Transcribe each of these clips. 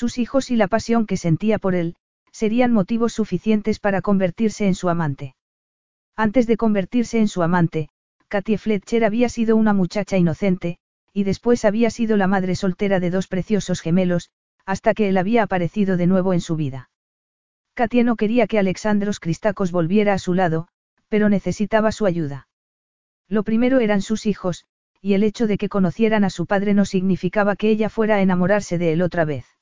Sus hijos y la pasión que sentía por él, serían motivos suficientes para convertirse en su amante. Antes de convertirse en su amante, Katie Fletcher había sido una muchacha inocente, y después había sido la madre soltera de dos preciosos gemelos, hasta que él había aparecido de nuevo en su vida. Katie no quería que Alexandros Cristakos volviera a su lado, pero necesitaba su ayuda. Lo primero eran sus hijos, y el hecho de que conocieran a su padre no significaba que ella fuera a enamorarse de él otra vez.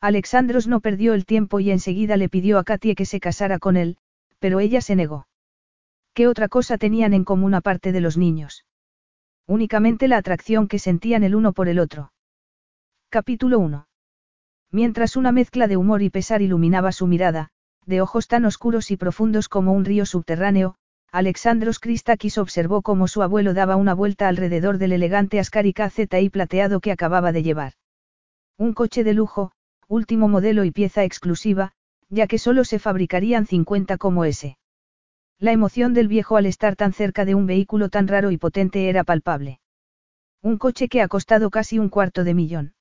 Alexandros no perdió el tiempo y enseguida le pidió a Katie que se casara con él, pero ella se negó. ¿Qué otra cosa tenían en común aparte de los niños? Únicamente la atracción que sentían el uno por el otro. Capítulo 1. Mientras una mezcla de humor y pesar iluminaba su mirada, de ojos tan oscuros y profundos como un río subterráneo, Alexandros Christakis observó cómo su abuelo daba una vuelta alrededor del elegante Ascari y plateado que acababa de llevar. Un coche de lujo, último modelo y pieza exclusiva, ya que solo se fabricarían 50 como ese. La emoción del viejo al estar tan cerca de un vehículo tan raro y potente era palpable. Un coche que ha costado casi un cuarto de millón.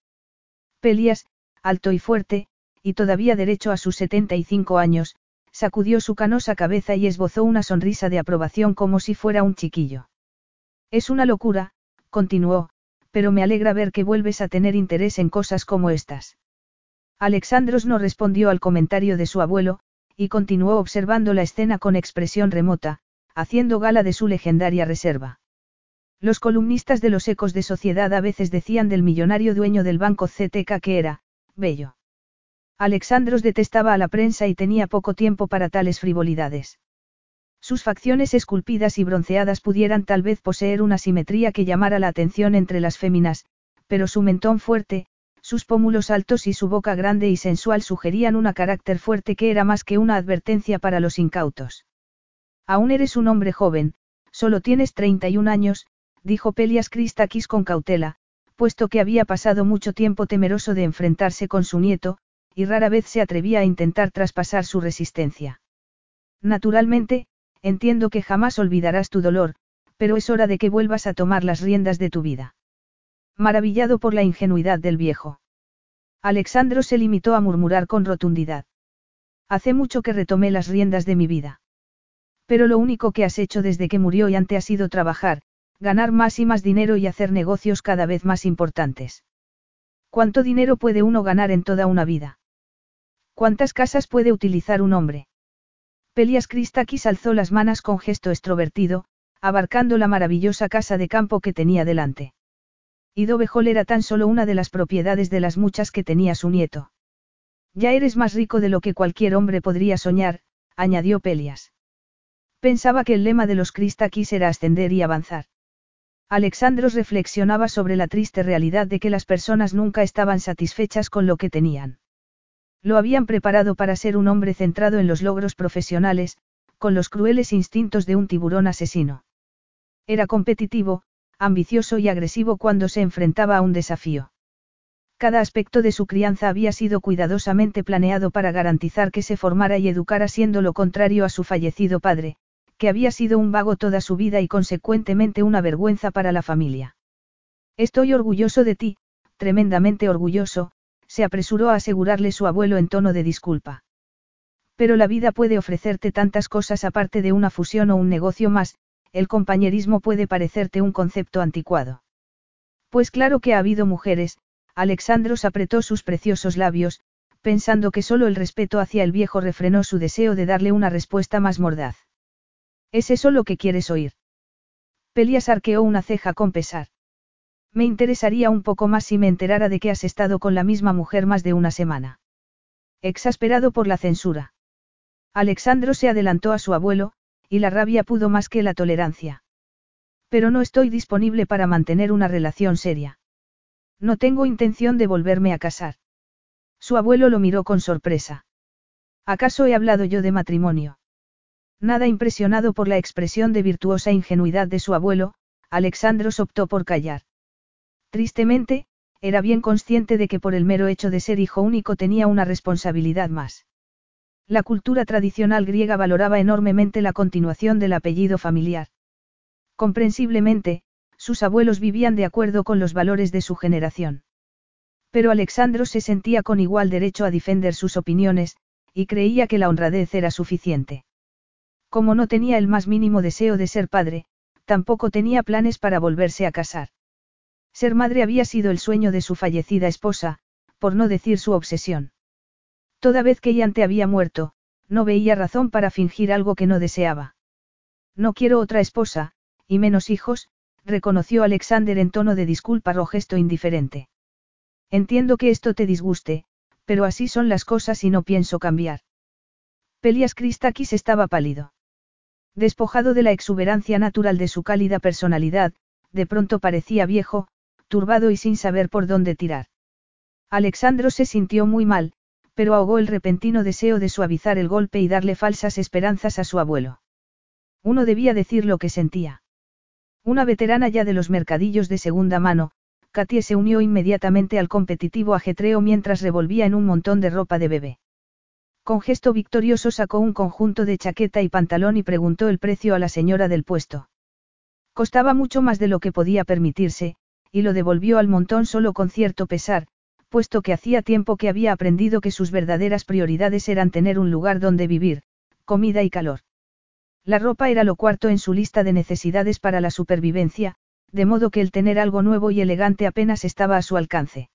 Pelias, alto y fuerte, y todavía derecho a sus 75 años, sacudió su canosa cabeza y esbozó una sonrisa de aprobación como si fuera un chiquillo. Es una locura, continuó, pero me alegra ver que vuelves a tener interés en cosas como estas. Alexandros no respondió al comentario de su abuelo, y continuó observando la escena con expresión remota, haciendo gala de su legendaria reserva. Los columnistas de los ecos de sociedad a veces decían del millonario dueño del banco CTK que era, bello. Alexandros detestaba a la prensa y tenía poco tiempo para tales frivolidades. Sus facciones esculpidas y bronceadas pudieran tal vez poseer una simetría que llamara la atención entre las féminas, pero su mentón fuerte, sus pómulos altos y su boca grande y sensual sugerían una carácter fuerte que era más que una advertencia para los incautos. Aún eres un hombre joven, solo tienes 31 años, dijo Pelias Christakis con cautela, puesto que había pasado mucho tiempo temeroso de enfrentarse con su nieto, y rara vez se atrevía a intentar traspasar su resistencia. Naturalmente, entiendo que jamás olvidarás tu dolor, pero es hora de que vuelvas a tomar las riendas de tu vida maravillado por la ingenuidad del viejo. Alexandro se limitó a murmurar con rotundidad. Hace mucho que retomé las riendas de mi vida. Pero lo único que has hecho desde que murió y ante ha sido trabajar, ganar más y más dinero y hacer negocios cada vez más importantes. ¿Cuánto dinero puede uno ganar en toda una vida? ¿Cuántas casas puede utilizar un hombre? Pelias Christakis alzó las manos con gesto extrovertido, abarcando la maravillosa casa de campo que tenía delante. Y Dovejol era tan solo una de las propiedades de las muchas que tenía su nieto. Ya eres más rico de lo que cualquier hombre podría soñar, añadió Pelias. Pensaba que el lema de los Cristakis era ascender y avanzar. Alexandros reflexionaba sobre la triste realidad de que las personas nunca estaban satisfechas con lo que tenían. Lo habían preparado para ser un hombre centrado en los logros profesionales, con los crueles instintos de un tiburón asesino. Era competitivo, ambicioso y agresivo cuando se enfrentaba a un desafío. Cada aspecto de su crianza había sido cuidadosamente planeado para garantizar que se formara y educara siendo lo contrario a su fallecido padre, que había sido un vago toda su vida y consecuentemente una vergüenza para la familia. Estoy orgulloso de ti, tremendamente orgulloso, se apresuró a asegurarle su abuelo en tono de disculpa. Pero la vida puede ofrecerte tantas cosas aparte de una fusión o un negocio más, el compañerismo puede parecerte un concepto anticuado. Pues claro que ha habido mujeres, Alexandros apretó sus preciosos labios, pensando que solo el respeto hacia el viejo refrenó su deseo de darle una respuesta más mordaz. ¿Es eso lo que quieres oír? Pelias arqueó una ceja con pesar. Me interesaría un poco más si me enterara de que has estado con la misma mujer más de una semana. Exasperado por la censura. Alexandro se adelantó a su abuelo, y la rabia pudo más que la tolerancia. Pero no estoy disponible para mantener una relación seria. No tengo intención de volverme a casar. Su abuelo lo miró con sorpresa. ¿Acaso he hablado yo de matrimonio? Nada impresionado por la expresión de virtuosa ingenuidad de su abuelo, Alexandros optó por callar. Tristemente, era bien consciente de que por el mero hecho de ser hijo único tenía una responsabilidad más. La cultura tradicional griega valoraba enormemente la continuación del apellido familiar. Comprensiblemente, sus abuelos vivían de acuerdo con los valores de su generación. Pero Alexandro se sentía con igual derecho a defender sus opiniones, y creía que la honradez era suficiente. Como no tenía el más mínimo deseo de ser padre, tampoco tenía planes para volverse a casar. Ser madre había sido el sueño de su fallecida esposa, por no decir su obsesión. Toda vez que Yante había muerto, no veía razón para fingir algo que no deseaba. No quiero otra esposa, y menos hijos, reconoció Alexander en tono de disculpa o gesto indiferente. Entiendo que esto te disguste, pero así son las cosas y no pienso cambiar. Pelias Christakis estaba pálido. Despojado de la exuberancia natural de su cálida personalidad, de pronto parecía viejo, turbado y sin saber por dónde tirar. Alexandro se sintió muy mal, pero ahogó el repentino deseo de suavizar el golpe y darle falsas esperanzas a su abuelo. Uno debía decir lo que sentía. Una veterana ya de los mercadillos de segunda mano, Katie se unió inmediatamente al competitivo ajetreo mientras revolvía en un montón de ropa de bebé. Con gesto victorioso sacó un conjunto de chaqueta y pantalón y preguntó el precio a la señora del puesto. Costaba mucho más de lo que podía permitirse, y lo devolvió al montón solo con cierto pesar, puesto que hacía tiempo que había aprendido que sus verdaderas prioridades eran tener un lugar donde vivir, comida y calor. La ropa era lo cuarto en su lista de necesidades para la supervivencia, de modo que el tener algo nuevo y elegante apenas estaba a su alcance.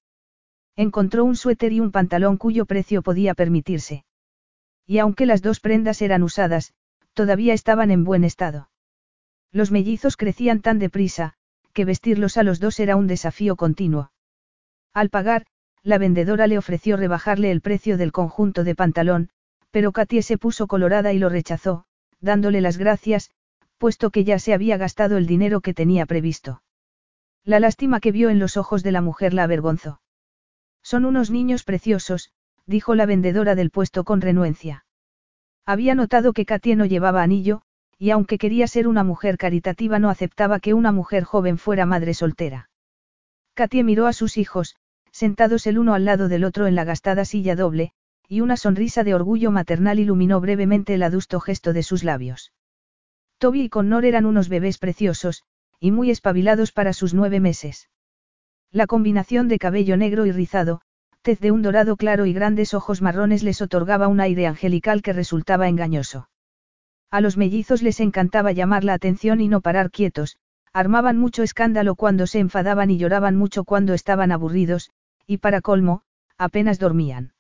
Encontró un suéter y un pantalón cuyo precio podía permitirse. Y aunque las dos prendas eran usadas, todavía estaban en buen estado. Los mellizos crecían tan deprisa, que vestirlos a los dos era un desafío continuo. Al pagar, la vendedora le ofreció rebajarle el precio del conjunto de pantalón, pero Katie se puso colorada y lo rechazó, dándole las gracias, puesto que ya se había gastado el dinero que tenía previsto. La lástima que vio en los ojos de la mujer la avergonzó. Son unos niños preciosos, dijo la vendedora del puesto con renuencia. Había notado que Katie no llevaba anillo, y aunque quería ser una mujer caritativa no aceptaba que una mujer joven fuera madre soltera. Katie miró a sus hijos, sentados el uno al lado del otro en la gastada silla doble, y una sonrisa de orgullo maternal iluminó brevemente el adusto gesto de sus labios. Toby y Connor eran unos bebés preciosos, y muy espabilados para sus nueve meses. La combinación de cabello negro y rizado, tez de un dorado claro y grandes ojos marrones les otorgaba un aire angelical que resultaba engañoso. A los mellizos les encantaba llamar la atención y no parar quietos, armaban mucho escándalo cuando se enfadaban y lloraban mucho cuando estaban aburridos, y para colmo, apenas dormían.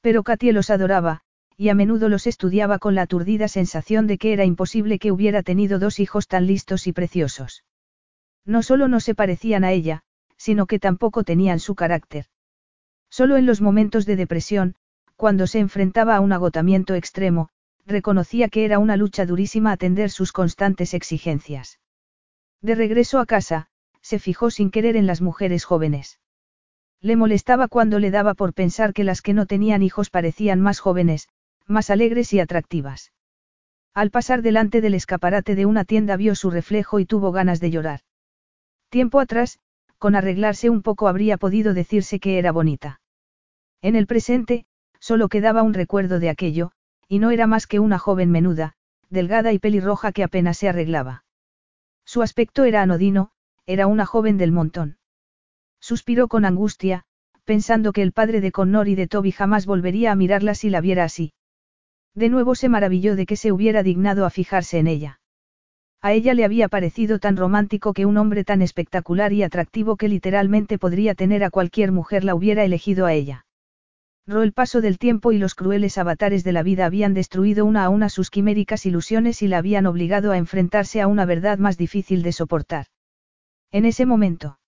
Pero Katie los adoraba, y a menudo los estudiaba con la aturdida sensación de que era imposible que hubiera tenido dos hijos tan listos y preciosos. No solo no se parecían a ella, sino que tampoco tenían su carácter. Solo en los momentos de depresión, cuando se enfrentaba a un agotamiento extremo, reconocía que era una lucha durísima atender sus constantes exigencias. De regreso a casa, se fijó sin querer en las mujeres jóvenes. Le molestaba cuando le daba por pensar que las que no tenían hijos parecían más jóvenes, más alegres y atractivas. Al pasar delante del escaparate de una tienda vio su reflejo y tuvo ganas de llorar. Tiempo atrás, con arreglarse un poco habría podido decirse que era bonita. En el presente, solo quedaba un recuerdo de aquello, y no era más que una joven menuda, delgada y pelirroja que apenas se arreglaba. Su aspecto era anodino, era una joven del montón. Suspiró con angustia, pensando que el padre de Connor y de Toby jamás volvería a mirarla si la viera así. De nuevo se maravilló de que se hubiera dignado a fijarse en ella. A ella le había parecido tan romántico que un hombre tan espectacular y atractivo que literalmente podría tener a cualquier mujer la hubiera elegido a ella. Ro el paso del tiempo y los crueles avatares de la vida habían destruido una a una sus quiméricas ilusiones y la habían obligado a enfrentarse a una verdad más difícil de soportar. En ese momento.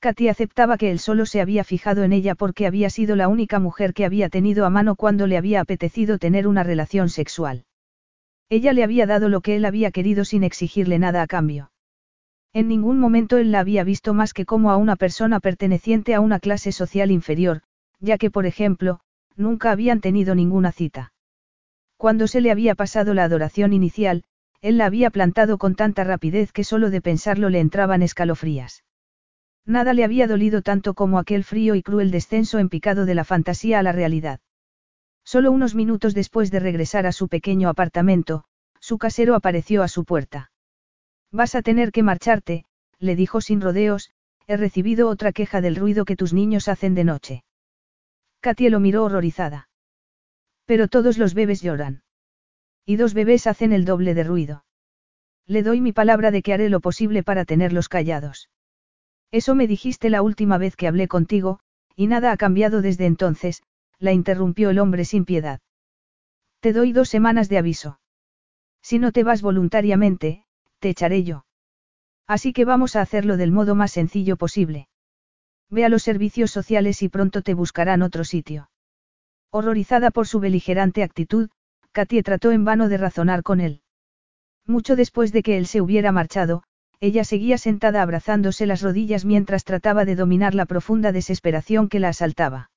Katy aceptaba que él solo se había fijado en ella porque había sido la única mujer que había tenido a mano cuando le había apetecido tener una relación sexual. Ella le había dado lo que él había querido sin exigirle nada a cambio. En ningún momento él la había visto más que como a una persona perteneciente a una clase social inferior, ya que, por ejemplo, nunca habían tenido ninguna cita. Cuando se le había pasado la adoración inicial, él la había plantado con tanta rapidez que solo de pensarlo le entraban escalofrías. Nada le había dolido tanto como aquel frío y cruel descenso en picado de la fantasía a la realidad. Solo unos minutos después de regresar a su pequeño apartamento, su casero apareció a su puerta. Vas a tener que marcharte, le dijo sin rodeos, he recibido otra queja del ruido que tus niños hacen de noche. Katia lo miró horrorizada. Pero todos los bebés lloran. Y dos bebés hacen el doble de ruido. Le doy mi palabra de que haré lo posible para tenerlos callados. Eso me dijiste la última vez que hablé contigo, y nada ha cambiado desde entonces, la interrumpió el hombre sin piedad. Te doy dos semanas de aviso. Si no te vas voluntariamente, te echaré yo. Así que vamos a hacerlo del modo más sencillo posible. Ve a los servicios sociales y pronto te buscarán otro sitio. Horrorizada por su beligerante actitud, Katie trató en vano de razonar con él. Mucho después de que él se hubiera marchado, ella seguía sentada abrazándose las rodillas mientras trataba de dominar la profunda desesperación que la asaltaba.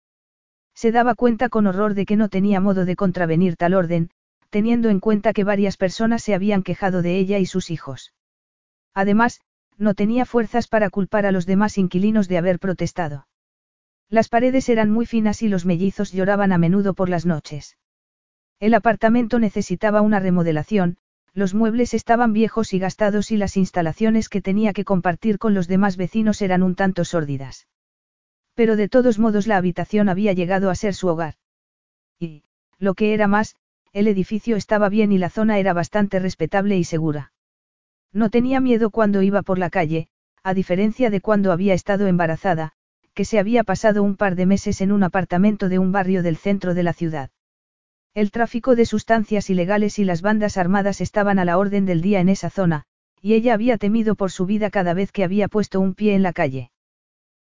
Se daba cuenta con horror de que no tenía modo de contravenir tal orden, teniendo en cuenta que varias personas se habían quejado de ella y sus hijos. Además, no tenía fuerzas para culpar a los demás inquilinos de haber protestado. Las paredes eran muy finas y los mellizos lloraban a menudo por las noches. El apartamento necesitaba una remodelación, los muebles estaban viejos y gastados y las instalaciones que tenía que compartir con los demás vecinos eran un tanto sórdidas. Pero de todos modos la habitación había llegado a ser su hogar. Y, lo que era más, el edificio estaba bien y la zona era bastante respetable y segura. No tenía miedo cuando iba por la calle, a diferencia de cuando había estado embarazada, que se había pasado un par de meses en un apartamento de un barrio del centro de la ciudad. El tráfico de sustancias ilegales y las bandas armadas estaban a la orden del día en esa zona, y ella había temido por su vida cada vez que había puesto un pie en la calle.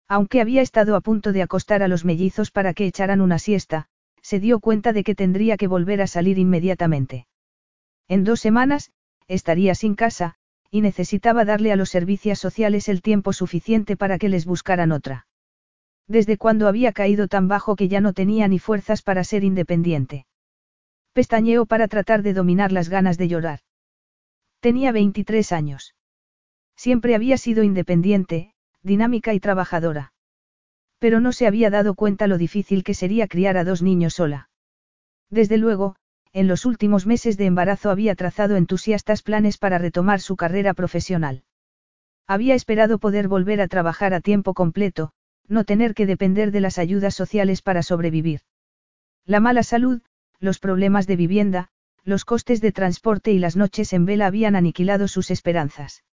Aunque había estado a punto de acostar a los mellizos para que echaran una siesta, se dio cuenta de que tendría que volver a salir inmediatamente. En dos semanas, estaría sin casa, y necesitaba darle a los servicios sociales el tiempo suficiente para que les buscaran otra. Desde cuando había caído tan bajo que ya no tenía ni fuerzas para ser independiente. Pestañeó para tratar de dominar las ganas de llorar. Tenía 23 años. Siempre había sido independiente, dinámica y trabajadora. Pero no se había dado cuenta lo difícil que sería criar a dos niños sola. Desde luego, en los últimos meses de embarazo había trazado entusiastas planes para retomar su carrera profesional. Había esperado poder volver a trabajar a tiempo completo, no tener que depender de las ayudas sociales para sobrevivir. La mala salud, los problemas de vivienda, los costes de transporte y las noches en vela habían aniquilado sus esperanzas.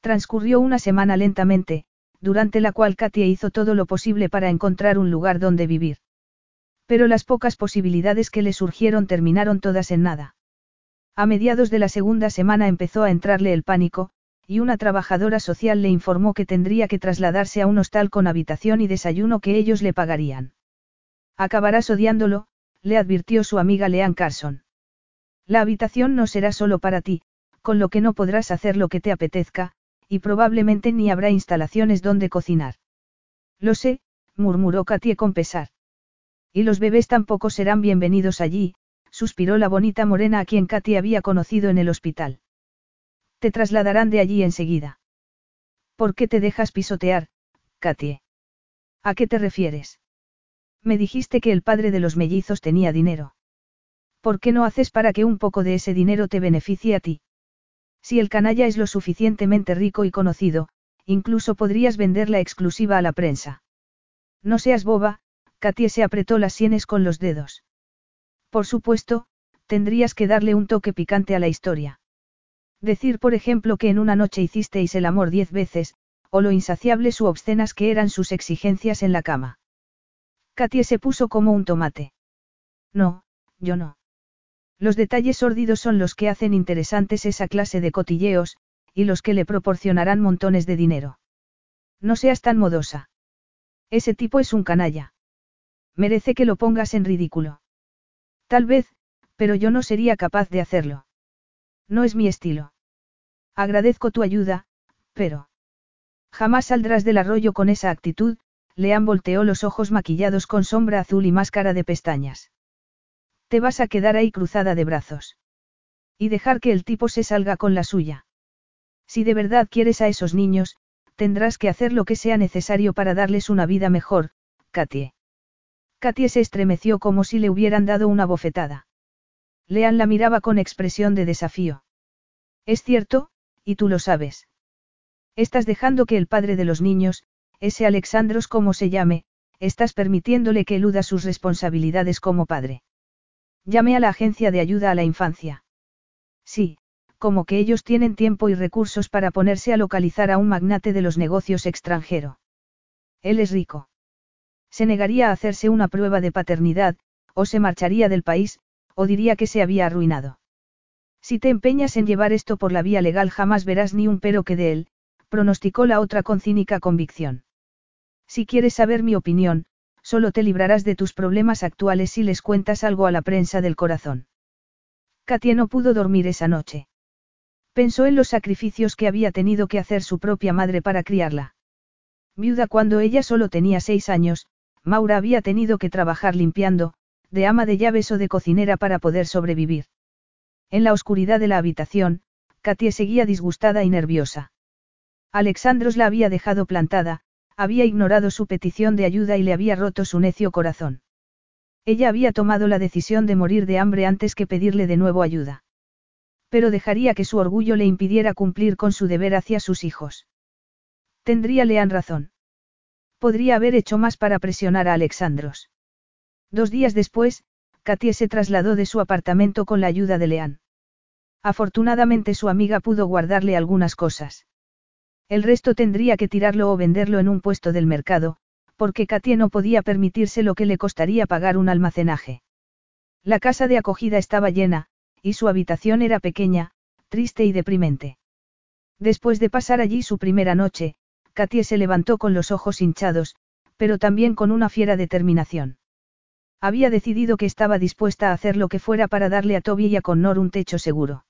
Transcurrió una semana lentamente, durante la cual Katia hizo todo lo posible para encontrar un lugar donde vivir. Pero las pocas posibilidades que le surgieron terminaron todas en nada. A mediados de la segunda semana empezó a entrarle el pánico, y una trabajadora social le informó que tendría que trasladarse a un hostal con habitación y desayuno que ellos le pagarían. Acabarás odiándolo, le advirtió su amiga Leanne Carson. La habitación no será solo para ti, con lo que no podrás hacer lo que te apetezca, y probablemente ni habrá instalaciones donde cocinar. Lo sé, murmuró Katie con pesar. Y los bebés tampoco serán bienvenidos allí, suspiró la bonita morena a quien Katie había conocido en el hospital. Te trasladarán de allí enseguida. ¿Por qué te dejas pisotear, Katie? ¿A qué te refieres? Me dijiste que el padre de los mellizos tenía dinero. ¿Por qué no haces para que un poco de ese dinero te beneficie a ti? Si el canalla es lo suficientemente rico y conocido, incluso podrías vender la exclusiva a la prensa. No seas boba, Katie se apretó las sienes con los dedos. Por supuesto, tendrías que darle un toque picante a la historia. Decir, por ejemplo, que en una noche hicisteis el amor diez veces, o lo insaciables u obscenas que eran sus exigencias en la cama. Katie se puso como un tomate. No, yo no. Los detalles sórdidos son los que hacen interesantes esa clase de cotilleos, y los que le proporcionarán montones de dinero. No seas tan modosa. Ese tipo es un canalla. Merece que lo pongas en ridículo. Tal vez, pero yo no sería capaz de hacerlo. No es mi estilo. Agradezco tu ayuda, pero... Jamás saldrás del arroyo con esa actitud, Lean volteó los ojos maquillados con sombra azul y máscara de pestañas. Te vas a quedar ahí cruzada de brazos. Y dejar que el tipo se salga con la suya. Si de verdad quieres a esos niños, tendrás que hacer lo que sea necesario para darles una vida mejor, Katie. Katie se estremeció como si le hubieran dado una bofetada. Lean la miraba con expresión de desafío. Es cierto, y tú lo sabes. Estás dejando que el padre de los niños, ese Alexandros como se llame, estás permitiéndole que eluda sus responsabilidades como padre. Llame a la agencia de ayuda a la infancia. Sí, como que ellos tienen tiempo y recursos para ponerse a localizar a un magnate de los negocios extranjero. Él es rico. Se negaría a hacerse una prueba de paternidad, o se marcharía del país, o diría que se había arruinado. Si te empeñas en llevar esto por la vía legal jamás verás ni un pero que de él, pronosticó la otra con cínica convicción. Si quieres saber mi opinión, solo te librarás de tus problemas actuales si les cuentas algo a la prensa del corazón. Katia no pudo dormir esa noche. Pensó en los sacrificios que había tenido que hacer su propia madre para criarla. Viuda cuando ella solo tenía seis años, Maura había tenido que trabajar limpiando, de ama de llaves o de cocinera para poder sobrevivir. En la oscuridad de la habitación, Katia seguía disgustada y nerviosa. Alexandros la había dejado plantada, había ignorado su petición de ayuda y le había roto su necio corazón. Ella había tomado la decisión de morir de hambre antes que pedirle de nuevo ayuda. Pero dejaría que su orgullo le impidiera cumplir con su deber hacia sus hijos. Tendría Lean razón. Podría haber hecho más para presionar a Alexandros. Dos días después, Katie se trasladó de su apartamento con la ayuda de Lean. Afortunadamente su amiga pudo guardarle algunas cosas. El resto tendría que tirarlo o venderlo en un puesto del mercado, porque Katie no podía permitirse lo que le costaría pagar un almacenaje. La casa de acogida estaba llena, y su habitación era pequeña, triste y deprimente. Después de pasar allí su primera noche, Katie se levantó con los ojos hinchados, pero también con una fiera determinación. Había decidido que estaba dispuesta a hacer lo que fuera para darle a Toby y a Connor un techo seguro.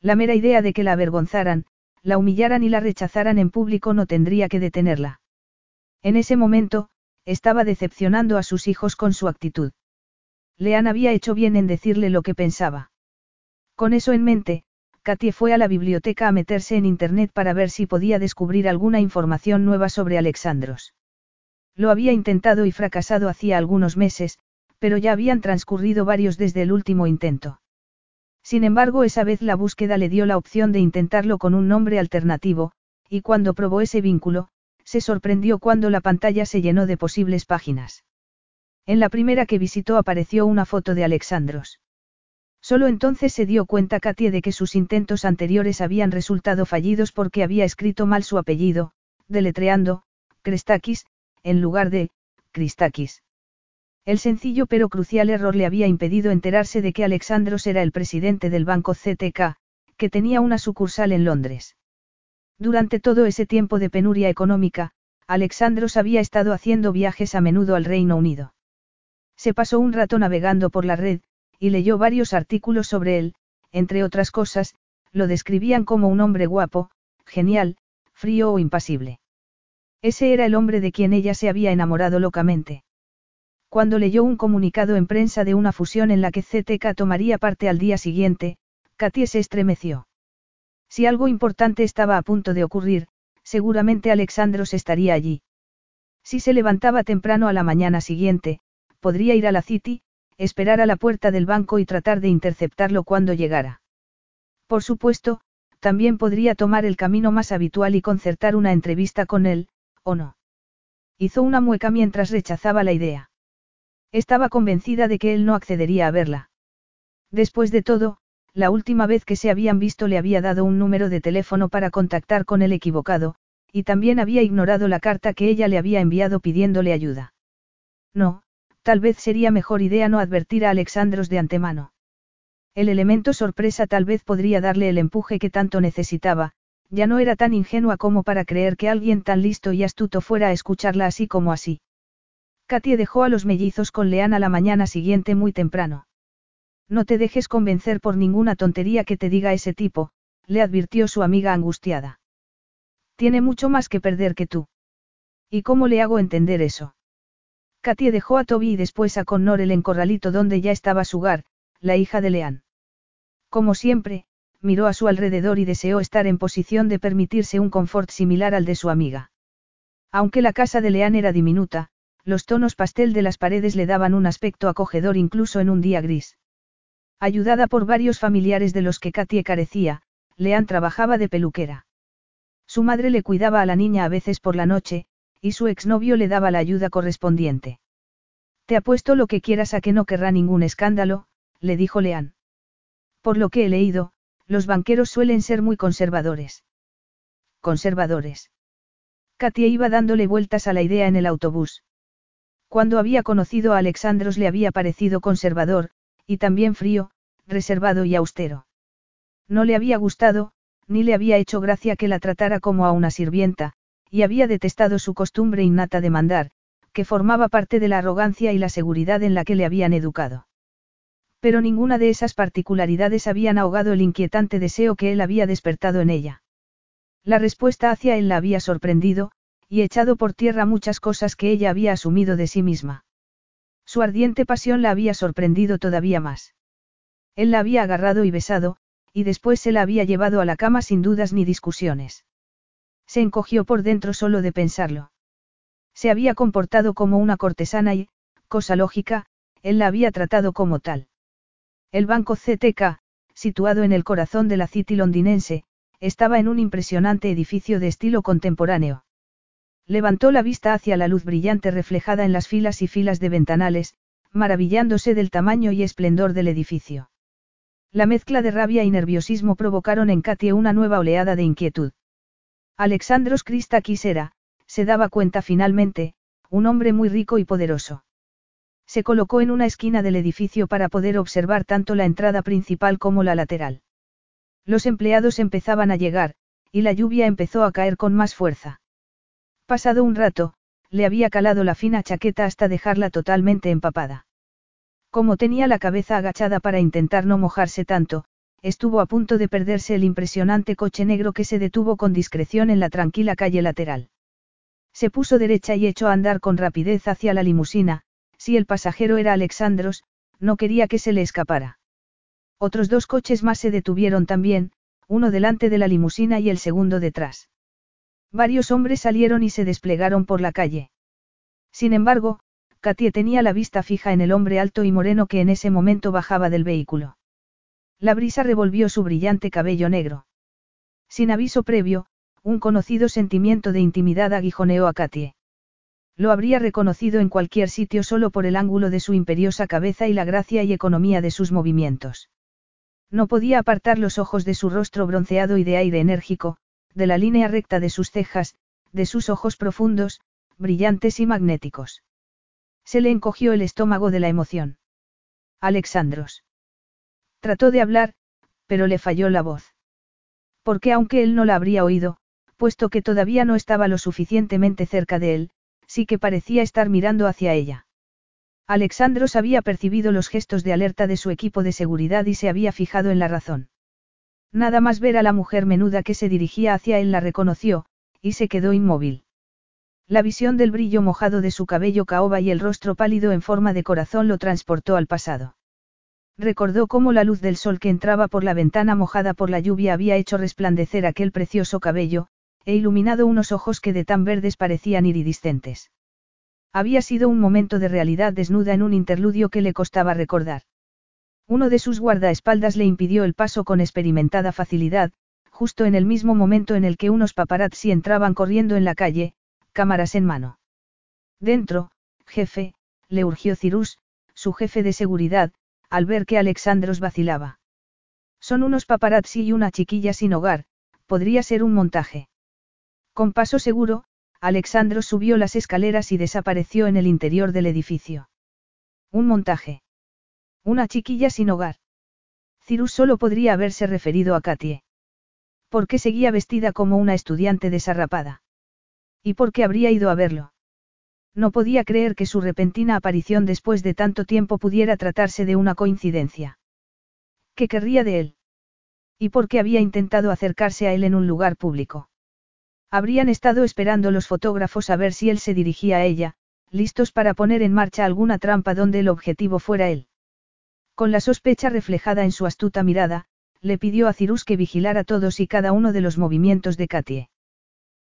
La mera idea de que la avergonzaran, la humillaran y la rechazaran en público no tendría que detenerla. En ese momento, estaba decepcionando a sus hijos con su actitud. Lean había hecho bien en decirle lo que pensaba. Con eso en mente, Katie fue a la biblioteca a meterse en Internet para ver si podía descubrir alguna información nueva sobre Alexandros. Lo había intentado y fracasado hacía algunos meses, pero ya habían transcurrido varios desde el último intento. Sin embargo, esa vez la búsqueda le dio la opción de intentarlo con un nombre alternativo, y cuando probó ese vínculo, se sorprendió cuando la pantalla se llenó de posibles páginas. En la primera que visitó apareció una foto de Alexandros. Solo entonces se dio cuenta Katie de que sus intentos anteriores habían resultado fallidos porque había escrito mal su apellido, deletreando, Krestakis, en lugar de, Kristakis. El sencillo pero crucial error le había impedido enterarse de que Alexandros era el presidente del banco CTK, que tenía una sucursal en Londres. Durante todo ese tiempo de penuria económica, Alexandros había estado haciendo viajes a menudo al Reino Unido. Se pasó un rato navegando por la red, y leyó varios artículos sobre él, entre otras cosas, lo describían como un hombre guapo, genial, frío o impasible. Ese era el hombre de quien ella se había enamorado locamente. Cuando leyó un comunicado en prensa de una fusión en la que CTK tomaría parte al día siguiente, Katie se estremeció. Si algo importante estaba a punto de ocurrir, seguramente Alexandros estaría allí. Si se levantaba temprano a la mañana siguiente, podría ir a la City, esperar a la puerta del banco y tratar de interceptarlo cuando llegara. Por supuesto, también podría tomar el camino más habitual y concertar una entrevista con él, ¿o no? Hizo una mueca mientras rechazaba la idea. Estaba convencida de que él no accedería a verla. Después de todo, la última vez que se habían visto le había dado un número de teléfono para contactar con el equivocado, y también había ignorado la carta que ella le había enviado pidiéndole ayuda. No, tal vez sería mejor idea no advertir a Alexandros de antemano. El elemento sorpresa tal vez podría darle el empuje que tanto necesitaba, ya no era tan ingenua como para creer que alguien tan listo y astuto fuera a escucharla así como así. Katie dejó a los mellizos con Leana la mañana siguiente muy temprano. No te dejes convencer por ninguna tontería que te diga ese tipo, le advirtió su amiga angustiada. Tiene mucho más que perder que tú. ¿Y cómo le hago entender eso? Katie dejó a Toby y después a Connor el encorralito donde ya estaba Sugar, la hija de Leanne. Como siempre, miró a su alrededor y deseó estar en posición de permitirse un confort similar al de su amiga. Aunque la casa de Leanne era diminuta, los tonos pastel de las paredes le daban un aspecto acogedor incluso en un día gris. Ayudada por varios familiares de los que Katie carecía, Leanne trabajaba de peluquera. Su madre le cuidaba a la niña a veces por la noche, y su exnovio le daba la ayuda correspondiente. Te apuesto lo que quieras a que no querrá ningún escándalo, le dijo Leanne. Por lo que he leído, los banqueros suelen ser muy conservadores. Conservadores. Katia iba dándole vueltas a la idea en el autobús. Cuando había conocido a Alexandros le había parecido conservador, y también frío, reservado y austero. No le había gustado, ni le había hecho gracia que la tratara como a una sirvienta, y había detestado su costumbre innata de mandar, que formaba parte de la arrogancia y la seguridad en la que le habían educado. Pero ninguna de esas particularidades habían ahogado el inquietante deseo que él había despertado en ella. La respuesta hacia él la había sorprendido, y echado por tierra muchas cosas que ella había asumido de sí misma. Su ardiente pasión la había sorprendido todavía más. Él la había agarrado y besado, y después se la había llevado a la cama sin dudas ni discusiones. Se encogió por dentro solo de pensarlo. Se había comportado como una cortesana y, cosa lógica, él la había tratado como tal. El banco CTK, situado en el corazón de la City londinense, estaba en un impresionante edificio de estilo contemporáneo. Levantó la vista hacia la luz brillante reflejada en las filas y filas de ventanales, maravillándose del tamaño y esplendor del edificio. La mezcla de rabia y nerviosismo provocaron en Katie una nueva oleada de inquietud. Alexandros Christakis era, se daba cuenta finalmente, un hombre muy rico y poderoso. Se colocó en una esquina del edificio para poder observar tanto la entrada principal como la lateral. Los empleados empezaban a llegar, y la lluvia empezó a caer con más fuerza. Pasado un rato, le había calado la fina chaqueta hasta dejarla totalmente empapada. Como tenía la cabeza agachada para intentar no mojarse tanto, estuvo a punto de perderse el impresionante coche negro que se detuvo con discreción en la tranquila calle lateral. Se puso derecha y echó a andar con rapidez hacia la limusina, si el pasajero era Alexandros, no quería que se le escapara. Otros dos coches más se detuvieron también, uno delante de la limusina y el segundo detrás. Varios hombres salieron y se desplegaron por la calle. Sin embargo, Katie tenía la vista fija en el hombre alto y moreno que en ese momento bajaba del vehículo. La brisa revolvió su brillante cabello negro. Sin aviso previo, un conocido sentimiento de intimidad aguijoneó a Katie. Lo habría reconocido en cualquier sitio solo por el ángulo de su imperiosa cabeza y la gracia y economía de sus movimientos. No podía apartar los ojos de su rostro bronceado y de aire enérgico, de la línea recta de sus cejas, de sus ojos profundos, brillantes y magnéticos. Se le encogió el estómago de la emoción. Alexandros. Trató de hablar, pero le falló la voz. Porque aunque él no la habría oído, puesto que todavía no estaba lo suficientemente cerca de él, sí que parecía estar mirando hacia ella. Alexandros había percibido los gestos de alerta de su equipo de seguridad y se había fijado en la razón. Nada más ver a la mujer menuda que se dirigía hacia él la reconoció, y se quedó inmóvil. La visión del brillo mojado de su cabello caoba y el rostro pálido en forma de corazón lo transportó al pasado. Recordó cómo la luz del sol que entraba por la ventana mojada por la lluvia había hecho resplandecer aquel precioso cabello, e iluminado unos ojos que de tan verdes parecían iridiscentes. Había sido un momento de realidad desnuda en un interludio que le costaba recordar. Uno de sus guardaespaldas le impidió el paso con experimentada facilidad, justo en el mismo momento en el que unos paparazzi entraban corriendo en la calle, cámaras en mano. Dentro, jefe, le urgió Cirus, su jefe de seguridad, al ver que Alexandros vacilaba. Son unos paparazzi y una chiquilla sin hogar, podría ser un montaje. Con paso seguro, Alexandro subió las escaleras y desapareció en el interior del edificio. Un montaje. Una chiquilla sin hogar. Cirus solo podría haberse referido a Katie. ¿Por qué seguía vestida como una estudiante desarrapada? ¿Y por qué habría ido a verlo? No podía creer que su repentina aparición después de tanto tiempo pudiera tratarse de una coincidencia. ¿Qué querría de él? ¿Y por qué había intentado acercarse a él en un lugar público? Habrían estado esperando los fotógrafos a ver si él se dirigía a ella, listos para poner en marcha alguna trampa donde el objetivo fuera él. Con la sospecha reflejada en su astuta mirada, le pidió a Cirus que vigilara todos y cada uno de los movimientos de Katie.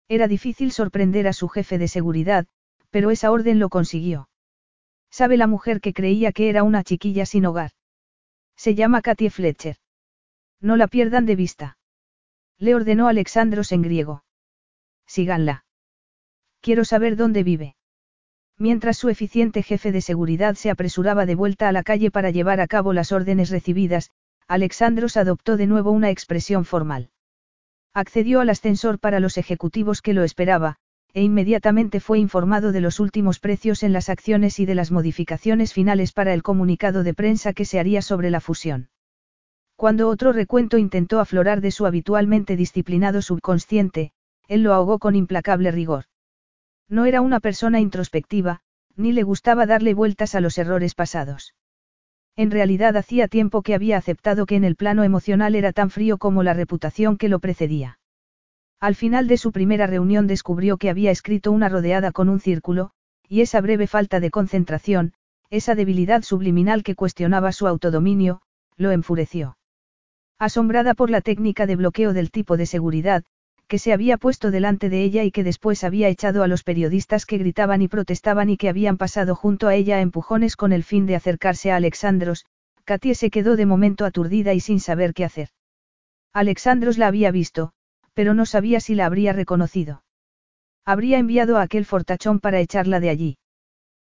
Era difícil sorprender a su jefe de seguridad, pero esa orden lo consiguió. ¿Sabe la mujer que creía que era una chiquilla sin hogar? Se llama Katie Fletcher. No la pierdan de vista. Le ordenó Alexandros en griego. Síganla. Quiero saber dónde vive. Mientras su eficiente jefe de seguridad se apresuraba de vuelta a la calle para llevar a cabo las órdenes recibidas, Alexandros adoptó de nuevo una expresión formal. Accedió al ascensor para los ejecutivos que lo esperaba, e inmediatamente fue informado de los últimos precios en las acciones y de las modificaciones finales para el comunicado de prensa que se haría sobre la fusión. Cuando otro recuento intentó aflorar de su habitualmente disciplinado subconsciente, él lo ahogó con implacable rigor. No era una persona introspectiva, ni le gustaba darle vueltas a los errores pasados. En realidad hacía tiempo que había aceptado que en el plano emocional era tan frío como la reputación que lo precedía. Al final de su primera reunión descubrió que había escrito una rodeada con un círculo, y esa breve falta de concentración, esa debilidad subliminal que cuestionaba su autodominio, lo enfureció. Asombrada por la técnica de bloqueo del tipo de seguridad, que se había puesto delante de ella y que después había echado a los periodistas que gritaban y protestaban y que habían pasado junto a ella a empujones con el fin de acercarse a Alexandros, Katie se quedó de momento aturdida y sin saber qué hacer. Alexandros la había visto, pero no sabía si la habría reconocido. Habría enviado a aquel fortachón para echarla de allí.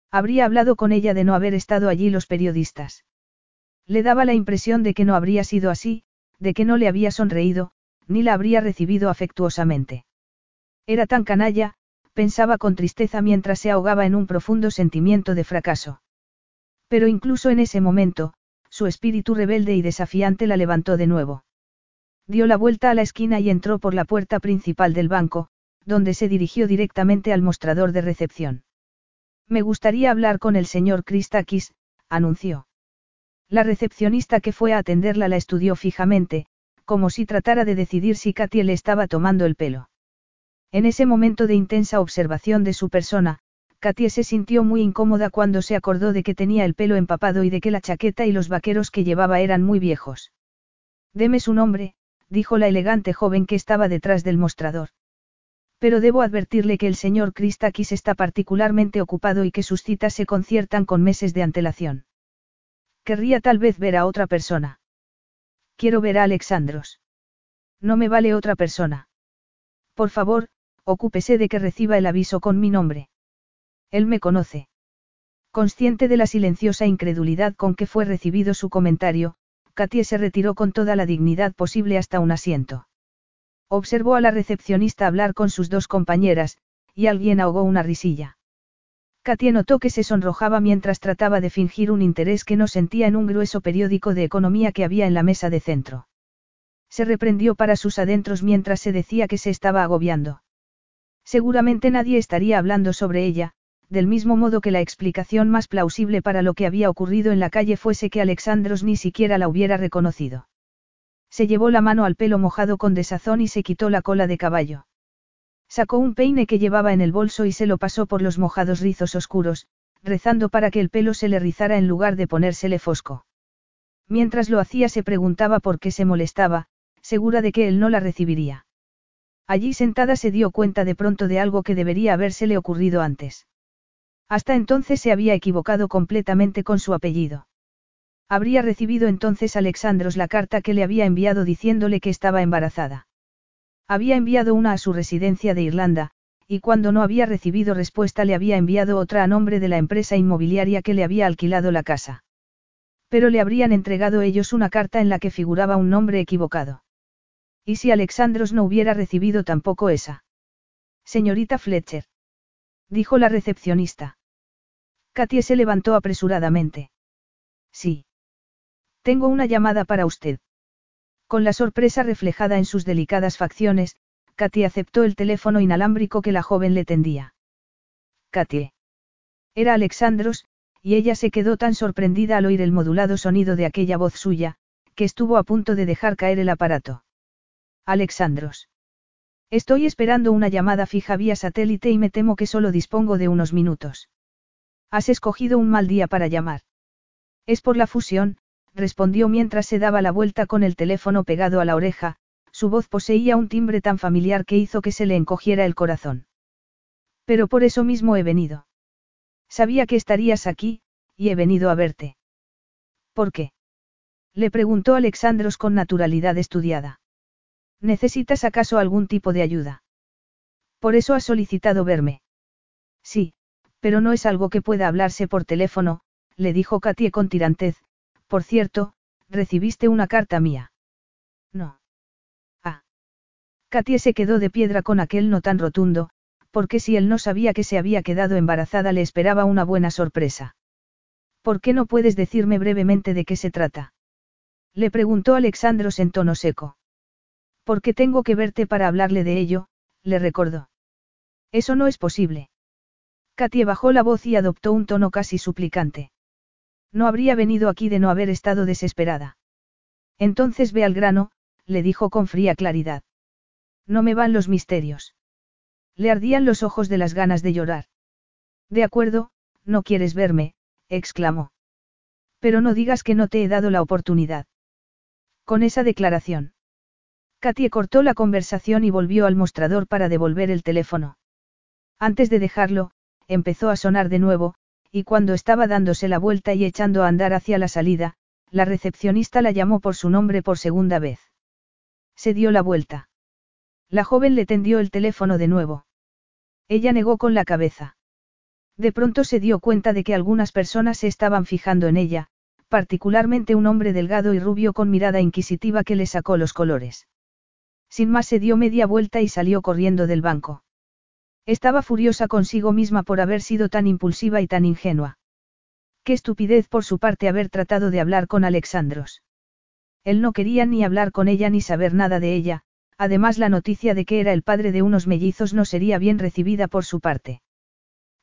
Habría hablado con ella de no haber estado allí los periodistas. Le daba la impresión de que no habría sido así, de que no le había sonreído, ni la habría recibido afectuosamente. Era tan canalla, pensaba con tristeza mientras se ahogaba en un profundo sentimiento de fracaso. Pero incluso en ese momento, su espíritu rebelde y desafiante la levantó de nuevo. Dio la vuelta a la esquina y entró por la puerta principal del banco, donde se dirigió directamente al mostrador de recepción. Me gustaría hablar con el señor Christakis, anunció. La recepcionista que fue a atenderla la estudió fijamente, como si tratara de decidir si Katie le estaba tomando el pelo. En ese momento de intensa observación de su persona, Katie se sintió muy incómoda cuando se acordó de que tenía el pelo empapado y de que la chaqueta y los vaqueros que llevaba eran muy viejos. Deme su nombre, dijo la elegante joven que estaba detrás del mostrador. Pero debo advertirle que el señor Christakis está particularmente ocupado y que sus citas se conciertan con meses de antelación. Querría tal vez ver a otra persona. Quiero ver a Alexandros. No me vale otra persona. Por favor, ocúpese de que reciba el aviso con mi nombre. Él me conoce. Consciente de la silenciosa incredulidad con que fue recibido su comentario, Katie se retiró con toda la dignidad posible hasta un asiento. Observó a la recepcionista hablar con sus dos compañeras, y alguien ahogó una risilla. Katie notó que se sonrojaba mientras trataba de fingir un interés que no sentía en un grueso periódico de economía que había en la mesa de centro. Se reprendió para sus adentros mientras se decía que se estaba agobiando. Seguramente nadie estaría hablando sobre ella, del mismo modo que la explicación más plausible para lo que había ocurrido en la calle fuese que Alexandros ni siquiera la hubiera reconocido. Se llevó la mano al pelo mojado con desazón y se quitó la cola de caballo. Sacó un peine que llevaba en el bolso y se lo pasó por los mojados rizos oscuros, rezando para que el pelo se le rizara en lugar de ponérsele fosco. Mientras lo hacía se preguntaba por qué se molestaba, segura de que él no la recibiría. Allí sentada se dio cuenta de pronto de algo que debería habérsele ocurrido antes. Hasta entonces se había equivocado completamente con su apellido. Habría recibido entonces Alexandros la carta que le había enviado diciéndole que estaba embarazada. Había enviado una a su residencia de Irlanda, y cuando no había recibido respuesta le había enviado otra a nombre de la empresa inmobiliaria que le había alquilado la casa. Pero le habrían entregado ellos una carta en la que figuraba un nombre equivocado. ¿Y si Alexandros no hubiera recibido tampoco esa? Señorita Fletcher. Dijo la recepcionista. Katie se levantó apresuradamente. Sí. Tengo una llamada para usted. Con la sorpresa reflejada en sus delicadas facciones, Katy aceptó el teléfono inalámbrico que la joven le tendía. Katy. Era Alexandros, y ella se quedó tan sorprendida al oír el modulado sonido de aquella voz suya, que estuvo a punto de dejar caer el aparato. Alexandros. Estoy esperando una llamada fija vía satélite y me temo que solo dispongo de unos minutos. Has escogido un mal día para llamar. Es por la fusión, respondió mientras se daba la vuelta con el teléfono pegado a la oreja, su voz poseía un timbre tan familiar que hizo que se le encogiera el corazón. Pero por eso mismo he venido. Sabía que estarías aquí, y he venido a verte. ¿Por qué? Le preguntó Alexandros con naturalidad estudiada. ¿Necesitas acaso algún tipo de ayuda? Por eso has solicitado verme. Sí, pero no es algo que pueda hablarse por teléfono, le dijo Katie con tirantez. Por cierto, recibiste una carta mía. No. Ah. Katie se quedó de piedra con aquel no tan rotundo, porque si él no sabía que se había quedado embarazada le esperaba una buena sorpresa. ¿Por qué no puedes decirme brevemente de qué se trata? Le preguntó Alexandros en tono seco. ¿Por qué tengo que verte para hablarle de ello? le recordó. Eso no es posible. Katie bajó la voz y adoptó un tono casi suplicante. No habría venido aquí de no haber estado desesperada. Entonces ve al grano, le dijo con fría claridad. No me van los misterios. Le ardían los ojos de las ganas de llorar. De acuerdo, no quieres verme, exclamó. Pero no digas que no te he dado la oportunidad. Con esa declaración. Katie cortó la conversación y volvió al mostrador para devolver el teléfono. Antes de dejarlo, empezó a sonar de nuevo, y cuando estaba dándose la vuelta y echando a andar hacia la salida, la recepcionista la llamó por su nombre por segunda vez. Se dio la vuelta. La joven le tendió el teléfono de nuevo. Ella negó con la cabeza. De pronto se dio cuenta de que algunas personas se estaban fijando en ella, particularmente un hombre delgado y rubio con mirada inquisitiva que le sacó los colores. Sin más se dio media vuelta y salió corriendo del banco. Estaba furiosa consigo misma por haber sido tan impulsiva y tan ingenua. Qué estupidez por su parte haber tratado de hablar con Alexandros. Él no quería ni hablar con ella ni saber nada de ella, además la noticia de que era el padre de unos mellizos no sería bien recibida por su parte.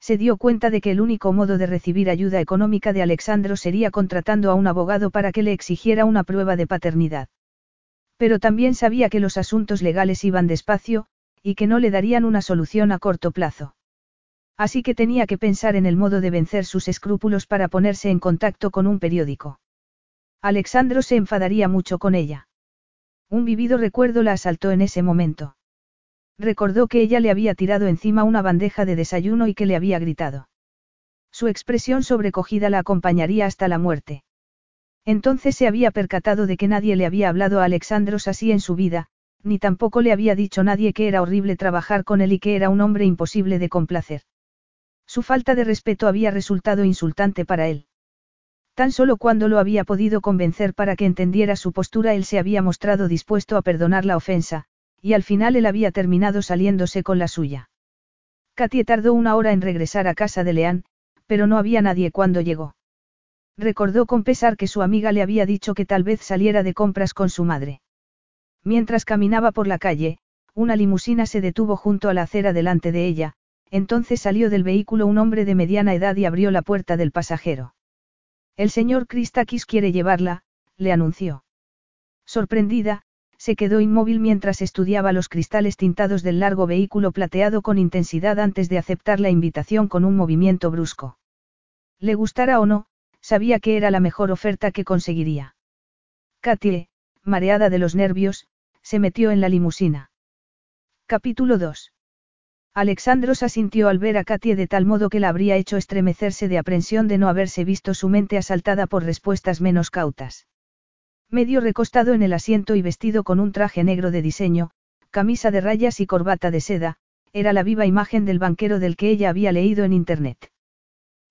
Se dio cuenta de que el único modo de recibir ayuda económica de Alexandro sería contratando a un abogado para que le exigiera una prueba de paternidad. Pero también sabía que los asuntos legales iban despacio, y que no le darían una solución a corto plazo. Así que tenía que pensar en el modo de vencer sus escrúpulos para ponerse en contacto con un periódico. Alexandro se enfadaría mucho con ella. Un vivido recuerdo la asaltó en ese momento. Recordó que ella le había tirado encima una bandeja de desayuno y que le había gritado. Su expresión sobrecogida la acompañaría hasta la muerte. Entonces se había percatado de que nadie le había hablado a Alexandros así en su vida, ni tampoco le había dicho nadie que era horrible trabajar con él y que era un hombre imposible de complacer. Su falta de respeto había resultado insultante para él. Tan solo cuando lo había podido convencer para que entendiera su postura él se había mostrado dispuesto a perdonar la ofensa, y al final él había terminado saliéndose con la suya. Katie tardó una hora en regresar a casa de Leán, pero no había nadie cuando llegó. Recordó con pesar que su amiga le había dicho que tal vez saliera de compras con su madre. Mientras caminaba por la calle, una limusina se detuvo junto a la acera delante de ella, entonces salió del vehículo un hombre de mediana edad y abrió la puerta del pasajero. El señor Christakis quiere llevarla, le anunció. Sorprendida, se quedó inmóvil mientras estudiaba los cristales tintados del largo vehículo plateado con intensidad antes de aceptar la invitación con un movimiento brusco. Le gustara o no, sabía que era la mejor oferta que conseguiría. Katie, mareada de los nervios, se metió en la limusina. Capítulo 2. Alexandros asintió al ver a Katie de tal modo que la habría hecho estremecerse de aprensión de no haberse visto su mente asaltada por respuestas menos cautas. Medio recostado en el asiento y vestido con un traje negro de diseño, camisa de rayas y corbata de seda, era la viva imagen del banquero del que ella había leído en Internet.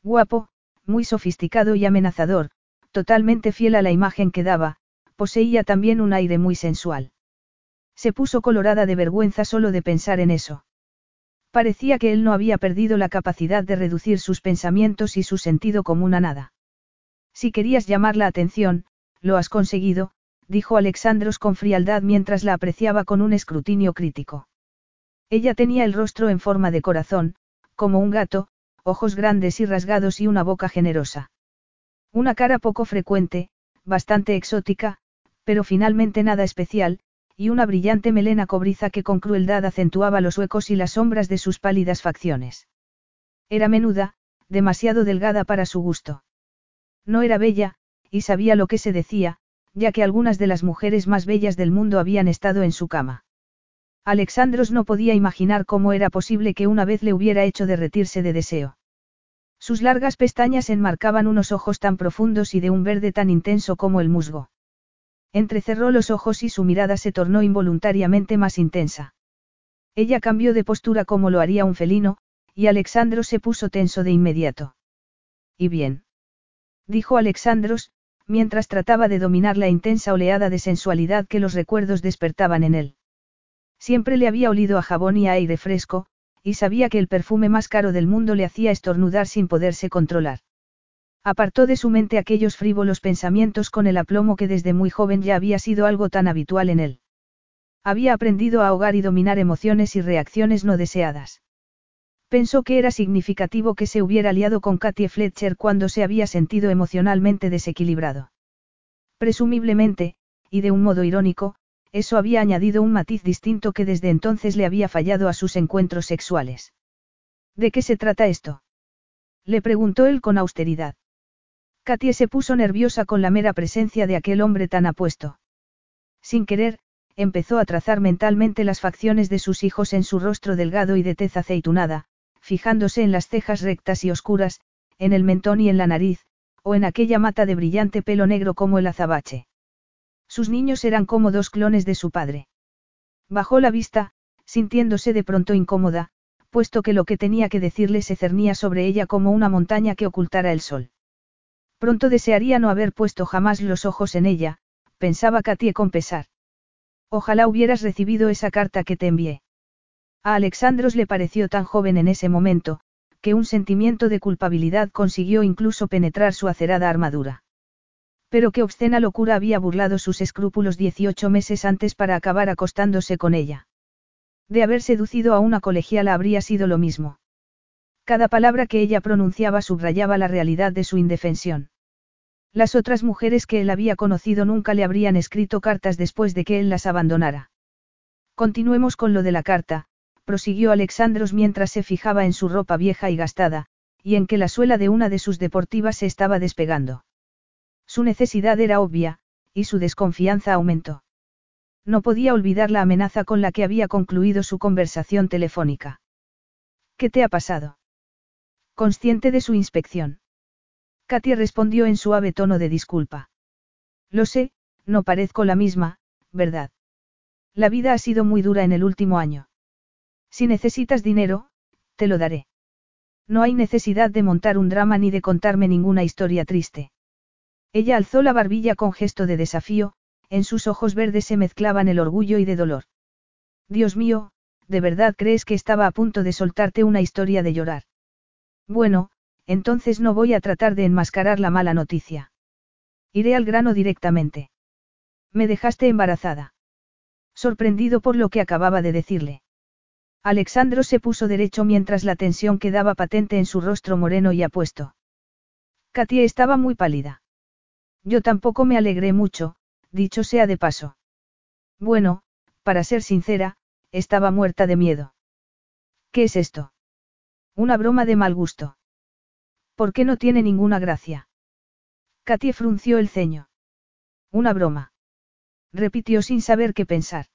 Guapo, muy sofisticado y amenazador, totalmente fiel a la imagen que daba, poseía también un aire muy sensual. Se puso colorada de vergüenza solo de pensar en eso. Parecía que él no había perdido la capacidad de reducir sus pensamientos y su sentido común a nada. Si querías llamar la atención, lo has conseguido, dijo Alexandros con frialdad mientras la apreciaba con un escrutinio crítico. Ella tenía el rostro en forma de corazón, como un gato, ojos grandes y rasgados y una boca generosa. Una cara poco frecuente, bastante exótica, pero finalmente nada especial, y una brillante melena cobriza que con crueldad acentuaba los huecos y las sombras de sus pálidas facciones. Era menuda, demasiado delgada para su gusto. No era bella, y sabía lo que se decía, ya que algunas de las mujeres más bellas del mundo habían estado en su cama. Alexandros no podía imaginar cómo era posible que una vez le hubiera hecho derretirse de deseo. Sus largas pestañas enmarcaban unos ojos tan profundos y de un verde tan intenso como el musgo. Entrecerró los ojos y su mirada se tornó involuntariamente más intensa. Ella cambió de postura como lo haría un felino, y Alexandros se puso tenso de inmediato. ¿Y bien? Dijo Alexandros, mientras trataba de dominar la intensa oleada de sensualidad que los recuerdos despertaban en él. Siempre le había olido a jabón y a aire fresco, y sabía que el perfume más caro del mundo le hacía estornudar sin poderse controlar. Apartó de su mente aquellos frívolos pensamientos con el aplomo que desde muy joven ya había sido algo tan habitual en él. Había aprendido a ahogar y dominar emociones y reacciones no deseadas. Pensó que era significativo que se hubiera aliado con Katie Fletcher cuando se había sentido emocionalmente desequilibrado. Presumiblemente, y de un modo irónico, eso había añadido un matiz distinto que desde entonces le había fallado a sus encuentros sexuales. ¿De qué se trata esto? Le preguntó él con austeridad. Katie se puso nerviosa con la mera presencia de aquel hombre tan apuesto. Sin querer, empezó a trazar mentalmente las facciones de sus hijos en su rostro delgado y de tez aceitunada, fijándose en las cejas rectas y oscuras, en el mentón y en la nariz, o en aquella mata de brillante pelo negro como el azabache. Sus niños eran como dos clones de su padre. Bajó la vista, sintiéndose de pronto incómoda, puesto que lo que tenía que decirle se cernía sobre ella como una montaña que ocultara el sol. Pronto desearía no haber puesto jamás los ojos en ella, pensaba Katie con pesar. Ojalá hubieras recibido esa carta que te envié. A Alexandros le pareció tan joven en ese momento, que un sentimiento de culpabilidad consiguió incluso penetrar su acerada armadura. Pero qué obscena locura había burlado sus escrúpulos 18 meses antes para acabar acostándose con ella. De haber seducido a una colegiala habría sido lo mismo. Cada palabra que ella pronunciaba subrayaba la realidad de su indefensión. Las otras mujeres que él había conocido nunca le habrían escrito cartas después de que él las abandonara. Continuemos con lo de la carta, prosiguió Alexandros mientras se fijaba en su ropa vieja y gastada, y en que la suela de una de sus deportivas se estaba despegando. Su necesidad era obvia, y su desconfianza aumentó. No podía olvidar la amenaza con la que había concluido su conversación telefónica. ¿Qué te ha pasado? Consciente de su inspección. Katia respondió en suave tono de disculpa. Lo sé, no parezco la misma, ¿verdad? La vida ha sido muy dura en el último año. Si necesitas dinero, te lo daré. No hay necesidad de montar un drama ni de contarme ninguna historia triste. Ella alzó la barbilla con gesto de desafío, en sus ojos verdes se mezclaban el orgullo y de dolor. Dios mío, ¿de verdad crees que estaba a punto de soltarte una historia de llorar? Bueno, entonces no voy a tratar de enmascarar la mala noticia. Iré al grano directamente. Me dejaste embarazada. Sorprendido por lo que acababa de decirle. Alexandro se puso derecho mientras la tensión quedaba patente en su rostro moreno y apuesto. Katia estaba muy pálida. Yo tampoco me alegré mucho, dicho sea de paso. Bueno, para ser sincera, estaba muerta de miedo. ¿Qué es esto? Una broma de mal gusto. ¿Por qué no tiene ninguna gracia? Katie frunció el ceño. Una broma. Repitió sin saber qué pensar.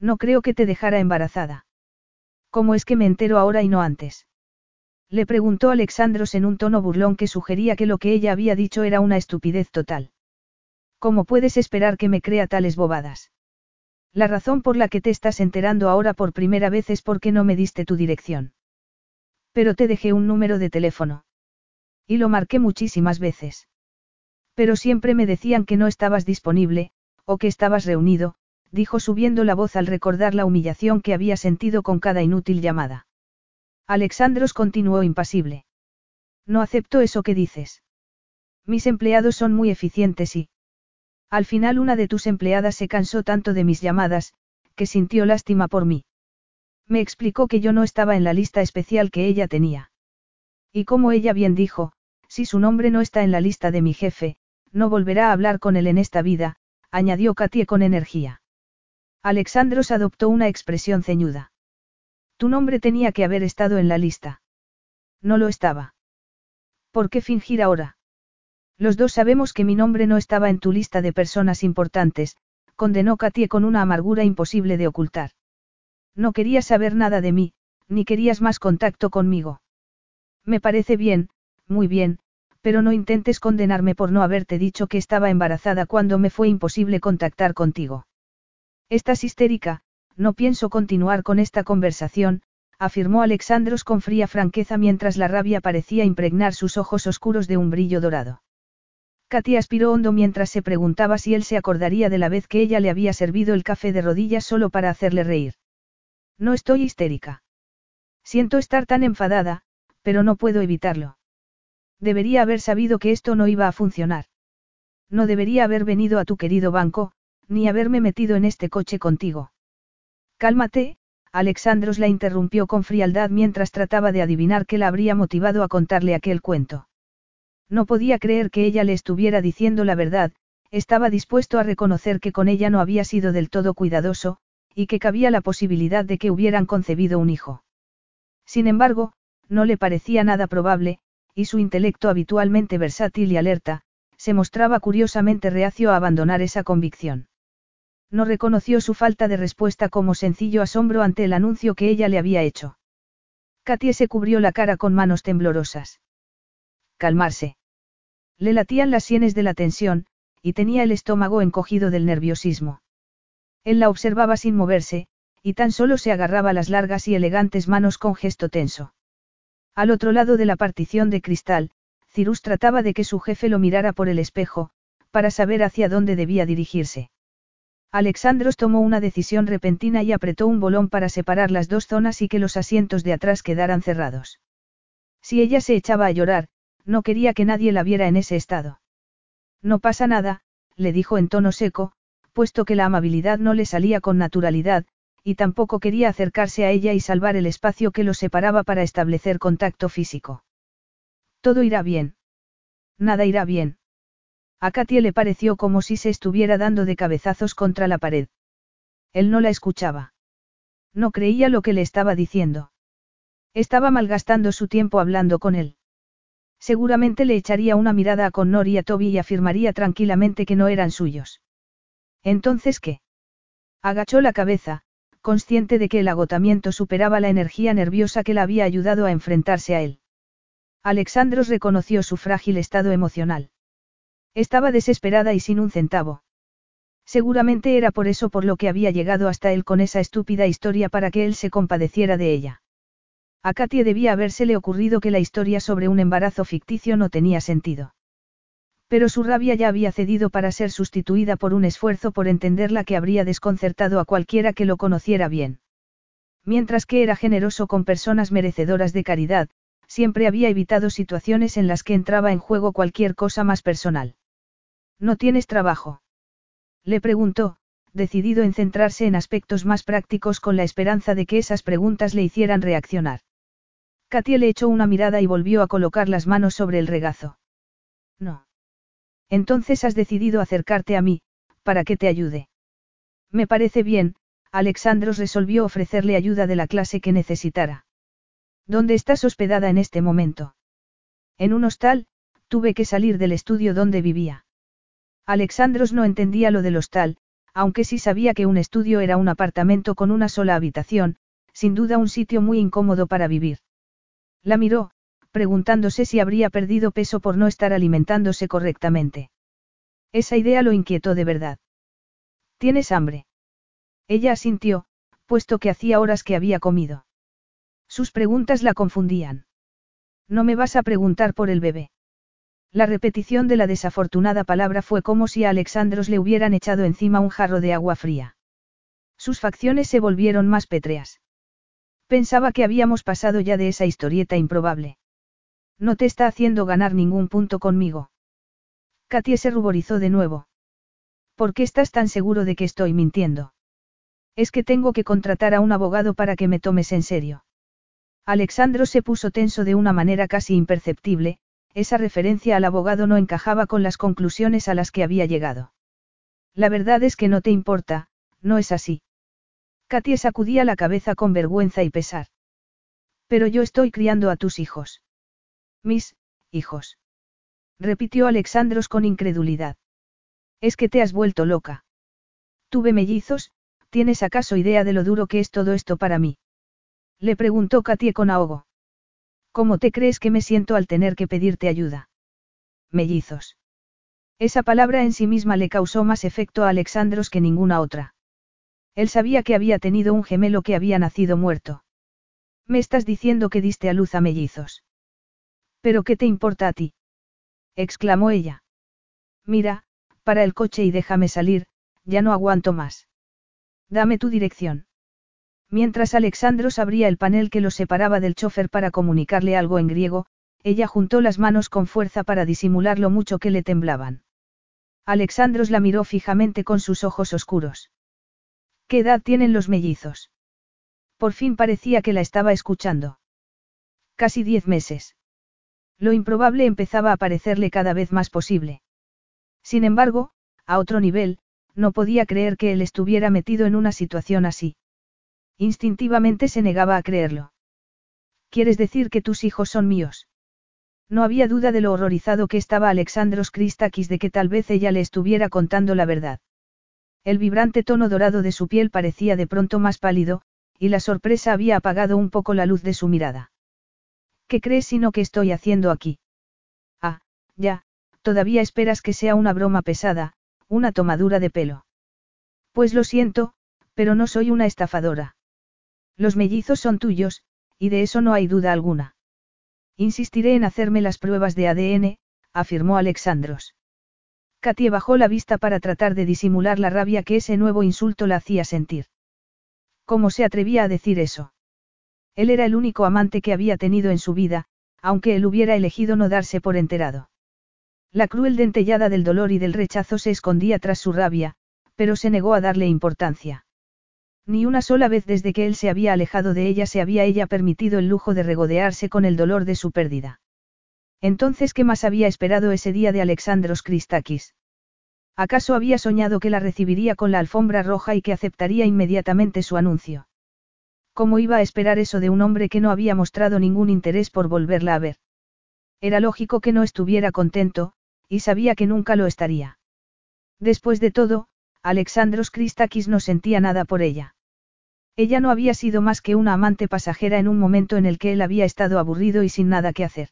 No creo que te dejara embarazada. ¿Cómo es que me entero ahora y no antes? Le preguntó Alexandros en un tono burlón que sugería que lo que ella había dicho era una estupidez total. ¿Cómo puedes esperar que me crea tales bobadas? La razón por la que te estás enterando ahora por primera vez es porque no me diste tu dirección. Pero te dejé un número de teléfono. Y lo marqué muchísimas veces. Pero siempre me decían que no estabas disponible, o que estabas reunido, dijo subiendo la voz al recordar la humillación que había sentido con cada inútil llamada. Alexandros continuó impasible. No acepto eso que dices. Mis empleados son muy eficientes y... Al final una de tus empleadas se cansó tanto de mis llamadas, que sintió lástima por mí. Me explicó que yo no estaba en la lista especial que ella tenía. Y como ella bien dijo, si su nombre no está en la lista de mi jefe, no volverá a hablar con él en esta vida, añadió Katie con energía. Alexandros adoptó una expresión ceñuda. Tu nombre tenía que haber estado en la lista. No lo estaba. ¿Por qué fingir ahora? Los dos sabemos que mi nombre no estaba en tu lista de personas importantes, condenó Katie con una amargura imposible de ocultar. No querías saber nada de mí, ni querías más contacto conmigo. Me parece bien, muy bien, pero no intentes condenarme por no haberte dicho que estaba embarazada cuando me fue imposible contactar contigo. Estás histérica, no pienso continuar con esta conversación, afirmó Alexandros con fría franqueza mientras la rabia parecía impregnar sus ojos oscuros de un brillo dorado. Katy aspiró hondo mientras se preguntaba si él se acordaría de la vez que ella le había servido el café de rodillas solo para hacerle reír. No estoy histérica. Siento estar tan enfadada, pero no puedo evitarlo. Debería haber sabido que esto no iba a funcionar. No debería haber venido a tu querido banco, ni haberme metido en este coche contigo. Cálmate, Alexandros la interrumpió con frialdad mientras trataba de adivinar qué la habría motivado a contarle aquel cuento. No podía creer que ella le estuviera diciendo la verdad, estaba dispuesto a reconocer que con ella no había sido del todo cuidadoso, y que cabía la posibilidad de que hubieran concebido un hijo. Sin embargo, no le parecía nada probable, y su intelecto habitualmente versátil y alerta, se mostraba curiosamente reacio a abandonar esa convicción. No reconoció su falta de respuesta como sencillo asombro ante el anuncio que ella le había hecho. Katie se cubrió la cara con manos temblorosas calmarse. Le latían las sienes de la tensión, y tenía el estómago encogido del nerviosismo. Él la observaba sin moverse, y tan solo se agarraba las largas y elegantes manos con gesto tenso. Al otro lado de la partición de cristal, Cirus trataba de que su jefe lo mirara por el espejo, para saber hacia dónde debía dirigirse. Alexandros tomó una decisión repentina y apretó un bolón para separar las dos zonas y que los asientos de atrás quedaran cerrados. Si ella se echaba a llorar, no quería que nadie la viera en ese estado. No pasa nada, le dijo en tono seco, puesto que la amabilidad no le salía con naturalidad, y tampoco quería acercarse a ella y salvar el espacio que los separaba para establecer contacto físico. Todo irá bien. Nada irá bien. A Katie le pareció como si se estuviera dando de cabezazos contra la pared. Él no la escuchaba. No creía lo que le estaba diciendo. Estaba malgastando su tiempo hablando con él. Seguramente le echaría una mirada a Connor y a Toby y afirmaría tranquilamente que no eran suyos. Entonces, ¿qué? Agachó la cabeza, consciente de que el agotamiento superaba la energía nerviosa que la había ayudado a enfrentarse a él. Alexandros reconoció su frágil estado emocional. Estaba desesperada y sin un centavo. Seguramente era por eso por lo que había llegado hasta él con esa estúpida historia para que él se compadeciera de ella. A Katie debía habérsele ocurrido que la historia sobre un embarazo ficticio no tenía sentido. Pero su rabia ya había cedido para ser sustituida por un esfuerzo por entenderla que habría desconcertado a cualquiera que lo conociera bien. Mientras que era generoso con personas merecedoras de caridad, siempre había evitado situaciones en las que entraba en juego cualquier cosa más personal. ¿No tienes trabajo? Le preguntó, decidido en centrarse en aspectos más prácticos con la esperanza de que esas preguntas le hicieran reaccionar. Katia le echó una mirada y volvió a colocar las manos sobre el regazo. No. Entonces has decidido acercarte a mí, para que te ayude. Me parece bien, Alexandros resolvió ofrecerle ayuda de la clase que necesitara. ¿Dónde estás hospedada en este momento? En un hostal, tuve que salir del estudio donde vivía. Alexandros no entendía lo del hostal, aunque sí sabía que un estudio era un apartamento con una sola habitación, sin duda un sitio muy incómodo para vivir. La miró, preguntándose si habría perdido peso por no estar alimentándose correctamente. Esa idea lo inquietó de verdad. ¿Tienes hambre? Ella asintió, puesto que hacía horas que había comido. Sus preguntas la confundían. No me vas a preguntar por el bebé. La repetición de la desafortunada palabra fue como si a Alexandros le hubieran echado encima un jarro de agua fría. Sus facciones se volvieron más pétreas. Pensaba que habíamos pasado ya de esa historieta improbable. No te está haciendo ganar ningún punto conmigo. Katie se ruborizó de nuevo. ¿Por qué estás tan seguro de que estoy mintiendo? Es que tengo que contratar a un abogado para que me tomes en serio. Alexandro se puso tenso de una manera casi imperceptible, esa referencia al abogado no encajaba con las conclusiones a las que había llegado. La verdad es que no te importa, no es así. Katie sacudía la cabeza con vergüenza y pesar. Pero yo estoy criando a tus hijos. Mis, hijos. Repitió Alexandros con incredulidad. Es que te has vuelto loca. Tuve mellizos, ¿tienes acaso idea de lo duro que es todo esto para mí? Le preguntó Katie con ahogo. ¿Cómo te crees que me siento al tener que pedirte ayuda? Mellizos. Esa palabra en sí misma le causó más efecto a Alexandros que ninguna otra. Él sabía que había tenido un gemelo que había nacido muerto. Me estás diciendo que diste a luz a mellizos. ¿Pero qué te importa a ti? exclamó ella. Mira, para el coche y déjame salir, ya no aguanto más. Dame tu dirección. Mientras Alexandros abría el panel que lo separaba del chofer para comunicarle algo en griego, ella juntó las manos con fuerza para disimular lo mucho que le temblaban. Alexandros la miró fijamente con sus ojos oscuros. ¿Qué edad tienen los mellizos? Por fin parecía que la estaba escuchando. Casi diez meses. Lo improbable empezaba a parecerle cada vez más posible. Sin embargo, a otro nivel, no podía creer que él estuviera metido en una situación así. Instintivamente se negaba a creerlo. ¿Quieres decir que tus hijos son míos? No había duda de lo horrorizado que estaba Alexandros Christakis de que tal vez ella le estuviera contando la verdad. El vibrante tono dorado de su piel parecía de pronto más pálido, y la sorpresa había apagado un poco la luz de su mirada. ¿Qué crees sino que estoy haciendo aquí? Ah, ya, todavía esperas que sea una broma pesada, una tomadura de pelo. Pues lo siento, pero no soy una estafadora. Los mellizos son tuyos, y de eso no hay duda alguna. Insistiré en hacerme las pruebas de ADN, afirmó Alexandros. Katie bajó la vista para tratar de disimular la rabia que ese nuevo insulto la hacía sentir. ¿Cómo se atrevía a decir eso? Él era el único amante que había tenido en su vida, aunque él hubiera elegido no darse por enterado. La cruel dentellada del dolor y del rechazo se escondía tras su rabia, pero se negó a darle importancia. Ni una sola vez desde que él se había alejado de ella se había ella permitido el lujo de regodearse con el dolor de su pérdida. Entonces, ¿qué más había esperado ese día de Alexandros Christakis? ¿Acaso había soñado que la recibiría con la alfombra roja y que aceptaría inmediatamente su anuncio? ¿Cómo iba a esperar eso de un hombre que no había mostrado ningún interés por volverla a ver? Era lógico que no estuviera contento, y sabía que nunca lo estaría. Después de todo, Alexandros Christakis no sentía nada por ella. Ella no había sido más que una amante pasajera en un momento en el que él había estado aburrido y sin nada que hacer.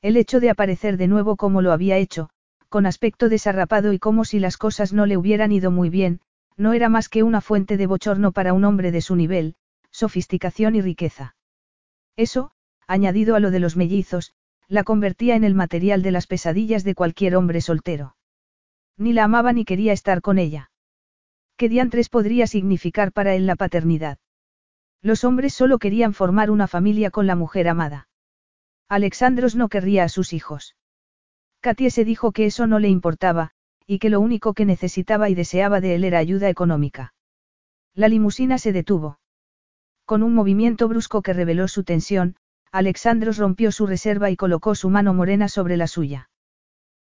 El hecho de aparecer de nuevo como lo había hecho, con aspecto desarrapado y como si las cosas no le hubieran ido muy bien, no era más que una fuente de bochorno para un hombre de su nivel, sofisticación y riqueza. Eso, añadido a lo de los mellizos, la convertía en el material de las pesadillas de cualquier hombre soltero. Ni la amaba ni quería estar con ella. ¿Qué diantres podría significar para él la paternidad? Los hombres solo querían formar una familia con la mujer amada. Alexandros no querría a sus hijos. Katie se dijo que eso no le importaba, y que lo único que necesitaba y deseaba de él era ayuda económica. La limusina se detuvo. Con un movimiento brusco que reveló su tensión, Alexandros rompió su reserva y colocó su mano morena sobre la suya.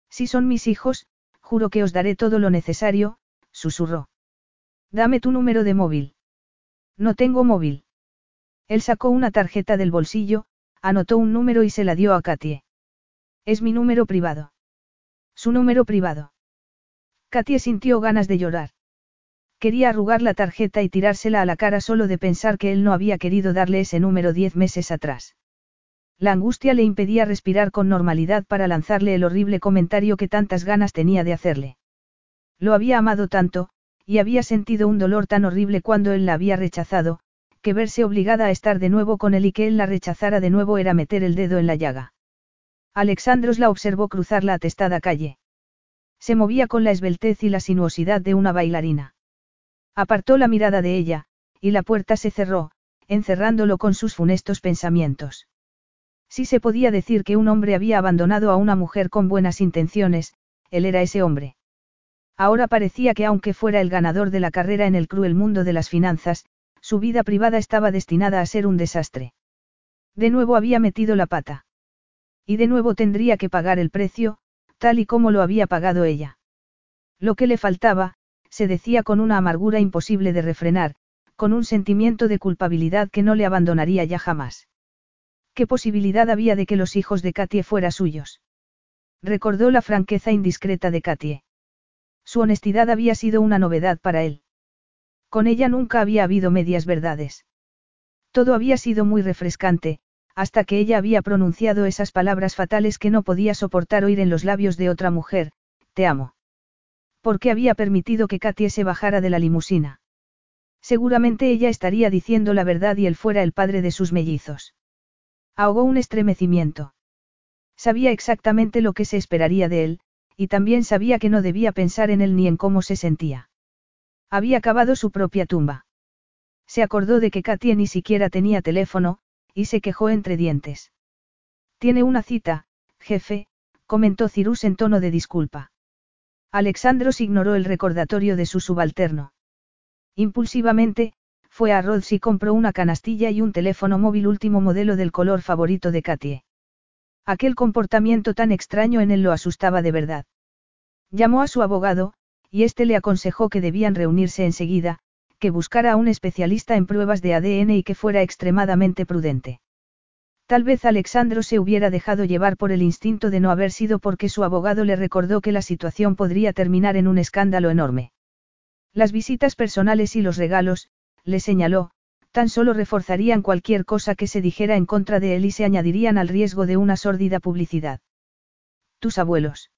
Si son mis hijos, Juro que os daré todo lo necesario, susurró. Dame tu número de móvil. No tengo móvil. Él sacó una tarjeta del bolsillo, anotó un número y se la dio a Katie. Es mi número privado. Su número privado. Katie sintió ganas de llorar. Quería arrugar la tarjeta y tirársela a la cara solo de pensar que él no había querido darle ese número diez meses atrás. La angustia le impedía respirar con normalidad para lanzarle el horrible comentario que tantas ganas tenía de hacerle. Lo había amado tanto, y había sentido un dolor tan horrible cuando él la había rechazado, que verse obligada a estar de nuevo con él y que él la rechazara de nuevo era meter el dedo en la llaga. Alexandros la observó cruzar la atestada calle. Se movía con la esbeltez y la sinuosidad de una bailarina. Apartó la mirada de ella, y la puerta se cerró, encerrándolo con sus funestos pensamientos. Si se podía decir que un hombre había abandonado a una mujer con buenas intenciones, él era ese hombre. Ahora parecía que aunque fuera el ganador de la carrera en el cruel mundo de las finanzas, su vida privada estaba destinada a ser un desastre. De nuevo había metido la pata. Y de nuevo tendría que pagar el precio, tal y como lo había pagado ella. Lo que le faltaba, se decía con una amargura imposible de refrenar, con un sentimiento de culpabilidad que no le abandonaría ya jamás. ¿Qué posibilidad había de que los hijos de Katie fueran suyos? Recordó la franqueza indiscreta de Katie. Su honestidad había sido una novedad para él. Con ella nunca había habido medias verdades. Todo había sido muy refrescante, hasta que ella había pronunciado esas palabras fatales que no podía soportar oír en los labios de otra mujer, te amo. ¿Por qué había permitido que Katie se bajara de la limusina? Seguramente ella estaría diciendo la verdad y él fuera el padre de sus mellizos. Ahogó un estremecimiento. Sabía exactamente lo que se esperaría de él, y también sabía que no debía pensar en él ni en cómo se sentía. Había cavado su propia tumba. Se acordó de que Katie ni siquiera tenía teléfono, y se quejó entre dientes. Tiene una cita, jefe, comentó Cirus en tono de disculpa. Alexandros ignoró el recordatorio de su subalterno. Impulsivamente, fue a Rhodes y compró una canastilla y un teléfono móvil último modelo del color favorito de Katie. Aquel comportamiento tan extraño en él lo asustaba de verdad. Llamó a su abogado, y éste le aconsejó que debían reunirse enseguida, que buscara a un especialista en pruebas de ADN y que fuera extremadamente prudente. Tal vez Alexandro se hubiera dejado llevar por el instinto de no haber sido porque su abogado le recordó que la situación podría terminar en un escándalo enorme. Las visitas personales y los regalos, le señaló, tan solo reforzarían cualquier cosa que se dijera en contra de él y se añadirían al riesgo de una sórdida publicidad. Tus abuelos.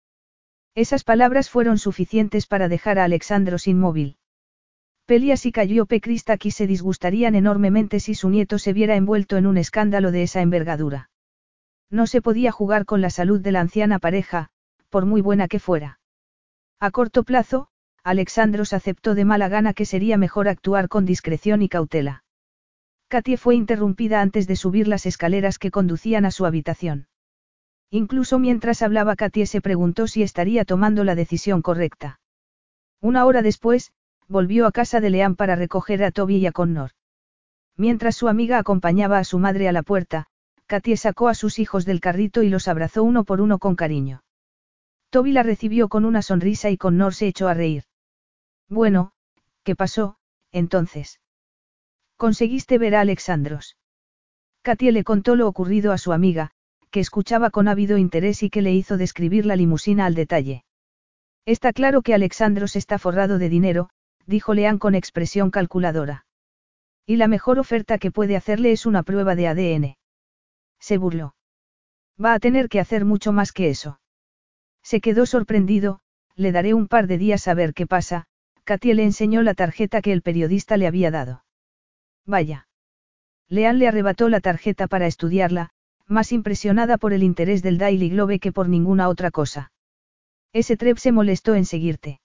Esas palabras fueron suficientes para dejar a Alexandro inmóvil. Pelias y Calliope Kristaki se disgustarían enormemente si su nieto se viera envuelto en un escándalo de esa envergadura. No se podía jugar con la salud de la anciana pareja, por muy buena que fuera. A corto plazo, Alexandros aceptó de mala gana que sería mejor actuar con discreción y cautela. Katie fue interrumpida antes de subir las escaleras que conducían a su habitación. Incluso mientras hablaba Katie se preguntó si estaría tomando la decisión correcta. Una hora después, volvió a casa de Leán para recoger a Toby y a Connor. Mientras su amiga acompañaba a su madre a la puerta, Katie sacó a sus hijos del carrito y los abrazó uno por uno con cariño. Toby la recibió con una sonrisa y Connor se echó a reír. Bueno, ¿qué pasó, entonces? ¿Conseguiste ver a Alexandros? Katie le contó lo ocurrido a su amiga, que escuchaba con ávido interés y que le hizo describir la limusina al detalle. Está claro que Alexandros está forrado de dinero, dijo Leán con expresión calculadora. Y la mejor oferta que puede hacerle es una prueba de ADN. Se burló. Va a tener que hacer mucho más que eso. Se quedó sorprendido, le daré un par de días a ver qué pasa, Katie le enseñó la tarjeta que el periodista le había dado. Vaya. Leanne le arrebató la tarjeta para estudiarla, más impresionada por el interés del Daily Globe que por ninguna otra cosa. Ese Treb se molestó en seguirte.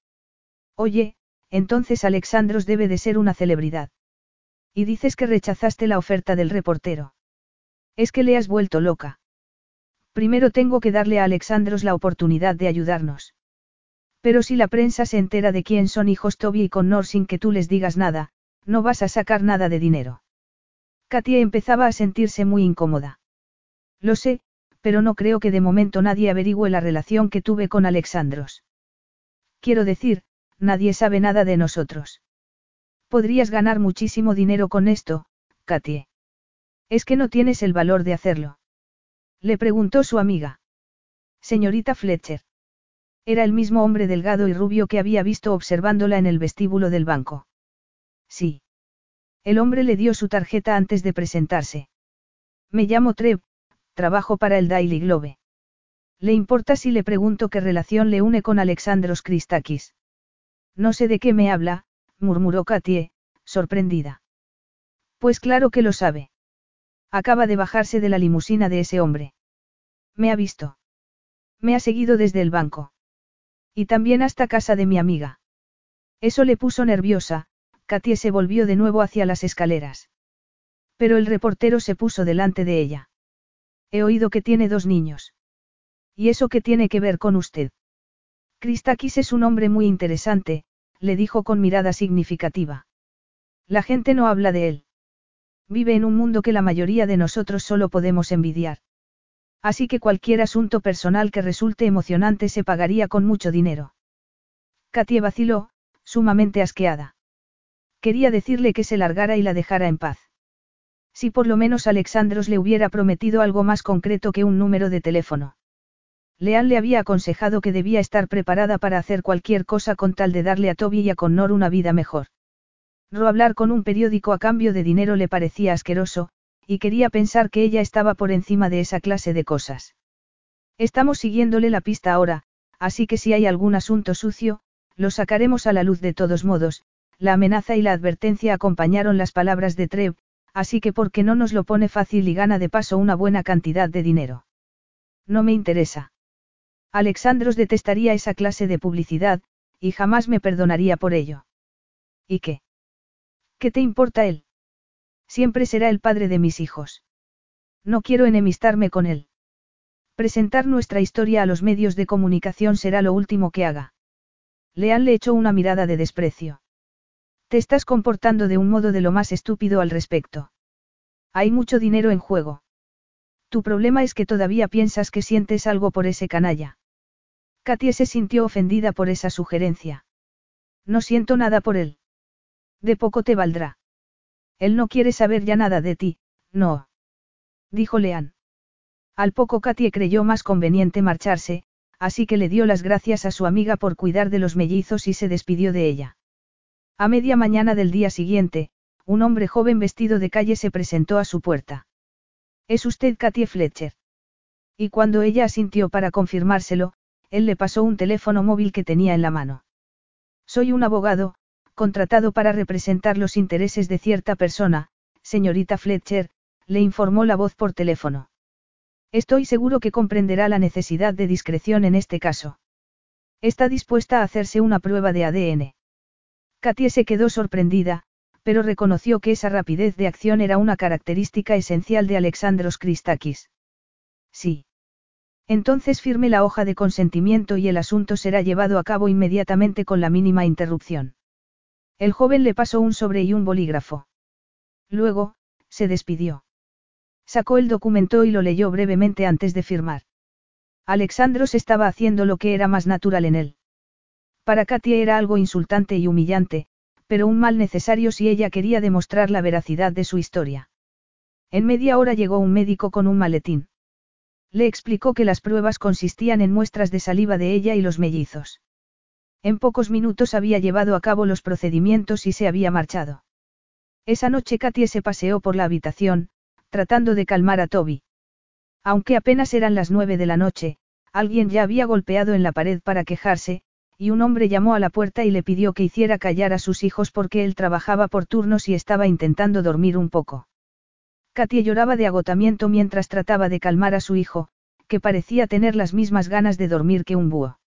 Oye, entonces Alexandros debe de ser una celebridad. Y dices que rechazaste la oferta del reportero. Es que le has vuelto loca. Primero tengo que darle a Alexandros la oportunidad de ayudarnos. Pero si la prensa se entera de quién son hijos Toby y Connor sin que tú les digas nada, no vas a sacar nada de dinero. Katia empezaba a sentirse muy incómoda. Lo sé, pero no creo que de momento nadie averigüe la relación que tuve con Alexandros. Quiero decir, nadie sabe nada de nosotros. Podrías ganar muchísimo dinero con esto, Katie. Es que no tienes el valor de hacerlo. Le preguntó su amiga. Señorita Fletcher. Era el mismo hombre delgado y rubio que había visto observándola en el vestíbulo del banco. Sí. El hombre le dio su tarjeta antes de presentarse. Me llamo Trev, trabajo para el Daily Globe. ¿Le importa si le pregunto qué relación le une con Alexandros Christakis? No sé de qué me habla, murmuró Katie, sorprendida. Pues claro que lo sabe. Acaba de bajarse de la limusina de ese hombre. Me ha visto. Me ha seguido desde el banco. Y también hasta casa de mi amiga. Eso le puso nerviosa, Katie se volvió de nuevo hacia las escaleras. Pero el reportero se puso delante de ella. He oído que tiene dos niños. ¿Y eso qué tiene que ver con usted? Christakis es un hombre muy interesante, le dijo con mirada significativa. La gente no habla de él. Vive en un mundo que la mayoría de nosotros solo podemos envidiar. Así que cualquier asunto personal que resulte emocionante se pagaría con mucho dinero. Katie vaciló, sumamente asqueada. Quería decirle que se largara y la dejara en paz. Si por lo menos Alexandros le hubiera prometido algo más concreto que un número de teléfono. Leal le había aconsejado que debía estar preparada para hacer cualquier cosa con tal de darle a Toby y a Connor una vida mejor. Ro hablar con un periódico a cambio de dinero le parecía asqueroso, y quería pensar que ella estaba por encima de esa clase de cosas. Estamos siguiéndole la pista ahora, así que si hay algún asunto sucio, lo sacaremos a la luz de todos modos. La amenaza y la advertencia acompañaron las palabras de Trev, así que porque no nos lo pone fácil y gana de paso una buena cantidad de dinero. No me interesa. Alexandros detestaría esa clase de publicidad, y jamás me perdonaría por ello. ¿Y qué? ¿Qué te importa él? Siempre será el padre de mis hijos. No quiero enemistarme con él. Presentar nuestra historia a los medios de comunicación será lo último que haga. Lean le echó una mirada de desprecio. Te estás comportando de un modo de lo más estúpido al respecto. Hay mucho dinero en juego. Tu problema es que todavía piensas que sientes algo por ese canalla. Katie se sintió ofendida por esa sugerencia. No siento nada por él. De poco te valdrá. Él no quiere saber ya nada de ti, no. Dijo Leán. Al poco Katie creyó más conveniente marcharse, así que le dio las gracias a su amiga por cuidar de los mellizos y se despidió de ella. A media mañana del día siguiente, un hombre joven vestido de calle se presentó a su puerta. ¿Es usted Katie Fletcher? Y cuando ella asintió para confirmárselo, él le pasó un teléfono móvil que tenía en la mano. Soy un abogado, contratado para representar los intereses de cierta persona, señorita Fletcher, le informó la voz por teléfono. Estoy seguro que comprenderá la necesidad de discreción en este caso. Está dispuesta a hacerse una prueba de ADN. Katie se quedó sorprendida, pero reconoció que esa rapidez de acción era una característica esencial de Alexandros Christakis. Sí. Entonces firme la hoja de consentimiento y el asunto será llevado a cabo inmediatamente con la mínima interrupción. El joven le pasó un sobre y un bolígrafo. Luego, se despidió. Sacó el documento y lo leyó brevemente antes de firmar. Alexandros estaba haciendo lo que era más natural en él. Para Katia era algo insultante y humillante, pero un mal necesario si ella quería demostrar la veracidad de su historia. En media hora llegó un médico con un maletín. Le explicó que las pruebas consistían en muestras de saliva de ella y los mellizos. En pocos minutos había llevado a cabo los procedimientos y se había marchado. Esa noche Katie se paseó por la habitación, tratando de calmar a Toby. Aunque apenas eran las nueve de la noche, alguien ya había golpeado en la pared para quejarse, y un hombre llamó a la puerta y le pidió que hiciera callar a sus hijos porque él trabajaba por turnos y estaba intentando dormir un poco. Katie lloraba de agotamiento mientras trataba de calmar a su hijo, que parecía tener las mismas ganas de dormir que un búho.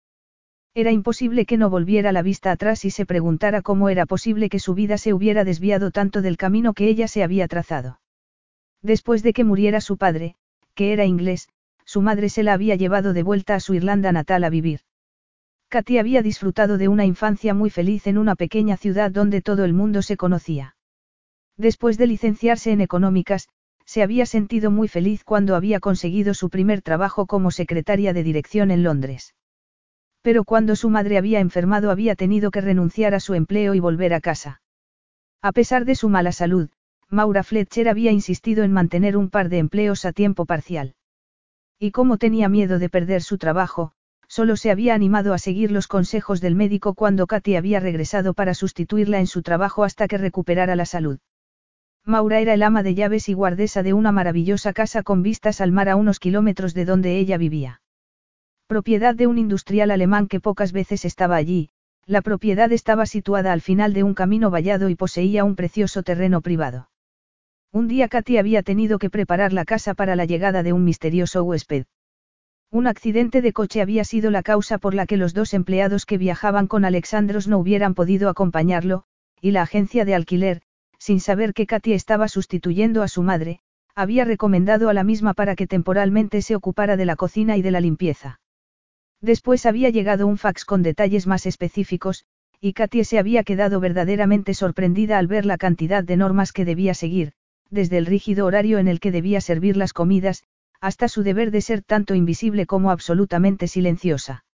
Era imposible que no volviera la vista atrás y se preguntara cómo era posible que su vida se hubiera desviado tanto del camino que ella se había trazado. Después de que muriera su padre, que era inglés, su madre se la había llevado de vuelta a su Irlanda natal a vivir. Katy había disfrutado de una infancia muy feliz en una pequeña ciudad donde todo el mundo se conocía. Después de licenciarse en económicas, se había sentido muy feliz cuando había conseguido su primer trabajo como secretaria de dirección en Londres. Pero cuando su madre había enfermado había tenido que renunciar a su empleo y volver a casa. A pesar de su mala salud, Maura Fletcher había insistido en mantener un par de empleos a tiempo parcial. Y como tenía miedo de perder su trabajo, solo se había animado a seguir los consejos del médico cuando Katy había regresado para sustituirla en su trabajo hasta que recuperara la salud. Maura era el ama de llaves y guardesa de una maravillosa casa con vistas al mar a unos kilómetros de donde ella vivía. Propiedad de un industrial alemán que pocas veces estaba allí, la propiedad estaba situada al final de un camino vallado y poseía un precioso terreno privado. Un día Katy había tenido que preparar la casa para la llegada de un misterioso huésped. Un accidente de coche había sido la causa por la que los dos empleados que viajaban con Alexandros no hubieran podido acompañarlo, y la agencia de alquiler, sin saber que Katy estaba sustituyendo a su madre, había recomendado a la misma para que temporalmente se ocupara de la cocina y de la limpieza. Después había llegado un fax con detalles más específicos, y Katy se había quedado verdaderamente sorprendida al ver la cantidad de normas que debía seguir, desde el rígido horario en el que debía servir las comidas, hasta su deber de ser tanto invisible como absolutamente silenciosa.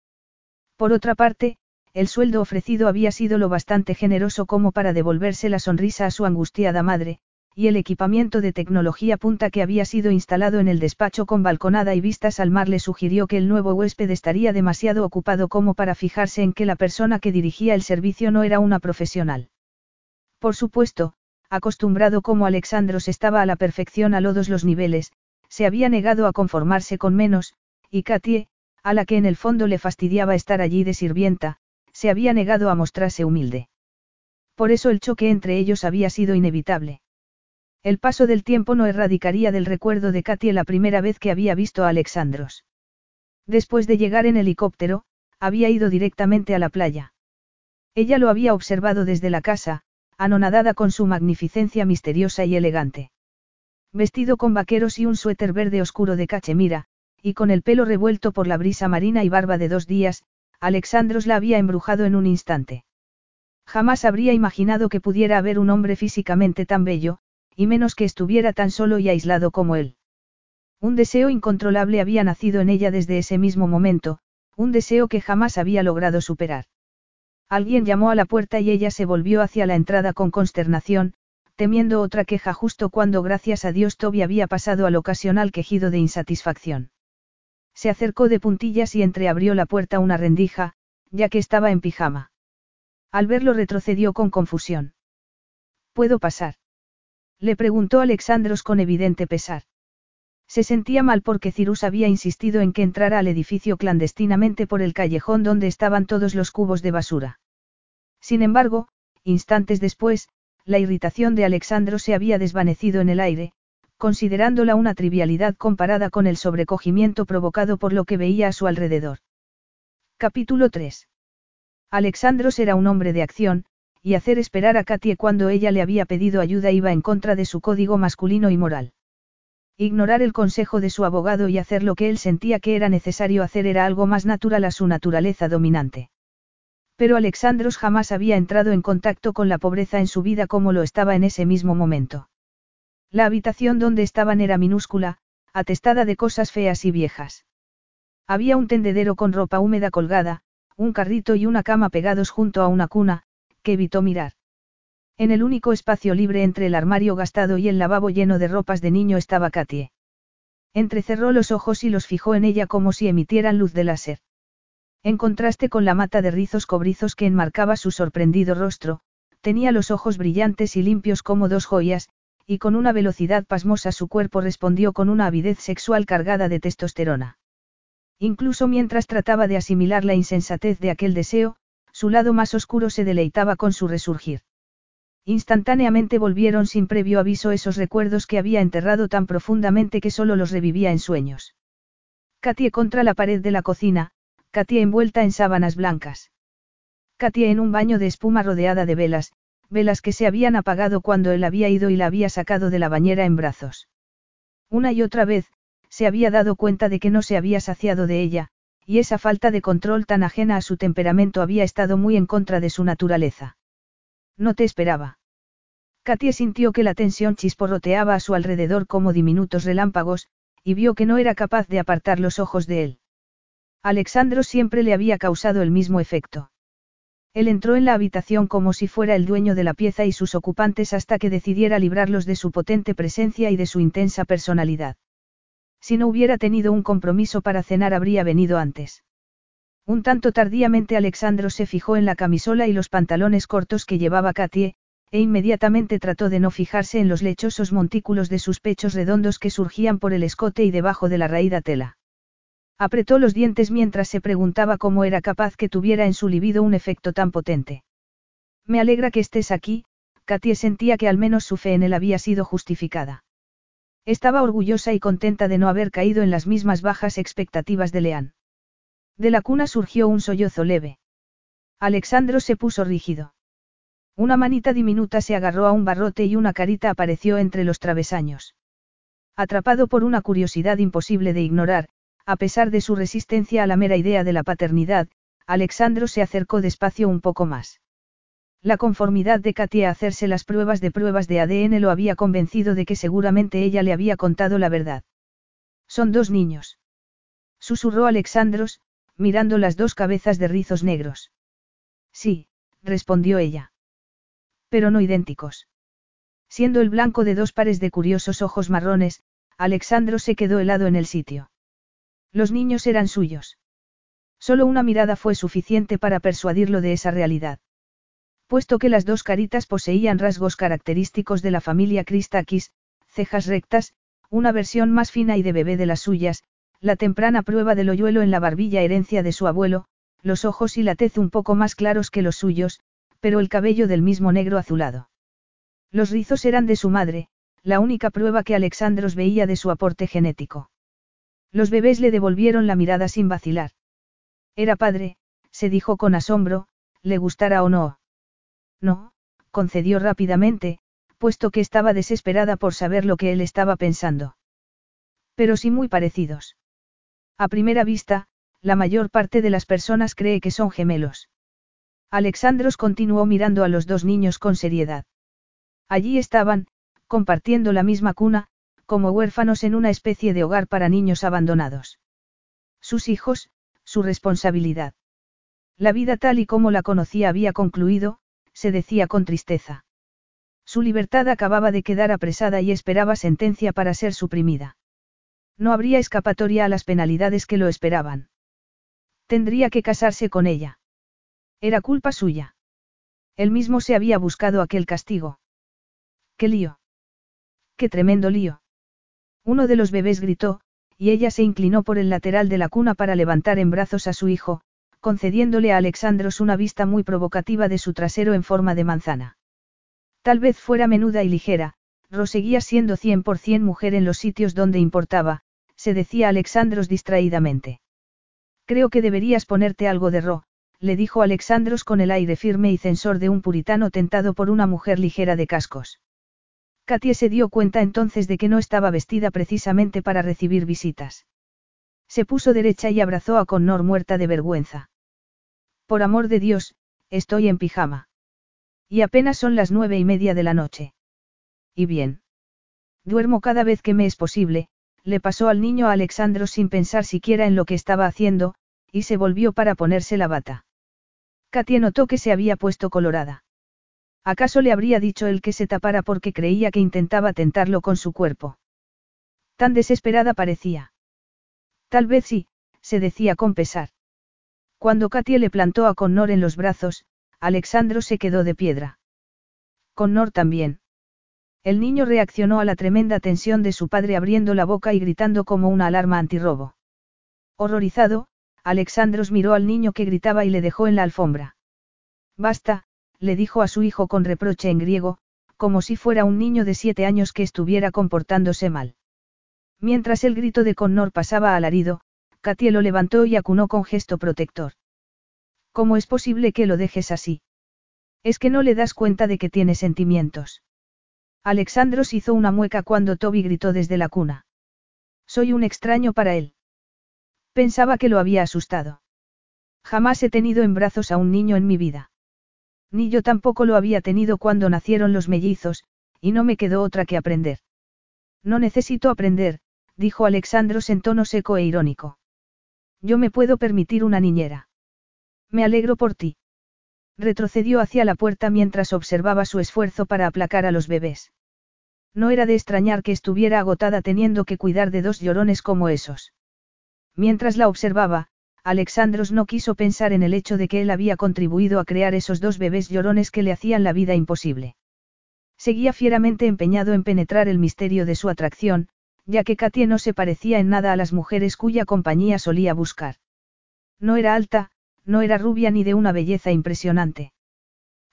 Por otra parte, el sueldo ofrecido había sido lo bastante generoso como para devolverse la sonrisa a su angustiada madre, y el equipamiento de tecnología punta que había sido instalado en el despacho con balconada y vistas al mar le sugirió que el nuevo huésped estaría demasiado ocupado como para fijarse en que la persona que dirigía el servicio no era una profesional. Por supuesto, acostumbrado como Alexandros estaba a la perfección a todos los niveles, se había negado a conformarse con menos, y Katie, a la que en el fondo le fastidiaba estar allí de sirvienta, se había negado a mostrarse humilde. Por eso el choque entre ellos había sido inevitable. El paso del tiempo no erradicaría del recuerdo de Katy la primera vez que había visto a Alexandros. Después de llegar en helicóptero, había ido directamente a la playa. Ella lo había observado desde la casa, anonadada con su magnificencia misteriosa y elegante. Vestido con vaqueros y un suéter verde oscuro de cachemira, y con el pelo revuelto por la brisa marina y barba de dos días, Alexandros la había embrujado en un instante. Jamás habría imaginado que pudiera haber un hombre físicamente tan bello, y menos que estuviera tan solo y aislado como él. Un deseo incontrolable había nacido en ella desde ese mismo momento, un deseo que jamás había logrado superar. Alguien llamó a la puerta y ella se volvió hacia la entrada con consternación, temiendo otra queja justo cuando gracias a Dios Toby había pasado al ocasional quejido de insatisfacción. Se acercó de puntillas y entreabrió la puerta una rendija, ya que estaba en pijama. Al verlo retrocedió con confusión. ¿Puedo pasar? Le preguntó Alexandros con evidente pesar. Se sentía mal porque Cirus había insistido en que entrara al edificio clandestinamente por el callejón donde estaban todos los cubos de basura. Sin embargo, instantes después, la irritación de Alexandro se había desvanecido en el aire, considerándola una trivialidad comparada con el sobrecogimiento provocado por lo que veía a su alrededor. Capítulo 3. Alexandros era un hombre de acción, y hacer esperar a Katie cuando ella le había pedido ayuda iba en contra de su código masculino y moral. Ignorar el consejo de su abogado y hacer lo que él sentía que era necesario hacer era algo más natural a su naturaleza dominante. Pero Alexandros jamás había entrado en contacto con la pobreza en su vida como lo estaba en ese mismo momento. La habitación donde estaban era minúscula, atestada de cosas feas y viejas. Había un tendedero con ropa húmeda colgada, un carrito y una cama pegados junto a una cuna, que evitó mirar. En el único espacio libre entre el armario gastado y el lavabo lleno de ropas de niño estaba Katie. Entrecerró los ojos y los fijó en ella como si emitieran luz de láser. En contraste con la mata de rizos cobrizos que enmarcaba su sorprendido rostro, tenía los ojos brillantes y limpios como dos joyas, y con una velocidad pasmosa su cuerpo respondió con una avidez sexual cargada de testosterona. Incluso mientras trataba de asimilar la insensatez de aquel deseo, su lado más oscuro se deleitaba con su resurgir. Instantáneamente volvieron sin previo aviso esos recuerdos que había enterrado tan profundamente que solo los revivía en sueños. Katie contra la pared de la cocina, Katie envuelta en sábanas blancas. Katie en un baño de espuma rodeada de velas, velas que se habían apagado cuando él había ido y la había sacado de la bañera en brazos. Una y otra vez, se había dado cuenta de que no se había saciado de ella, y esa falta de control tan ajena a su temperamento había estado muy en contra de su naturaleza. No te esperaba. Katia sintió que la tensión chisporroteaba a su alrededor como diminutos relámpagos, y vio que no era capaz de apartar los ojos de él. Alexandro siempre le había causado el mismo efecto. Él entró en la habitación como si fuera el dueño de la pieza y sus ocupantes hasta que decidiera librarlos de su potente presencia y de su intensa personalidad. Si no hubiera tenido un compromiso para cenar habría venido antes. Un tanto tardíamente Alexandro se fijó en la camisola y los pantalones cortos que llevaba Katie, e inmediatamente trató de no fijarse en los lechosos montículos de sus pechos redondos que surgían por el escote y debajo de la raída tela. Apretó los dientes mientras se preguntaba cómo era capaz que tuviera en su libido un efecto tan potente. Me alegra que estés aquí, Katie sentía que al menos su fe en él había sido justificada. Estaba orgullosa y contenta de no haber caído en las mismas bajas expectativas de Leán. De la cuna surgió un sollozo leve. Alexandro se puso rígido. Una manita diminuta se agarró a un barrote y una carita apareció entre los travesaños. Atrapado por una curiosidad imposible de ignorar, a pesar de su resistencia a la mera idea de la paternidad, Alexandro se acercó despacio un poco más. La conformidad de Katia a hacerse las pruebas de pruebas de ADN lo había convencido de que seguramente ella le había contado la verdad. Son dos niños. Susurró Alexandros, mirando las dos cabezas de rizos negros. Sí, respondió ella. Pero no idénticos. Siendo el blanco de dos pares de curiosos ojos marrones, Alexandro se quedó helado en el sitio. Los niños eran suyos. Solo una mirada fue suficiente para persuadirlo de esa realidad. Puesto que las dos caritas poseían rasgos característicos de la familia Christakis, cejas rectas, una versión más fina y de bebé de las suyas, la temprana prueba del hoyuelo en la barbilla herencia de su abuelo, los ojos y la tez un poco más claros que los suyos, pero el cabello del mismo negro azulado. Los rizos eran de su madre, la única prueba que Alexandros veía de su aporte genético. Los bebés le devolvieron la mirada sin vacilar. Era padre, se dijo con asombro, le gustara o no. No, concedió rápidamente, puesto que estaba desesperada por saber lo que él estaba pensando. Pero sí muy parecidos. A primera vista, la mayor parte de las personas cree que son gemelos. Alexandros continuó mirando a los dos niños con seriedad. Allí estaban, compartiendo la misma cuna, como huérfanos en una especie de hogar para niños abandonados. Sus hijos, su responsabilidad. La vida tal y como la conocía había concluido, se decía con tristeza. Su libertad acababa de quedar apresada y esperaba sentencia para ser suprimida. No habría escapatoria a las penalidades que lo esperaban. Tendría que casarse con ella. Era culpa suya. Él mismo se había buscado aquel castigo. ¡Qué lío! ¡Qué tremendo lío! Uno de los bebés gritó, y ella se inclinó por el lateral de la cuna para levantar en brazos a su hijo, concediéndole a Alexandros una vista muy provocativa de su trasero en forma de manzana. Tal vez fuera menuda y ligera, seguía siendo 100% mujer en los sitios donde importaba, se decía Alexandros distraídamente. Creo que deberías ponerte algo de ro, le dijo Alexandros con el aire firme y censor de un puritano tentado por una mujer ligera de cascos. Katia se dio cuenta entonces de que no estaba vestida precisamente para recibir visitas. Se puso derecha y abrazó a Connor muerta de vergüenza. Por amor de Dios, estoy en pijama. Y apenas son las nueve y media de la noche. Y bien. Duermo cada vez que me es posible, le pasó al niño a Alexandro sin pensar siquiera en lo que estaba haciendo, y se volvió para ponerse la bata. Katia notó que se había puesto colorada. ¿Acaso le habría dicho él que se tapara porque creía que intentaba tentarlo con su cuerpo? Tan desesperada parecía. Tal vez sí, se decía con pesar. Cuando Katia le plantó a Connor en los brazos, Alexandro se quedó de piedra. Connor también. El niño reaccionó a la tremenda tensión de su padre abriendo la boca y gritando como una alarma antirrobo. Horrorizado, Alexandros miró al niño que gritaba y le dejó en la alfombra. Basta, le dijo a su hijo con reproche en griego, como si fuera un niño de siete años que estuviera comportándose mal. Mientras el grito de Connor pasaba alarido, Katie lo levantó y acunó con gesto protector. ¿Cómo es posible que lo dejes así? Es que no le das cuenta de que tiene sentimientos. Alexandros hizo una mueca cuando Toby gritó desde la cuna. Soy un extraño para él. Pensaba que lo había asustado. Jamás he tenido en brazos a un niño en mi vida. Ni yo tampoco lo había tenido cuando nacieron los mellizos, y no me quedó otra que aprender. No necesito aprender, dijo Alexandros en tono seco e irónico. Yo me puedo permitir una niñera. Me alegro por ti. Retrocedió hacia la puerta mientras observaba su esfuerzo para aplacar a los bebés. No era de extrañar que estuviera agotada teniendo que cuidar de dos llorones como esos. Mientras la observaba, Alexandros no quiso pensar en el hecho de que él había contribuido a crear esos dos bebés llorones que le hacían la vida imposible. Seguía fieramente empeñado en penetrar el misterio de su atracción, ya que Katie no se parecía en nada a las mujeres cuya compañía solía buscar. No era alta, no era rubia ni de una belleza impresionante.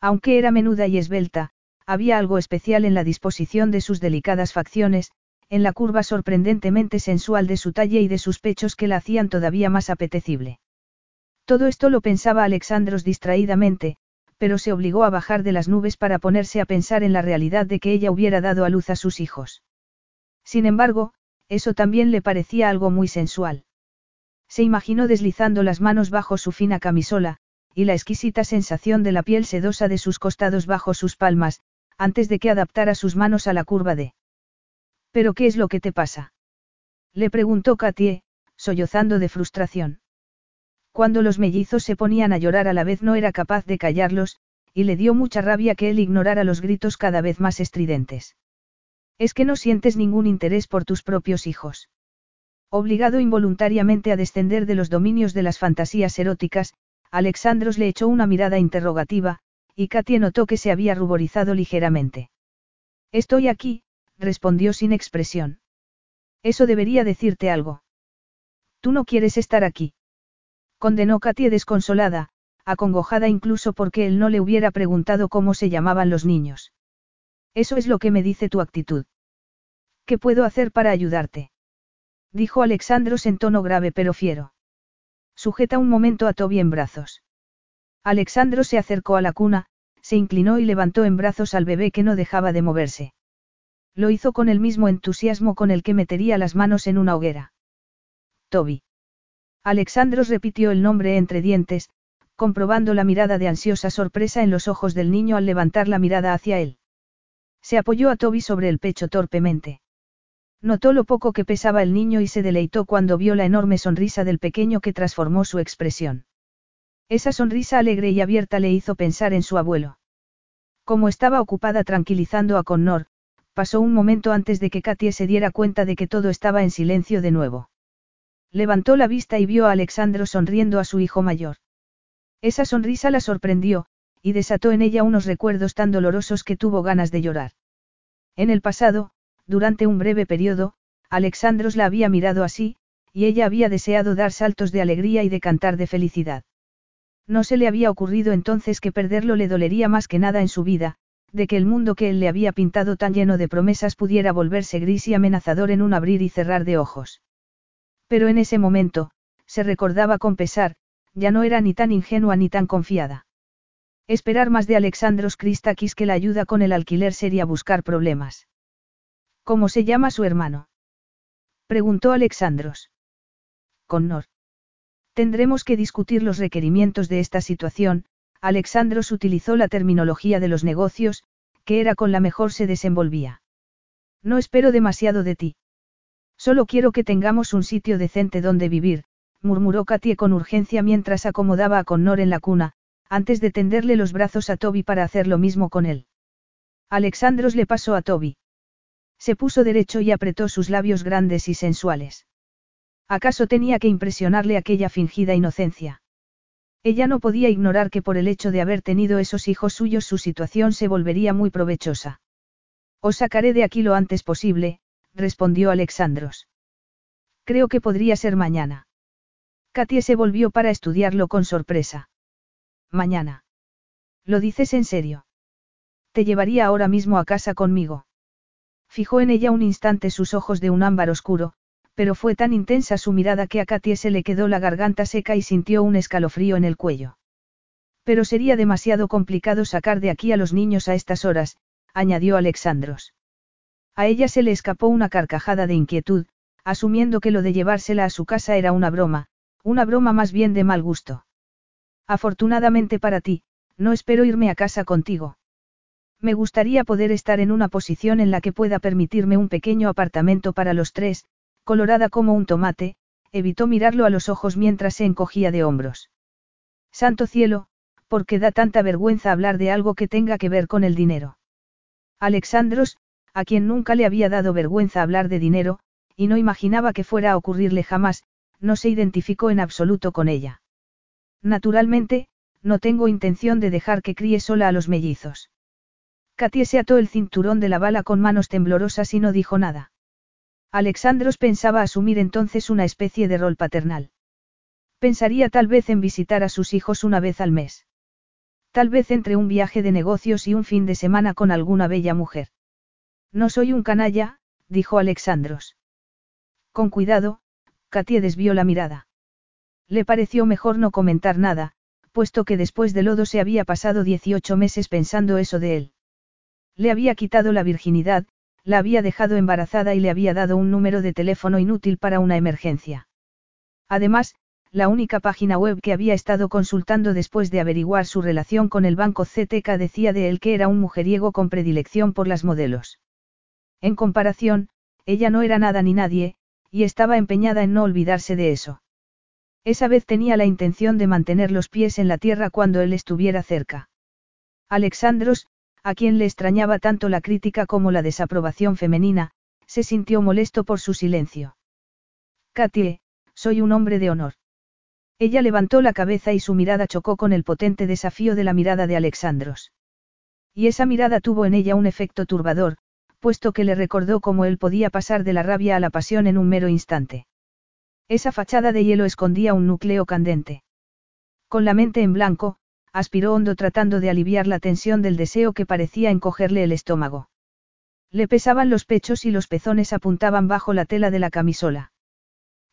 Aunque era menuda y esbelta, había algo especial en la disposición de sus delicadas facciones, en la curva sorprendentemente sensual de su talle y de sus pechos que la hacían todavía más apetecible. Todo esto lo pensaba Alexandros distraídamente, pero se obligó a bajar de las nubes para ponerse a pensar en la realidad de que ella hubiera dado a luz a sus hijos. Sin embargo, eso también le parecía algo muy sensual. Se imaginó deslizando las manos bajo su fina camisola, y la exquisita sensación de la piel sedosa de sus costados bajo sus palmas, antes de que adaptara sus manos a la curva de ¿Pero qué es lo que te pasa? Le preguntó Katie, sollozando de frustración. Cuando los mellizos se ponían a llorar a la vez no era capaz de callarlos, y le dio mucha rabia que él ignorara los gritos cada vez más estridentes. Es que no sientes ningún interés por tus propios hijos. Obligado involuntariamente a descender de los dominios de las fantasías eróticas, Alexandros le echó una mirada interrogativa, y Katia notó que se había ruborizado ligeramente. Estoy aquí, respondió sin expresión. Eso debería decirte algo. Tú no quieres estar aquí. Condenó Katia desconsolada, acongojada incluso porque él no le hubiera preguntado cómo se llamaban los niños. Eso es lo que me dice tu actitud. ¿Qué puedo hacer para ayudarte? Dijo Alexandros en tono grave pero fiero. Sujeta un momento a Toby en brazos. Alexandro se acercó a la cuna, se inclinó y levantó en brazos al bebé que no dejaba de moverse. Lo hizo con el mismo entusiasmo con el que metería las manos en una hoguera. Toby. Alexandros repitió el nombre entre dientes, comprobando la mirada de ansiosa sorpresa en los ojos del niño al levantar la mirada hacia él. Se apoyó a Toby sobre el pecho torpemente. Notó lo poco que pesaba el niño y se deleitó cuando vio la enorme sonrisa del pequeño que transformó su expresión. Esa sonrisa alegre y abierta le hizo pensar en su abuelo. Como estaba ocupada tranquilizando a Connor, pasó un momento antes de que Katie se diera cuenta de que todo estaba en silencio de nuevo. Levantó la vista y vio a Alexandro sonriendo a su hijo mayor. Esa sonrisa la sorprendió, y desató en ella unos recuerdos tan dolorosos que tuvo ganas de llorar. En el pasado, durante un breve periodo, Alexandros la había mirado así, y ella había deseado dar saltos de alegría y de cantar de felicidad. No se le había ocurrido entonces que perderlo le dolería más que nada en su vida, de que el mundo que él le había pintado tan lleno de promesas pudiera volverse gris y amenazador en un abrir y cerrar de ojos. Pero en ese momento, se recordaba con pesar, ya no era ni tan ingenua ni tan confiada. Esperar más de Alexandros Christakis que la ayuda con el alquiler sería buscar problemas. ¿Cómo se llama su hermano? Preguntó Alexandros. Connor. Tendremos que discutir los requerimientos de esta situación, Alexandros utilizó la terminología de los negocios, que era con la mejor se desenvolvía. No espero demasiado de ti. Solo quiero que tengamos un sitio decente donde vivir, murmuró Katie con urgencia mientras acomodaba a Connor en la cuna, antes de tenderle los brazos a Toby para hacer lo mismo con él. Alexandros le pasó a Toby. Se puso derecho y apretó sus labios grandes y sensuales. ¿Acaso tenía que impresionarle aquella fingida inocencia? Ella no podía ignorar que por el hecho de haber tenido esos hijos suyos su situación se volvería muy provechosa. Os sacaré de aquí lo antes posible, respondió Alexandros. Creo que podría ser mañana. Katie se volvió para estudiarlo con sorpresa. Mañana. ¿Lo dices en serio? Te llevaría ahora mismo a casa conmigo. Fijó en ella un instante sus ojos de un ámbar oscuro, pero fue tan intensa su mirada que a Katie se le quedó la garganta seca y sintió un escalofrío en el cuello. Pero sería demasiado complicado sacar de aquí a los niños a estas horas, añadió Alexandros. A ella se le escapó una carcajada de inquietud, asumiendo que lo de llevársela a su casa era una broma, una broma más bien de mal gusto. Afortunadamente para ti, no espero irme a casa contigo. Me gustaría poder estar en una posición en la que pueda permitirme un pequeño apartamento para los tres, colorada como un tomate, evitó mirarlo a los ojos mientras se encogía de hombros. Santo cielo, ¿por qué da tanta vergüenza hablar de algo que tenga que ver con el dinero? Alexandros, a quien nunca le había dado vergüenza hablar de dinero, y no imaginaba que fuera a ocurrirle jamás, no se identificó en absoluto con ella. Naturalmente, no tengo intención de dejar que críe sola a los mellizos. Katie se ató el cinturón de la bala con manos temblorosas y no dijo nada. Alexandros pensaba asumir entonces una especie de rol paternal. Pensaría tal vez en visitar a sus hijos una vez al mes. Tal vez entre un viaje de negocios y un fin de semana con alguna bella mujer. No soy un canalla, dijo Alexandros. Con cuidado, Katie desvió la mirada. Le pareció mejor no comentar nada, puesto que después de lodo se había pasado 18 meses pensando eso de él. Le había quitado la virginidad, la había dejado embarazada y le había dado un número de teléfono inútil para una emergencia. Además, la única página web que había estado consultando después de averiguar su relación con el banco CTK decía de él que era un mujeriego con predilección por las modelos. En comparación, ella no era nada ni nadie, y estaba empeñada en no olvidarse de eso. Esa vez tenía la intención de mantener los pies en la tierra cuando él estuviera cerca. Alexandros, a quien le extrañaba tanto la crítica como la desaprobación femenina, se sintió molesto por su silencio. Katie, soy un hombre de honor. Ella levantó la cabeza y su mirada chocó con el potente desafío de la mirada de Alexandros. Y esa mirada tuvo en ella un efecto turbador, puesto que le recordó cómo él podía pasar de la rabia a la pasión en un mero instante. Esa fachada de hielo escondía un núcleo candente. Con la mente en blanco, aspiró hondo tratando de aliviar la tensión del deseo que parecía encogerle el estómago. Le pesaban los pechos y los pezones apuntaban bajo la tela de la camisola.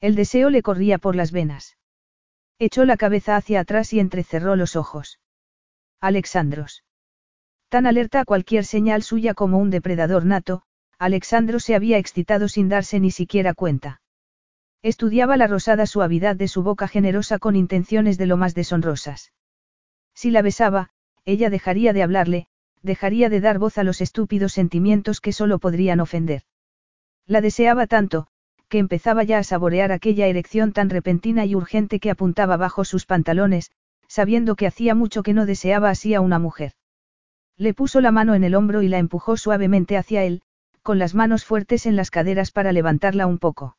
El deseo le corría por las venas. Echó la cabeza hacia atrás y entrecerró los ojos. Alexandros. Tan alerta a cualquier señal suya como un depredador nato, Alexandro se había excitado sin darse ni siquiera cuenta. Estudiaba la rosada suavidad de su boca generosa con intenciones de lo más deshonrosas. Si la besaba, ella dejaría de hablarle, dejaría de dar voz a los estúpidos sentimientos que solo podrían ofender. La deseaba tanto, que empezaba ya a saborear aquella erección tan repentina y urgente que apuntaba bajo sus pantalones, sabiendo que hacía mucho que no deseaba así a una mujer. Le puso la mano en el hombro y la empujó suavemente hacia él, con las manos fuertes en las caderas para levantarla un poco.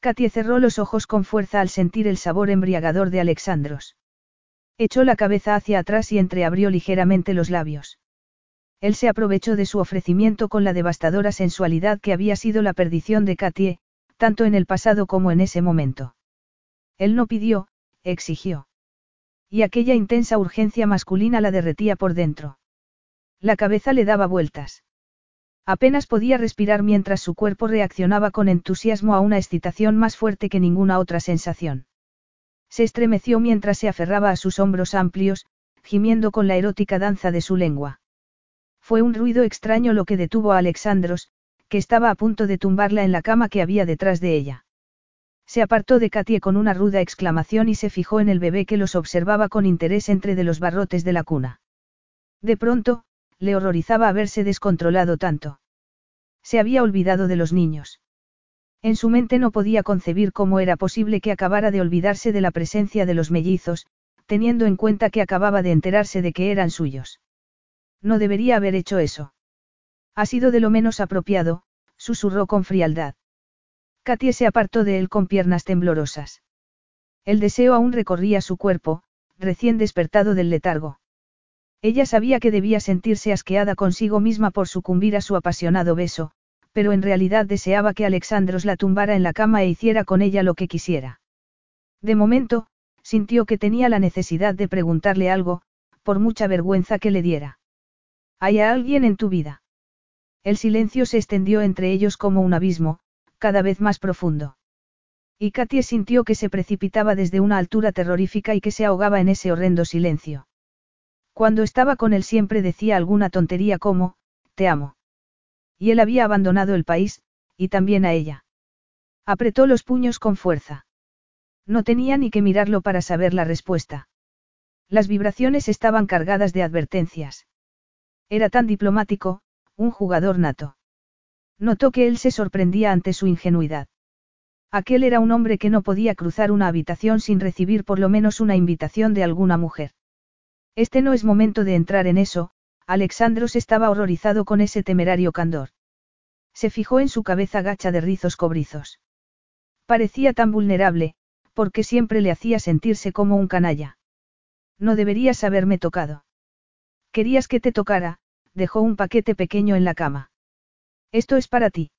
Katie cerró los ojos con fuerza al sentir el sabor embriagador de Alexandros. Echó la cabeza hacia atrás y entreabrió ligeramente los labios. Él se aprovechó de su ofrecimiento con la devastadora sensualidad que había sido la perdición de Katie, tanto en el pasado como en ese momento. Él no pidió, exigió. Y aquella intensa urgencia masculina la derretía por dentro. La cabeza le daba vueltas. Apenas podía respirar mientras su cuerpo reaccionaba con entusiasmo a una excitación más fuerte que ninguna otra sensación. Se estremeció mientras se aferraba a sus hombros amplios, gimiendo con la erótica danza de su lengua. Fue un ruido extraño lo que detuvo a Alexandros, que estaba a punto de tumbarla en la cama que había detrás de ella. Se apartó de Katie con una ruda exclamación y se fijó en el bebé que los observaba con interés entre de los barrotes de la cuna. De pronto, le horrorizaba haberse descontrolado tanto. Se había olvidado de los niños. En su mente no podía concebir cómo era posible que acabara de olvidarse de la presencia de los mellizos, teniendo en cuenta que acababa de enterarse de que eran suyos. No debería haber hecho eso. Ha sido de lo menos apropiado, susurró con frialdad. Katie se apartó de él con piernas temblorosas. El deseo aún recorría su cuerpo, recién despertado del letargo. Ella sabía que debía sentirse asqueada consigo misma por sucumbir a su apasionado beso, pero en realidad deseaba que Alexandros la tumbara en la cama e hiciera con ella lo que quisiera. De momento, sintió que tenía la necesidad de preguntarle algo, por mucha vergüenza que le diera. ¿Hay alguien en tu vida? El silencio se extendió entre ellos como un abismo, cada vez más profundo. Y Katie sintió que se precipitaba desde una altura terrorífica y que se ahogaba en ese horrendo silencio. Cuando estaba con él siempre decía alguna tontería como, te amo. Y él había abandonado el país, y también a ella. Apretó los puños con fuerza. No tenía ni que mirarlo para saber la respuesta. Las vibraciones estaban cargadas de advertencias. Era tan diplomático, un jugador nato. Notó que él se sorprendía ante su ingenuidad. Aquel era un hombre que no podía cruzar una habitación sin recibir por lo menos una invitación de alguna mujer. Este no es momento de entrar en eso, Alexandros estaba horrorizado con ese temerario candor. Se fijó en su cabeza gacha de rizos cobrizos. Parecía tan vulnerable, porque siempre le hacía sentirse como un canalla. No deberías haberme tocado. Querías que te tocara, dejó un paquete pequeño en la cama. Esto es para ti.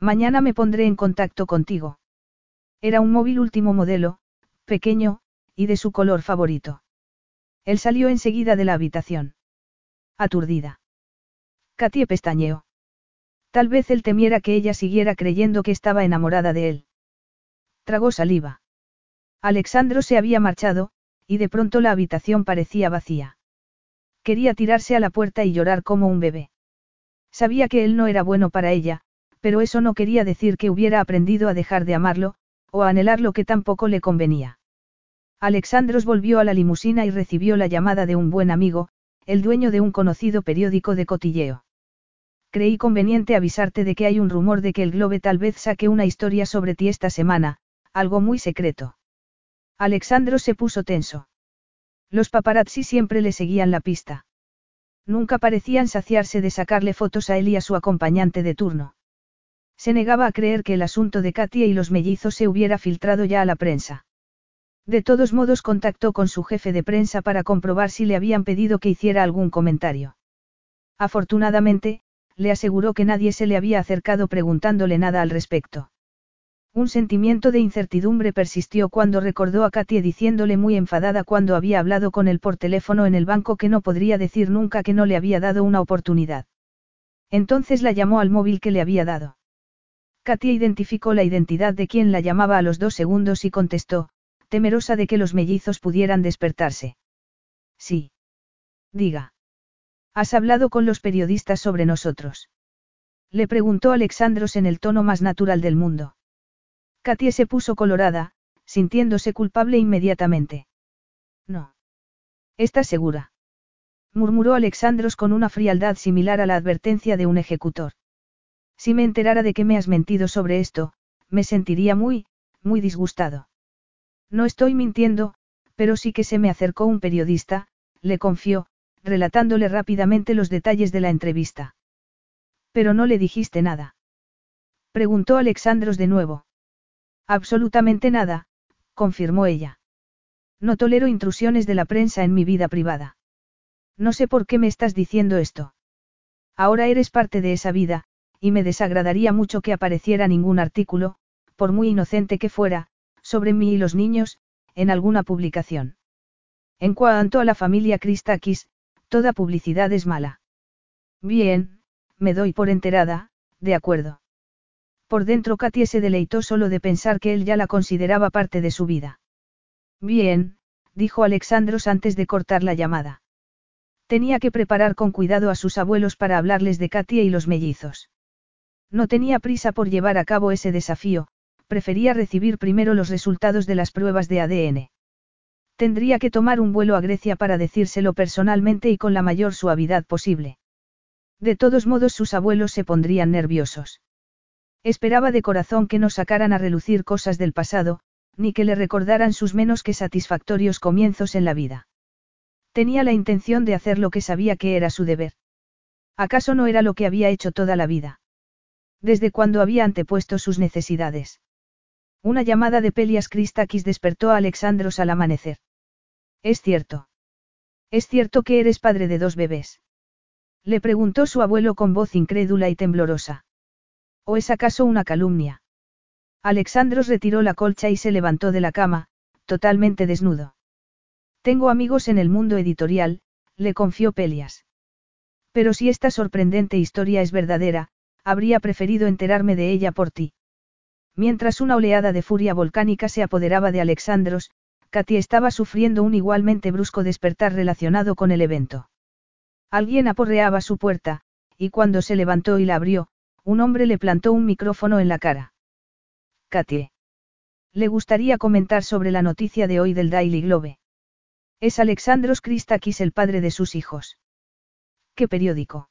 Mañana me pondré en contacto contigo. Era un móvil último modelo, pequeño, y de su color favorito. Él salió enseguida de la habitación. Aturdida. Katie pestañeó. Tal vez él temiera que ella siguiera creyendo que estaba enamorada de él. Tragó saliva. Alexandro se había marchado, y de pronto la habitación parecía vacía. Quería tirarse a la puerta y llorar como un bebé. Sabía que él no era bueno para ella, pero eso no quería decir que hubiera aprendido a dejar de amarlo, o a anhelar lo que tampoco le convenía. Alexandros volvió a la limusina y recibió la llamada de un buen amigo, el dueño de un conocido periódico de cotilleo. Creí conveniente avisarte de que hay un rumor de que el Globe tal vez saque una historia sobre ti esta semana, algo muy secreto. Alexandro se puso tenso. Los paparazzi siempre le seguían la pista. Nunca parecían saciarse de sacarle fotos a él y a su acompañante de turno. Se negaba a creer que el asunto de Katia y los mellizos se hubiera filtrado ya a la prensa. De todos modos contactó con su jefe de prensa para comprobar si le habían pedido que hiciera algún comentario. Afortunadamente, le aseguró que nadie se le había acercado preguntándole nada al respecto. Un sentimiento de incertidumbre persistió cuando recordó a Katia diciéndole muy enfadada cuando había hablado con él por teléfono en el banco que no podría decir nunca que no le había dado una oportunidad. Entonces la llamó al móvil que le había dado. Katia identificó la identidad de quien la llamaba a los dos segundos y contestó, temerosa de que los mellizos pudieran despertarse. Sí. Diga. ¿Has hablado con los periodistas sobre nosotros? Le preguntó Alexandros en el tono más natural del mundo. Katia se puso colorada, sintiéndose culpable inmediatamente. No. ¿Estás segura? murmuró Alexandros con una frialdad similar a la advertencia de un ejecutor. Si me enterara de que me has mentido sobre esto, me sentiría muy, muy disgustado. No estoy mintiendo, pero sí que se me acercó un periodista, le confió, relatándole rápidamente los detalles de la entrevista. Pero no le dijiste nada. Preguntó Alexandros de nuevo. Absolutamente nada, confirmó ella. No tolero intrusiones de la prensa en mi vida privada. No sé por qué me estás diciendo esto. Ahora eres parte de esa vida, y me desagradaría mucho que apareciera ningún artículo, por muy inocente que fuera, sobre mí y los niños, en alguna publicación. En cuanto a la familia Christakis, toda publicidad es mala. Bien, me doy por enterada, de acuerdo. Por dentro Katie se deleitó solo de pensar que él ya la consideraba parte de su vida. Bien, dijo Alexandros antes de cortar la llamada. Tenía que preparar con cuidado a sus abuelos para hablarles de Katia y los mellizos. No tenía prisa por llevar a cabo ese desafío, prefería recibir primero los resultados de las pruebas de ADN. Tendría que tomar un vuelo a Grecia para decírselo personalmente y con la mayor suavidad posible. De todos modos sus abuelos se pondrían nerviosos. Esperaba de corazón que no sacaran a relucir cosas del pasado, ni que le recordaran sus menos que satisfactorios comienzos en la vida. Tenía la intención de hacer lo que sabía que era su deber. ¿Acaso no era lo que había hecho toda la vida? Desde cuando había antepuesto sus necesidades. Una llamada de Pelias Christakis despertó a Alexandros al amanecer. Es cierto. Es cierto que eres padre de dos bebés. Le preguntó su abuelo con voz incrédula y temblorosa. ¿O es acaso una calumnia? Alexandros retiró la colcha y se levantó de la cama, totalmente desnudo. Tengo amigos en el mundo editorial, le confió Pelias. Pero si esta sorprendente historia es verdadera, habría preferido enterarme de ella por ti. Mientras una oleada de furia volcánica se apoderaba de Alexandros, Katy estaba sufriendo un igualmente brusco despertar relacionado con el evento. Alguien aporreaba su puerta, y cuando se levantó y la abrió, un hombre le plantó un micrófono en la cara. Katie. Le gustaría comentar sobre la noticia de hoy del Daily Globe. Es Alexandros Christakis el padre de sus hijos. ¿Qué periódico?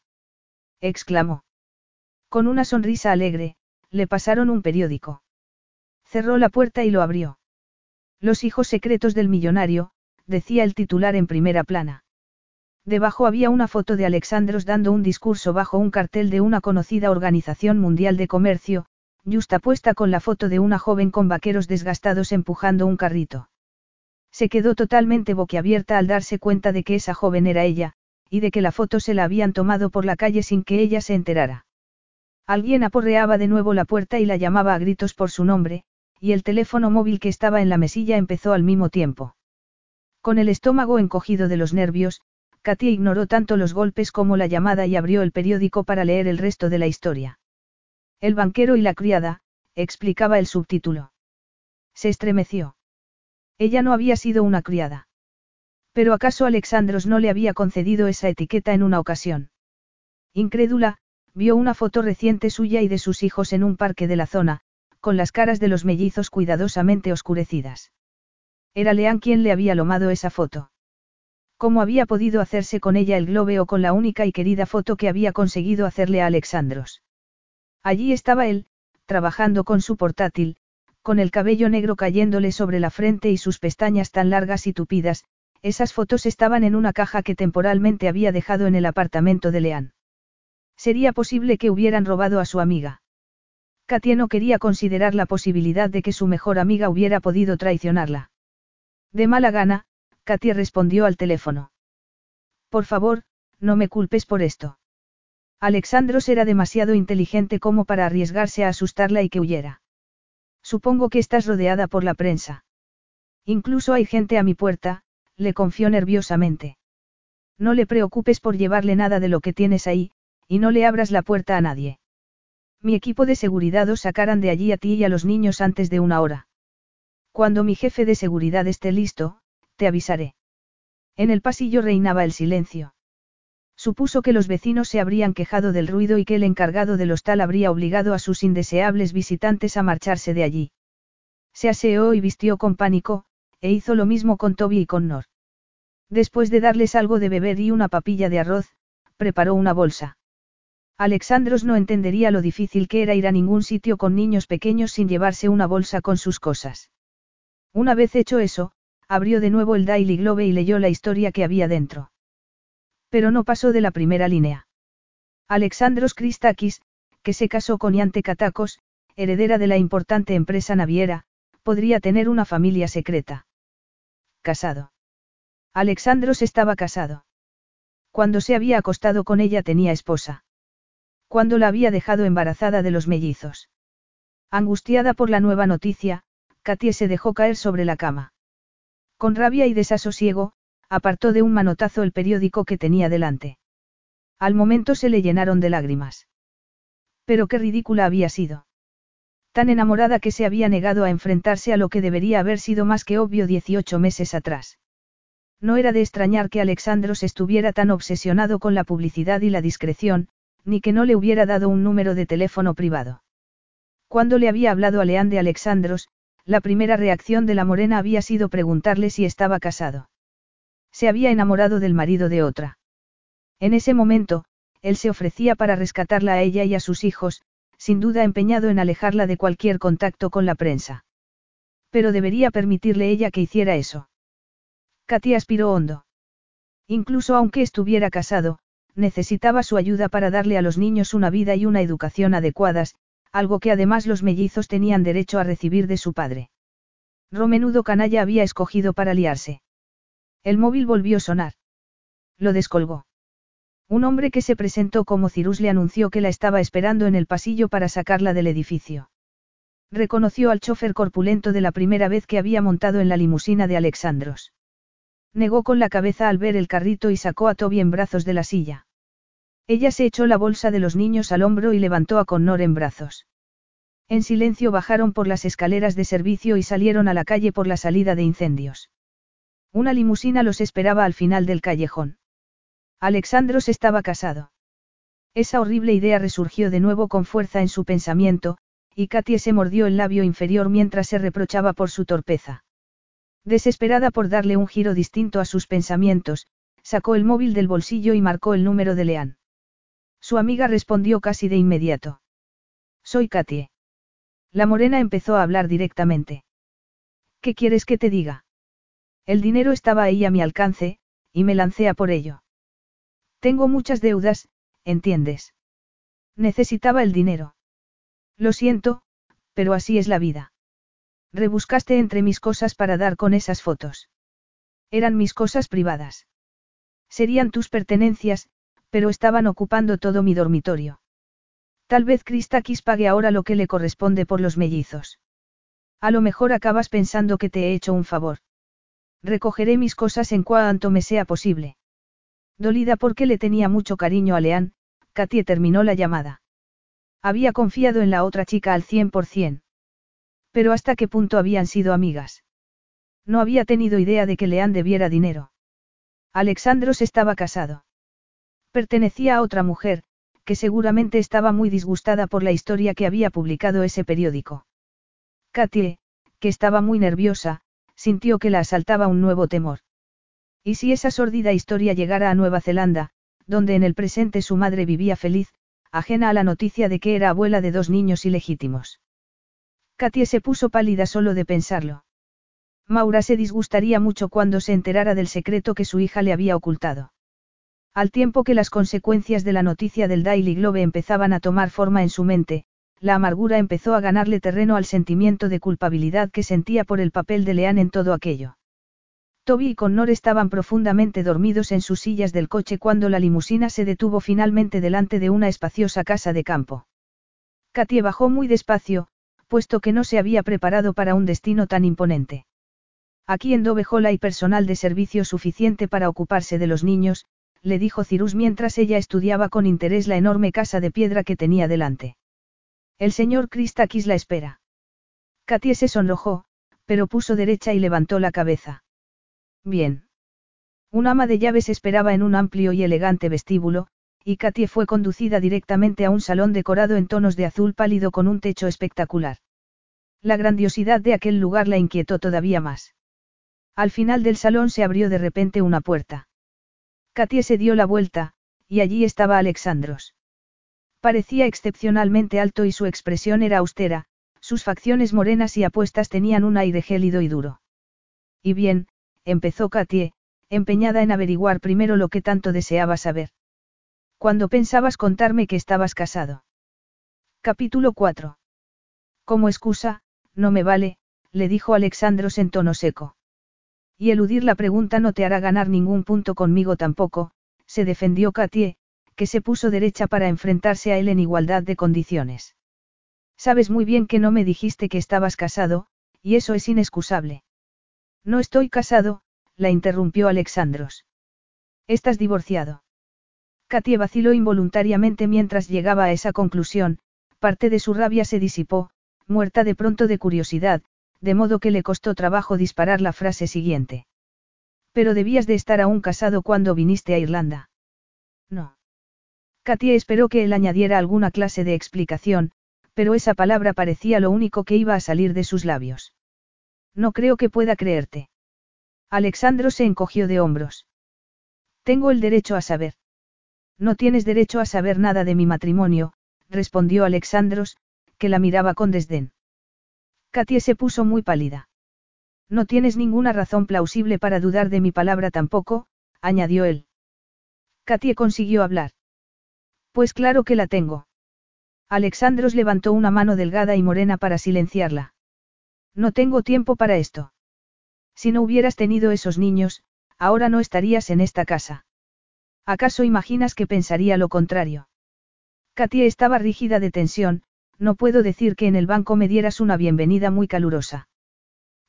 exclamó. Con una sonrisa alegre, le pasaron un periódico. Cerró la puerta y lo abrió. Los hijos secretos del millonario, decía el titular en primera plana. Debajo había una foto de Alexandros dando un discurso bajo un cartel de una conocida organización mundial de comercio, justapuesta con la foto de una joven con vaqueros desgastados empujando un carrito. Se quedó totalmente boquiabierta al darse cuenta de que esa joven era ella, y de que la foto se la habían tomado por la calle sin que ella se enterara. Alguien aporreaba de nuevo la puerta y la llamaba a gritos por su nombre, y el teléfono móvil que estaba en la mesilla empezó al mismo tiempo. Con el estómago encogido de los nervios, Katia ignoró tanto los golpes como la llamada y abrió el periódico para leer el resto de la historia. El banquero y la criada, explicaba el subtítulo. Se estremeció. Ella no había sido una criada. Pero acaso Alexandros no le había concedido esa etiqueta en una ocasión. Incrédula, vio una foto reciente suya y de sus hijos en un parque de la zona, con las caras de los mellizos cuidadosamente oscurecidas. Era Leán quien le había lomado esa foto. ¿Cómo había podido hacerse con ella el globe o con la única y querida foto que había conseguido hacerle a Alexandros? Allí estaba él, trabajando con su portátil, con el cabello negro cayéndole sobre la frente y sus pestañas tan largas y tupidas, esas fotos estaban en una caja que temporalmente había dejado en el apartamento de Leán. Sería posible que hubieran robado a su amiga. Katia no quería considerar la posibilidad de que su mejor amiga hubiera podido traicionarla. De mala gana, Katia respondió al teléfono. Por favor, no me culpes por esto. Alexandros era demasiado inteligente como para arriesgarse a asustarla y que huyera. Supongo que estás rodeada por la prensa. Incluso hay gente a mi puerta, le confió nerviosamente. No le preocupes por llevarle nada de lo que tienes ahí, y no le abras la puerta a nadie. Mi equipo de seguridad os sacarán de allí a ti y a los niños antes de una hora. Cuando mi jefe de seguridad esté listo, te avisaré. En el pasillo reinaba el silencio. Supuso que los vecinos se habrían quejado del ruido y que el encargado del hostal habría obligado a sus indeseables visitantes a marcharse de allí. Se aseó y vistió con pánico, e hizo lo mismo con Toby y con Nor. Después de darles algo de beber y una papilla de arroz, preparó una bolsa. Alexandros no entendería lo difícil que era ir a ningún sitio con niños pequeños sin llevarse una bolsa con sus cosas. Una vez hecho eso, abrió de nuevo el Daily Globe y leyó la historia que había dentro. Pero no pasó de la primera línea. Alexandros Christakis, que se casó con Iante Katakos, heredera de la importante empresa naviera, podría tener una familia secreta. Casado. Alexandros estaba casado. Cuando se había acostado con ella tenía esposa. Cuando la había dejado embarazada de los mellizos. Angustiada por la nueva noticia, Katie se dejó caer sobre la cama. Con rabia y desasosiego, apartó de un manotazo el periódico que tenía delante. Al momento se le llenaron de lágrimas. Pero qué ridícula había sido tan enamorada que se había negado a enfrentarse a lo que debería haber sido más que obvio 18 meses atrás. No era de extrañar que Alexandros estuviera tan obsesionado con la publicidad y la discreción, ni que no le hubiera dado un número de teléfono privado. Cuando le había hablado a Leán de Alexandros, la primera reacción de la morena había sido preguntarle si estaba casado. Se había enamorado del marido de otra. En ese momento, él se ofrecía para rescatarla a ella y a sus hijos, sin duda empeñado en alejarla de cualquier contacto con la prensa. Pero debería permitirle ella que hiciera eso. Katy aspiró hondo. Incluso aunque estuviera casado, necesitaba su ayuda para darle a los niños una vida y una educación adecuadas, algo que además los mellizos tenían derecho a recibir de su padre. Romenudo canalla había escogido para liarse. El móvil volvió a sonar. Lo descolgó. Un hombre que se presentó como Cirus le anunció que la estaba esperando en el pasillo para sacarla del edificio. Reconoció al chofer corpulento de la primera vez que había montado en la limusina de Alexandros. Negó con la cabeza al ver el carrito y sacó a Toby en brazos de la silla. Ella se echó la bolsa de los niños al hombro y levantó a Connor en brazos. En silencio bajaron por las escaleras de servicio y salieron a la calle por la salida de incendios. Una limusina los esperaba al final del callejón. Alexandros estaba casado. Esa horrible idea resurgió de nuevo con fuerza en su pensamiento, y Katie se mordió el labio inferior mientras se reprochaba por su torpeza. Desesperada por darle un giro distinto a sus pensamientos, sacó el móvil del bolsillo y marcó el número de Leán. Su amiga respondió casi de inmediato. Soy Katie. La morena empezó a hablar directamente. ¿Qué quieres que te diga? El dinero estaba ahí a mi alcance, y me lancé a por ello. Tengo muchas deudas, ¿entiendes? Necesitaba el dinero. Lo siento, pero así es la vida. Rebuscaste entre mis cosas para dar con esas fotos. Eran mis cosas privadas. Serían tus pertenencias, pero estaban ocupando todo mi dormitorio. Tal vez Christakis pague ahora lo que le corresponde por los mellizos. A lo mejor acabas pensando que te he hecho un favor. Recogeré mis cosas en cuanto me sea posible. Dolida porque le tenía mucho cariño a Leán, Katie terminó la llamada. Había confiado en la otra chica al cien por cien. Pero hasta qué punto habían sido amigas. No había tenido idea de que Leán debiera dinero. Alexandros estaba casado. Pertenecía a otra mujer, que seguramente estaba muy disgustada por la historia que había publicado ese periódico. Katie, que estaba muy nerviosa, sintió que la asaltaba un nuevo temor. ¿Y si esa sórdida historia llegara a Nueva Zelanda, donde en el presente su madre vivía feliz, ajena a la noticia de que era abuela de dos niños ilegítimos? Katie se puso pálida solo de pensarlo. Maura se disgustaría mucho cuando se enterara del secreto que su hija le había ocultado. Al tiempo que las consecuencias de la noticia del Daily Globe empezaban a tomar forma en su mente, la amargura empezó a ganarle terreno al sentimiento de culpabilidad que sentía por el papel de Leanne en todo aquello. Toby y Connor estaban profundamente dormidos en sus sillas del coche cuando la limusina se detuvo finalmente delante de una espaciosa casa de campo. Katie bajó muy despacio, puesto que no se había preparado para un destino tan imponente. Aquí en Dovehall hay personal de servicio suficiente para ocuparse de los niños, le dijo Cirus mientras ella estudiaba con interés la enorme casa de piedra que tenía delante. El señor Christakis la espera. Katie se sonrojó, pero puso derecha y levantó la cabeza. Bien. Un ama de llaves esperaba en un amplio y elegante vestíbulo, y Katie fue conducida directamente a un salón decorado en tonos de azul pálido con un techo espectacular. La grandiosidad de aquel lugar la inquietó todavía más. Al final del salón se abrió de repente una puerta. Katie se dio la vuelta, y allí estaba Alexandros. Parecía excepcionalmente alto y su expresión era austera, sus facciones morenas y apuestas tenían un aire gélido y duro. Y bien, empezó Katie, empeñada en averiguar primero lo que tanto deseaba saber. Cuando pensabas contarme que estabas casado. Capítulo 4. Como excusa, no me vale, le dijo Alexandros en tono seco. Y eludir la pregunta no te hará ganar ningún punto conmigo tampoco, se defendió Katie, que se puso derecha para enfrentarse a él en igualdad de condiciones. Sabes muy bien que no me dijiste que estabas casado, y eso es inexcusable. No estoy casado, la interrumpió Alexandros. Estás divorciado. Katie vaciló involuntariamente mientras llegaba a esa conclusión, parte de su rabia se disipó, muerta de pronto de curiosidad, de modo que le costó trabajo disparar la frase siguiente. Pero debías de estar aún casado cuando viniste a Irlanda. No. Katia esperó que él añadiera alguna clase de explicación, pero esa palabra parecía lo único que iba a salir de sus labios. No creo que pueda creerte. Alexandro se encogió de hombros. Tengo el derecho a saber. No tienes derecho a saber nada de mi matrimonio, respondió Alexandros, que la miraba con desdén. Katie se puso muy pálida. No tienes ninguna razón plausible para dudar de mi palabra tampoco, añadió él. Katie consiguió hablar. Pues claro que la tengo. Alexandros levantó una mano delgada y morena para silenciarla. No tengo tiempo para esto. Si no hubieras tenido esos niños, ahora no estarías en esta casa. ¿Acaso imaginas que pensaría lo contrario? Katie estaba rígida de tensión, no puedo decir que en el banco me dieras una bienvenida muy calurosa.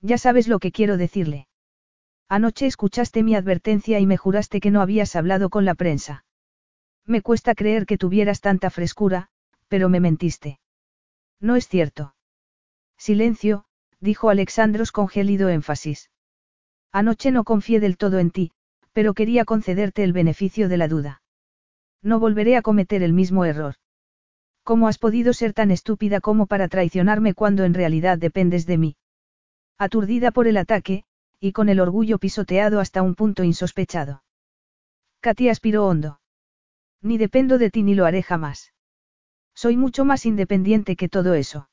Ya sabes lo que quiero decirle. Anoche escuchaste mi advertencia y me juraste que no habías hablado con la prensa. Me cuesta creer que tuvieras tanta frescura, pero me mentiste. No es cierto. Silencio, dijo Alexandros con gélido énfasis. Anoche no confié del todo en ti, pero quería concederte el beneficio de la duda. No volveré a cometer el mismo error. ¿Cómo has podido ser tan estúpida como para traicionarme cuando en realidad dependes de mí? Aturdida por el ataque, y con el orgullo pisoteado hasta un punto insospechado. Katy aspiró hondo. Ni dependo de ti ni lo haré jamás. Soy mucho más independiente que todo eso.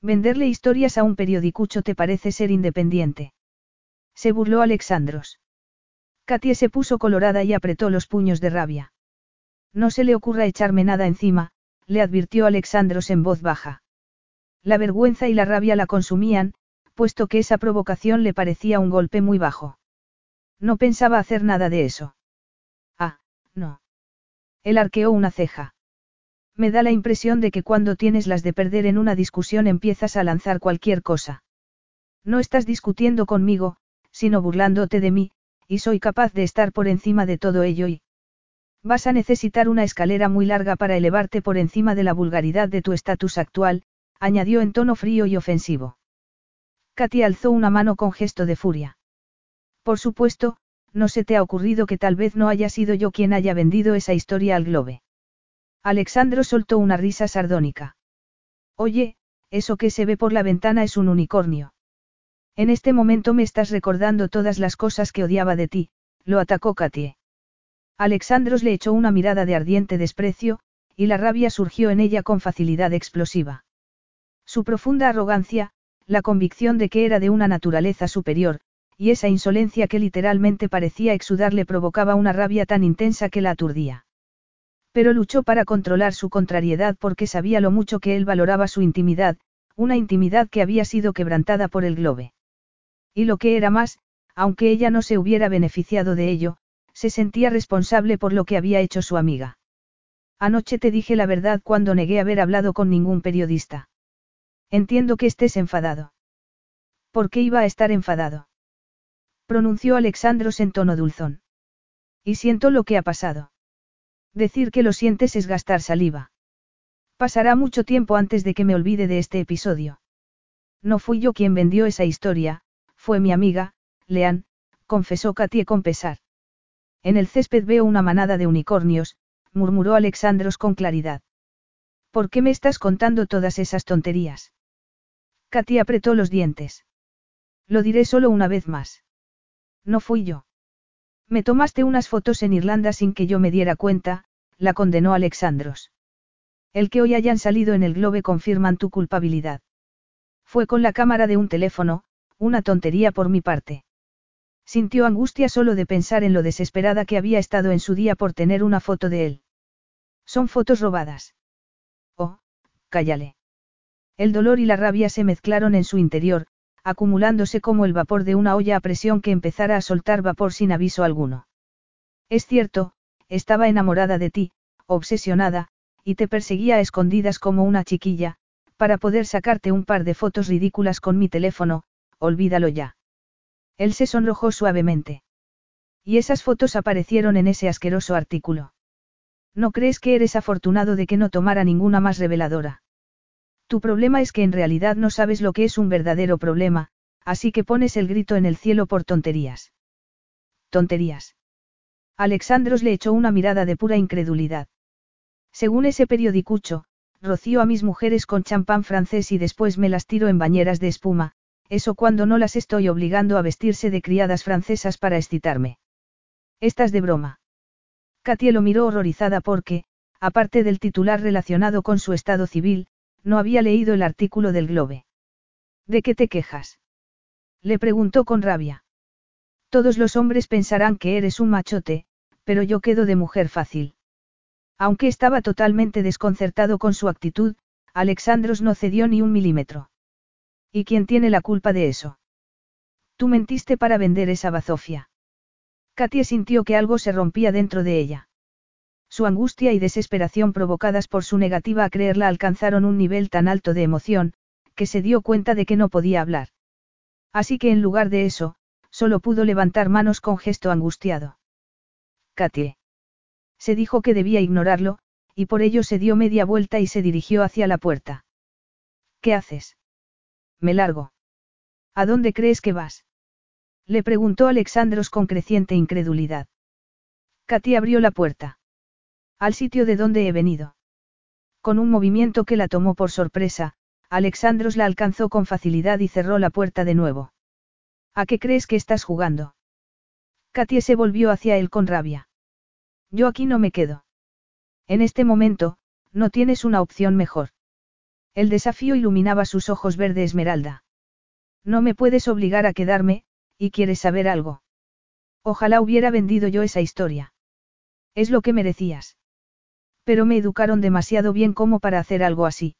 Venderle historias a un periodicucho te parece ser independiente. Se burló Alexandros. Katy se puso colorada y apretó los puños de rabia. No se le ocurra echarme nada encima, le advirtió Alexandros en voz baja. La vergüenza y la rabia la consumían, puesto que esa provocación le parecía un golpe muy bajo. No pensaba hacer nada de eso. Ah, no. Él arqueó una ceja. Me da la impresión de que cuando tienes las de perder en una discusión empiezas a lanzar cualquier cosa. No estás discutiendo conmigo, sino burlándote de mí, y soy capaz de estar por encima de todo ello y... Vas a necesitar una escalera muy larga para elevarte por encima de la vulgaridad de tu estatus actual, añadió en tono frío y ofensivo. Katy alzó una mano con gesto de furia. Por supuesto, no se te ha ocurrido que tal vez no haya sido yo quien haya vendido esa historia al globe. Alexandro soltó una risa sardónica. Oye, eso que se ve por la ventana es un unicornio. En este momento me estás recordando todas las cosas que odiaba de ti, lo atacó Katie. Alexandros le echó una mirada de ardiente desprecio, y la rabia surgió en ella con facilidad explosiva. Su profunda arrogancia, la convicción de que era de una naturaleza superior, y esa insolencia que literalmente parecía exudar le provocaba una rabia tan intensa que la aturdía. Pero luchó para controlar su contrariedad porque sabía lo mucho que él valoraba su intimidad, una intimidad que había sido quebrantada por el globe. Y lo que era más, aunque ella no se hubiera beneficiado de ello, se sentía responsable por lo que había hecho su amiga. Anoche te dije la verdad cuando negué haber hablado con ningún periodista. Entiendo que estés enfadado. ¿Por qué iba a estar enfadado? Pronunció Alexandros en tono dulzón. Y siento lo que ha pasado. Decir que lo sientes es gastar saliva. Pasará mucho tiempo antes de que me olvide de este episodio. No fui yo quien vendió esa historia, fue mi amiga, Leanne, confesó Katie con pesar. En el césped veo una manada de unicornios, murmuró Alexandros con claridad. ¿Por qué me estás contando todas esas tonterías? Katy apretó los dientes. Lo diré solo una vez más. No fui yo. Me tomaste unas fotos en Irlanda sin que yo me diera cuenta, la condenó Alexandros. El que hoy hayan salido en el globe confirman tu culpabilidad. Fue con la cámara de un teléfono, una tontería por mi parte. Sintió angustia solo de pensar en lo desesperada que había estado en su día por tener una foto de él. Son fotos robadas. Oh, cállale. El dolor y la rabia se mezclaron en su interior, acumulándose como el vapor de una olla a presión que empezara a soltar vapor sin aviso alguno. Es cierto, estaba enamorada de ti, obsesionada, y te perseguía a escondidas como una chiquilla, para poder sacarte un par de fotos ridículas con mi teléfono, olvídalo ya. Él se sonrojó suavemente. Y esas fotos aparecieron en ese asqueroso artículo. ¿No crees que eres afortunado de que no tomara ninguna más reveladora? Tu problema es que en realidad no sabes lo que es un verdadero problema, así que pones el grito en el cielo por tonterías. Tonterías. Alexandros le echó una mirada de pura incredulidad. Según ese periodicucho, rocío a mis mujeres con champán francés y después me las tiro en bañeras de espuma, eso cuando no las estoy obligando a vestirse de criadas francesas para excitarme. Estás de broma. Katia lo miró horrorizada porque, aparte del titular relacionado con su estado civil, no había leído el artículo del Globe. ¿De qué te quejas? Le preguntó con rabia. Todos los hombres pensarán que eres un machote, pero yo quedo de mujer fácil. Aunque estaba totalmente desconcertado con su actitud, Alexandros no cedió ni un milímetro. ¿Y quién tiene la culpa de eso? Tú mentiste para vender esa bazofia. Katia sintió que algo se rompía dentro de ella. Su angustia y desesperación provocadas por su negativa a creerla alcanzaron un nivel tan alto de emoción, que se dio cuenta de que no podía hablar. Así que en lugar de eso, solo pudo levantar manos con gesto angustiado. Katie. Se dijo que debía ignorarlo, y por ello se dio media vuelta y se dirigió hacia la puerta. ¿Qué haces? Me largo. ¿A dónde crees que vas? Le preguntó Alexandros con creciente incredulidad. Katy abrió la puerta. Al sitio de donde he venido. Con un movimiento que la tomó por sorpresa, Alexandros la alcanzó con facilidad y cerró la puerta de nuevo. ¿A qué crees que estás jugando? Katia se volvió hacia él con rabia. Yo aquí no me quedo. En este momento, no tienes una opción mejor. El desafío iluminaba sus ojos verde esmeralda. No me puedes obligar a quedarme, y quieres saber algo. Ojalá hubiera vendido yo esa historia. Es lo que merecías. Pero me educaron demasiado bien como para hacer algo así.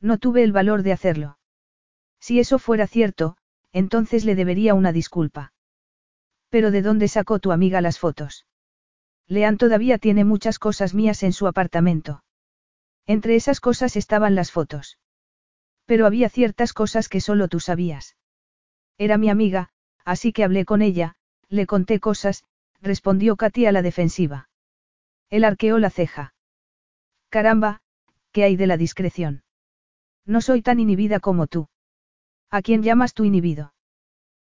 No tuve el valor de hacerlo. Si eso fuera cierto, entonces le debería una disculpa. Pero ¿de dónde sacó tu amiga las fotos? Lean todavía tiene muchas cosas mías en su apartamento. Entre esas cosas estaban las fotos. Pero había ciertas cosas que solo tú sabías. Era mi amiga, así que hablé con ella, le conté cosas, respondió Katy a la defensiva. Él arqueó la ceja. Caramba, ¿qué hay de la discreción? No soy tan inhibida como tú. ¿A quién llamas tú inhibido?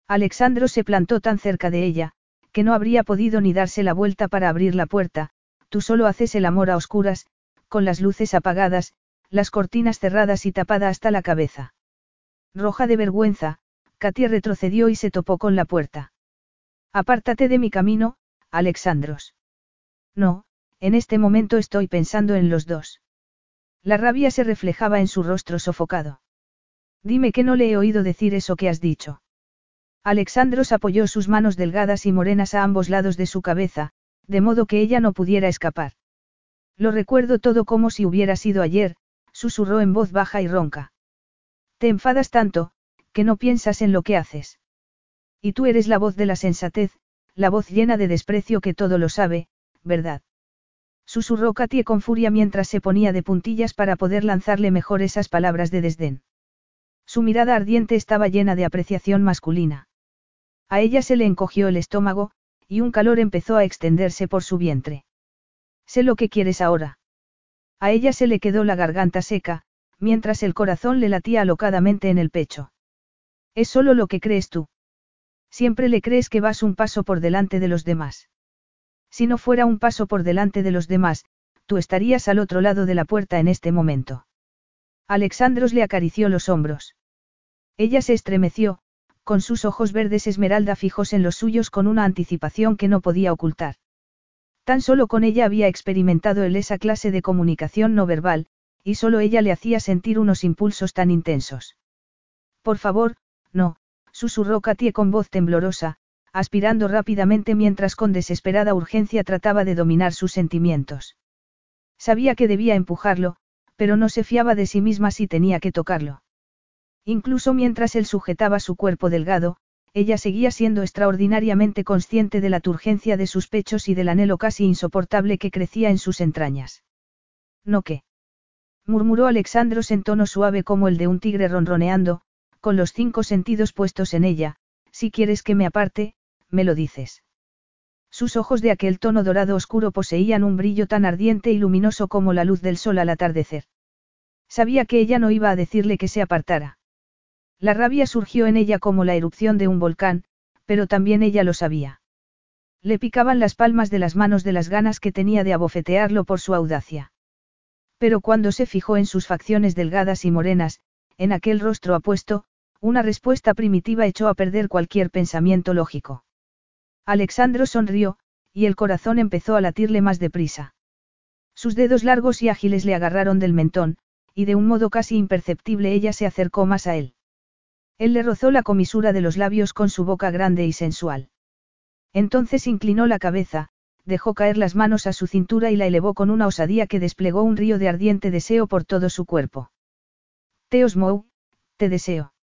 Alexandro se plantó tan cerca de ella, que no habría podido ni darse la vuelta para abrir la puerta, tú solo haces el amor a oscuras, con las luces apagadas, las cortinas cerradas y tapada hasta la cabeza. Roja de vergüenza, Katia retrocedió y se topó con la puerta. Apártate de mi camino, Alexandros. No, en este momento estoy pensando en los dos. La rabia se reflejaba en su rostro sofocado. Dime que no le he oído decir eso que has dicho. Alexandros apoyó sus manos delgadas y morenas a ambos lados de su cabeza, de modo que ella no pudiera escapar. Lo recuerdo todo como si hubiera sido ayer, susurró en voz baja y ronca. Te enfadas tanto, que no piensas en lo que haces. Y tú eres la voz de la sensatez, la voz llena de desprecio que todo lo sabe, ¿verdad? Susurró Katie con furia mientras se ponía de puntillas para poder lanzarle mejor esas palabras de desdén. Su mirada ardiente estaba llena de apreciación masculina. A ella se le encogió el estómago, y un calor empezó a extenderse por su vientre. Sé lo que quieres ahora. A ella se le quedó la garganta seca, mientras el corazón le latía alocadamente en el pecho. Es solo lo que crees tú. Siempre le crees que vas un paso por delante de los demás. Si no fuera un paso por delante de los demás, tú estarías al otro lado de la puerta en este momento. Alexandros le acarició los hombros. Ella se estremeció, con sus ojos verdes esmeralda fijos en los suyos con una anticipación que no podía ocultar. Tan solo con ella había experimentado él esa clase de comunicación no verbal, y solo ella le hacía sentir unos impulsos tan intensos. Por favor, no, susurró Katie con voz temblorosa, aspirando rápidamente mientras con desesperada urgencia trataba de dominar sus sentimientos. Sabía que debía empujarlo, pero no se fiaba de sí misma si tenía que tocarlo. Incluso mientras él sujetaba su cuerpo delgado, ella seguía siendo extraordinariamente consciente de la turgencia de sus pechos y del anhelo casi insoportable que crecía en sus entrañas. ¿No qué? murmuró Alexandros en tono suave como el de un tigre ronroneando, con los cinco sentidos puestos en ella, si quieres que me aparte, me lo dices. Sus ojos de aquel tono dorado oscuro poseían un brillo tan ardiente y luminoso como la luz del sol al atardecer. Sabía que ella no iba a decirle que se apartara. La rabia surgió en ella como la erupción de un volcán, pero también ella lo sabía. Le picaban las palmas de las manos de las ganas que tenía de abofetearlo por su audacia. Pero cuando se fijó en sus facciones delgadas y morenas, en aquel rostro apuesto, una respuesta primitiva echó a perder cualquier pensamiento lógico. Alexandro sonrió, y el corazón empezó a latirle más deprisa. Sus dedos largos y ágiles le agarraron del mentón, y de un modo casi imperceptible ella se acercó más a él. Él le rozó la comisura de los labios con su boca grande y sensual. Entonces inclinó la cabeza, dejó caer las manos a su cintura y la elevó con una osadía que desplegó un río de ardiente deseo por todo su cuerpo. Teosmou, te deseo.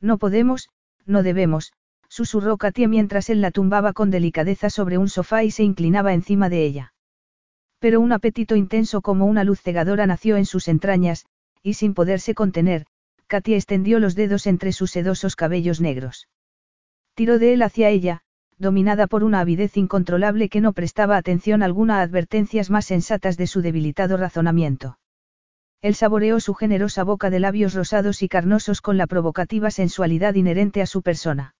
No podemos, no debemos, susurró Katia mientras él la tumbaba con delicadeza sobre un sofá y se inclinaba encima de ella. Pero un apetito intenso como una luz cegadora nació en sus entrañas, y sin poderse contener, Katia extendió los dedos entre sus sedosos cabellos negros. Tiró de él hacia ella, dominada por una avidez incontrolable que no prestaba atención alguna a advertencias más sensatas de su debilitado razonamiento. Él saboreó su generosa boca de labios rosados y carnosos con la provocativa sensualidad inherente a su persona.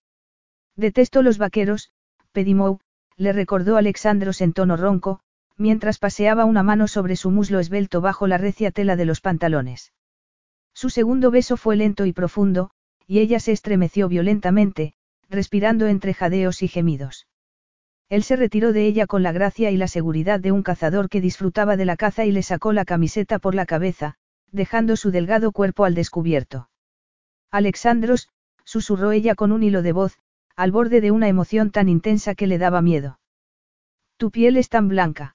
Detesto los vaqueros, Pedimou, le recordó Alexandros en tono ronco, mientras paseaba una mano sobre su muslo esbelto bajo la recia tela de los pantalones. Su segundo beso fue lento y profundo, y ella se estremeció violentamente, respirando entre jadeos y gemidos. Él se retiró de ella con la gracia y la seguridad de un cazador que disfrutaba de la caza y le sacó la camiseta por la cabeza, dejando su delgado cuerpo al descubierto. Alexandros, susurró ella con un hilo de voz, al borde de una emoción tan intensa que le daba miedo. Tu piel es tan blanca.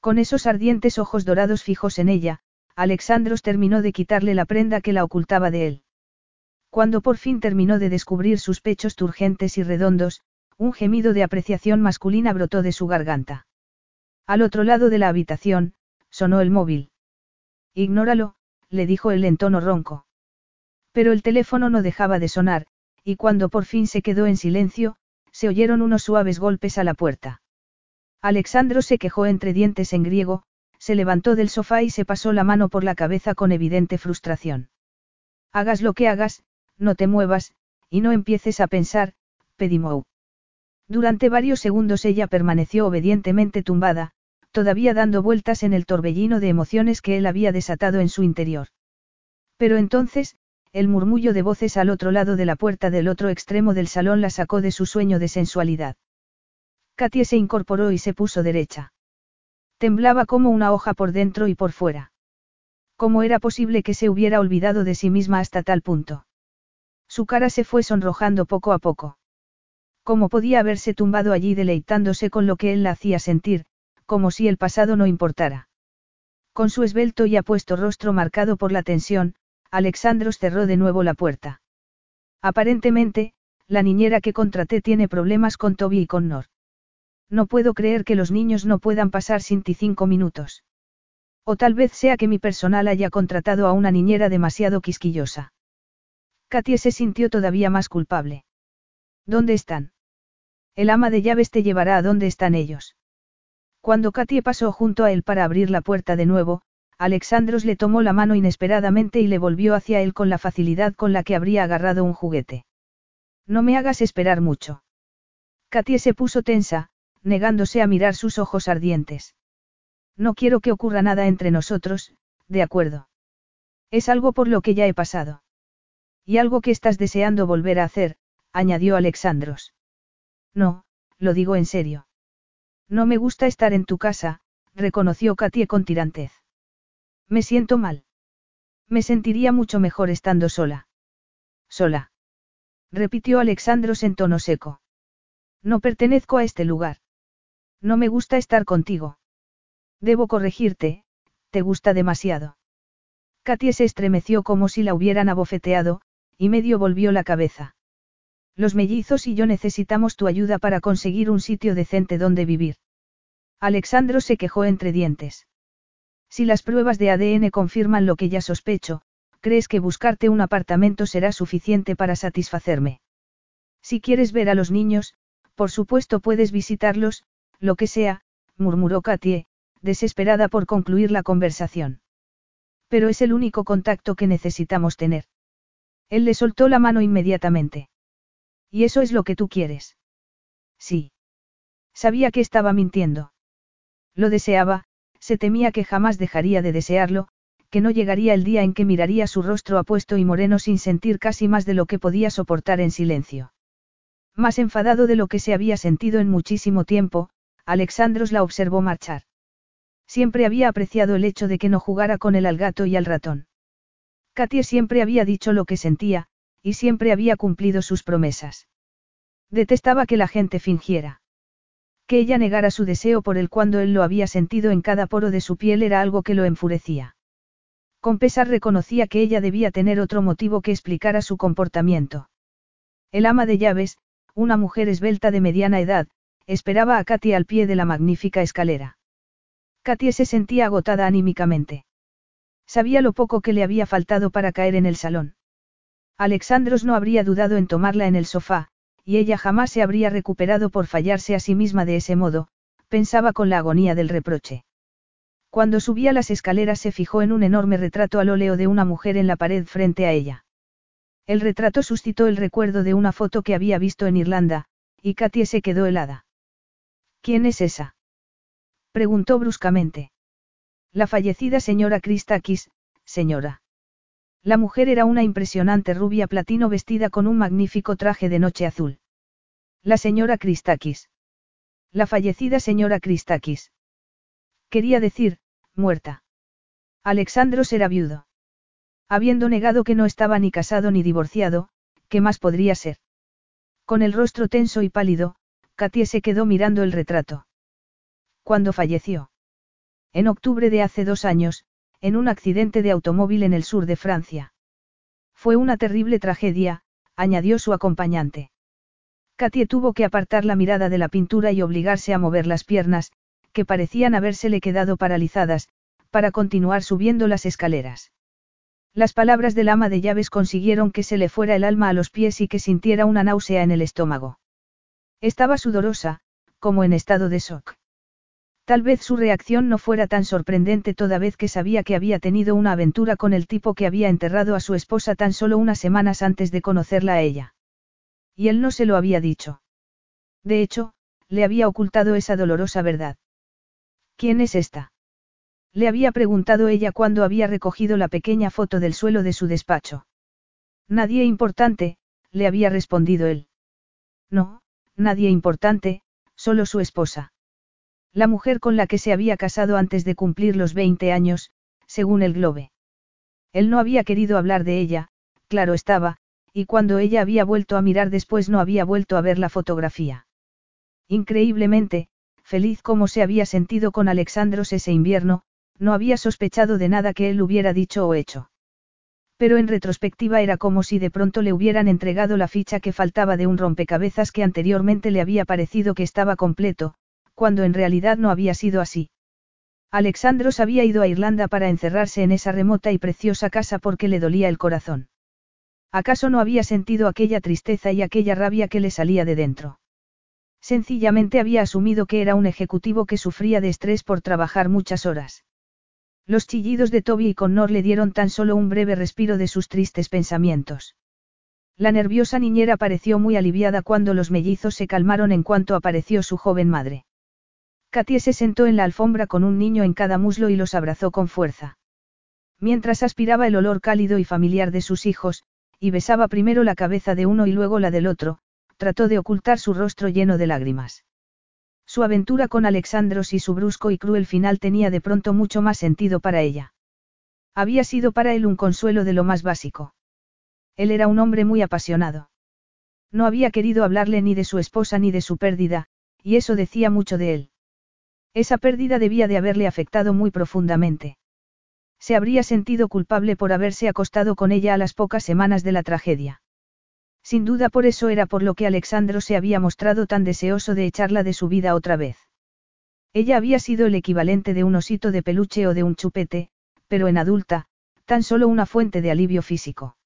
Con esos ardientes ojos dorados fijos en ella, Alexandros terminó de quitarle la prenda que la ocultaba de él. Cuando por fin terminó de descubrir sus pechos turgentes y redondos, un gemido de apreciación masculina brotó de su garganta. Al otro lado de la habitación, sonó el móvil. Ignóralo, le dijo él en tono ronco. Pero el teléfono no dejaba de sonar, y cuando por fin se quedó en silencio, se oyeron unos suaves golpes a la puerta. Alexandro se quejó entre dientes en griego, se levantó del sofá y se pasó la mano por la cabeza con evidente frustración. Hagas lo que hagas, no te muevas, y no empieces a pensar, Pedimou. Durante varios segundos ella permaneció obedientemente tumbada, todavía dando vueltas en el torbellino de emociones que él había desatado en su interior. Pero entonces, el murmullo de voces al otro lado de la puerta del otro extremo del salón la sacó de su sueño de sensualidad. Katia se incorporó y se puso derecha. Temblaba como una hoja por dentro y por fuera. ¿Cómo era posible que se hubiera olvidado de sí misma hasta tal punto? Su cara se fue sonrojando poco a poco. ¿Cómo podía haberse tumbado allí deleitándose con lo que él la hacía sentir, como si el pasado no importara? Con su esbelto y apuesto rostro marcado por la tensión, Alexandros cerró de nuevo la puerta. Aparentemente, la niñera que contraté tiene problemas con Toby y con Nor. No puedo creer que los niños no puedan pasar sin ti cinco minutos. O tal vez sea que mi personal haya contratado a una niñera demasiado quisquillosa. Katie se sintió todavía más culpable. ¿Dónde están? El ama de llaves te llevará a dónde están ellos. Cuando Katie pasó junto a él para abrir la puerta de nuevo, Alexandros le tomó la mano inesperadamente y le volvió hacia él con la facilidad con la que habría agarrado un juguete. No me hagas esperar mucho. Katie se puso tensa, negándose a mirar sus ojos ardientes. No quiero que ocurra nada entre nosotros, de acuerdo. Es algo por lo que ya he pasado. Y algo que estás deseando volver a hacer, añadió Alexandros. No, lo digo en serio. No me gusta estar en tu casa, reconoció Katie con tirantez. Me siento mal. Me sentiría mucho mejor estando sola. Sola. Repitió Alexandros en tono seco. No pertenezco a este lugar. No me gusta estar contigo. Debo corregirte, te gusta demasiado. Katie se estremeció como si la hubieran abofeteado, y medio volvió la cabeza. Los mellizos y yo necesitamos tu ayuda para conseguir un sitio decente donde vivir. Alexandro se quejó entre dientes. Si las pruebas de ADN confirman lo que ya sospecho, ¿crees que buscarte un apartamento será suficiente para satisfacerme? Si quieres ver a los niños, por supuesto puedes visitarlos, lo que sea, murmuró Katie, desesperada por concluir la conversación. Pero es el único contacto que necesitamos tener. Él le soltó la mano inmediatamente. ¿Y eso es lo que tú quieres? Sí. Sabía que estaba mintiendo. Lo deseaba, se temía que jamás dejaría de desearlo, que no llegaría el día en que miraría su rostro apuesto y moreno sin sentir casi más de lo que podía soportar en silencio. Más enfadado de lo que se había sentido en muchísimo tiempo, Alexandros la observó marchar. Siempre había apreciado el hecho de que no jugara con él al gato y al ratón. Katia siempre había dicho lo que sentía, y siempre había cumplido sus promesas. Detestaba que la gente fingiera. Que ella negara su deseo por él cuando él lo había sentido en cada poro de su piel era algo que lo enfurecía. Con pesar reconocía que ella debía tener otro motivo que explicara su comportamiento. El ama de llaves, una mujer esbelta de mediana edad, esperaba a Katy al pie de la magnífica escalera. Katy se sentía agotada anímicamente. Sabía lo poco que le había faltado para caer en el salón. Alexandros no habría dudado en tomarla en el sofá, y ella jamás se habría recuperado por fallarse a sí misma de ese modo, pensaba con la agonía del reproche. Cuando subía las escaleras se fijó en un enorme retrato al óleo de una mujer en la pared frente a ella. El retrato suscitó el recuerdo de una foto que había visto en Irlanda, y Katie se quedó helada. ¿Quién es esa? Preguntó bruscamente. La fallecida señora Christakis, señora. La mujer era una impresionante rubia platino vestida con un magnífico traje de noche azul. La señora Christakis. La fallecida señora Christakis. Quería decir, muerta. Alexandros era viudo. Habiendo negado que no estaba ni casado ni divorciado, ¿qué más podría ser? Con el rostro tenso y pálido, Katie se quedó mirando el retrato. ¿Cuándo falleció? En octubre de hace dos años, en un accidente de automóvil en el sur de Francia. Fue una terrible tragedia, añadió su acompañante. Katie tuvo que apartar la mirada de la pintura y obligarse a mover las piernas, que parecían habérsele quedado paralizadas, para continuar subiendo las escaleras. Las palabras del ama de llaves consiguieron que se le fuera el alma a los pies y que sintiera una náusea en el estómago. Estaba sudorosa, como en estado de shock. Tal vez su reacción no fuera tan sorprendente toda vez que sabía que había tenido una aventura con el tipo que había enterrado a su esposa tan solo unas semanas antes de conocerla a ella. Y él no se lo había dicho. De hecho, le había ocultado esa dolorosa verdad. ¿Quién es esta? Le había preguntado ella cuando había recogido la pequeña foto del suelo de su despacho. Nadie importante, le había respondido él. No, Nadie importante, solo su esposa. La mujer con la que se había casado antes de cumplir los 20 años, según el Globe. Él no había querido hablar de ella, claro estaba, y cuando ella había vuelto a mirar después no había vuelto a ver la fotografía. Increíblemente, feliz como se había sentido con Alexandros ese invierno, no había sospechado de nada que él hubiera dicho o hecho. Pero en retrospectiva era como si de pronto le hubieran entregado la ficha que faltaba de un rompecabezas que anteriormente le había parecido que estaba completo, cuando en realidad no había sido así. Alexandros había ido a Irlanda para encerrarse en esa remota y preciosa casa porque le dolía el corazón. ¿Acaso no había sentido aquella tristeza y aquella rabia que le salía de dentro? Sencillamente había asumido que era un ejecutivo que sufría de estrés por trabajar muchas horas. Los chillidos de Toby y Connor le dieron tan solo un breve respiro de sus tristes pensamientos. La nerviosa niñera pareció muy aliviada cuando los mellizos se calmaron en cuanto apareció su joven madre. Katie se sentó en la alfombra con un niño en cada muslo y los abrazó con fuerza. Mientras aspiraba el olor cálido y familiar de sus hijos, y besaba primero la cabeza de uno y luego la del otro, trató de ocultar su rostro lleno de lágrimas. Su aventura con Alexandros y su brusco y cruel final tenía de pronto mucho más sentido para ella. Había sido para él un consuelo de lo más básico. Él era un hombre muy apasionado. No había querido hablarle ni de su esposa ni de su pérdida, y eso decía mucho de él. Esa pérdida debía de haberle afectado muy profundamente. Se habría sentido culpable por haberse acostado con ella a las pocas semanas de la tragedia. Sin duda por eso era por lo que Alexandro se había mostrado tan deseoso de echarla de su vida otra vez. Ella había sido el equivalente de un osito de peluche o de un chupete, pero en adulta, tan solo una fuente de alivio físico.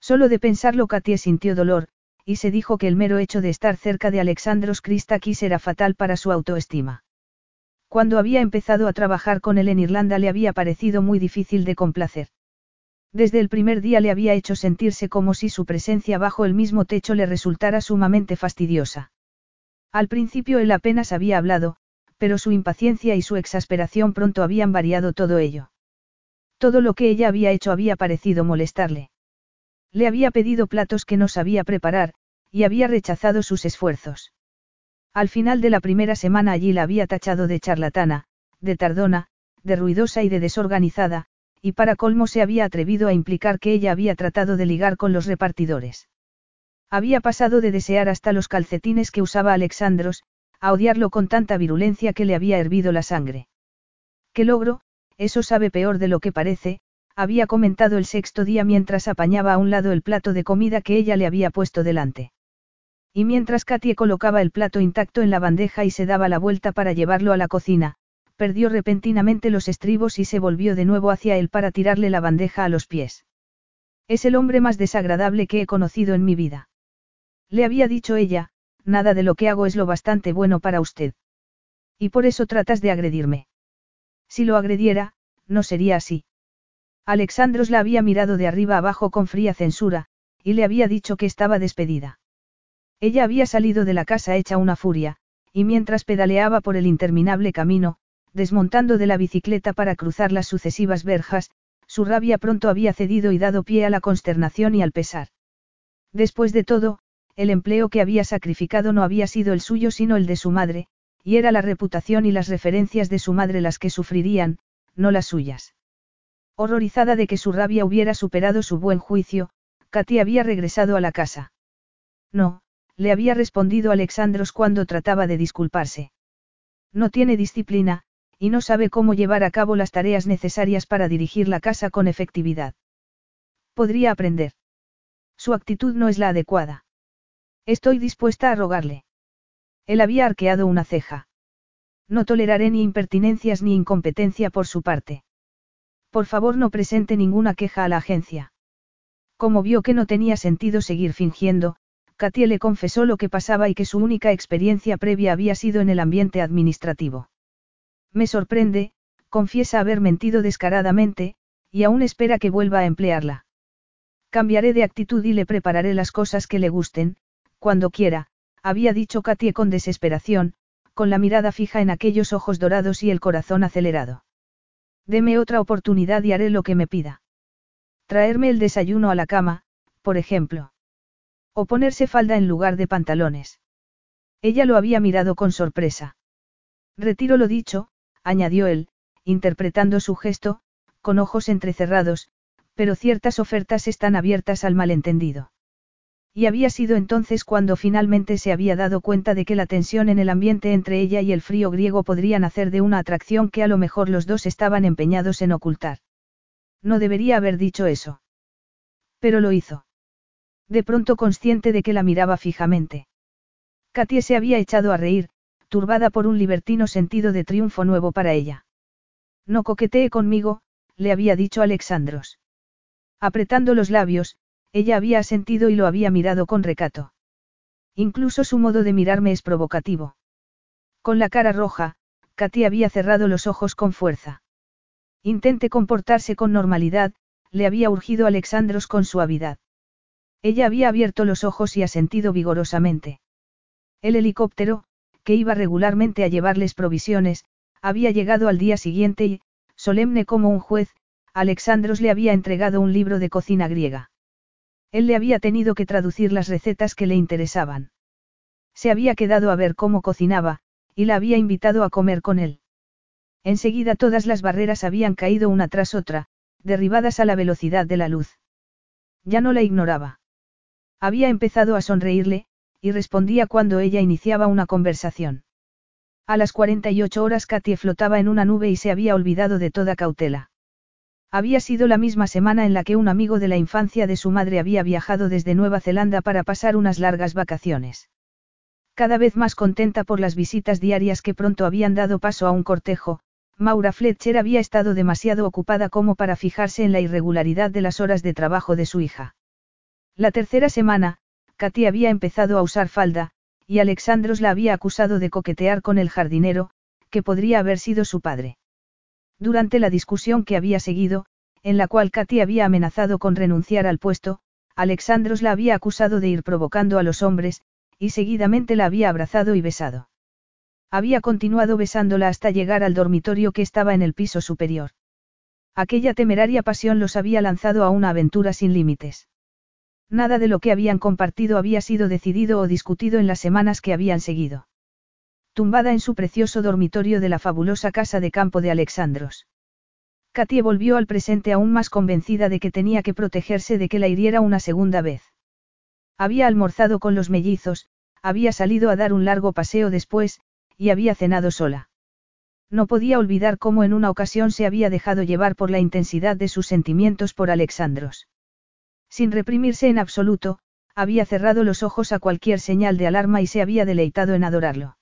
Solo de pensarlo Katie sintió dolor, y se dijo que el mero hecho de estar cerca de Alexandros Christakis era fatal para su autoestima. Cuando había empezado a trabajar con él en Irlanda le había parecido muy difícil de complacer. Desde el primer día le había hecho sentirse como si su presencia bajo el mismo techo le resultara sumamente fastidiosa. Al principio él apenas había hablado, pero su impaciencia y su exasperación pronto habían variado todo ello. Todo lo que ella había hecho había parecido molestarle. Le había pedido platos que no sabía preparar, y había rechazado sus esfuerzos. Al final de la primera semana allí la había tachado de charlatana, de tardona, de ruidosa y de desorganizada, y para colmo se había atrevido a implicar que ella había tratado de ligar con los repartidores. Había pasado de desear hasta los calcetines que usaba Alexandros, a odiarlo con tanta virulencia que le había hervido la sangre. ¿Qué logro? Eso sabe peor de lo que parece, había comentado el sexto día mientras apañaba a un lado el plato de comida que ella le había puesto delante. Y mientras Katie colocaba el plato intacto en la bandeja y se daba la vuelta para llevarlo a la cocina, perdió repentinamente los estribos y se volvió de nuevo hacia él para tirarle la bandeja a los pies. Es el hombre más desagradable que he conocido en mi vida. Le había dicho ella, nada de lo que hago es lo bastante bueno para usted. Y por eso tratas de agredirme. Si lo agrediera, no sería así. Alexandros la había mirado de arriba abajo con fría censura, y le había dicho que estaba despedida. Ella había salido de la casa hecha una furia, y mientras pedaleaba por el interminable camino, desmontando de la bicicleta para cruzar las sucesivas verjas, su rabia pronto había cedido y dado pie a la consternación y al pesar. Después de todo, el empleo que había sacrificado no había sido el suyo sino el de su madre, y era la reputación y las referencias de su madre las que sufrirían, no las suyas. Horrorizada de que su rabia hubiera superado su buen juicio, Katy había regresado a la casa. No, le había respondido Alexandros cuando trataba de disculparse. No tiene disciplina, y no sabe cómo llevar a cabo las tareas necesarias para dirigir la casa con efectividad. Podría aprender. Su actitud no es la adecuada. Estoy dispuesta a rogarle. Él había arqueado una ceja. No toleraré ni impertinencias ni incompetencia por su parte. Por favor no presente ninguna queja a la agencia. Como vio que no tenía sentido seguir fingiendo, Katie le confesó lo que pasaba y que su única experiencia previa había sido en el ambiente administrativo. Me sorprende, confiesa haber mentido descaradamente, y aún espera que vuelva a emplearla. Cambiaré de actitud y le prepararé las cosas que le gusten, cuando quiera, había dicho Katie con desesperación, con la mirada fija en aquellos ojos dorados y el corazón acelerado. Deme otra oportunidad y haré lo que me pida. Traerme el desayuno a la cama, por ejemplo. O ponerse falda en lugar de pantalones. Ella lo había mirado con sorpresa. Retiro lo dicho, añadió él, interpretando su gesto, con ojos entrecerrados, Pero ciertas ofertas están abiertas al malentendido. Y había sido entonces cuando finalmente se había dado cuenta de que la tensión en el ambiente entre ella y el frío griego podrían hacer de una atracción que a lo mejor los dos estaban empeñados en ocultar. No debería haber dicho eso. Pero lo hizo. De pronto consciente de que la miraba fijamente. Katie se había echado a reír, turbada por un libertino sentido de triunfo nuevo para ella. No coquetee conmigo, le había dicho Alexandros. Apretando los labios, ella había asentido y lo había mirado con recato. Incluso su modo de mirarme es provocativo. Con la cara roja, Katy había cerrado los ojos con fuerza. Intente comportarse con normalidad, le había urgido Alexandros con suavidad. Ella había abierto los ojos y asentido vigorosamente. El helicóptero, que iba regularmente a llevarles provisiones, había llegado al día siguiente y, solemne como un juez, Alexandros le había entregado un libro de cocina griega. Él le había tenido que traducir las recetas que le interesaban. Se había quedado a ver cómo cocinaba, y la había invitado a comer con él. Enseguida todas las barreras habían caído una tras otra, derribadas a la velocidad de la luz. Ya no la ignoraba. Había empezado a sonreírle, y respondía cuando ella iniciaba una conversación. A las 48 horas Katie flotaba en una nube y se había olvidado de toda cautela. Había sido la misma semana en la que un amigo de la infancia de su madre había viajado desde Nueva Zelanda para pasar unas largas vacaciones. Cada vez más contenta por las visitas diarias que pronto habían dado paso a un cortejo, Maura Fletcher había estado demasiado ocupada como para fijarse en la irregularidad de las horas de trabajo de su hija. La tercera semana, Katy había empezado a usar falda, y Alexandros la había acusado de coquetear con el jardinero, que podría haber sido su padre. Durante la discusión que había seguido, en la cual Katy había amenazado con renunciar al puesto, Alexandros la había acusado de ir provocando a los hombres, y seguidamente la había abrazado y besado. Había continuado besándola hasta llegar al dormitorio que estaba en el piso superior. Aquella temeraria pasión los había lanzado a una aventura sin límites. Nada de lo que habían compartido había sido decidido o discutido en las semanas que habían seguido tumbada en su precioso dormitorio de la fabulosa casa de campo de Alexandros. Katie volvió al presente aún más convencida de que tenía que protegerse de que la hiriera una segunda vez. Había almorzado con los mellizos, había salido a dar un largo paseo después, y había cenado sola. No podía olvidar cómo en una ocasión se había dejado llevar por la intensidad de sus sentimientos por Alexandros. Sin reprimirse en absoluto, había cerrado los ojos a cualquier señal de alarma y se había deleitado en adorarlo.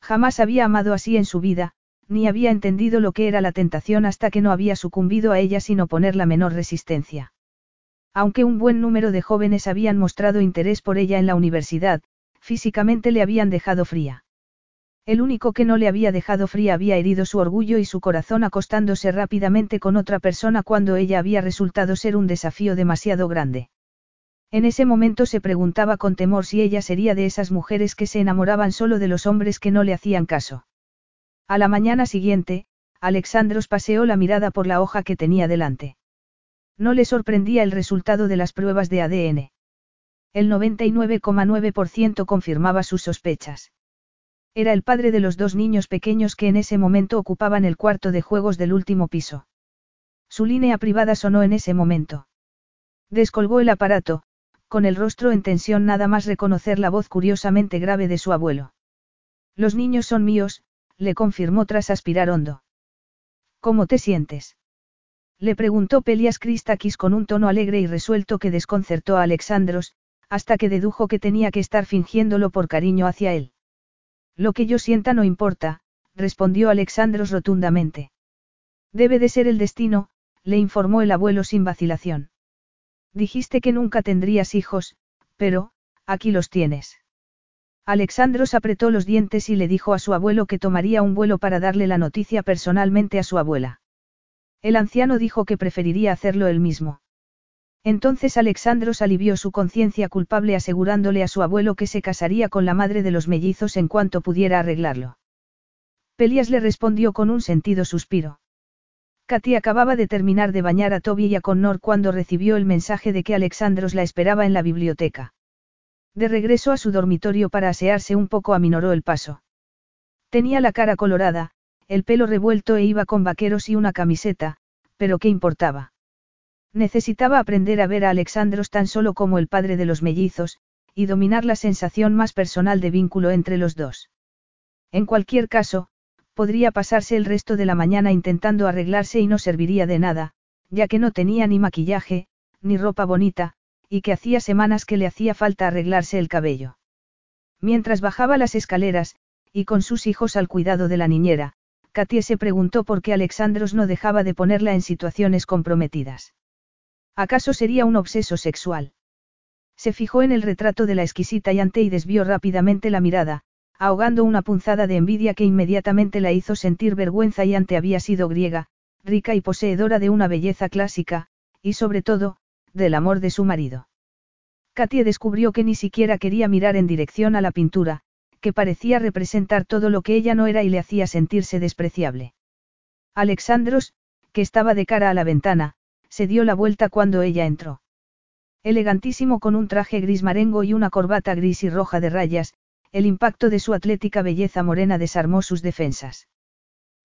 Jamás había amado así en su vida, ni había entendido lo que era la tentación hasta que no había sucumbido a ella sin oponer la menor resistencia. Aunque un buen número de jóvenes habían mostrado interés por ella en la universidad, físicamente le habían dejado fría. El único que no le había dejado fría había herido su orgullo y su corazón acostándose rápidamente con otra persona cuando ella había resultado ser un desafío demasiado grande. En ese momento se preguntaba con temor si ella sería de esas mujeres que se enamoraban solo de los hombres que no le hacían caso. A la mañana siguiente, Alexandros paseó la mirada por la hoja que tenía delante. No le sorprendía el resultado de las pruebas de ADN. El 99,9% confirmaba sus sospechas. Era el padre de los dos niños pequeños que en ese momento ocupaban el cuarto de juegos del último piso. Su línea privada sonó en ese momento. Descolgó el aparato, con el rostro en tensión nada más reconocer la voz curiosamente grave de su abuelo. Los niños son míos, le confirmó tras aspirar hondo. ¿Cómo te sientes? Le preguntó Pelias Christakis con un tono alegre y resuelto que desconcertó a Alexandros, hasta que dedujo que tenía que estar fingiéndolo por cariño hacia él. Lo que yo sienta no importa, respondió Alexandros rotundamente. Debe de ser el destino, le informó el abuelo sin vacilación. Dijiste que nunca tendrías hijos, pero, aquí los tienes. Alexandros apretó los dientes y le dijo a su abuelo que tomaría un vuelo para darle la noticia personalmente a su abuela. El anciano dijo que preferiría hacerlo él mismo. Entonces Alexandros alivió su conciencia culpable asegurándole a su abuelo que se casaría con la madre de los mellizos en cuanto pudiera arreglarlo. Pelías le respondió con un sentido suspiro. Katy acababa de terminar de bañar a Toby y a Connor cuando recibió el mensaje de que Alexandros la esperaba en la biblioteca. De regreso a su dormitorio para asearse un poco aminoró el paso. Tenía la cara colorada, el pelo revuelto e iba con vaqueros y una camiseta, pero ¿qué importaba? Necesitaba aprender a ver a Alexandros tan solo como el padre de los mellizos, y dominar la sensación más personal de vínculo entre los dos. En cualquier caso, podría pasarse el resto de la mañana intentando arreglarse y no serviría de nada, ya que no tenía ni maquillaje, ni ropa bonita, y que hacía semanas que le hacía falta arreglarse el cabello. Mientras bajaba las escaleras, y con sus hijos al cuidado de la niñera, Katie se preguntó por qué Alexandros no dejaba de ponerla en situaciones comprometidas. ¿Acaso sería un obseso sexual? Se fijó en el retrato de la exquisita Yante y desvió rápidamente la mirada, ahogando una punzada de envidia que inmediatamente la hizo sentir vergüenza y ante había sido griega, rica y poseedora de una belleza clásica, y sobre todo, del amor de su marido. Katie descubrió que ni siquiera quería mirar en dirección a la pintura, que parecía representar todo lo que ella no era y le hacía sentirse despreciable. Alexandros, que estaba de cara a la ventana, se dio la vuelta cuando ella entró. Elegantísimo con un traje gris marengo y una corbata gris y roja de rayas, el impacto de su atlética belleza morena desarmó sus defensas.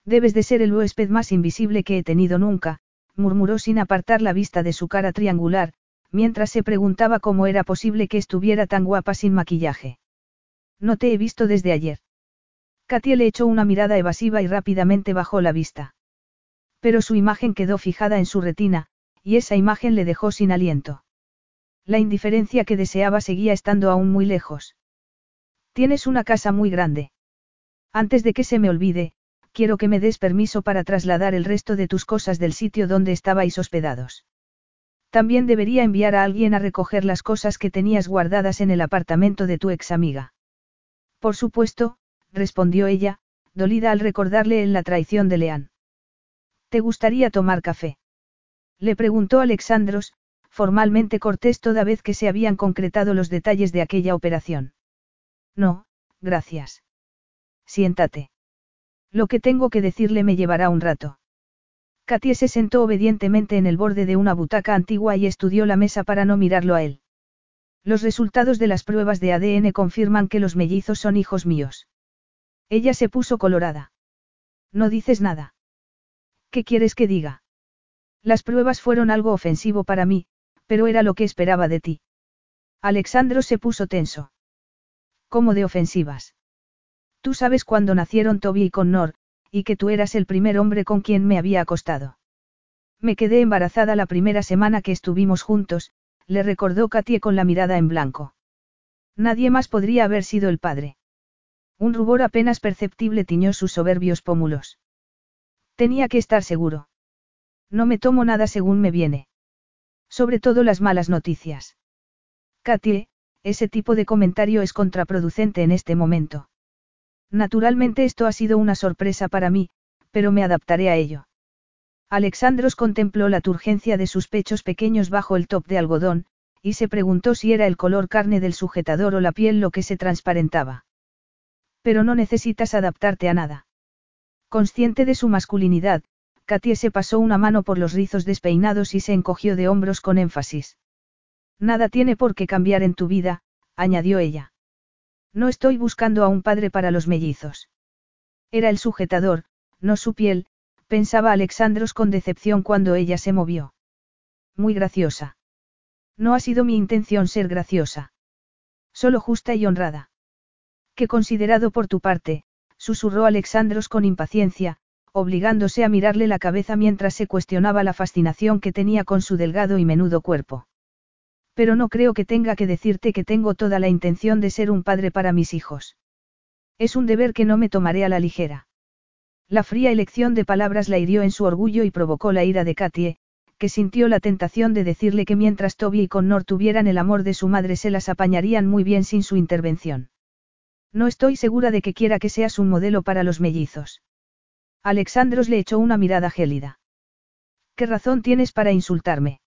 Debes de ser el huésped más invisible que he tenido nunca, murmuró sin apartar la vista de su cara triangular, mientras se preguntaba cómo era posible que estuviera tan guapa sin maquillaje. No te he visto desde ayer. Katia le echó una mirada evasiva y rápidamente bajó la vista. Pero su imagen quedó fijada en su retina, y esa imagen le dejó sin aliento. La indiferencia que deseaba seguía estando aún muy lejos. Tienes una casa muy grande. Antes de que se me olvide, quiero que me des permiso para trasladar el resto de tus cosas del sitio donde estabais hospedados. También debería enviar a alguien a recoger las cosas que tenías guardadas en el apartamento de tu ex amiga. Por supuesto, respondió ella, dolida al recordarle en la traición de Leán. ¿Te gustaría tomar café? Le preguntó Alexandros, formalmente cortés toda vez que se habían concretado los detalles de aquella operación. No, gracias. Siéntate. Lo que tengo que decirle me llevará un rato. Katie se sentó obedientemente en el borde de una butaca antigua y estudió la mesa para no mirarlo a él. Los resultados de las pruebas de ADN confirman que los mellizos son hijos míos. Ella se puso colorada. No dices nada. ¿Qué quieres que diga? Las pruebas fueron algo ofensivo para mí, pero era lo que esperaba de ti. Alexandro se puso tenso. ¿Cómo de ofensivas? Tú sabes cuándo nacieron Toby y Connor, y que tú eras el primer hombre con quien me había acostado. Me quedé embarazada la primera semana que estuvimos juntos, le recordó Katie con la mirada en blanco. Nadie más podría haber sido el padre. Un rubor apenas perceptible tiñó sus soberbios pómulos. Tenía que estar seguro. No me tomo nada según me viene. Sobre todo las malas noticias. Katie, ese tipo de comentario es contraproducente en este momento. Naturalmente esto ha sido una sorpresa para mí, pero me adaptaré a ello. Alexandros contempló la turgencia de sus pechos pequeños bajo el top de algodón, y se preguntó si era el color carne del sujetador o la piel lo que se transparentaba. Pero no necesitas adaptarte a nada. Consciente de su masculinidad, Katie se pasó una mano por los rizos despeinados y se encogió de hombros con énfasis. Nada tiene por qué cambiar en tu vida, añadió ella. No estoy buscando a un padre para los mellizos. Era el sujetador, no su piel, pensaba Alexandros con decepción cuando ella se movió. Muy graciosa. No ha sido mi intención ser graciosa. Solo justa y honrada. Qué considerado por tu parte, susurró Alexandros con impaciencia, obligándose a mirarle la cabeza mientras se cuestionaba la fascinación que tenía con su delgado y menudo cuerpo. Pero no creo que tenga que decirte que tengo toda la intención de ser un padre para mis hijos. Es un deber que no me tomaré a la ligera. La fría elección de palabras la hirió en su orgullo y provocó la ira de Katie, que sintió la tentación de decirle que mientras Toby y Connor tuvieran el amor de su madre se las apañarían muy bien sin su intervención. No estoy segura de que quiera que seas un modelo para los mellizos. Alexandros le echó una mirada gélida. ¿Qué razón tienes para insultarme?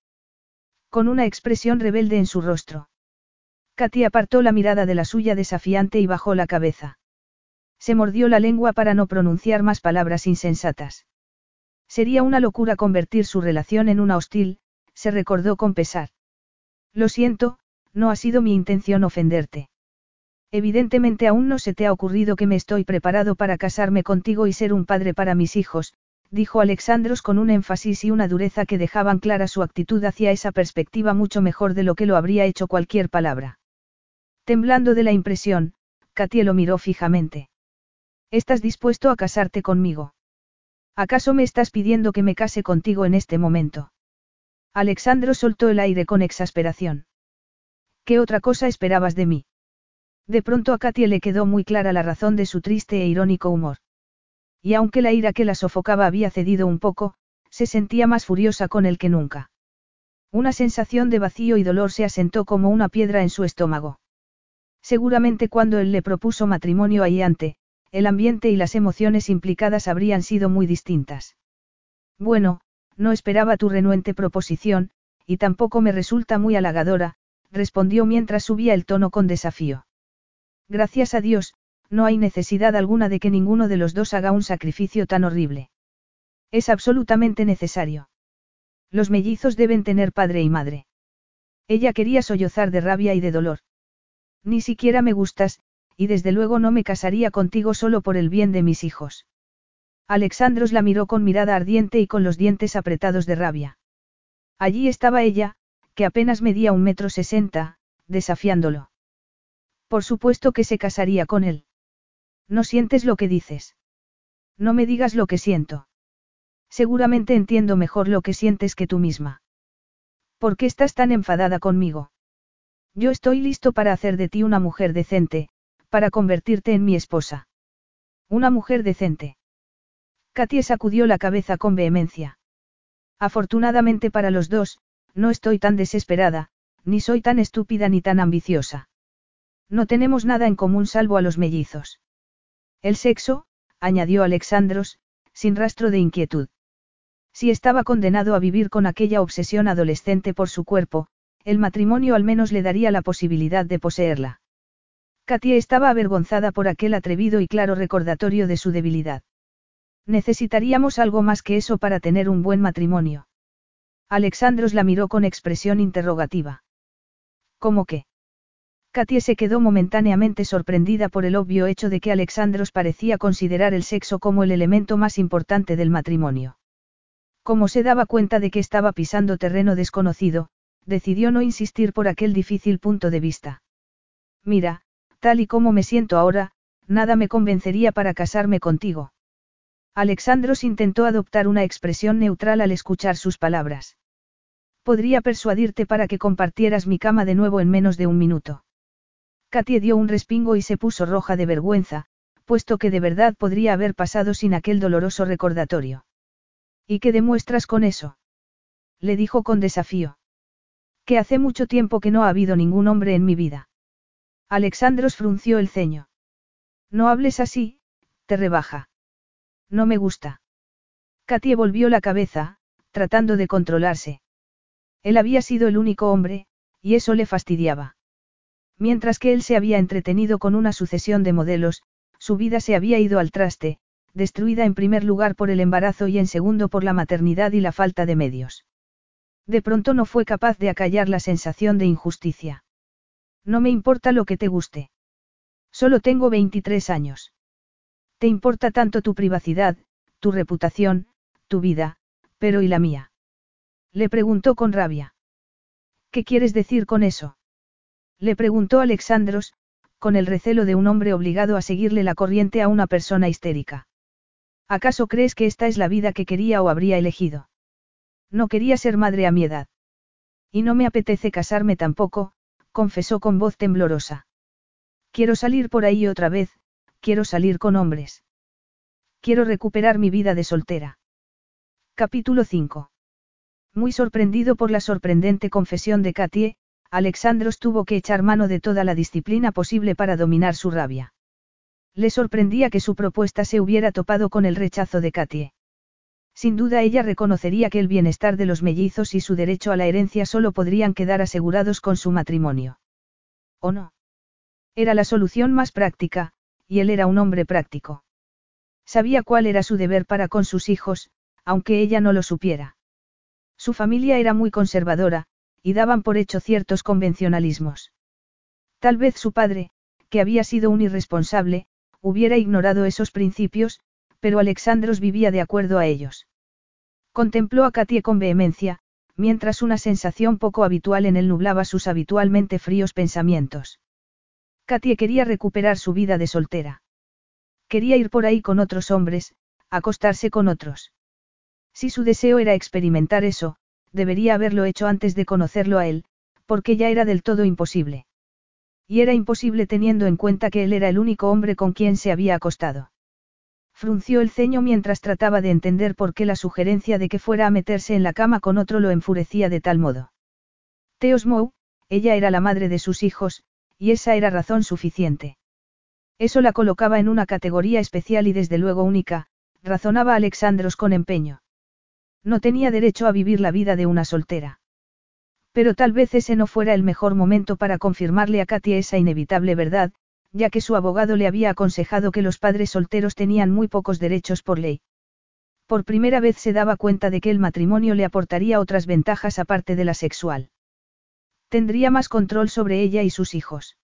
con una expresión rebelde en su rostro. Katy apartó la mirada de la suya desafiante y bajó la cabeza. Se mordió la lengua para no pronunciar más palabras insensatas. Sería una locura convertir su relación en una hostil, se recordó con pesar. Lo siento, no ha sido mi intención ofenderte. Evidentemente aún no se te ha ocurrido que me estoy preparado para casarme contigo y ser un padre para mis hijos, dijo Alexandros con un énfasis y una dureza que dejaban clara su actitud hacia esa perspectiva mucho mejor de lo que lo habría hecho cualquier palabra. Temblando de la impresión, Katie lo miró fijamente. ¿Estás dispuesto a casarte conmigo? ¿Acaso me estás pidiendo que me case contigo en este momento? Alexandro soltó el aire con exasperación. ¿Qué otra cosa esperabas de mí? De pronto a Katie le quedó muy clara la razón de su triste e irónico humor. Y aunque la ira que la sofocaba había cedido un poco, se sentía más furiosa con él que nunca. Una sensación de vacío y dolor se asentó como una piedra en su estómago. Seguramente cuando él le propuso matrimonio ahí ante, el ambiente y las emociones implicadas habrían sido muy distintas. Bueno, no esperaba tu renuente proposición, y tampoco me resulta muy halagadora, respondió mientras subía el tono con desafío. Gracias a Dios, no hay necesidad alguna de que ninguno de los dos haga un sacrificio tan horrible. Es absolutamente necesario. Los mellizos deben tener padre y madre. Ella quería sollozar de rabia y de dolor. Ni siquiera me gustas, y desde luego no me casaría contigo solo por el bien de mis hijos. Alexandros la miró con mirada ardiente y con los dientes apretados de rabia. Allí estaba ella, que apenas medía un metro sesenta, desafiándolo. Por supuesto que se casaría con él. No sientes lo que dices. No me digas lo que siento. Seguramente entiendo mejor lo que sientes que tú misma. ¿Por qué estás tan enfadada conmigo? Yo estoy listo para hacer de ti una mujer decente, para convertirte en mi esposa. Una mujer decente. Katie sacudió la cabeza con vehemencia. Afortunadamente para los dos, no estoy tan desesperada, ni soy tan estúpida ni tan ambiciosa. No tenemos nada en común salvo a los mellizos. El sexo, añadió Alexandros, sin rastro de inquietud. Si estaba condenado a vivir con aquella obsesión adolescente por su cuerpo, el matrimonio al menos le daría la posibilidad de poseerla. Katia estaba avergonzada por aquel atrevido y claro recordatorio de su debilidad. Necesitaríamos algo más que eso para tener un buen matrimonio. Alexandros la miró con expresión interrogativa. ¿Cómo qué? Katia se quedó momentáneamente sorprendida por el obvio hecho de que Alexandros parecía considerar el sexo como el elemento más importante del matrimonio. Como se daba cuenta de que estaba pisando terreno desconocido, decidió no insistir por aquel difícil punto de vista. Mira, Tal y como me siento ahora, nada me convencería para casarme contigo. Alexandros intentó adoptar una expresión neutral al escuchar sus palabras. Podría persuadirte para que compartieras mi cama de nuevo en menos de un minuto. Katie dio un respingo y se puso roja de vergüenza, puesto que de verdad podría haber pasado sin aquel doloroso recordatorio. ¿Y qué demuestras con eso? Le dijo con desafío. Que hace mucho tiempo que no ha habido ningún hombre en mi vida. Alexandros frunció el ceño. No hables así, te rebaja. No me gusta. Katie volvió la cabeza, tratando de controlarse. Él había sido el único hombre, y eso le fastidiaba. Mientras que él se había entretenido con una sucesión de modelos, su vida se había ido al traste, destruida en primer lugar por el embarazo y en segundo por la maternidad y la falta de medios. De pronto no fue capaz de acallar la sensación de injusticia. No me importa lo que te guste. Solo tengo 23 años. Te importa tanto tu privacidad, tu reputación, tu vida, pero ¿y la mía? Le preguntó con rabia. ¿Qué quieres decir con eso? Le preguntó Alexandros, con el recelo de un hombre obligado a seguirle la corriente a una persona histérica. ¿Acaso crees que esta es la vida que quería o habría elegido? No quería ser madre a mi edad. Y no me apetece casarme tampoco, confesó con voz temblorosa. Quiero salir por ahí otra vez, quiero salir con hombres. Quiero recuperar mi vida de soltera. Capítulo 5. Muy sorprendido por la sorprendente confesión de Katie, Alexandros tuvo que echar mano de toda la disciplina posible para dominar su rabia. Le sorprendía que su propuesta se hubiera topado con el rechazo de Katie. Sin duda ella reconocería que el bienestar de los mellizos y su derecho a la herencia solo podrían quedar asegurados con su matrimonio. ¿O no? Era la solución más práctica, y él era un hombre práctico. Sabía cuál era su deber para con sus hijos, aunque ella no lo supiera. Su familia era muy conservadora, y daban por hecho ciertos convencionalismos. Tal vez su padre, que había sido un irresponsable, hubiera ignorado esos principios, pero Alexandros vivía de acuerdo a ellos. Contempló a Katie con vehemencia, mientras una sensación poco habitual en él nublaba sus habitualmente fríos pensamientos. Katie quería recuperar su vida de soltera. Quería ir por ahí con otros hombres, acostarse con otros. Si su deseo era experimentar eso, debería haberlo hecho antes de conocerlo a él, porque ya era del todo imposible. Y era imposible teniendo en cuenta que él era el único hombre con quien se había acostado. Frunció el ceño mientras trataba de entender por qué la sugerencia de que fuera a meterse en la cama con otro lo enfurecía de tal modo. Teos Mou, ella era la madre de sus hijos, y esa era razón suficiente. Eso la colocaba en una categoría especial y desde luego única, razonaba Alexandros con empeño. No tenía derecho a vivir la vida de una soltera. Pero tal vez ese no fuera el mejor momento para confirmarle a Katia esa inevitable verdad, ya que su abogado le había aconsejado que los padres solteros tenían muy pocos derechos por ley. Por primera vez se daba cuenta de que el matrimonio le aportaría otras ventajas aparte de la sexual. Tendría más control sobre ella y sus hijos.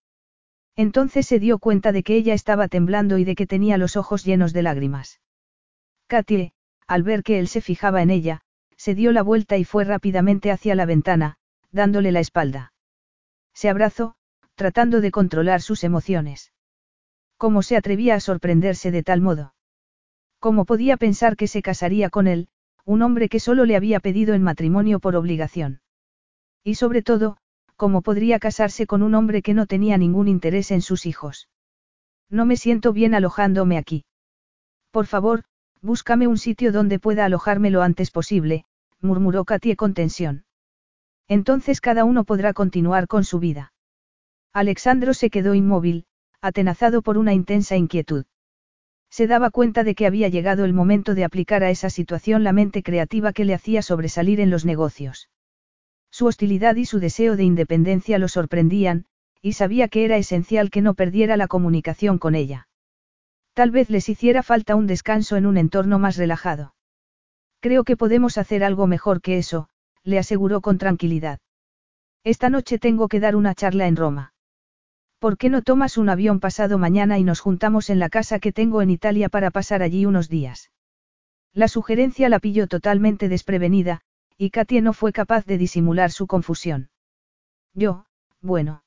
Entonces se dio cuenta de que ella estaba temblando y de que tenía los ojos llenos de lágrimas. Katie, al ver que él se fijaba en ella, se dio la vuelta y fue rápidamente hacia la ventana, dándole la espalda. Se abrazó, tratando de controlar sus emociones. ¿Cómo se atrevía a sorprenderse de tal modo? ¿Cómo podía pensar que se casaría con él, un hombre que solo le había pedido en matrimonio por obligación? Y sobre todo, ¿cómo podría casarse con un hombre que no tenía ningún interés en sus hijos? No me siento bien alojándome aquí. Por favor, búscame un sitio donde pueda alojarme lo antes posible, murmuró Katie con tensión. Entonces cada uno podrá continuar con su vida. Alexandro se quedó inmóvil, atenazado por una intensa inquietud. Se daba cuenta de que había llegado el momento de aplicar a esa situación la mente creativa que le hacía sobresalir en los negocios. Su hostilidad y su deseo de independencia lo sorprendían, y sabía que era esencial que no perdiera la comunicación con ella. Tal vez les hiciera falta un descanso en un entorno más relajado. Creo que podemos hacer algo mejor que eso, le aseguró con tranquilidad. Esta noche tengo que dar una charla en Roma. ¿Por qué no tomas un avión pasado mañana y nos juntamos en la casa que tengo en Italia para pasar allí unos días? La sugerencia la pilló totalmente desprevenida, y Katie no fue capaz de disimular su confusión. Yo, bueno.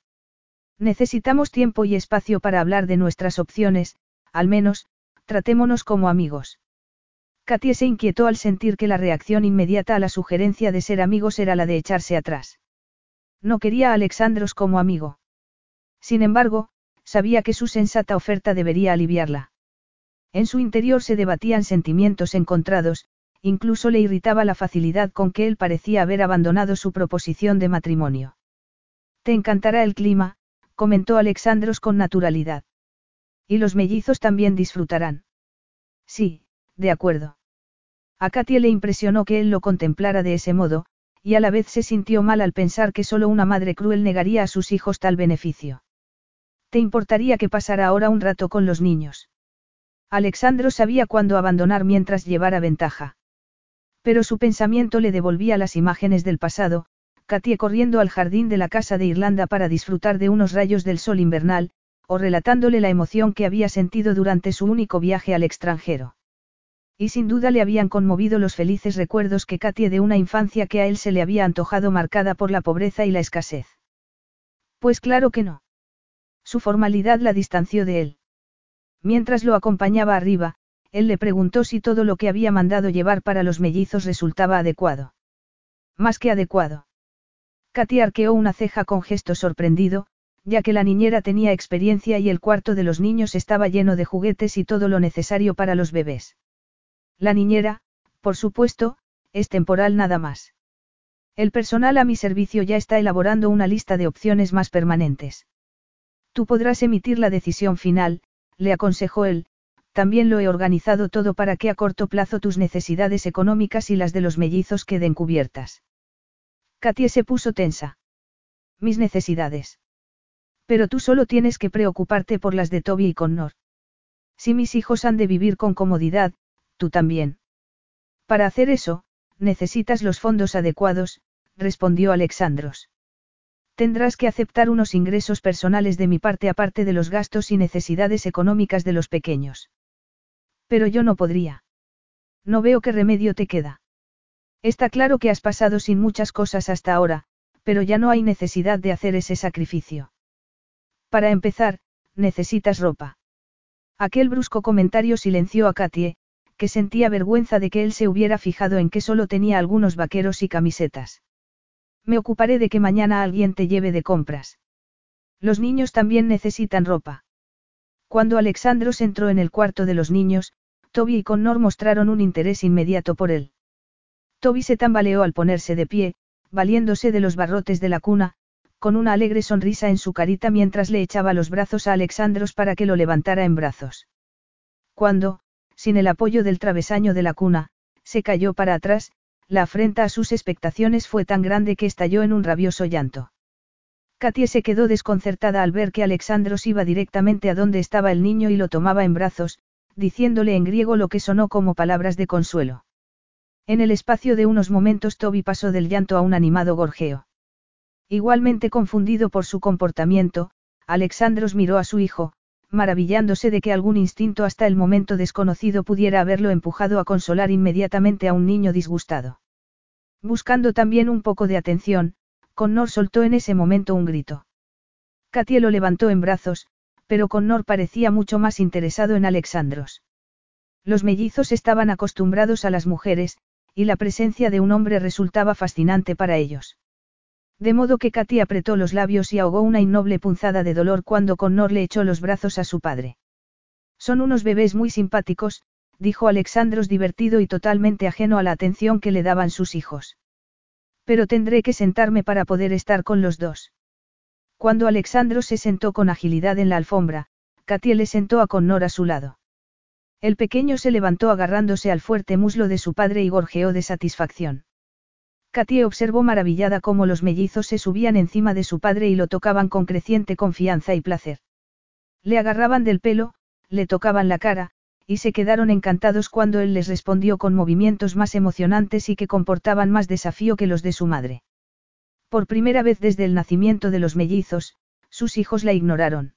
Necesitamos tiempo y espacio para hablar de nuestras opciones, al menos, tratémonos como amigos. Katie se inquietó al sentir que la reacción inmediata a la sugerencia de ser amigos era la de echarse atrás. No quería a Alexandros como amigo. Sin embargo, sabía que su sensata oferta debería aliviarla. En su interior se debatían sentimientos encontrados, incluso le irritaba la facilidad con que él parecía haber abandonado su proposición de matrimonio. Te encantará el clima, comentó Alexandros con naturalidad. Y los mellizos también disfrutarán. Sí, de acuerdo. A Katie le impresionó que él lo contemplara de ese modo, y a la vez se sintió mal al pensar que solo una madre cruel negaría a sus hijos tal beneficio. ¿Te importaría que pasara ahora un rato con los niños? Alexandro sabía cuándo abandonar mientras llevara ventaja. Pero su pensamiento le devolvía las imágenes del pasado, Katie corriendo al jardín de la casa de Irlanda para disfrutar de unos rayos del sol invernal, o relatándole la emoción que había sentido durante su único viaje al extranjero. Y sin duda le habían conmovido los felices recuerdos que Katie de una infancia que a él se le había antojado marcada por la pobreza y la escasez. Pues claro que no. Su formalidad la distanció de él. Mientras lo acompañaba arriba, él le preguntó si todo lo que había mandado llevar para los mellizos resultaba adecuado. Más que adecuado. Katy arqueó una ceja con gesto sorprendido, ya que la niñera tenía experiencia y el cuarto de los niños estaba lleno de juguetes y todo lo necesario para los bebés. La niñera, por supuesto, es temporal nada más. El personal a mi servicio ya está elaborando una lista de opciones más permanentes. Tú podrás emitir la decisión final, le aconsejó él, también lo he organizado todo para que a corto plazo tus necesidades económicas y las de los mellizos queden cubiertas. Katie se puso tensa. Mis necesidades. Pero tú solo tienes que preocuparte por las de Toby y Connor. Si mis hijos han de vivir con comodidad, tú también. Para hacer eso, necesitas los fondos adecuados, respondió Alexandros. Tendrás que aceptar unos ingresos personales de mi parte aparte de los gastos y necesidades económicas de los pequeños. Pero yo no podría. No veo qué remedio te queda. Está claro que has pasado sin muchas cosas hasta ahora, pero ya no hay necesidad de hacer ese sacrificio. Para empezar, necesitas ropa. Aquel brusco comentario silenció a Katie, que sentía vergüenza de que él se hubiera fijado en que solo tenía algunos vaqueros y camisetas. Me ocuparé de que mañana alguien te lleve de compras. Los niños también necesitan ropa. Cuando Alexandros entró en el cuarto de los niños, Toby y Connor mostraron un interés inmediato por él. Toby se tambaleó al ponerse de pie, valiéndose de los barrotes de la cuna, con una alegre sonrisa en su carita mientras le echaba los brazos a Alexandros para que lo levantara en brazos. Cuando, sin el apoyo del travesaño de la cuna, se cayó para atrás, la afrenta a sus expectaciones fue tan grande que estalló en un rabioso llanto. Katie se quedó desconcertada al ver que Alexandros iba directamente a donde estaba el niño y lo tomaba en brazos, diciéndole en griego lo que sonó como palabras de consuelo. En el espacio de unos momentos Toby pasó del llanto a un animado gorjeo. Igualmente confundido por su comportamiento, Alexandros miró a su hijo, maravillándose de que algún instinto hasta el momento desconocido pudiera haberlo empujado a consolar inmediatamente a un niño disgustado. Buscando también un poco de atención, Connor soltó en ese momento un grito. Katie lo levantó en brazos, pero Connor parecía mucho más interesado en Alexandros. Los mellizos estaban acostumbrados a las mujeres, y la presencia de un hombre resultaba fascinante para ellos. De modo que Katy apretó los labios y ahogó una innoble punzada de dolor cuando Connor le echó los brazos a su padre. Son unos bebés muy simpáticos, dijo Alexandros divertido y totalmente ajeno a la atención que le daban sus hijos. Pero tendré que sentarme para poder estar con los dos. Cuando Alexandros se sentó con agilidad en la alfombra, Katy le sentó a Connor a su lado. El pequeño se levantó agarrándose al fuerte muslo de su padre y gorjeó de satisfacción. Katie observó maravillada cómo los mellizos se subían encima de su padre y lo tocaban con creciente confianza y placer. Le agarraban del pelo, le tocaban la cara, y se quedaron encantados cuando él les respondió con movimientos más emocionantes y que comportaban más desafío que los de su madre. Por primera vez desde el nacimiento de los mellizos, sus hijos la ignoraron.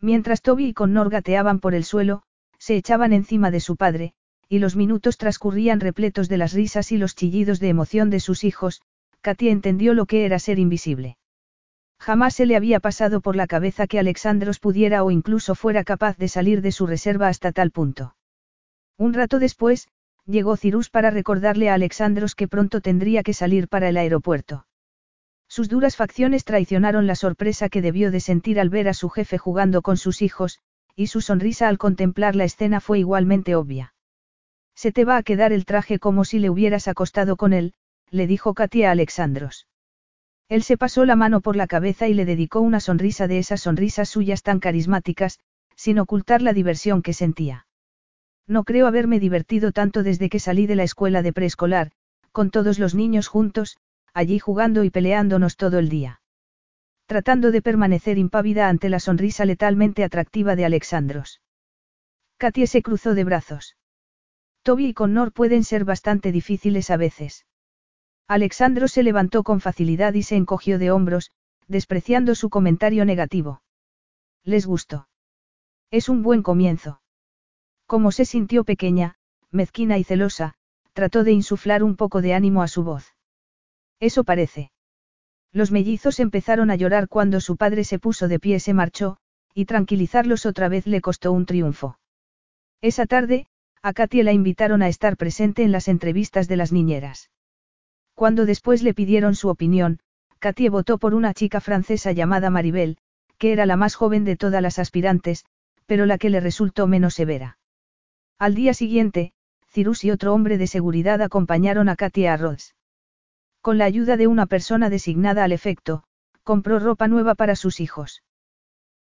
Mientras Toby y Connor gateaban por el suelo, se echaban encima de su padre, y los minutos transcurrían repletos de las risas y los chillidos de emoción de sus hijos, Katia entendió lo que era ser invisible. Jamás se le había pasado por la cabeza que Alexandros pudiera o incluso fuera capaz de salir de su reserva hasta tal punto. Un rato después, llegó Cirus para recordarle a Alexandros que pronto tendría que salir para el aeropuerto. Sus duras facciones traicionaron la sorpresa que debió de sentir al ver a su jefe jugando con sus hijos, y su sonrisa al contemplar la escena fue igualmente obvia. Se te va a quedar el traje como si le hubieras acostado con él, le dijo Katia a Alexandros. Él se pasó la mano por la cabeza y le dedicó una sonrisa de esas sonrisas suyas tan carismáticas, sin ocultar la diversión que sentía. No creo haberme divertido tanto desde que salí de la escuela de preescolar, con todos los niños juntos, allí jugando y peleándonos todo el día. Tratando de permanecer impávida ante la sonrisa letalmente atractiva de Alexandros. Katia se cruzó de brazos. Toby y Connor pueden ser bastante difíciles a veces. Alexandro se levantó con facilidad y se encogió de hombros, despreciando su comentario negativo. Les gustó. Es un buen comienzo. Como se sintió pequeña, mezquina y celosa, trató de insuflar un poco de ánimo a su voz. Eso parece. Los mellizos empezaron a llorar cuando su padre se puso de pie y se marchó, y tranquilizarlos otra vez le costó un triunfo. Esa tarde, a Katie la invitaron a estar presente en las entrevistas de las niñeras. Cuando después le pidieron su opinión, Katie votó por una chica francesa llamada Maribel, que era la más joven de todas las aspirantes, pero la que le resultó menos severa. Al día siguiente, Cirus y otro hombre de seguridad acompañaron a Katie a Rhodes. Con la ayuda de una persona designada al efecto, compró ropa nueva para sus hijos.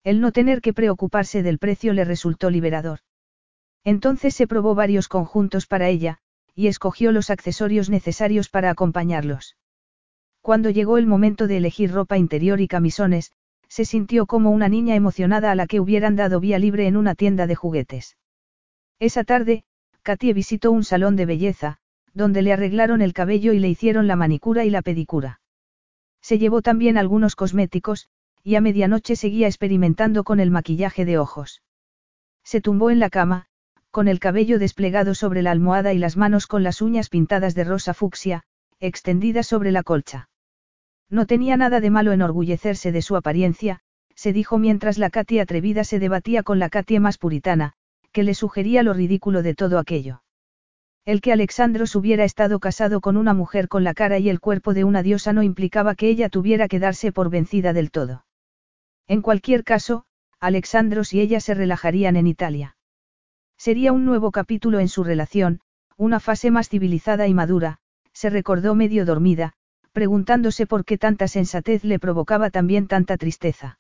El no tener que preocuparse del precio le resultó liberador. Entonces se probó varios conjuntos para ella, y escogió los accesorios necesarios para acompañarlos. Cuando llegó el momento de elegir ropa interior y camisones, se sintió como una niña emocionada a la que hubieran dado vía libre en una tienda de juguetes. Esa tarde, Katie visitó un salón de belleza, donde le arreglaron el cabello y le hicieron la manicura y la pedicura. Se llevó también algunos cosméticos, y a medianoche seguía experimentando con el maquillaje de ojos. Se tumbó en la cama, con el cabello desplegado sobre la almohada y las manos con las uñas pintadas de rosa fucsia, extendidas sobre la colcha. No tenía nada de malo enorgullecerse de su apariencia, se dijo mientras la Katy atrevida se debatía con la Katy más puritana, que le sugería lo ridículo de todo aquello. El que Alexandros hubiera estado casado con una mujer con la cara y el cuerpo de una diosa no implicaba que ella tuviera que darse por vencida del todo. En cualquier caso, Alexandros y ella se relajarían en Italia. Sería un nuevo capítulo en su relación, una fase más civilizada y madura, se recordó medio dormida, preguntándose por qué tanta sensatez le provocaba también tanta tristeza.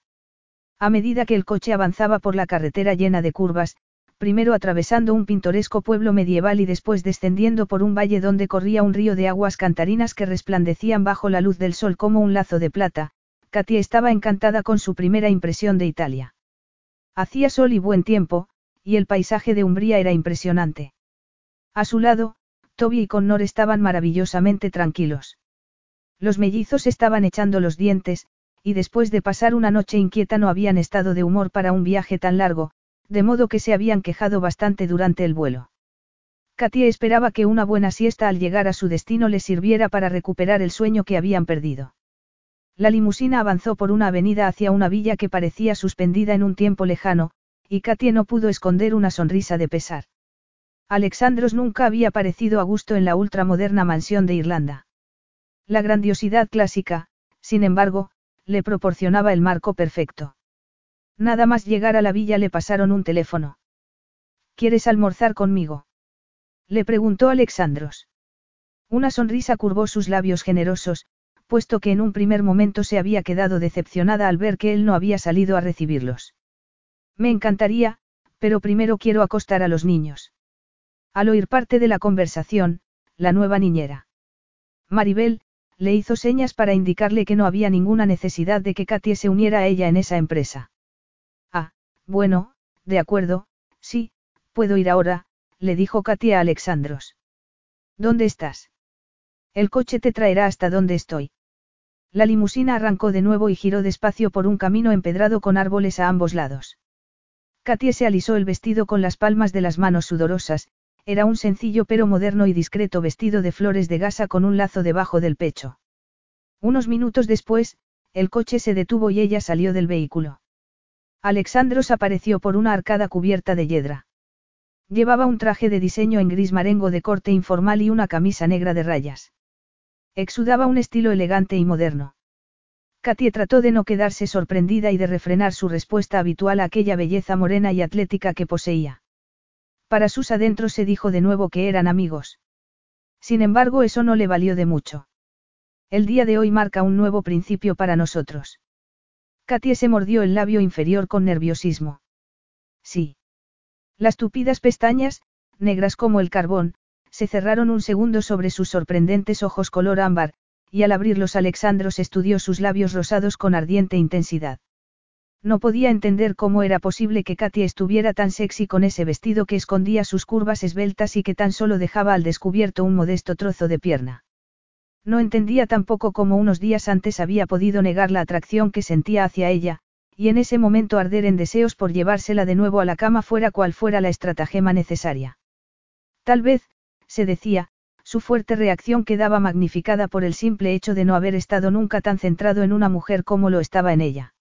A medida que el coche avanzaba por la carretera llena de curvas, primero atravesando un pintoresco pueblo medieval y después descendiendo por un valle donde corría un río de aguas cantarinas que resplandecían bajo la luz del sol como un lazo de plata, Katia estaba encantada con su primera impresión de Italia. Hacía sol y buen tiempo, y el paisaje de Umbría era impresionante. A su lado, Toby y Connor estaban maravillosamente tranquilos. Los mellizos estaban echando los dientes, y después de pasar una noche inquieta no habían estado de humor para un viaje tan largo, de modo que se habían quejado bastante durante el vuelo. Katia esperaba que una buena siesta al llegar a su destino les sirviera para recuperar el sueño que habían perdido. La limusina avanzó por una avenida hacia una villa que parecía suspendida en un tiempo lejano, y Katia no pudo esconder una sonrisa de pesar. Alexandros nunca había parecido a gusto en la ultramoderna mansión de Irlanda. La grandiosidad clásica, sin embargo, le proporcionaba el marco perfecto. Nada más llegar a la villa le pasaron un teléfono. ¿Quieres almorzar conmigo? Le preguntó Alexandros. Una sonrisa curvó sus labios generosos, puesto que en un primer momento se había quedado decepcionada al ver que él no había salido a recibirlos. Me encantaría, pero primero quiero acostar a los niños. Al oír parte de la conversación, la nueva niñera. Maribel, le hizo señas para indicarle que no había ninguna necesidad de que Katie se uniera a ella en esa empresa. Ah, bueno, de acuerdo, sí, puedo ir ahora, le dijo Katia a Alexandros. ¿Dónde estás? El coche te traerá hasta donde estoy. La limusina arrancó de nuevo y giró despacio por un camino empedrado con árboles a ambos lados. Katia se alisó el vestido con las palmas de las manos sudorosas, era un sencillo pero moderno y discreto vestido de flores de gasa con un lazo debajo del pecho. Unos minutos después, el coche se detuvo y ella salió del vehículo. Alexandros apareció por una arcada cubierta de hiedra. Llevaba un traje de diseño en gris marengo de corte informal y una camisa negra de rayas. Exudaba un estilo elegante y moderno. Katie trató de no quedarse sorprendida y de refrenar su respuesta habitual a aquella belleza morena y atlética que poseía. Para sus adentros se dijo de nuevo que eran amigos. Sin embargo, eso no le valió de mucho. El día de hoy marca un nuevo principio para nosotros. Katie se mordió el labio inferior con nerviosismo. Sí. Las tupidas pestañas, negras como el carbón, se cerraron un segundo sobre sus sorprendentes ojos color ámbar, y al abrirlos Alexandros estudió sus labios rosados con ardiente intensidad. No podía entender cómo era posible que Katy estuviera tan sexy con ese vestido que escondía sus curvas esbeltas y que tan solo dejaba al descubierto un modesto trozo de pierna. No entendía tampoco cómo unos días antes había podido negar la atracción que sentía hacia ella, y en ese momento arder en deseos por llevársela de nuevo a la cama fuera cual fuera la estratagema necesaria. Tal vez, se decía, su fuerte reacción quedaba magnificada por el simple hecho de no haber estado nunca tan centrado en una mujer como lo estaba en ella.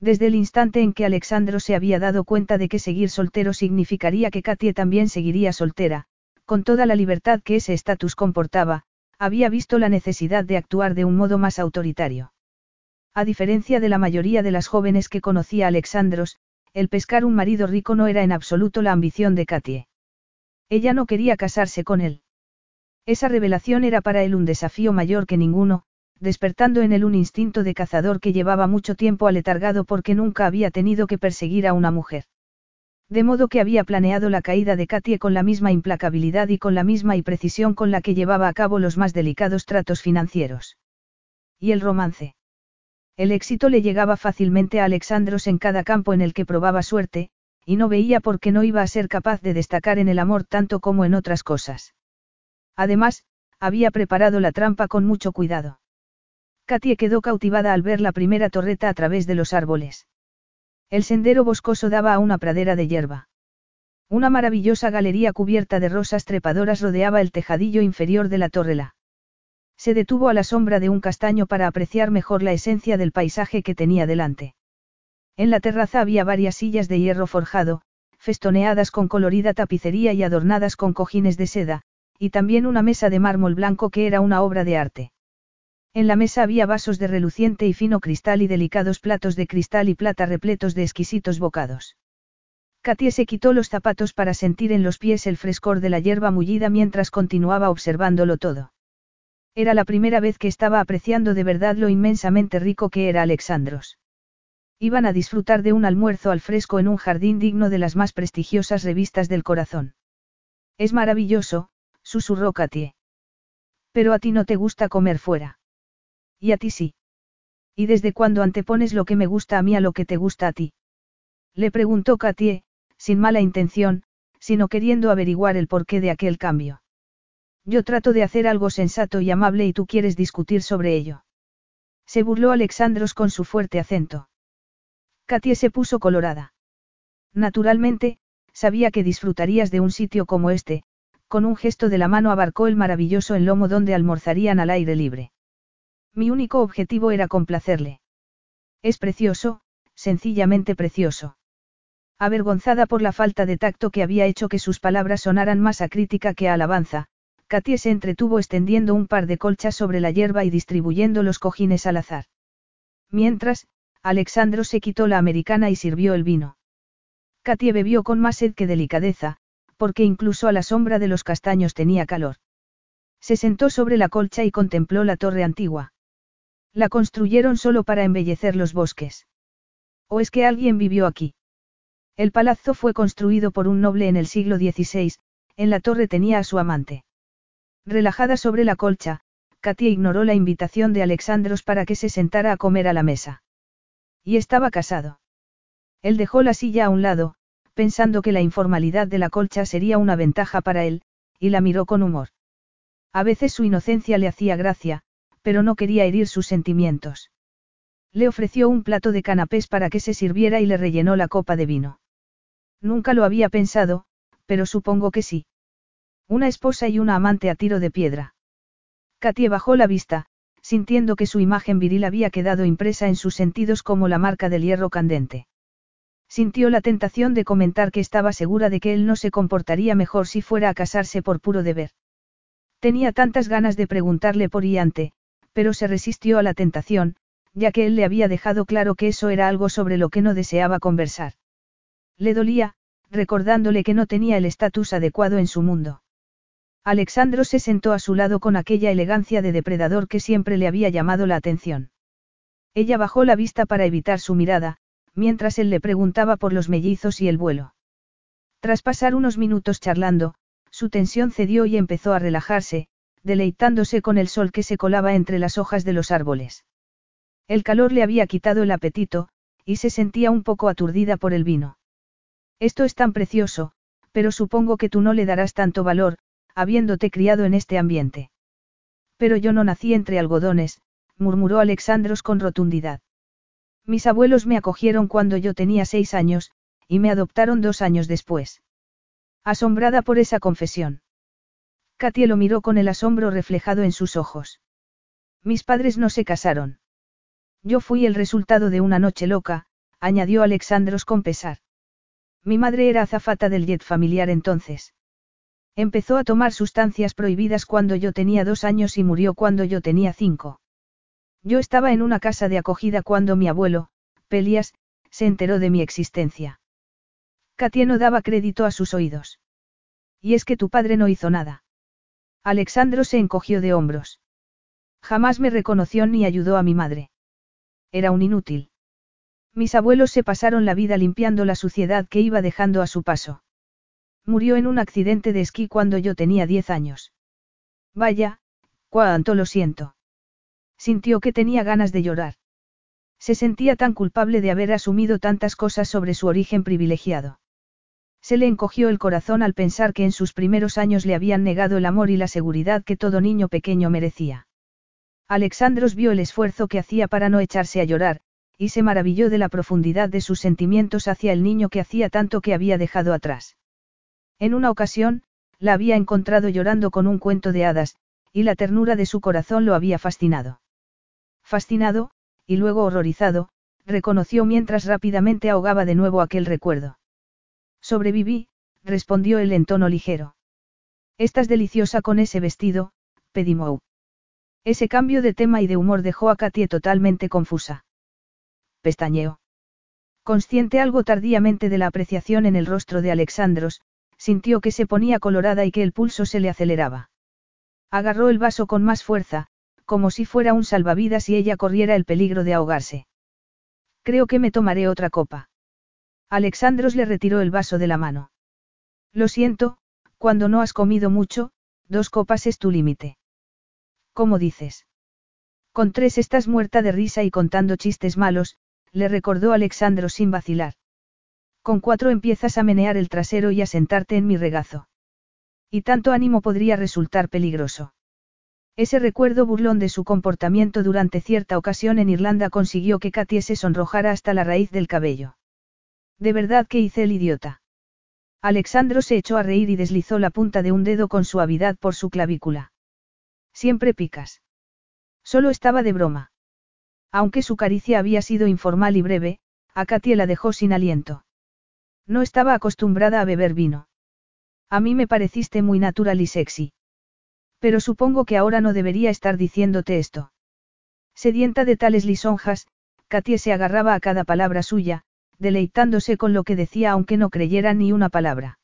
Desde el instante en que Alexandro se había dado cuenta de que seguir soltero significaría que Katie también seguiría soltera, con toda la libertad que ese estatus comportaba, había visto la necesidad de actuar de un modo más autoritario. A diferencia de la mayoría de las jóvenes que conocía Alexandros, el pescar un marido rico no era en absoluto la ambición de Katie. Ella no quería casarse con él. Esa revelación era para él un desafío mayor que ninguno, despertando en él un instinto de cazador que llevaba mucho tiempo aletargado porque nunca había tenido que perseguir a una mujer. De modo que había planeado la caída de Katie con la misma implacabilidad y con la misma y precisión con la que llevaba a cabo los más delicados tratos financieros. ¿Y el romance? El éxito le llegaba fácilmente a Alexandros en cada campo en el que probaba suerte, y no veía por qué no iba a ser capaz de destacar en el amor tanto como en otras cosas. Además, había preparado la trampa con mucho cuidado. Katie quedó cautivada al ver la primera torreta a través de los árboles. El sendero boscoso daba a una pradera de hierba. Una maravillosa galería cubierta de rosas trepadoras rodeaba el tejadillo inferior de la torrela. Se detuvo a la sombra de un castaño para apreciar mejor la esencia del paisaje que tenía delante. En la terraza había varias sillas de hierro forjado, festoneadas con colorida tapicería y adornadas con cojines de seda, y también una mesa de mármol blanco que era una obra de arte. En la mesa había vasos de reluciente y fino cristal y delicados platos de cristal y plata repletos de exquisitos bocados. Katie se quitó los zapatos para sentir en los pies el frescor de la hierba mullida mientras continuaba observándolo todo. Era la primera vez que estaba apreciando de verdad lo inmensamente rico que era Alexandros. Iban a disfrutar de un almuerzo al fresco en un jardín digno de las más prestigiosas revistas del corazón. Es maravilloso, susurró Katie. Pero a ti no te gusta comer fuera. Y a ti sí. ¿Y desde cuándo antepones lo que me gusta a mí a lo que te gusta a ti? Le preguntó Katie, sin mala intención, sino queriendo averiguar el porqué de aquel cambio. Yo trato de hacer algo sensato y amable y tú quieres discutir sobre ello. Se burló Alexandros con su fuerte acento. Katie se puso colorada. Naturalmente, sabía que disfrutarías de un sitio como este, con un gesto de la mano abarcó el maravilloso enlomo donde almorzarían al aire libre. Mi único objetivo era complacerle. Es precioso, sencillamente precioso. Avergonzada por la falta de tacto que había hecho que sus palabras sonaran más a crítica que a alabanza, Katie se entretuvo extendiendo un par de colchas sobre la hierba y distribuyendo los cojines al azar. Mientras, Alexandro se quitó la americana y sirvió el vino. Katie bebió con más sed que delicadeza, porque incluso a la sombra de los castaños tenía calor. Se sentó sobre la colcha y contempló la torre antigua. La construyeron solo para embellecer los bosques. ¿O es que alguien vivió aquí? El palazzo fue construido por un noble en el siglo XVI, en la torre tenía a su amante. Relajada sobre la colcha, Katia ignoró la invitación de Alexandros para que se sentara a comer a la mesa. Y estaba casado. Él dejó la silla a un lado, pensando que la informalidad de la colcha sería una ventaja para él, y la miró con humor. A veces su inocencia le hacía gracia, pero no quería herir sus sentimientos. Le ofreció un plato de canapés para que se sirviera y le rellenó la copa de vino. Nunca lo había pensado, pero supongo que sí. Una esposa y una amante a tiro de piedra. Katie bajó la vista, sintiendo que su imagen viril había quedado impresa en sus sentidos como la marca del hierro candente. Sintió la tentación de comentar que estaba segura de que él no se comportaría mejor si fuera a casarse por puro deber. Tenía tantas ganas de preguntarle por Iante, pero se resistió a la tentación, ya que él le había dejado claro que eso era algo sobre lo que no deseaba conversar. Le dolía, recordándole que no tenía el estatus adecuado en su mundo. Alexandro se sentó a su lado con aquella elegancia de depredador que siempre le había llamado la atención. Ella bajó la vista para evitar su mirada, mientras él le preguntaba por los mellizos y el vuelo. Tras pasar unos minutos charlando, su tensión cedió y empezó a relajarse, deleitándose con el sol que se colaba entre las hojas de los árboles. El calor le había quitado el apetito, y se sentía un poco aturdida por el vino. Esto es tan precioso, pero supongo que tú no le darás tanto valor, habiéndote criado en este ambiente. Pero yo no nací entre algodones, murmuró Alexandros con rotundidad. Mis abuelos me acogieron cuando yo tenía seis años, y me adoptaron dos años después. Asombrada por esa confesión. Katie lo miró con el asombro reflejado en sus ojos. Mis padres no se casaron. Yo fui el resultado de una noche loca, añadió Alexandros con pesar. Mi madre era azafata del jet familiar entonces. Empezó a tomar sustancias prohibidas cuando yo tenía dos años y murió cuando yo tenía cinco. Yo estaba en una casa de acogida cuando mi abuelo, Pelias, se enteró de mi existencia. Katia no daba crédito a sus oídos. Y es que tu padre no hizo nada. Alexandro se encogió de hombros. Jamás me reconoció ni ayudó a mi madre. Era un inútil. Mis abuelos se pasaron la vida limpiando la suciedad que iba dejando a su paso. Murió en un accidente de esquí cuando yo tenía diez años. Vaya, cuánto lo siento. Sintió que tenía ganas de llorar. Se sentía tan culpable de haber asumido tantas cosas sobre su origen privilegiado. Se le encogió el corazón al pensar que en sus primeros años le habían negado el amor y la seguridad que todo niño pequeño merecía. Alexandros vio el esfuerzo que hacía para no echarse a llorar, y se maravilló de la profundidad de sus sentimientos hacia el niño que hacía tanto que había dejado atrás. En una ocasión, la había encontrado llorando con un cuento de hadas, y la ternura de su corazón lo había fascinado. Fascinado, y luego horrorizado, reconoció mientras rápidamente ahogaba de nuevo aquel recuerdo. Sobreviví, respondió él en tono ligero. Estás deliciosa con ese vestido, Pedimou. Ese cambio de tema y de humor dejó a Katie totalmente confusa. Pestañeó. Consciente algo tardíamente de la apreciación en el rostro de Alexandros, sintió que se ponía colorada y que el pulso se le aceleraba. Agarró el vaso con más fuerza, como si fuera un salvavidas y ella corriera el peligro de ahogarse. Creo que me tomaré otra copa. Alexandros le retiró el vaso de la mano. Lo siento, cuando no has comido mucho, dos copas es tu límite. ¿Cómo dices? Con tres estás muerta de risa y contando chistes malos, le recordó Alexandros sin vacilar. Con cuatro empiezas a menear el trasero y a sentarte en mi regazo. Y tanto ánimo podría resultar peligroso. Ese recuerdo burlón de su comportamiento durante cierta ocasión en Irlanda consiguió que Katie se sonrojara hasta la raíz del cabello. De verdad que hice el idiota. Alexandro se echó a reír y deslizó la punta de un dedo con suavidad por su clavícula. Siempre picas. Solo estaba de broma. Aunque su caricia había sido informal y breve, a Katie la dejó sin aliento. No estaba acostumbrada a beber vino. A mí me pareciste muy natural y sexy. Pero supongo que ahora no debería estar diciéndote esto. Sedienta de tales lisonjas, Katie se agarraba a cada palabra suya, deleitándose con lo que decía aunque no creyera ni una palabra.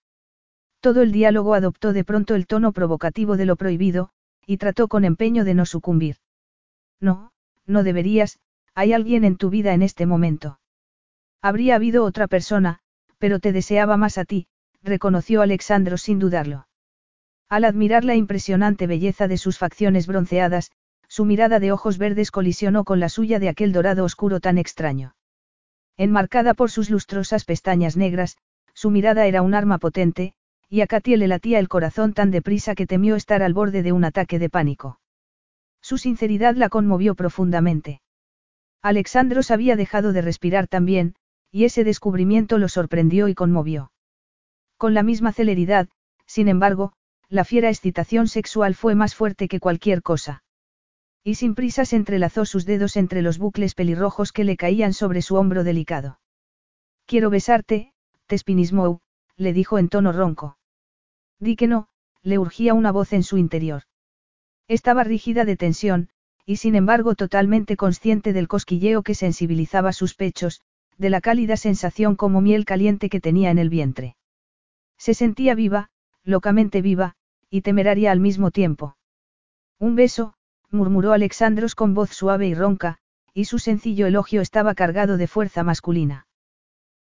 Todo el diálogo adoptó de pronto el tono provocativo de lo prohibido, y trató con empeño de no sucumbir. No, no deberías, hay alguien en tu vida en este momento. Habría habido otra persona, pero te deseaba más a ti, reconoció Alexandro sin dudarlo. Al admirar la impresionante belleza de sus facciones bronceadas, su mirada de ojos verdes colisionó con la suya de aquel dorado oscuro tan extraño. Enmarcada por sus lustrosas pestañas negras, su mirada era un arma potente, y a Katie le latía el corazón tan deprisa que temió estar al borde de un ataque de pánico. Su sinceridad la conmovió profundamente. Alexandros había dejado de respirar también, y ese descubrimiento lo sorprendió y conmovió. Con la misma celeridad, sin embargo, la fiera excitación sexual fue más fuerte que cualquier cosa. Y sin prisas entrelazó sus dedos entre los bucles pelirrojos que le caían sobre su hombro delicado. Quiero besarte, Tespinismou, le dijo en tono ronco. Di que no, le urgía una voz en su interior. Estaba rígida de tensión, y sin embargo totalmente consciente del cosquilleo que sensibilizaba sus pechos, de la cálida sensación como miel caliente que tenía en el vientre. Se sentía viva, locamente viva, y temeraria al mismo tiempo. Un beso, murmuró Alexandros con voz suave y ronca, y su sencillo elogio estaba cargado de fuerza masculina.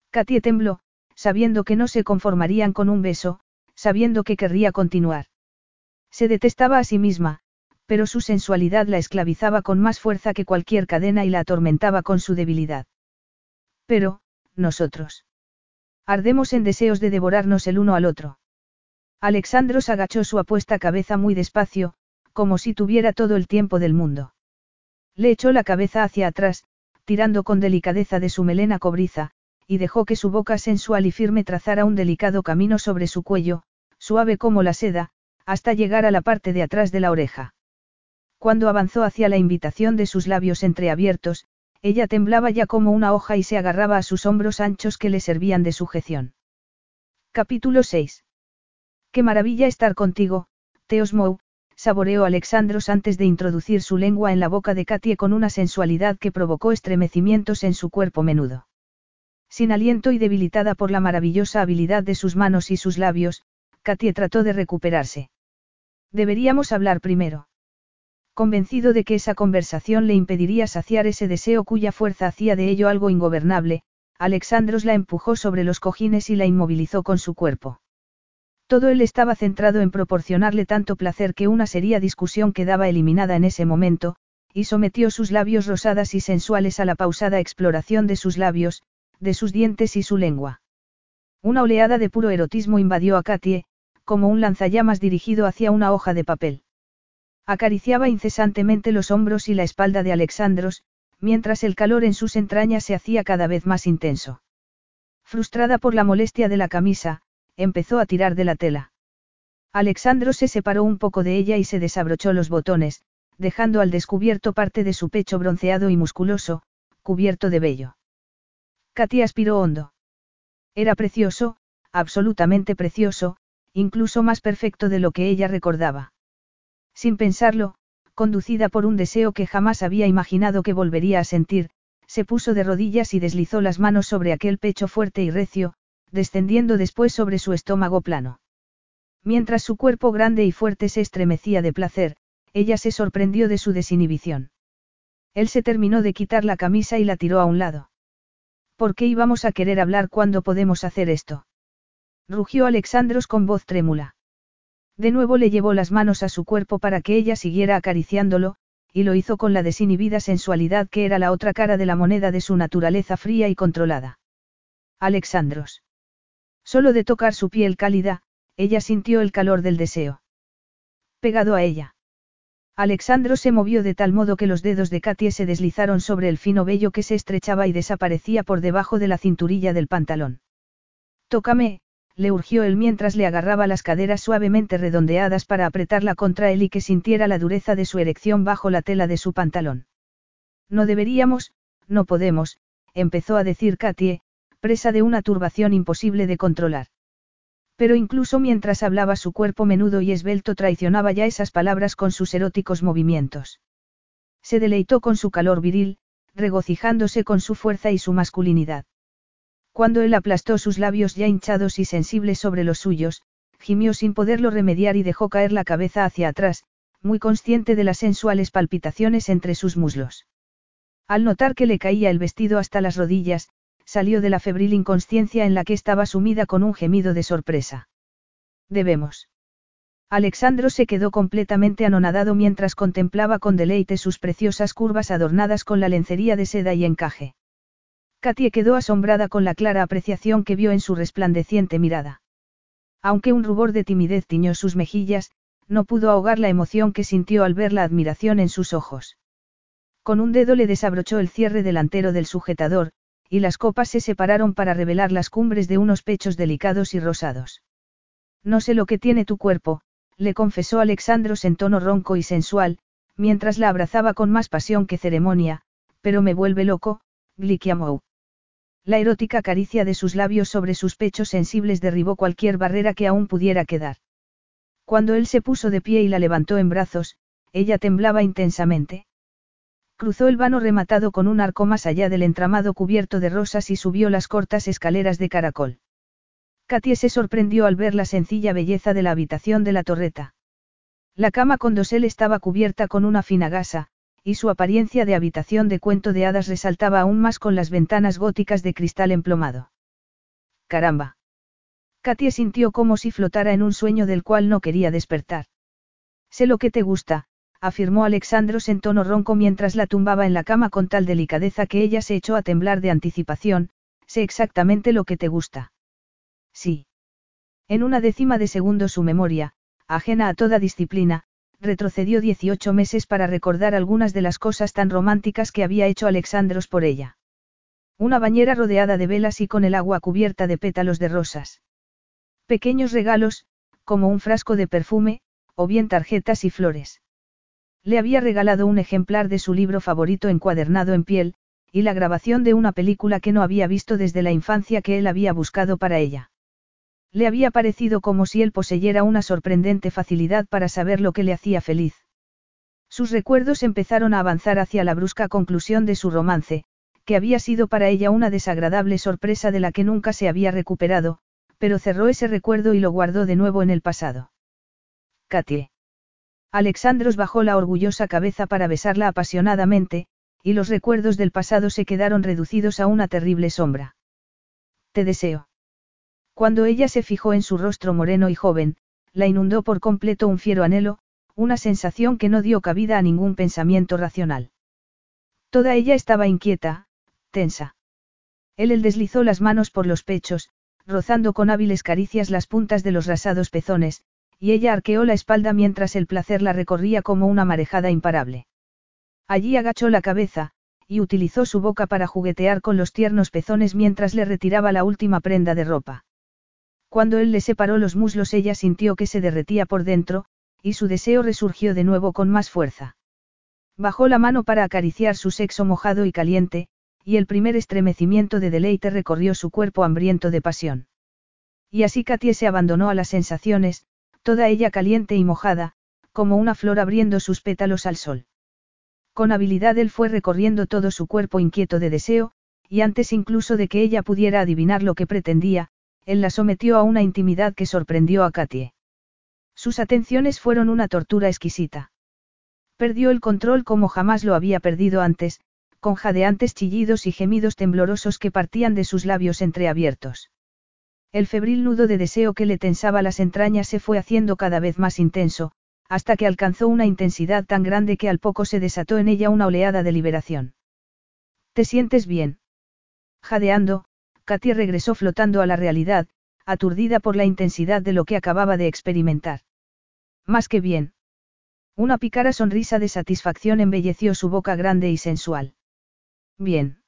Katie tembló, sabiendo que no se conformarían con un beso, sabiendo que querría continuar. Se detestaba a sí misma, pero su sensualidad la esclavizaba con más fuerza que cualquier cadena y la atormentaba con su debilidad. Pero, nosotros. Ardemos en deseos de devorarnos el uno al otro. Alexandros agachó su apuesta cabeza muy despacio, como si tuviera todo el tiempo del mundo. Le echó la cabeza hacia atrás, tirando con delicadeza de su melena cobriza, y dejó que su boca sensual y firme trazara un delicado camino sobre su cuello, suave como la seda, hasta llegar a la parte de atrás de la oreja. Cuando avanzó hacia la invitación de sus labios entreabiertos, ella temblaba ya como una hoja y se agarraba a sus hombros anchos que le servían de sujeción. Capítulo 6. Qué maravilla estar contigo, Teosmou, saboreó Alexandros antes de introducir su lengua en la boca de Katie con una sensualidad que provocó estremecimientos en su cuerpo menudo. Sin aliento y debilitada por la maravillosa habilidad de sus manos y sus labios, Katie trató de recuperarse. Deberíamos hablar primero. Convencido de que esa conversación le impediría saciar ese deseo cuya fuerza hacía de ello algo ingobernable, Alexandros la empujó sobre los cojines y la inmovilizó con su cuerpo. Todo él estaba centrado en proporcionarle tanto placer que una seria discusión quedaba eliminada en ese momento, y sometió sus labios rosadas y sensuales a la pausada exploración de sus labios, de sus dientes y su lengua. Una oleada de puro erotismo invadió a Katie, como un lanzallamas dirigido hacia una hoja de papel. Acariciaba incesantemente los hombros y la espalda de Alexandros, mientras el calor en sus entrañas se hacía cada vez más intenso. Frustrada por la molestia de la camisa, empezó a tirar de la tela. Alexandro se separó un poco de ella y se desabrochó los botones, dejando al descubierto parte de su pecho bronceado y musculoso, cubierto de vello. Katy aspiró hondo. Era precioso, absolutamente precioso, incluso más perfecto de lo que ella recordaba. Sin pensarlo, conducida por un deseo que jamás había imaginado que volvería a sentir, se puso de rodillas y deslizó las manos sobre aquel pecho fuerte y recio, descendiendo después sobre su estómago plano. Mientras su cuerpo grande y fuerte se estremecía de placer, ella se sorprendió de su desinhibición. Él se terminó de quitar la camisa y la tiró a un lado. ¿Por qué íbamos a querer hablar cuando podemos hacer esto? Rugió Alexandros con voz trémula. De nuevo le llevó las manos a su cuerpo para que ella siguiera acariciándolo, y lo hizo con la desinhibida sensualidad que era la otra cara de la moneda de su naturaleza fría y controlada. Alexandros. Solo de tocar su piel cálida, ella sintió el calor del deseo. Pegado a ella. Alexandro se movió de tal modo que los dedos de Katie se deslizaron sobre el fino vello que se estrechaba y desaparecía por debajo de la cinturilla del pantalón. Tócame, le urgió él mientras le agarraba las caderas suavemente redondeadas para apretarla contra él y que sintiera la dureza de su erección bajo la tela de su pantalón. No deberíamos, no podemos, empezó a decir Katie, presa de una turbación imposible de controlar. Pero incluso mientras hablaba su cuerpo menudo y esbelto traicionaba ya esas palabras con sus eróticos movimientos. Se deleitó con su calor viril, regocijándose con su fuerza y su masculinidad. Cuando él aplastó sus labios ya hinchados y sensibles sobre los suyos, gimió sin poderlo remediar y dejó caer la cabeza hacia atrás, muy consciente de las sensuales palpitaciones entre sus muslos. Al notar que le caía el vestido hasta las rodillas, salió de la febril inconsciencia en la que estaba sumida con un gemido de sorpresa. Debemos. Alexandro se quedó completamente anonadado mientras contemplaba con deleite sus preciosas curvas adornadas con la lencería de seda y encaje. Katie quedó asombrada con la clara apreciación que vio en su resplandeciente mirada. Aunque un rubor de timidez tiñó sus mejillas, no pudo ahogar la emoción que sintió al ver la admiración en sus ojos. Con un dedo le desabrochó el cierre delantero del sujetador, y las copas se separaron para revelar las cumbres de unos pechos delicados y rosados. No sé lo que tiene tu cuerpo, le confesó Alexandros en tono ronco y sensual, mientras la abrazaba con más pasión que ceremonia, pero me vuelve loco, Glikiamou. La erótica caricia de sus labios sobre sus pechos sensibles derribó cualquier barrera que aún pudiera quedar. Cuando él se puso de pie y la levantó en brazos, ella temblaba intensamente. Cruzó el vano rematado con un arco más allá del entramado cubierto de rosas y subió las cortas escaleras de caracol. Katie se sorprendió al ver la sencilla belleza de la habitación de la torreta. La cama con dosel estaba cubierta con una fina gasa, y su apariencia de habitación de cuento de hadas resaltaba aún más con las ventanas góticas de cristal emplomado. Caramba. Katie sintió como si flotara en un sueño del cual no quería despertar. Sé lo que te gusta, afirmó Alexandros en tono ronco mientras la tumbaba en la cama con tal delicadeza que ella se echó a temblar de anticipación, sé exactamente lo que te gusta. Sí. En una décima de segundo su memoria, ajena a toda disciplina, retrocedió 18 meses para recordar algunas de las cosas tan románticas que había hecho Alexandros por ella. Una bañera rodeada de velas y con el agua cubierta de pétalos de rosas. Pequeños regalos, como un frasco de perfume, o bien tarjetas y flores. Le había regalado un ejemplar de su libro favorito encuadernado en piel, y la grabación de una película que no había visto desde la infancia que él había buscado para ella. Le había parecido como si él poseyera una sorprendente facilidad para saber lo que le hacía feliz. Sus recuerdos empezaron a avanzar hacia la brusca conclusión de su romance, que había sido para ella una desagradable sorpresa de la que nunca se había recuperado, pero cerró ese recuerdo y lo guardó de nuevo en el pasado. Katie. Alexandros bajó la orgullosa cabeza para besarla apasionadamente, y los recuerdos del pasado se quedaron reducidos a una terrible sombra. Te deseo. Cuando ella se fijó en su rostro moreno y joven, la inundó por completo un fiero anhelo, una sensación que no dio cabida a ningún pensamiento racional. Toda ella estaba inquieta, tensa. Él el deslizó las manos por los pechos, rozando con hábiles caricias las puntas de los rasados pezones, y ella arqueó la espalda mientras el placer la recorría como una marejada imparable. Allí agachó la cabeza, y utilizó su boca para juguetear con los tiernos pezones mientras le retiraba la última prenda de ropa. Cuando él le separó los muslos ella sintió que se derretía por dentro, y su deseo resurgió de nuevo con más fuerza. Bajó la mano para acariciar su sexo mojado y caliente, y el primer estremecimiento de deleite recorrió su cuerpo hambriento de pasión. Y así Katie se abandonó a las sensaciones, toda ella caliente y mojada, como una flor abriendo sus pétalos al sol. Con habilidad él fue recorriendo todo su cuerpo inquieto de deseo, y antes incluso de que ella pudiera adivinar lo que pretendía, él la sometió a una intimidad que sorprendió a Katie. Sus atenciones fueron una tortura exquisita. Perdió el control como jamás lo había perdido antes, con jadeantes chillidos y gemidos temblorosos que partían de sus labios entreabiertos. El febril nudo de deseo que le tensaba las entrañas se fue haciendo cada vez más intenso, hasta que alcanzó una intensidad tan grande que al poco se desató en ella una oleada de liberación. ¿Te sientes bien? Jadeando, Katy regresó flotando a la realidad, aturdida por la intensidad de lo que acababa de experimentar. Más que bien. Una pícara sonrisa de satisfacción embelleció su boca grande y sensual. Bien.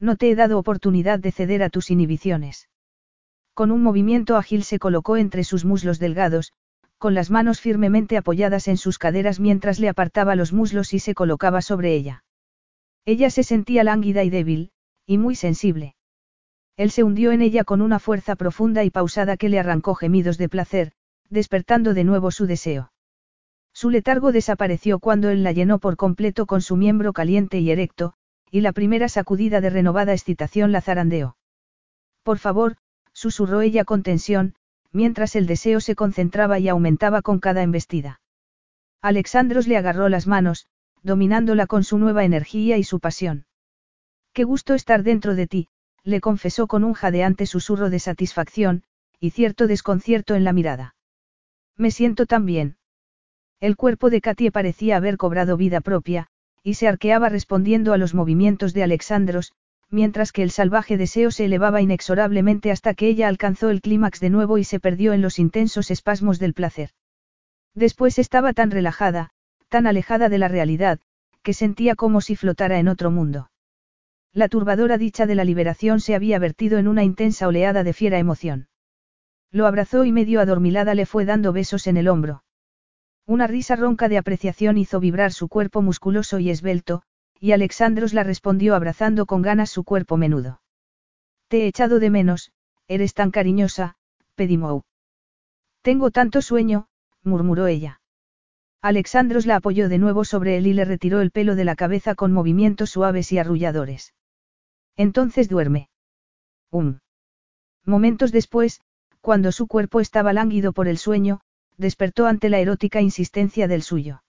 No te he dado oportunidad de ceder a tus inhibiciones. Con un movimiento ágil se colocó entre sus muslos delgados, con las manos firmemente apoyadas en sus caderas mientras le apartaba los muslos y se colocaba sobre ella. Ella se sentía lánguida y débil, y muy sensible. Él se hundió en ella con una fuerza profunda y pausada que le arrancó gemidos de placer, despertando de nuevo su deseo. Su letargo desapareció cuando él la llenó por completo con su miembro caliente y erecto, y la primera sacudida de renovada excitación la zarandeó. Por favor, susurró ella con tensión, mientras el deseo se concentraba y aumentaba con cada embestida. Alexandros le agarró las manos, dominándola con su nueva energía y su pasión. Qué gusto estar dentro de ti, le confesó con un jadeante susurro de satisfacción, y cierto desconcierto en la mirada. Me siento tan bien. El cuerpo de Katie parecía haber cobrado vida propia, y se arqueaba respondiendo a los movimientos de Alexandros, mientras que el salvaje deseo se elevaba inexorablemente hasta que ella alcanzó el clímax de nuevo y se perdió en los intensos espasmos del placer. Después estaba tan relajada, tan alejada de la realidad, que sentía como si flotara en otro mundo. La turbadora dicha de la liberación se había vertido en una intensa oleada de fiera emoción. Lo abrazó y medio adormilada le fue dando besos en el hombro. Una risa ronca de apreciación hizo vibrar su cuerpo musculoso y esbelto, y Alexandros la respondió abrazando con ganas su cuerpo menudo. Te he echado de menos, eres tan cariñosa, Pedimou. Tengo tanto sueño, murmuró ella. Alexandros la apoyó de nuevo sobre él y le retiró el pelo de la cabeza con movimientos suaves y arrulladores. Entonces duerme. Um. Momentos después, cuando su cuerpo estaba lánguido por el sueño, despertó ante la erótica insistencia del suyo.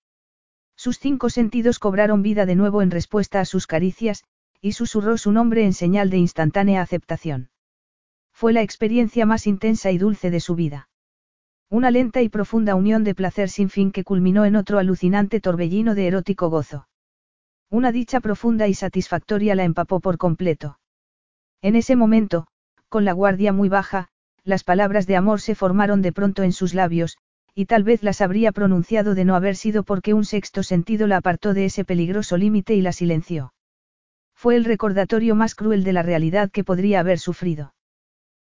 Sus cinco sentidos cobraron vida de nuevo en respuesta a sus caricias, y susurró su nombre en señal de instantánea aceptación. Fue la experiencia más intensa y dulce de su vida. Una lenta y profunda unión de placer sin fin que culminó en otro alucinante torbellino de erótico gozo. Una dicha profunda y satisfactoria la empapó por completo. En ese momento, con la guardia muy baja, las palabras de amor se formaron de pronto en sus labios, y tal vez las habría pronunciado de no haber sido porque un sexto sentido la apartó de ese peligroso límite y la silenció. Fue el recordatorio más cruel de la realidad que podría haber sufrido.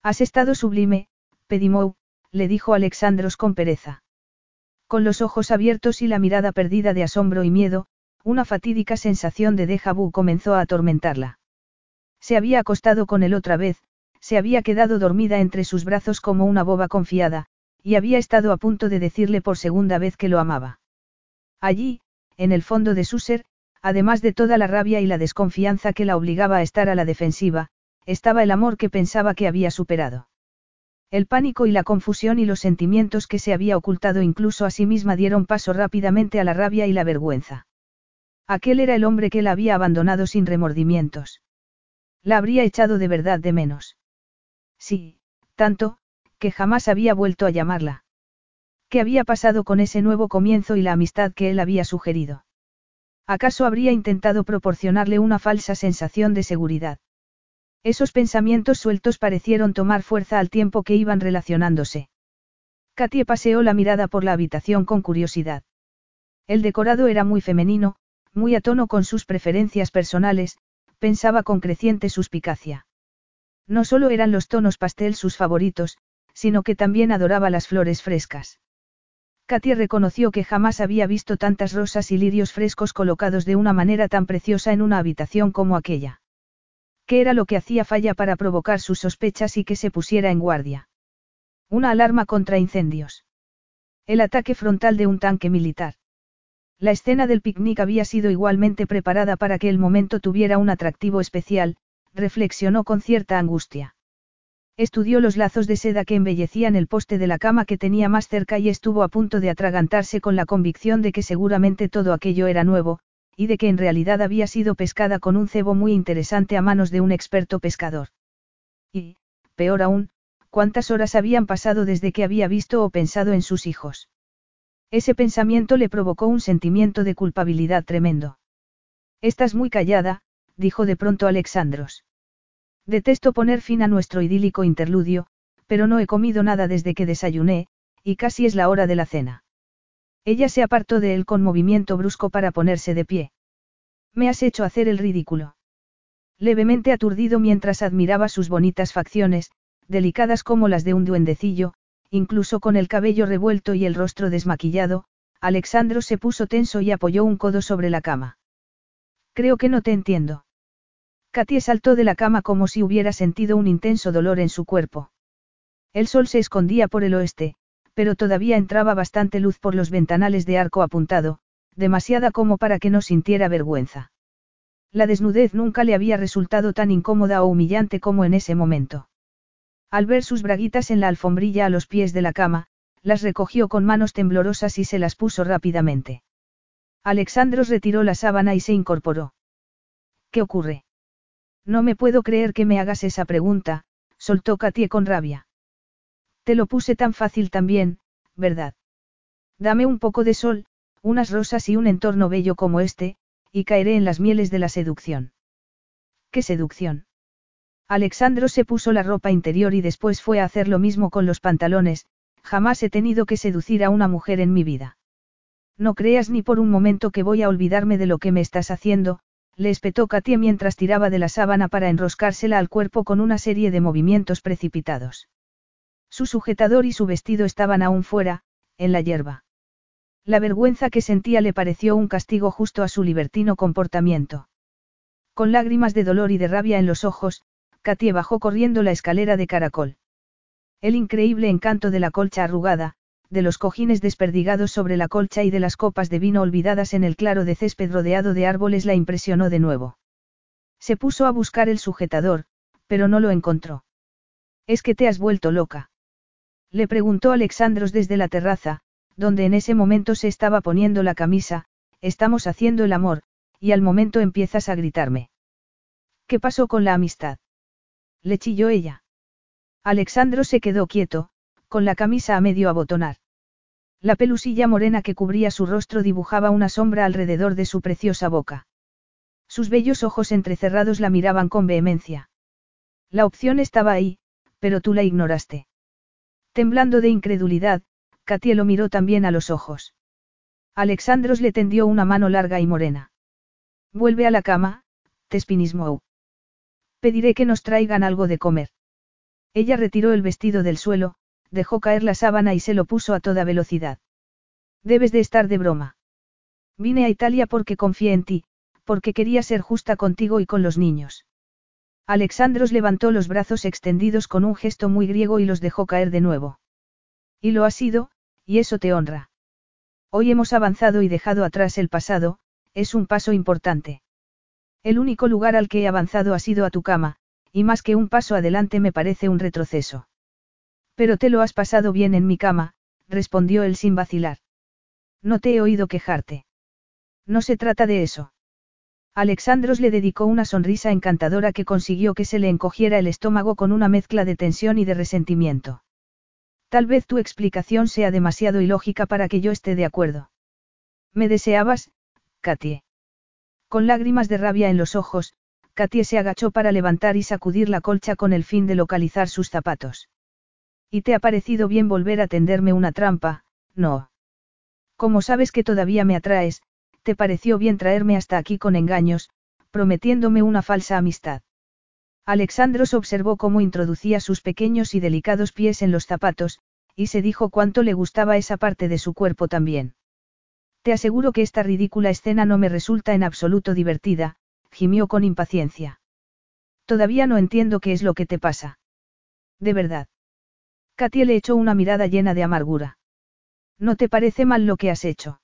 Has estado sublime, Pedimou, le dijo Alexandros con pereza. Con los ojos abiertos y la mirada perdida de asombro y miedo, una fatídica sensación de déjà comenzó a atormentarla. Se había acostado con él otra vez, se había quedado dormida entre sus brazos como una boba confiada, y había estado a punto de decirle por segunda vez que lo amaba. Allí, en el fondo de su ser, además de toda la rabia y la desconfianza que la obligaba a estar a la defensiva, estaba el amor que pensaba que había superado. El pánico y la confusión y los sentimientos que se había ocultado incluso a sí misma dieron paso rápidamente a la rabia y la vergüenza. Aquel era el hombre que la había abandonado sin remordimientos. La habría echado de verdad de menos. Sí, tanto, que jamás había vuelto a llamarla. ¿Qué había pasado con ese nuevo comienzo y la amistad que él había sugerido? ¿Acaso habría intentado proporcionarle una falsa sensación de seguridad? Esos pensamientos sueltos parecieron tomar fuerza al tiempo que iban relacionándose. Katie paseó la mirada por la habitación con curiosidad. El decorado era muy femenino, muy a tono con sus preferencias personales, pensaba con creciente suspicacia. No solo eran los tonos pastel sus favoritos, sino que también adoraba las flores frescas. Katia reconoció que jamás había visto tantas rosas y lirios frescos colocados de una manera tan preciosa en una habitación como aquella. ¿Qué era lo que hacía falla para provocar sus sospechas y que se pusiera en guardia? Una alarma contra incendios. El ataque frontal de un tanque militar. La escena del picnic había sido igualmente preparada para que el momento tuviera un atractivo especial, reflexionó con cierta angustia. Estudió los lazos de seda que embellecían el poste de la cama que tenía más cerca y estuvo a punto de atragantarse con la convicción de que seguramente todo aquello era nuevo, y de que en realidad había sido pescada con un cebo muy interesante a manos de un experto pescador. Y, peor aún, cuántas horas habían pasado desde que había visto o pensado en sus hijos. Ese pensamiento le provocó un sentimiento de culpabilidad tremendo. Estás muy callada, dijo de pronto Alexandros. Detesto poner fin a nuestro idílico interludio, pero no he comido nada desde que desayuné, y casi es la hora de la cena. Ella se apartó de él con movimiento brusco para ponerse de pie. Me has hecho hacer el ridículo. Levemente aturdido mientras admiraba sus bonitas facciones, delicadas como las de un duendecillo, incluso con el cabello revuelto y el rostro desmaquillado, Alexandro se puso tenso y apoyó un codo sobre la cama. Creo que no te entiendo. Katie saltó de la cama como si hubiera sentido un intenso dolor en su cuerpo. El sol se escondía por el oeste, pero todavía entraba bastante luz por los ventanales de arco apuntado, demasiada como para que no sintiera vergüenza. La desnudez nunca le había resultado tan incómoda o humillante como en ese momento. Al ver sus braguitas en la alfombrilla a los pies de la cama, las recogió con manos temblorosas y se las puso rápidamente. Alexandros retiró la sábana y se incorporó. ¿Qué ocurre? No me puedo creer que me hagas esa pregunta, soltó Katie con rabia. Te lo puse tan fácil también, ¿verdad? Dame un poco de sol, unas rosas y un entorno bello como este, y caeré en las mieles de la seducción. ¿Qué seducción? Alexandro se puso la ropa interior y después fue a hacer lo mismo con los pantalones, jamás he tenido que seducir a una mujer en mi vida. No creas ni por un momento que voy a olvidarme de lo que me estás haciendo, le espetó Katia mientras tiraba de la sábana para enroscársela al cuerpo con una serie de movimientos precipitados. Su sujetador y su vestido estaban aún fuera, en la hierba. La vergüenza que sentía le pareció un castigo justo a su libertino comportamiento. Con lágrimas de dolor y de rabia en los ojos, Katie bajó corriendo la escalera de caracol. El increíble encanto de la colcha arrugada, de los cojines desperdigados sobre la colcha y de las copas de vino olvidadas en el claro de césped rodeado de árboles la impresionó de nuevo. Se puso a buscar el sujetador, pero no lo encontró. ¿Es que te has vuelto loca? Le preguntó Alexandros desde la terraza, donde en ese momento se estaba poniendo la camisa, estamos haciendo el amor, y al momento empiezas a gritarme. ¿Qué pasó con la amistad? Le chilló ella. Alexandro se quedó quieto, con la camisa a medio abotonar. La pelusilla morena que cubría su rostro dibujaba una sombra alrededor de su preciosa boca. Sus bellos ojos entrecerrados la miraban con vehemencia. La opción estaba ahí, pero tú la ignoraste. Temblando de incredulidad, Katie lo miró también a los ojos. Alexandros le tendió una mano larga y morena. Vuelve a la cama, Tespinismou. Pediré que nos traigan algo de comer. Ella retiró el vestido del suelo, dejó caer la sábana y se lo puso a toda velocidad. Debes de estar de broma. Vine a Italia porque confié en ti, porque quería ser justa contigo y con los niños. Alexandros levantó los brazos extendidos con un gesto muy griego y los dejó caer de nuevo. Y lo ha sido, y eso te honra. Hoy hemos avanzado y dejado atrás el pasado, es un paso importante. El único lugar al que he avanzado ha sido a tu cama, y más que un paso adelante me parece un retroceso. Pero te lo has pasado bien en mi cama, respondió él sin vacilar. No te he oído quejarte. No se trata de eso. Alexandros le dedicó una sonrisa encantadora que consiguió que se le encogiera el estómago con una mezcla de tensión y de resentimiento. Tal vez tu explicación sea demasiado ilógica para que yo esté de acuerdo. Me deseabas, Katie. Con lágrimas de rabia en los ojos, Katie se agachó para levantar y sacudir la colcha con el fin de localizar sus zapatos. ¿Y te ha parecido bien volver a tenderme una trampa? No. Como sabes que todavía me atraes, te pareció bien traerme hasta aquí con engaños, prometiéndome una falsa amistad. Alexandros observó cómo introducía sus pequeños y delicados pies en los zapatos, y se dijo cuánto le gustaba esa parte de su cuerpo también. Te aseguro que esta ridícula escena no me resulta en absoluto divertida, gimió con impaciencia. Todavía no entiendo qué es lo que te pasa. De verdad. Katia le echó una mirada llena de amargura. ¿No te parece mal lo que has hecho?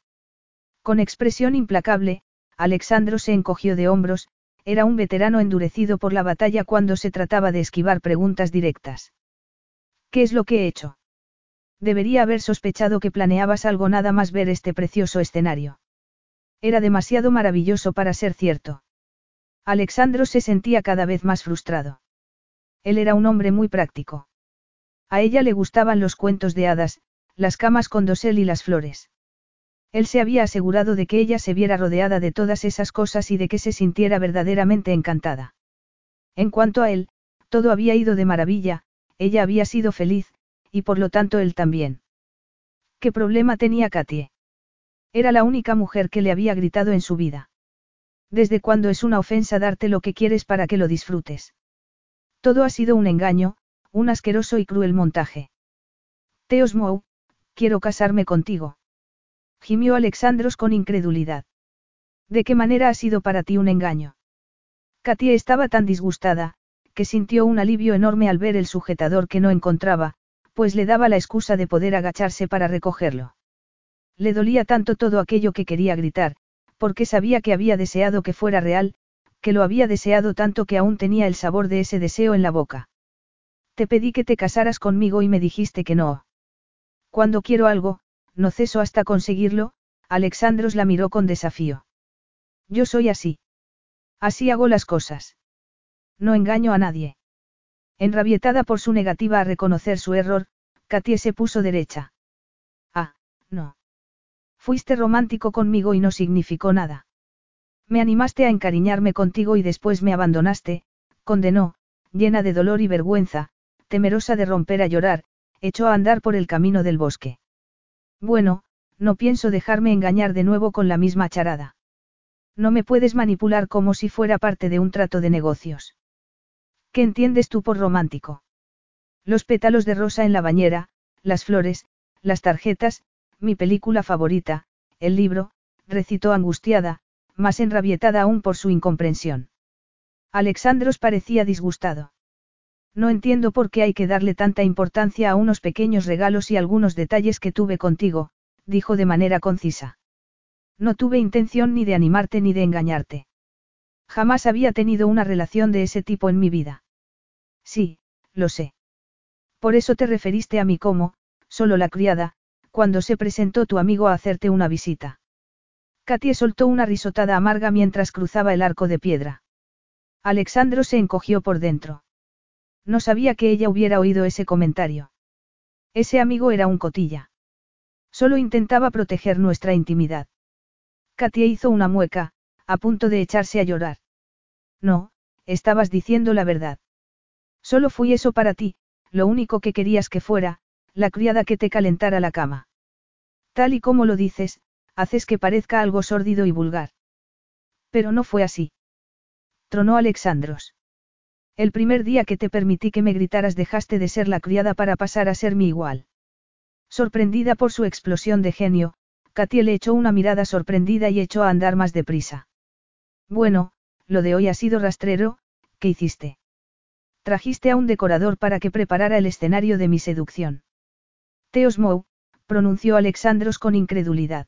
Con expresión implacable, Alexandro se encogió de hombros, era un veterano endurecido por la batalla cuando se trataba de esquivar preguntas directas. ¿Qué es lo que he hecho? Debería haber sospechado que planeabas algo nada más ver este precioso escenario. Era demasiado maravilloso para ser cierto. Alexandro se sentía cada vez más frustrado. Él era un hombre muy práctico. A ella le gustaban los cuentos de hadas, las camas con dosel y las flores. Él se había asegurado de que ella se viera rodeada de todas esas cosas y de que se sintiera verdaderamente encantada. En cuanto a él, todo había ido de maravilla, ella había sido feliz, y por lo tanto él también. ¿Qué problema tenía Katie? Era la única mujer que le había gritado en su vida. ¿Desde cuándo es una ofensa darte lo que quieres para que lo disfrutes? Todo ha sido un engaño, un asqueroso y cruel montaje. Teos Mou, quiero casarme contigo. Gimió Alexandros con incredulidad. ¿De qué manera ha sido para ti un engaño? Katia estaba tan disgustada, que sintió un alivio enorme al ver el sujetador que no encontraba, pues le daba la excusa de poder agacharse para recogerlo. Le dolía tanto todo aquello que quería gritar, porque sabía que había deseado que fuera real, que lo había deseado tanto que aún tenía el sabor de ese deseo en la boca. Te pedí que te casaras conmigo y me dijiste que no. Cuando quiero algo, no ceso hasta conseguirlo, Alexandros la miró con desafío. Yo soy así. Así hago las cosas. No engaño a nadie. Enrabietada por su negativa a reconocer su error, Katie se puso derecha. Ah, no. Fuiste romántico conmigo y no significó nada. Me animaste a encariñarme contigo y después me abandonaste, condenó, llena de dolor y vergüenza, temerosa de romper a llorar, echó a andar por el camino del bosque. Bueno, no pienso dejarme engañar de nuevo con la misma charada. No me puedes manipular como si fuera parte de un trato de negocios. ¿Qué entiendes tú por romántico? Los pétalos de rosa en la bañera, las flores, las tarjetas, mi película favorita, el libro, recitó angustiada, más enrabietada aún por su incomprensión. Alexandros parecía disgustado. No entiendo por qué hay que darle tanta importancia a unos pequeños regalos y algunos detalles que tuve contigo, dijo de manera concisa. No tuve intención ni de animarte ni de engañarte. Jamás había tenido una relación de ese tipo en mi vida. Sí, lo sé. Por eso te referiste a mí como, solo la criada, cuando se presentó tu amigo a hacerte una visita. Katie soltó una risotada amarga mientras cruzaba el arco de piedra. Alexandro se encogió por dentro. No sabía que ella hubiera oído ese comentario. Ese amigo era un cotilla. Solo intentaba proteger nuestra intimidad. Katia hizo una mueca, a punto de echarse a llorar. No, estabas diciendo la verdad. Solo fui eso para ti, lo único que querías que fuera, la criada que te calentara la cama. Tal y como lo dices, haces que parezca algo sórdido y vulgar. Pero no fue así. Tronó Alexandros. El primer día que te permití que me gritaras dejaste de ser la criada para pasar a ser mi igual. Sorprendida por su explosión de genio, Katie le echó una mirada sorprendida y echó a andar más deprisa. Bueno, lo de hoy ha sido rastrero, ¿qué hiciste? Trajiste a un decorador para que preparara el escenario de mi seducción. Teos Mou, pronunció Alexandros con incredulidad.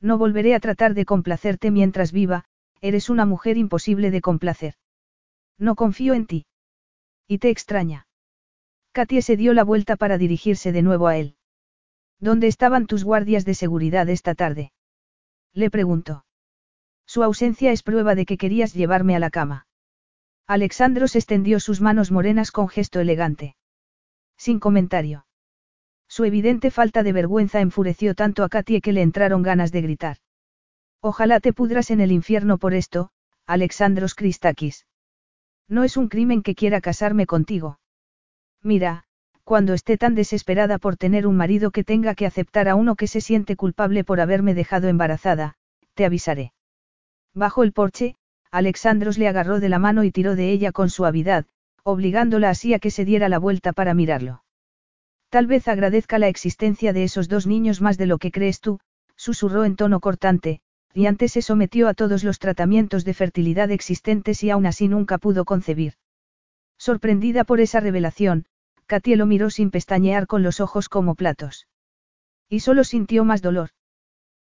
No volveré a tratar de complacerte mientras viva, eres una mujer imposible de complacer. No confío en ti. Y te extraña. Katie se dio la vuelta para dirigirse de nuevo a él. ¿Dónde estaban tus guardias de seguridad esta tarde? Le preguntó. Su ausencia es prueba de que querías llevarme a la cama. Alexandros extendió sus manos morenas con gesto elegante. Sin comentario. Su evidente falta de vergüenza enfureció tanto a Katie que le entraron ganas de gritar. Ojalá te pudras en el infierno por esto, Alexandros Christakis. No es un crimen que quiera casarme contigo. Mira, cuando esté tan desesperada por tener un marido que tenga que aceptar a uno que se siente culpable por haberme dejado embarazada, te avisaré. Bajo el porche, Alexandros le agarró de la mano y tiró de ella con suavidad, obligándola así a que se diera la vuelta para mirarlo. Tal vez agradezca la existencia de esos dos niños más de lo que crees tú, susurró en tono cortante, y antes se sometió a todos los tratamientos de fertilidad existentes y aún así nunca pudo concebir. Sorprendida por esa revelación, Katie lo miró sin pestañear con los ojos como platos. Y solo sintió más dolor.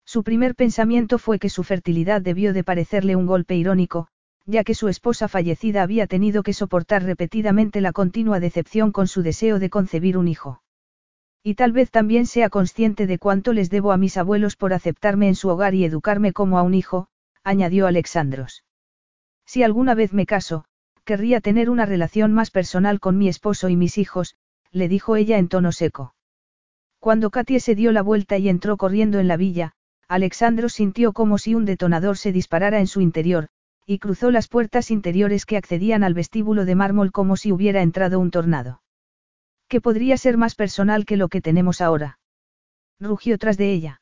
Su primer pensamiento fue que su fertilidad debió de parecerle un golpe irónico, ya que su esposa fallecida había tenido que soportar repetidamente la continua decepción con su deseo de concebir un hijo. Y tal vez también sea consciente de cuánto les debo a mis abuelos por aceptarme en su hogar y educarme como a un hijo, añadió Alexandros. Si alguna vez me caso, querría tener una relación más personal con mi esposo y mis hijos, le dijo ella en tono seco. Cuando Katie se dio la vuelta y entró corriendo en la villa, Alexandros sintió como si un detonador se disparara en su interior, y cruzó las puertas interiores que accedían al vestíbulo de mármol como si hubiera entrado un tornado. ¿Qué podría ser más personal que lo que tenemos ahora? Rugió tras de ella.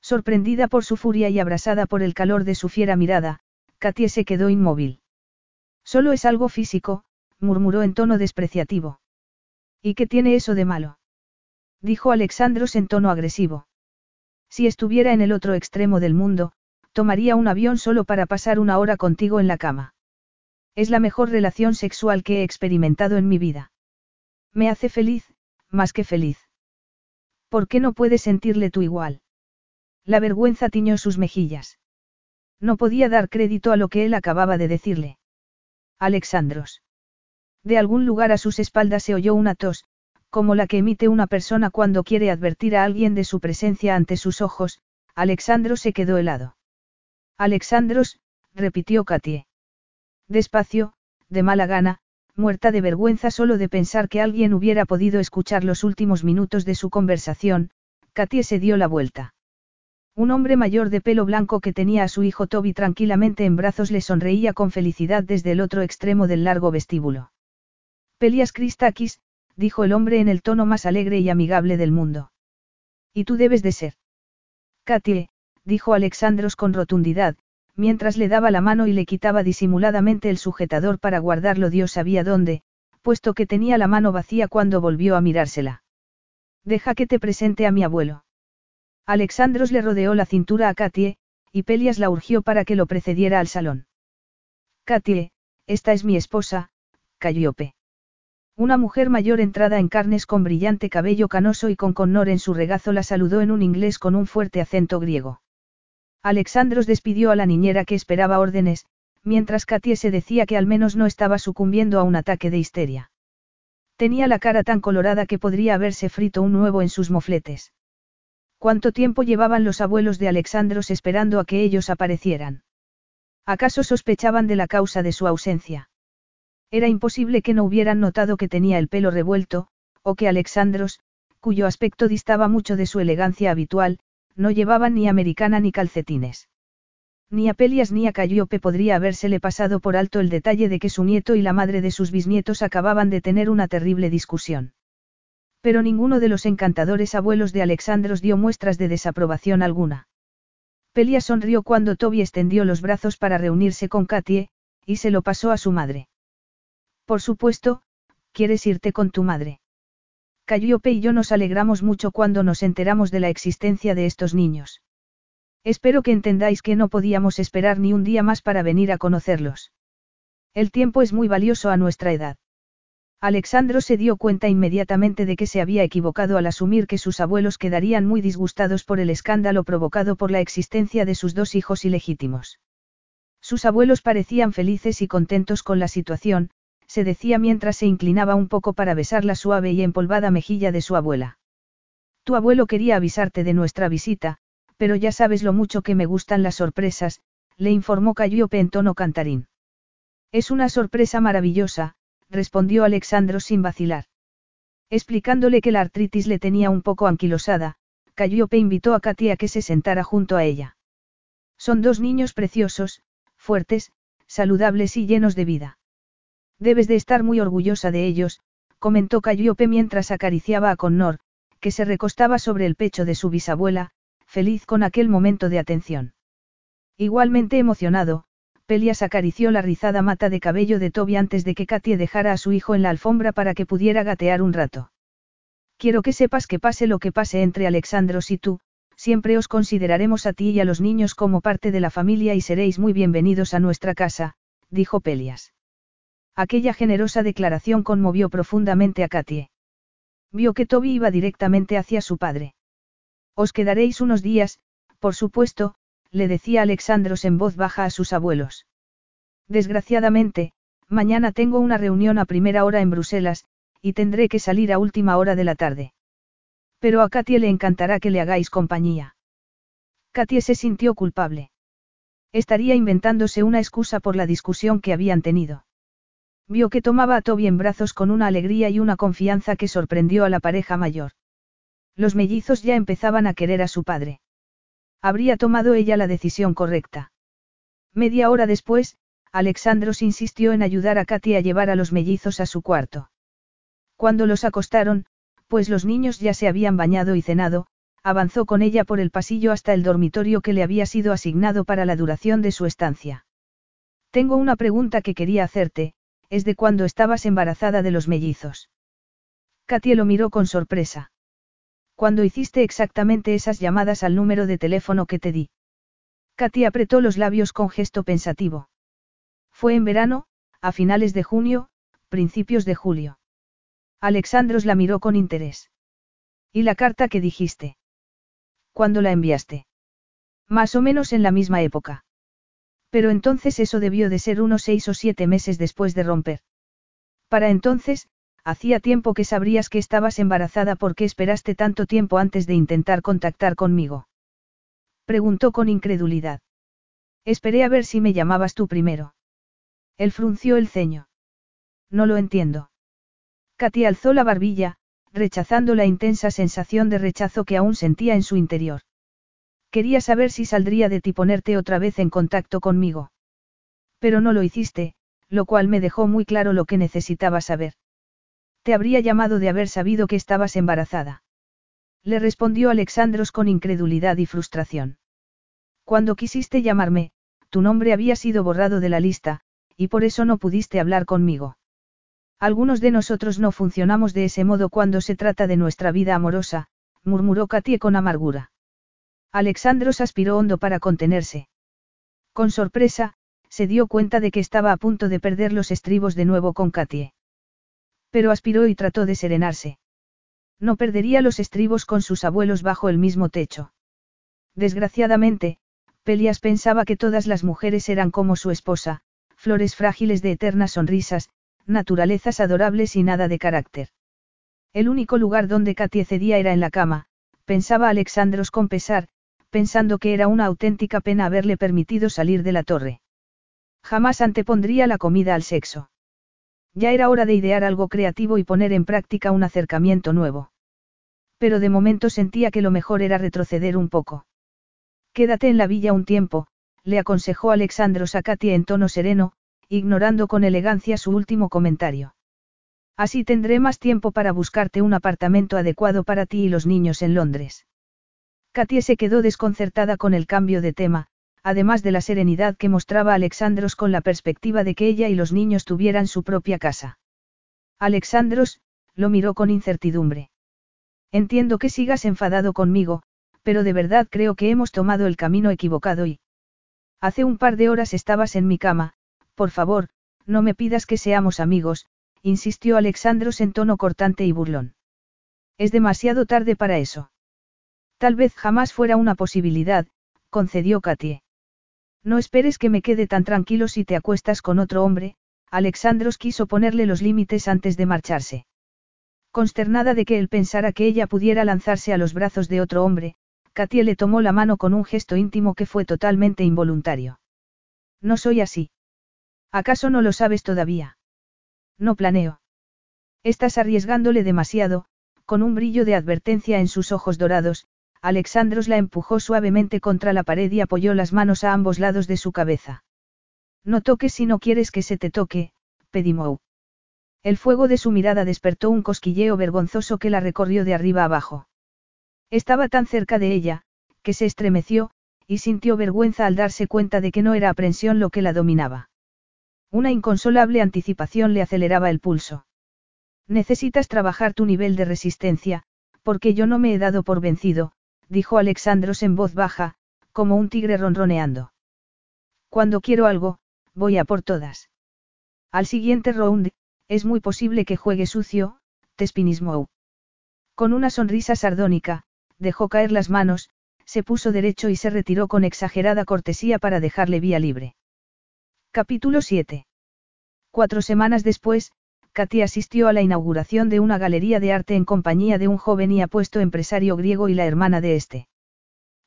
Sorprendida por su furia y abrasada por el calor de su fiera mirada, Katie se quedó inmóvil. Solo es algo físico, murmuró en tono despreciativo. ¿Y qué tiene eso de malo? Dijo Alexandros en tono agresivo. Si estuviera en el otro extremo del mundo, tomaría un avión solo para pasar una hora contigo en la cama. Es la mejor relación sexual que he experimentado en mi vida. Me hace feliz, más que feliz. ¿Por qué no puedes sentirle tú igual? La vergüenza tiñó sus mejillas. No podía dar crédito a lo que él acababa de decirle. Alexandros. De algún lugar a sus espaldas se oyó una tos, como la que emite una persona cuando quiere advertir a alguien de su presencia ante sus ojos, Alexandros se quedó helado. Alexandros, repitió Katie. Despacio, de mala gana, muerta de vergüenza solo de pensar que alguien hubiera podido escuchar los últimos minutos de su conversación, Katie se dio la vuelta. Un hombre mayor de pelo blanco que tenía a su hijo Toby tranquilamente en brazos le sonreía con felicidad desde el otro extremo del largo vestíbulo. Pelias Christakis, dijo el hombre en el tono más alegre y amigable del mundo. Y tú debes de ser. Katie, dijo Alexandros con rotundidad, mientras le daba la mano y le quitaba disimuladamente el sujetador para guardarlo Dios sabía dónde, puesto que tenía la mano vacía cuando volvió a mirársela. Deja que te presente a mi abuelo. Alexandros le rodeó la cintura a Katie, y Pelias la urgió para que lo precediera al salón. Katie, esta es mi esposa, Calliope. Una mujer mayor entrada en carnes con brillante cabello canoso y con connor en su regazo la saludó en un inglés con un fuerte acento griego. Alexandros despidió a la niñera que esperaba órdenes, mientras Katie se decía que al menos no estaba sucumbiendo a un ataque de histeria. Tenía la cara tan colorada que podría haberse frito un nuevo en sus mofletes. ¿Cuánto tiempo llevaban los abuelos de Alexandros esperando a que ellos aparecieran? ¿Acaso sospechaban de la causa de su ausencia? Era imposible que no hubieran notado que tenía el pelo revuelto, o que Alexandros, cuyo aspecto distaba mucho de su elegancia habitual, no llevaban ni americana ni calcetines. Ni a Pelias ni a Calliope podría habérsele pasado por alto el detalle de que su nieto y la madre de sus bisnietos acababan de tener una terrible discusión. Pero ninguno de los encantadores abuelos de Alexandros dio muestras de desaprobación alguna. Pelias sonrió cuando Toby extendió los brazos para reunirse con Katie, y se lo pasó a su madre. Por supuesto, quieres irte con tu madre. Calliope y yo nos alegramos mucho cuando nos enteramos de la existencia de estos niños. Espero que entendáis que no podíamos esperar ni un día más para venir a conocerlos. El tiempo es muy valioso a nuestra edad. Alexandro se dio cuenta inmediatamente de que se había equivocado al asumir que sus abuelos quedarían muy disgustados por el escándalo provocado por la existencia de sus dos hijos ilegítimos. Sus abuelos parecían felices y contentos con la situación, se decía mientras se inclinaba un poco para besar la suave y empolvada mejilla de su abuela. Tu abuelo quería avisarte de nuestra visita, pero ya sabes lo mucho que me gustan las sorpresas, le informó Calliope en tono cantarín. Es una sorpresa maravillosa, respondió Alexandro sin vacilar. Explicándole que la artritis le tenía un poco anquilosada, Calliope invitó a Katia a que se sentara junto a ella. Son dos niños preciosos, fuertes, saludables y llenos de vida. Debes de estar muy orgullosa de ellos, comentó Calliope mientras acariciaba a Connor, que se recostaba sobre el pecho de su bisabuela, feliz con aquel momento de atención. Igualmente emocionado, Pelias acarició la rizada mata de cabello de Toby antes de que Katie dejara a su hijo en la alfombra para que pudiera gatear un rato. Quiero que sepas que pase lo que pase entre Alexandros y tú, siempre os consideraremos a ti y a los niños como parte de la familia y seréis muy bienvenidos a nuestra casa, dijo Pelias. Aquella generosa declaración conmovió profundamente a Katie. Vio que Toby iba directamente hacia su padre. Os quedaréis unos días, por supuesto, le decía Alexandros en voz baja a sus abuelos. Desgraciadamente, mañana tengo una reunión a primera hora en Bruselas, y tendré que salir a última hora de la tarde. Pero a Katie le encantará que le hagáis compañía. Katie se sintió culpable. Estaría inventándose una excusa por la discusión que habían tenido. Vio que tomaba a Toby en brazos con una alegría y una confianza que sorprendió a la pareja mayor. Los mellizos ya empezaban a querer a su padre. Habría tomado ella la decisión correcta. Media hora después, Alexandros insistió en ayudar a Katy a llevar a los mellizos a su cuarto. Cuando los acostaron, pues los niños ya se habían bañado y cenado, avanzó con ella por el pasillo hasta el dormitorio que le había sido asignado para la duración de su estancia. Tengo una pregunta que quería hacerte, es de cuando estabas embarazada de los mellizos. Katy lo miró con sorpresa. Cuando hiciste exactamente esas llamadas al número de teléfono que te di. Katy apretó los labios con gesto pensativo. Fue en verano, a finales de junio, principios de julio. Alexandros la miró con interés. ¿Y la carta que dijiste? ¿Cuándo la enviaste? Más o menos en la misma época. Pero entonces eso debió de ser unos seis o siete meses después de romper. Para entonces, hacía tiempo que sabrías que estabas embarazada porque esperaste tanto tiempo antes de intentar contactar conmigo. Preguntó con incredulidad. Esperé a ver si me llamabas tú primero. Él frunció el ceño. No lo entiendo. Katy alzó la barbilla, rechazando la intensa sensación de rechazo que aún sentía en su interior. Quería saber si saldría de ti ponerte otra vez en contacto conmigo. Pero no lo hiciste, lo cual me dejó muy claro lo que necesitaba saber. Te habría llamado de haber sabido que estabas embarazada. Le respondió Alexandros con incredulidad y frustración. Cuando quisiste llamarme, tu nombre había sido borrado de la lista, y por eso no pudiste hablar conmigo. Algunos de nosotros no funcionamos de ese modo cuando se trata de nuestra vida amorosa, murmuró Katie con amargura. Alexandros aspiró hondo para contenerse. Con sorpresa, se dio cuenta de que estaba a punto de perder los estribos de nuevo con Katie. Pero aspiró y trató de serenarse. No perdería los estribos con sus abuelos bajo el mismo techo. Desgraciadamente, Pelias pensaba que todas las mujeres eran como su esposa, flores frágiles de eternas sonrisas, naturalezas adorables y nada de carácter. El único lugar donde Katie cedía era en la cama, pensaba Alexandros con pesar, pensando que era una auténtica pena haberle permitido salir de la torre. Jamás antepondría la comida al sexo. Ya era hora de idear algo creativo y poner en práctica un acercamiento nuevo. Pero de momento sentía que lo mejor era retroceder un poco. Quédate en la villa un tiempo, le aconsejó Alexandro Sacati en tono sereno, ignorando con elegancia su último comentario. Así tendré más tiempo para buscarte un apartamento adecuado para ti y los niños en Londres. Katie se quedó desconcertada con el cambio de tema, además de la serenidad que mostraba Alexandros con la perspectiva de que ella y los niños tuvieran su propia casa. Alexandros, lo miró con incertidumbre. Entiendo que sigas enfadado conmigo, pero de verdad creo que hemos tomado el camino equivocado y... Hace un par de horas estabas en mi cama, por favor, no me pidas que seamos amigos, insistió Alexandros en tono cortante y burlón. Es demasiado tarde para eso. Tal vez jamás fuera una posibilidad, concedió Katie. No esperes que me quede tan tranquilo si te acuestas con otro hombre, Alexandros quiso ponerle los límites antes de marcharse. Consternada de que él pensara que ella pudiera lanzarse a los brazos de otro hombre, Katie le tomó la mano con un gesto íntimo que fue totalmente involuntario. No soy así. ¿Acaso no lo sabes todavía? No planeo. Estás arriesgándole demasiado, con un brillo de advertencia en sus ojos dorados, Alexandros la empujó suavemente contra la pared y apoyó las manos a ambos lados de su cabeza. No toques si no quieres que se te toque, pedimou. El fuego de su mirada despertó un cosquilleo vergonzoso que la recorrió de arriba abajo. Estaba tan cerca de ella, que se estremeció, y sintió vergüenza al darse cuenta de que no era aprensión lo que la dominaba. Una inconsolable anticipación le aceleraba el pulso. Necesitas trabajar tu nivel de resistencia, porque yo no me he dado por vencido, dijo Alexandros en voz baja, como un tigre ronroneando. Cuando quiero algo, voy a por todas. Al siguiente round, es muy posible que juegue sucio, Tespinismou. Con una sonrisa sardónica, dejó caer las manos, se puso derecho y se retiró con exagerada cortesía para dejarle vía libre. Capítulo 7. Cuatro semanas después, Katy asistió a la inauguración de una galería de arte en compañía de un joven y apuesto empresario griego y la hermana de este.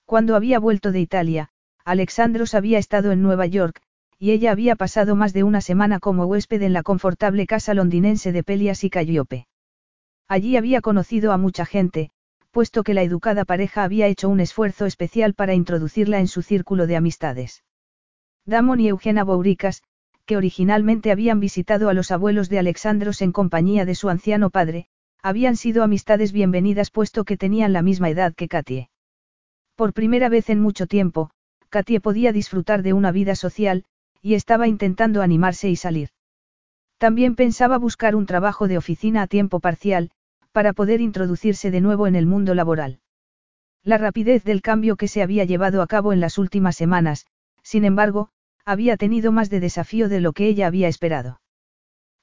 Cuando había vuelto de Italia, Alexandros había estado en Nueva York, y ella había pasado más de una semana como huésped en la confortable casa londinense de Pelias y Calliope. Allí había conocido a mucha gente, puesto que la educada pareja había hecho un esfuerzo especial para introducirla en su círculo de amistades. Damon y Eugena Bouricas, que originalmente habían visitado a los abuelos de Alexandros en compañía de su anciano padre, habían sido amistades bienvenidas puesto que tenían la misma edad que Katie. Por primera vez en mucho tiempo, Katie podía disfrutar de una vida social, y estaba intentando animarse y salir. También pensaba buscar un trabajo de oficina a tiempo parcial, para poder introducirse de nuevo en el mundo laboral. La rapidez del cambio que se había llevado a cabo en las últimas semanas, sin embargo, había tenido más de desafío de lo que ella había esperado.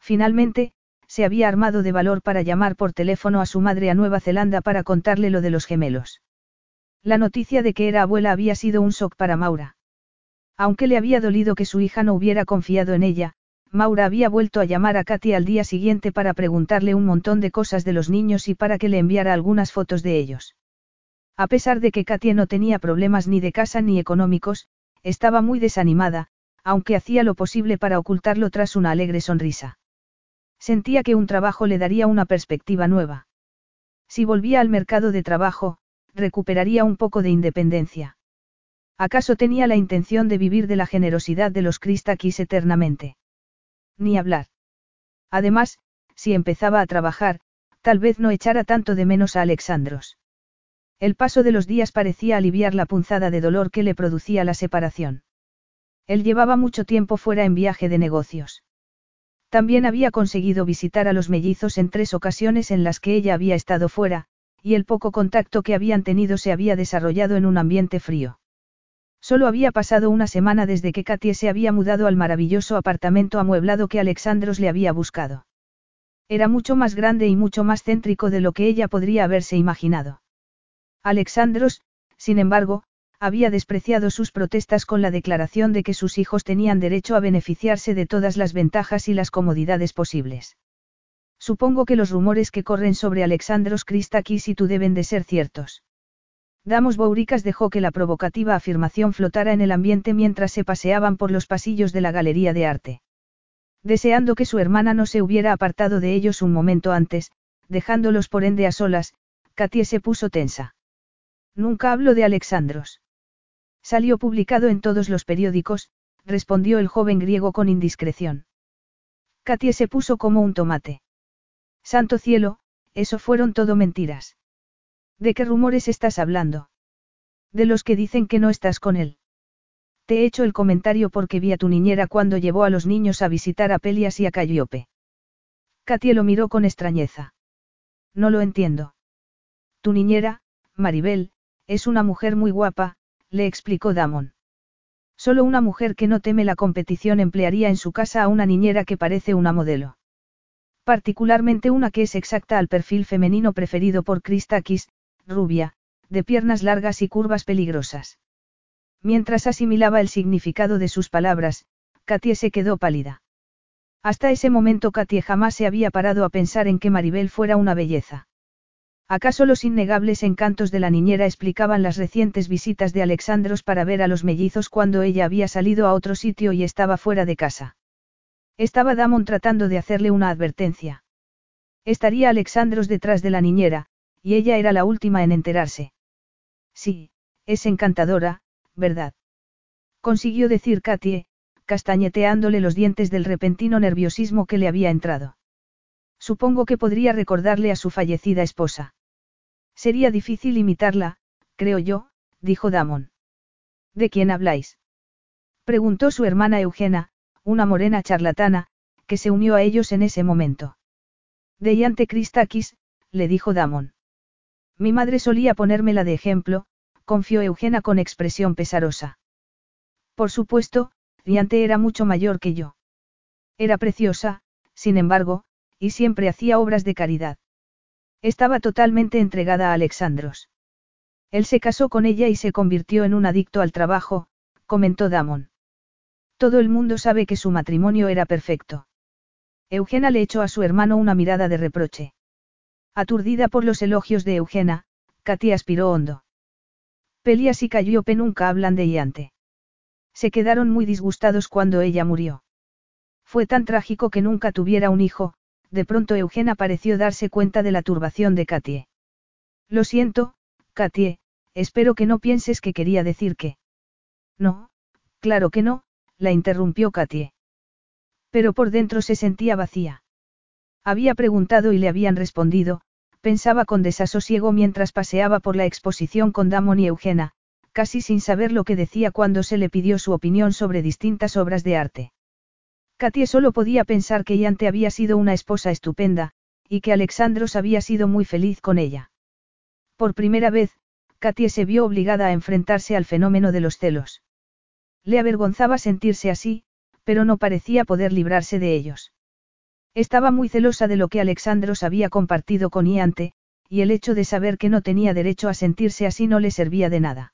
Finalmente, se había armado de valor para llamar por teléfono a su madre a Nueva Zelanda para contarle lo de los gemelos. La noticia de que era abuela había sido un shock para Maura. Aunque le había dolido que su hija no hubiera confiado en ella, Maura había vuelto a llamar a Katy al día siguiente para preguntarle un montón de cosas de los niños y para que le enviara algunas fotos de ellos. A pesar de que Katy no tenía problemas ni de casa ni económicos, estaba muy desanimada, aunque hacía lo posible para ocultarlo tras una alegre sonrisa. Sentía que un trabajo le daría una perspectiva nueva. Si volvía al mercado de trabajo, recuperaría un poco de independencia. ¿Acaso tenía la intención de vivir de la generosidad de los Cristakis eternamente? Ni hablar. Además, si empezaba a trabajar, tal vez no echara tanto de menos a Alexandros. El paso de los días parecía aliviar la punzada de dolor que le producía la separación. Él llevaba mucho tiempo fuera en viaje de negocios. También había conseguido visitar a los mellizos en tres ocasiones en las que ella había estado fuera, y el poco contacto que habían tenido se había desarrollado en un ambiente frío. Solo había pasado una semana desde que Katie se había mudado al maravilloso apartamento amueblado que Alexandros le había buscado. Era mucho más grande y mucho más céntrico de lo que ella podría haberse imaginado. Alexandros, sin embargo, había despreciado sus protestas con la declaración de que sus hijos tenían derecho a beneficiarse de todas las ventajas y las comodidades posibles. Supongo que los rumores que corren sobre Alexandros Christakis y tú deben de ser ciertos. Damos Bouricas dejó que la provocativa afirmación flotara en el ambiente mientras se paseaban por los pasillos de la galería de arte. Deseando que su hermana no se hubiera apartado de ellos un momento antes, dejándolos por ende a solas, Katie se puso tensa. Nunca hablo de Alexandros. Salió publicado en todos los periódicos, respondió el joven griego con indiscreción. Katie se puso como un tomate. Santo cielo, eso fueron todo mentiras. ¿De qué rumores estás hablando? De los que dicen que no estás con él. Te he hecho el comentario porque vi a tu niñera cuando llevó a los niños a visitar a Pelias y a Calliope. Katie lo miró con extrañeza. No lo entiendo. Tu niñera, Maribel, es una mujer muy guapa, le explicó Damon. Solo una mujer que no teme la competición emplearía en su casa a una niñera que parece una modelo. Particularmente una que es exacta al perfil femenino preferido por Christakis, rubia, de piernas largas y curvas peligrosas. Mientras asimilaba el significado de sus palabras, Katie se quedó pálida. Hasta ese momento Katie jamás se había parado a pensar en que Maribel fuera una belleza. ¿Acaso los innegables encantos de la niñera explicaban las recientes visitas de Alexandros para ver a los mellizos cuando ella había salido a otro sitio y estaba fuera de casa? Estaba Damon tratando de hacerle una advertencia. Estaría Alexandros detrás de la niñera, y ella era la última en enterarse. Sí, es encantadora, ¿verdad? Consiguió decir Katie, castañeteándole los dientes del repentino nerviosismo que le había entrado. Supongo que podría recordarle a su fallecida esposa. Sería difícil imitarla, creo yo, dijo Damon. ¿De quién habláis? Preguntó su hermana Eugena, una morena charlatana, que se unió a ellos en ese momento. De Iante Christakis, le dijo Damon. Mi madre solía ponérmela de ejemplo, confió Eugena con expresión pesarosa. Por supuesto, Iante era mucho mayor que yo. Era preciosa, sin embargo, y siempre hacía obras de caridad. Estaba totalmente entregada a Alexandros. Él se casó con ella y se convirtió en un adicto al trabajo, comentó Damon. Todo el mundo sabe que su matrimonio era perfecto. Eugena le echó a su hermano una mirada de reproche. Aturdida por los elogios de Eugena, Katy aspiró hondo. Pelías y Calliope nunca hablan de Iante. Se quedaron muy disgustados cuando ella murió. Fue tan trágico que nunca tuviera un hijo, de pronto Eugena pareció darse cuenta de la turbación de Katie. Lo siento, Katie, espero que no pienses que quería decir que. No, claro que no, la interrumpió Katie. Pero por dentro se sentía vacía. Había preguntado y le habían respondido, pensaba con desasosiego mientras paseaba por la exposición con Damon y Eugena, casi sin saber lo que decía cuando se le pidió su opinión sobre distintas obras de arte. Katie solo podía pensar que Yante había sido una esposa estupenda, y que Alexandros había sido muy feliz con ella. Por primera vez, Katie se vio obligada a enfrentarse al fenómeno de los celos. Le avergonzaba sentirse así, pero no parecía poder librarse de ellos. Estaba muy celosa de lo que Alexandros había compartido con Iante, y el hecho de saber que no tenía derecho a sentirse así no le servía de nada.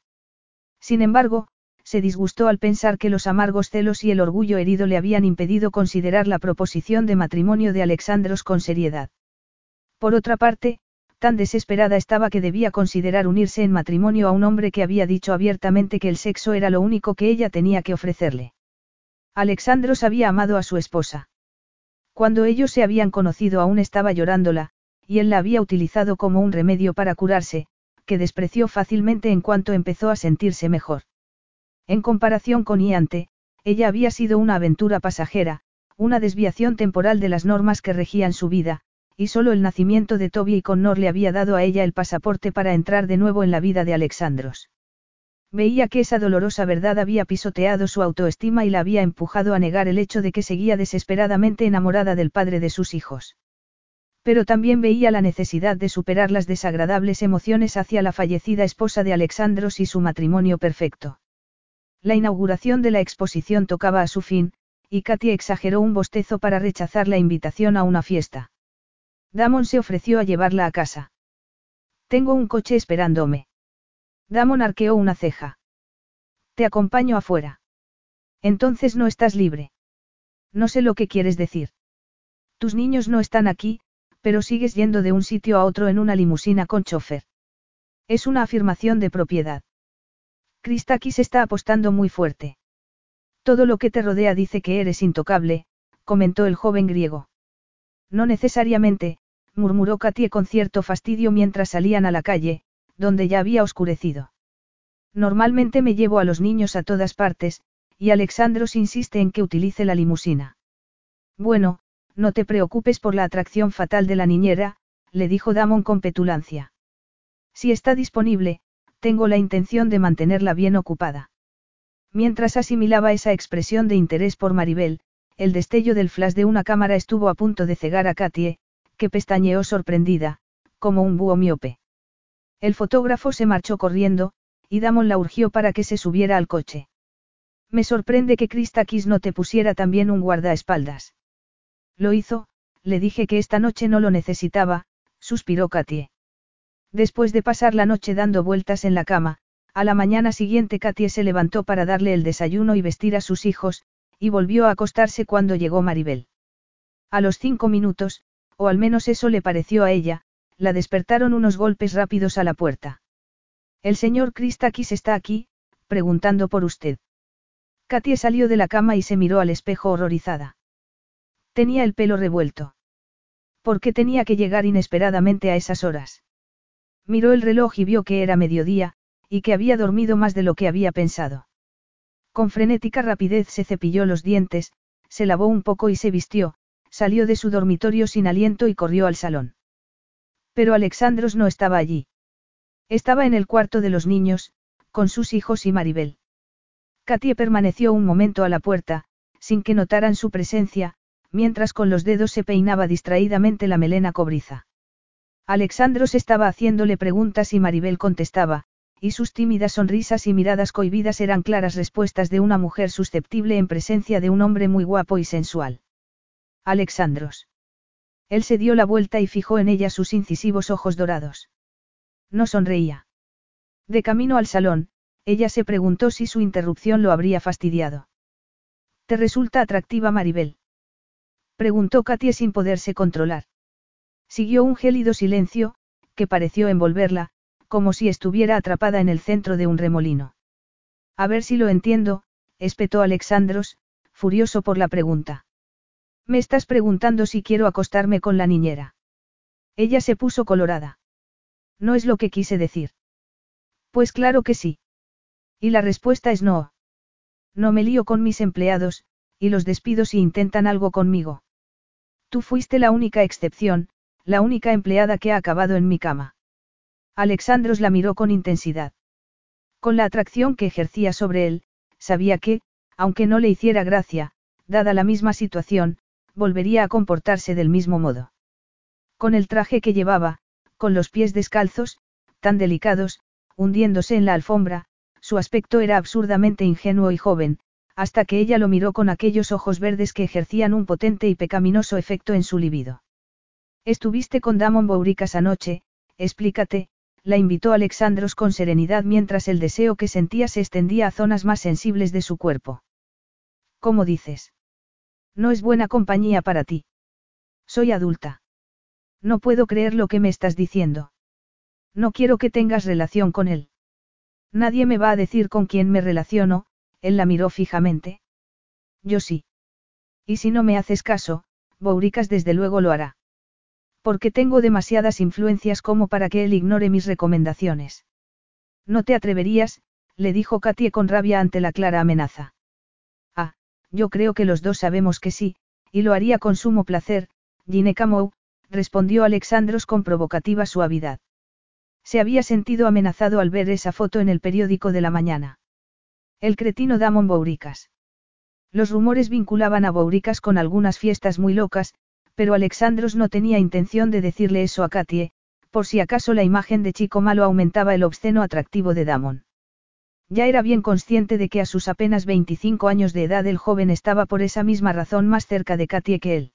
Sin embargo, se disgustó al pensar que los amargos celos y el orgullo herido le habían impedido considerar la proposición de matrimonio de Alexandros con seriedad. Por otra parte, tan desesperada estaba que debía considerar unirse en matrimonio a un hombre que había dicho abiertamente que el sexo era lo único que ella tenía que ofrecerle. Alexandros había amado a su esposa. Cuando ellos se habían conocido aún estaba llorándola, y él la había utilizado como un remedio para curarse, que despreció fácilmente en cuanto empezó a sentirse mejor. En comparación con Iante, ella había sido una aventura pasajera, una desviación temporal de las normas que regían su vida, y solo el nacimiento de Toby y Connor le había dado a ella el pasaporte para entrar de nuevo en la vida de Alexandros. Veía que esa dolorosa verdad había pisoteado su autoestima y la había empujado a negar el hecho de que seguía desesperadamente enamorada del padre de sus hijos. Pero también veía la necesidad de superar las desagradables emociones hacia la fallecida esposa de Alexandros y su matrimonio perfecto. La inauguración de la exposición tocaba a su fin, y Katy exageró un bostezo para rechazar la invitación a una fiesta. Damon se ofreció a llevarla a casa. Tengo un coche esperándome. Damon arqueó una ceja. Te acompaño afuera. Entonces no estás libre. No sé lo que quieres decir. Tus niños no están aquí, pero sigues yendo de un sitio a otro en una limusina con chofer. Es una afirmación de propiedad. Christakis está apostando muy fuerte. Todo lo que te rodea dice que eres intocable, comentó el joven griego. No necesariamente, murmuró Katie con cierto fastidio mientras salían a la calle, donde ya había oscurecido. Normalmente me llevo a los niños a todas partes, y Alexandros insiste en que utilice la limusina. Bueno, no te preocupes por la atracción fatal de la niñera, le dijo Damon con petulancia. Si está disponible, tengo la intención de mantenerla bien ocupada. Mientras asimilaba esa expresión de interés por Maribel, el destello del flash de una cámara estuvo a punto de cegar a Katie, que pestañeó sorprendida, como un búho miope. El fotógrafo se marchó corriendo, y Damon la urgió para que se subiera al coche. Me sorprende que Christakis no te pusiera también un guardaespaldas. Lo hizo, le dije que esta noche no lo necesitaba, suspiró Katie. Después de pasar la noche dando vueltas en la cama, a la mañana siguiente Katie se levantó para darle el desayuno y vestir a sus hijos, y volvió a acostarse cuando llegó Maribel. A los cinco minutos, o al menos eso le pareció a ella, la despertaron unos golpes rápidos a la puerta. El señor Christakis está aquí, preguntando por usted. Katie salió de la cama y se miró al espejo horrorizada. Tenía el pelo revuelto. ¿Por qué tenía que llegar inesperadamente a esas horas? Miró el reloj y vio que era mediodía, y que había dormido más de lo que había pensado. Con frenética rapidez se cepilló los dientes, se lavó un poco y se vistió, salió de su dormitorio sin aliento y corrió al salón. Pero Alexandros no estaba allí. Estaba en el cuarto de los niños, con sus hijos y Maribel. Katie permaneció un momento a la puerta, sin que notaran su presencia, mientras con los dedos se peinaba distraídamente la melena cobriza. Alexandros estaba haciéndole preguntas y Maribel contestaba, y sus tímidas sonrisas y miradas cohibidas eran claras respuestas de una mujer susceptible en presencia de un hombre muy guapo y sensual. Alexandros. Él se dio la vuelta y fijó en ella sus incisivos ojos dorados. No sonreía. De camino al salón, ella se preguntó si su interrupción lo habría fastidiado. ¿Te resulta atractiva Maribel? Preguntó Katia sin poderse controlar. Siguió un gélido silencio, que pareció envolverla, como si estuviera atrapada en el centro de un remolino. A ver si lo entiendo, espetó Alexandros, furioso por la pregunta. Me estás preguntando si quiero acostarme con la niñera. Ella se puso colorada. No es lo que quise decir. Pues claro que sí. Y la respuesta es no. No me lío con mis empleados, y los despido si intentan algo conmigo. Tú fuiste la única excepción, la única empleada que ha acabado en mi cama. Alexandros la miró con intensidad. Con la atracción que ejercía sobre él, sabía que, aunque no le hiciera gracia, dada la misma situación, volvería a comportarse del mismo modo. Con el traje que llevaba, con los pies descalzos, tan delicados, hundiéndose en la alfombra, su aspecto era absurdamente ingenuo y joven, hasta que ella lo miró con aquellos ojos verdes que ejercían un potente y pecaminoso efecto en su libido. Estuviste con Damon Bouricas anoche, explícate, la invitó Alexandros con serenidad mientras el deseo que sentía se extendía a zonas más sensibles de su cuerpo. ¿Cómo dices? No es buena compañía para ti. Soy adulta. No puedo creer lo que me estás diciendo. No quiero que tengas relación con él. Nadie me va a decir con quién me relaciono, él la miró fijamente. Yo sí. Y si no me haces caso, Bouricas desde luego lo hará. Porque tengo demasiadas influencias como para que él ignore mis recomendaciones. No te atreverías, le dijo Katie con rabia ante la clara amenaza. Ah, yo creo que los dos sabemos que sí, y lo haría con sumo placer, Ginecamou, respondió Alexandros con provocativa suavidad. Se había sentido amenazado al ver esa foto en el periódico de la mañana. El cretino Damon Bouricas. Los rumores vinculaban a Bouricas con algunas fiestas muy locas, pero Alexandros no tenía intención de decirle eso a Katie, por si acaso la imagen de chico malo aumentaba el obsceno atractivo de Damon. Ya era bien consciente de que a sus apenas 25 años de edad el joven estaba por esa misma razón más cerca de Katie que él.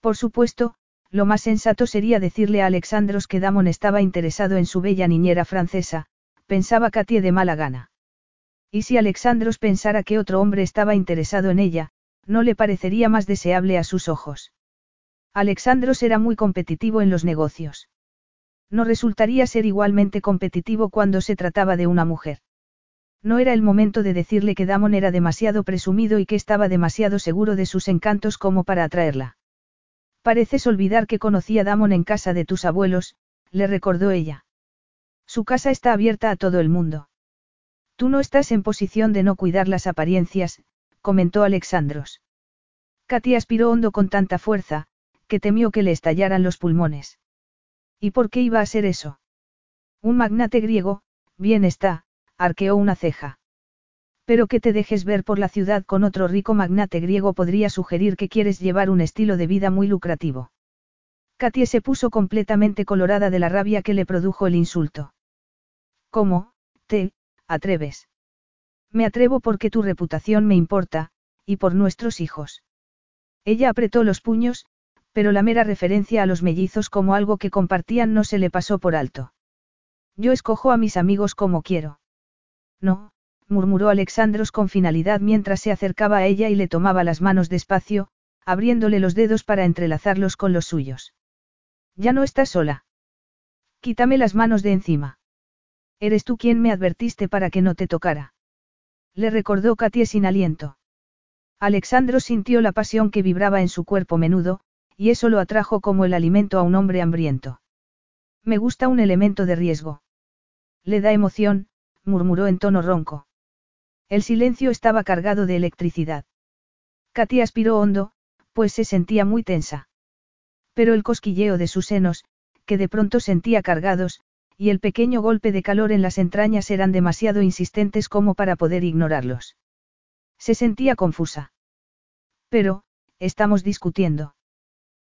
Por supuesto, lo más sensato sería decirle a Alexandros que Damon estaba interesado en su bella niñera francesa, pensaba Katie de mala gana. Y si Alexandros pensara que otro hombre estaba interesado en ella, no le parecería más deseable a sus ojos. Alexandros era muy competitivo en los negocios. No resultaría ser igualmente competitivo cuando se trataba de una mujer. No era el momento de decirle que Damon era demasiado presumido y que estaba demasiado seguro de sus encantos como para atraerla. Pareces olvidar que conocí a Damon en casa de tus abuelos, le recordó ella. Su casa está abierta a todo el mundo. Tú no estás en posición de no cuidar las apariencias, comentó Alexandros. Katy aspiró hondo con tanta fuerza, que temió que le estallaran los pulmones. ¿Y por qué iba a ser eso? Un magnate griego, bien está, arqueó una ceja. Pero que te dejes ver por la ciudad con otro rico magnate griego podría sugerir que quieres llevar un estilo de vida muy lucrativo. Katie se puso completamente colorada de la rabia que le produjo el insulto. ¿Cómo, te, atreves? Me atrevo porque tu reputación me importa, y por nuestros hijos. Ella apretó los puños, pero la mera referencia a los mellizos como algo que compartían no se le pasó por alto. Yo escojo a mis amigos como quiero. No, murmuró Alexandros con finalidad mientras se acercaba a ella y le tomaba las manos despacio, abriéndole los dedos para entrelazarlos con los suyos. Ya no estás sola. Quítame las manos de encima. Eres tú quien me advertiste para que no te tocara. Le recordó Katie sin aliento. Alexandro sintió la pasión que vibraba en su cuerpo menudo, y eso lo atrajo como el alimento a un hombre hambriento. Me gusta un elemento de riesgo. Le da emoción, murmuró en tono ronco. El silencio estaba cargado de electricidad. Katy aspiró hondo, pues se sentía muy tensa. Pero el cosquilleo de sus senos, que de pronto sentía cargados, y el pequeño golpe de calor en las entrañas eran demasiado insistentes como para poder ignorarlos. Se sentía confusa. Pero, estamos discutiendo.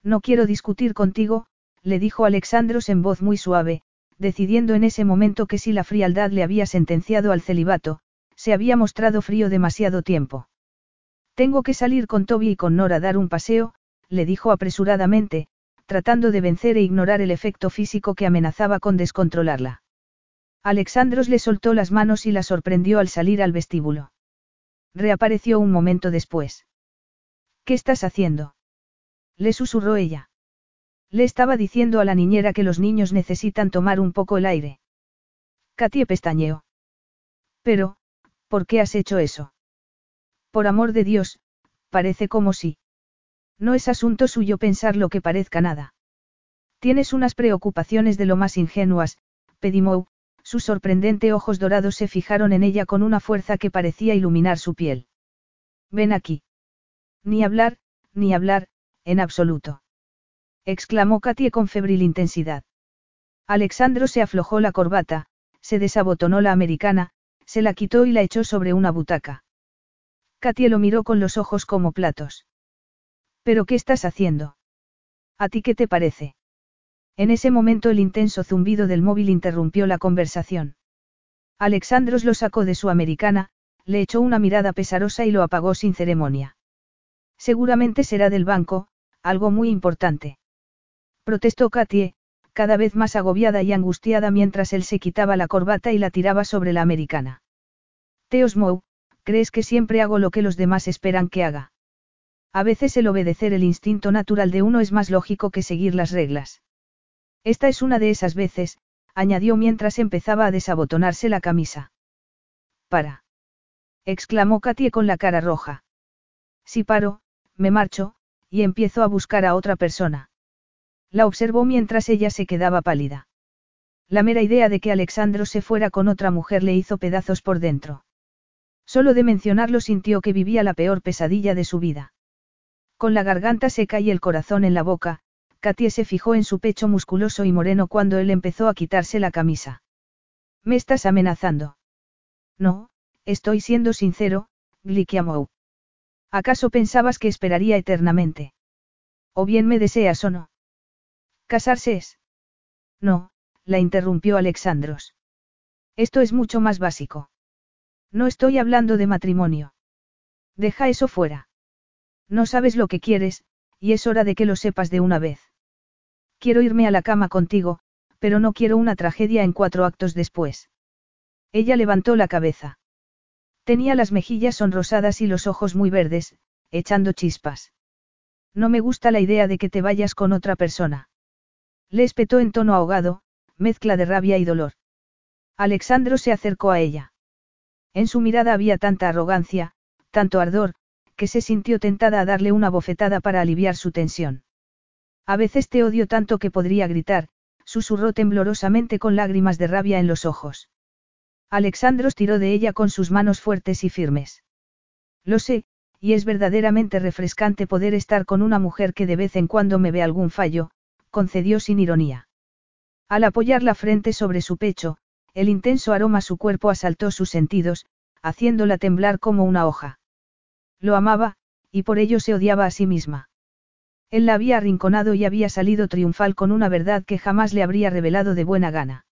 No quiero discutir contigo, le dijo Alexandros en voz muy suave, decidiendo en ese momento que si la frialdad le había sentenciado al celibato, se había mostrado frío demasiado tiempo. Tengo que salir con Toby y con Nora a dar un paseo, le dijo apresuradamente, tratando de vencer e ignorar el efecto físico que amenazaba con descontrolarla. Alexandros le soltó las manos y la sorprendió al salir al vestíbulo. Reapareció un momento después. ¿Qué estás haciendo? Le susurró ella. Le estaba diciendo a la niñera que los niños necesitan tomar un poco el aire. Katie pestañeó. Pero, ¿por qué has hecho eso? Por amor de Dios, parece como si. No es asunto suyo pensar lo que parezca nada. Tienes unas preocupaciones de lo más ingenuas, Pedimou, sus sorprendentes ojos dorados se fijaron en ella con una fuerza que parecía iluminar su piel. Ven aquí. Ni hablar, ni hablar, en absoluto. Exclamó Katie con febril intensidad. Alexandro se aflojó la corbata, se desabotonó la americana, se la quitó y la echó sobre una butaca. Katie lo miró con los ojos como platos. ¿Pero qué estás haciendo? ¿A ti qué te parece? En ese momento el intenso zumbido del móvil interrumpió la conversación. Alexandros lo sacó de su americana, le echó una mirada pesarosa y lo apagó sin ceremonia. Seguramente será del banco, algo muy importante. Protestó Katie, cada vez más agobiada y angustiada mientras él se quitaba la corbata y la tiraba sobre la americana. Teos Mou, ¿crees que siempre hago lo que los demás esperan que haga? A veces el obedecer el instinto natural de uno es más lógico que seguir las reglas. Esta es una de esas veces, añadió mientras empezaba a desabotonarse la camisa. Para. exclamó Katie con la cara roja. Si paro, me marcho, y empiezo a buscar a otra persona. La observó mientras ella se quedaba pálida. La mera idea de que Alexandro se fuera con otra mujer le hizo pedazos por dentro. Solo de mencionarlo sintió que vivía la peor pesadilla de su vida. Con la garganta seca y el corazón en la boca, Katie se fijó en su pecho musculoso y moreno cuando él empezó a quitarse la camisa. ¿Me estás amenazando? No, estoy siendo sincero, Glikiamou. ¿Acaso pensabas que esperaría eternamente? ¿O bien me deseas o no? ¿Casarse es? No, la interrumpió Alexandros. Esto es mucho más básico. No estoy hablando de matrimonio. Deja eso fuera. No sabes lo que quieres, y es hora de que lo sepas de una vez. Quiero irme a la cama contigo, pero no quiero una tragedia en cuatro actos después. Ella levantó la cabeza. Tenía las mejillas sonrosadas y los ojos muy verdes, echando chispas. No me gusta la idea de que te vayas con otra persona. Le espetó en tono ahogado, mezcla de rabia y dolor. Alexandro se acercó a ella. En su mirada había tanta arrogancia, tanto ardor, que se sintió tentada a darle una bofetada para aliviar su tensión. A veces te odio tanto que podría gritar, susurró temblorosamente con lágrimas de rabia en los ojos. Alexandros tiró de ella con sus manos fuertes y firmes. Lo sé, y es verdaderamente refrescante poder estar con una mujer que de vez en cuando me ve algún fallo, concedió sin ironía. Al apoyar la frente sobre su pecho, el intenso aroma su cuerpo asaltó sus sentidos, haciéndola temblar como una hoja. Lo amaba, y por ello se odiaba a sí misma. Él la había arrinconado y había salido triunfal con una verdad que jamás le habría revelado de buena gana.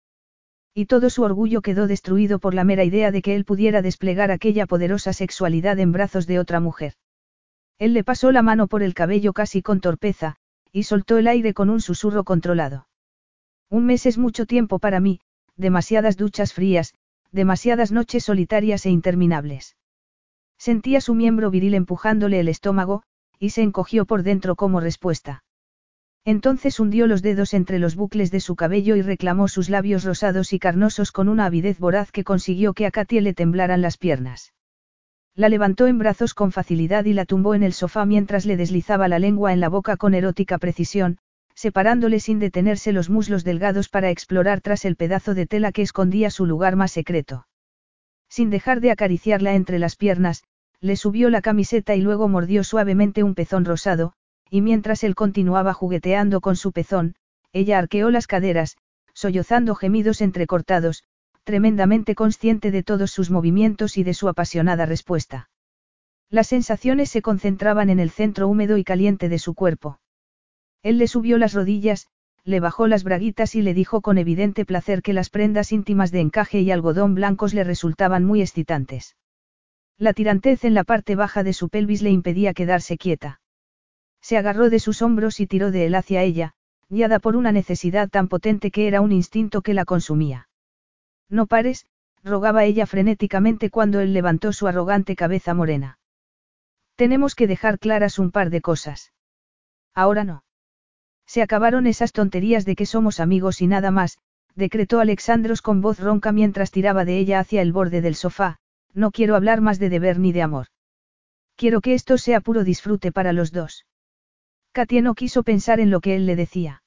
Y todo su orgullo quedó destruido por la mera idea de que él pudiera desplegar aquella poderosa sexualidad en brazos de otra mujer. Él le pasó la mano por el cabello casi con torpeza, y soltó el aire con un susurro controlado. Un mes es mucho tiempo para mí, demasiadas duchas frías, demasiadas noches solitarias e interminables. Sentía su miembro viril empujándole el estómago, y se encogió por dentro como respuesta. Entonces hundió los dedos entre los bucles de su cabello y reclamó sus labios rosados y carnosos con una avidez voraz que consiguió que a Katie le temblaran las piernas. La levantó en brazos con facilidad y la tumbó en el sofá mientras le deslizaba la lengua en la boca con erótica precisión, separándole sin detenerse los muslos delgados para explorar tras el pedazo de tela que escondía su lugar más secreto. Sin dejar de acariciarla entre las piernas, le subió la camiseta y luego mordió suavemente un pezón rosado, y mientras él continuaba jugueteando con su pezón, ella arqueó las caderas, sollozando gemidos entrecortados, tremendamente consciente de todos sus movimientos y de su apasionada respuesta. Las sensaciones se concentraban en el centro húmedo y caliente de su cuerpo. Él le subió las rodillas, le bajó las braguitas y le dijo con evidente placer que las prendas íntimas de encaje y algodón blancos le resultaban muy excitantes. La tirantez en la parte baja de su pelvis le impedía quedarse quieta. Se agarró de sus hombros y tiró de él hacia ella, guiada por una necesidad tan potente que era un instinto que la consumía. No pares, rogaba ella frenéticamente cuando él levantó su arrogante cabeza morena. Tenemos que dejar claras un par de cosas. Ahora no. Se acabaron esas tonterías de que somos amigos y nada más, decretó Alexandros con voz ronca mientras tiraba de ella hacia el borde del sofá, no quiero hablar más de deber ni de amor. Quiero que esto sea puro disfrute para los dos. Katia no quiso pensar en lo que él le decía.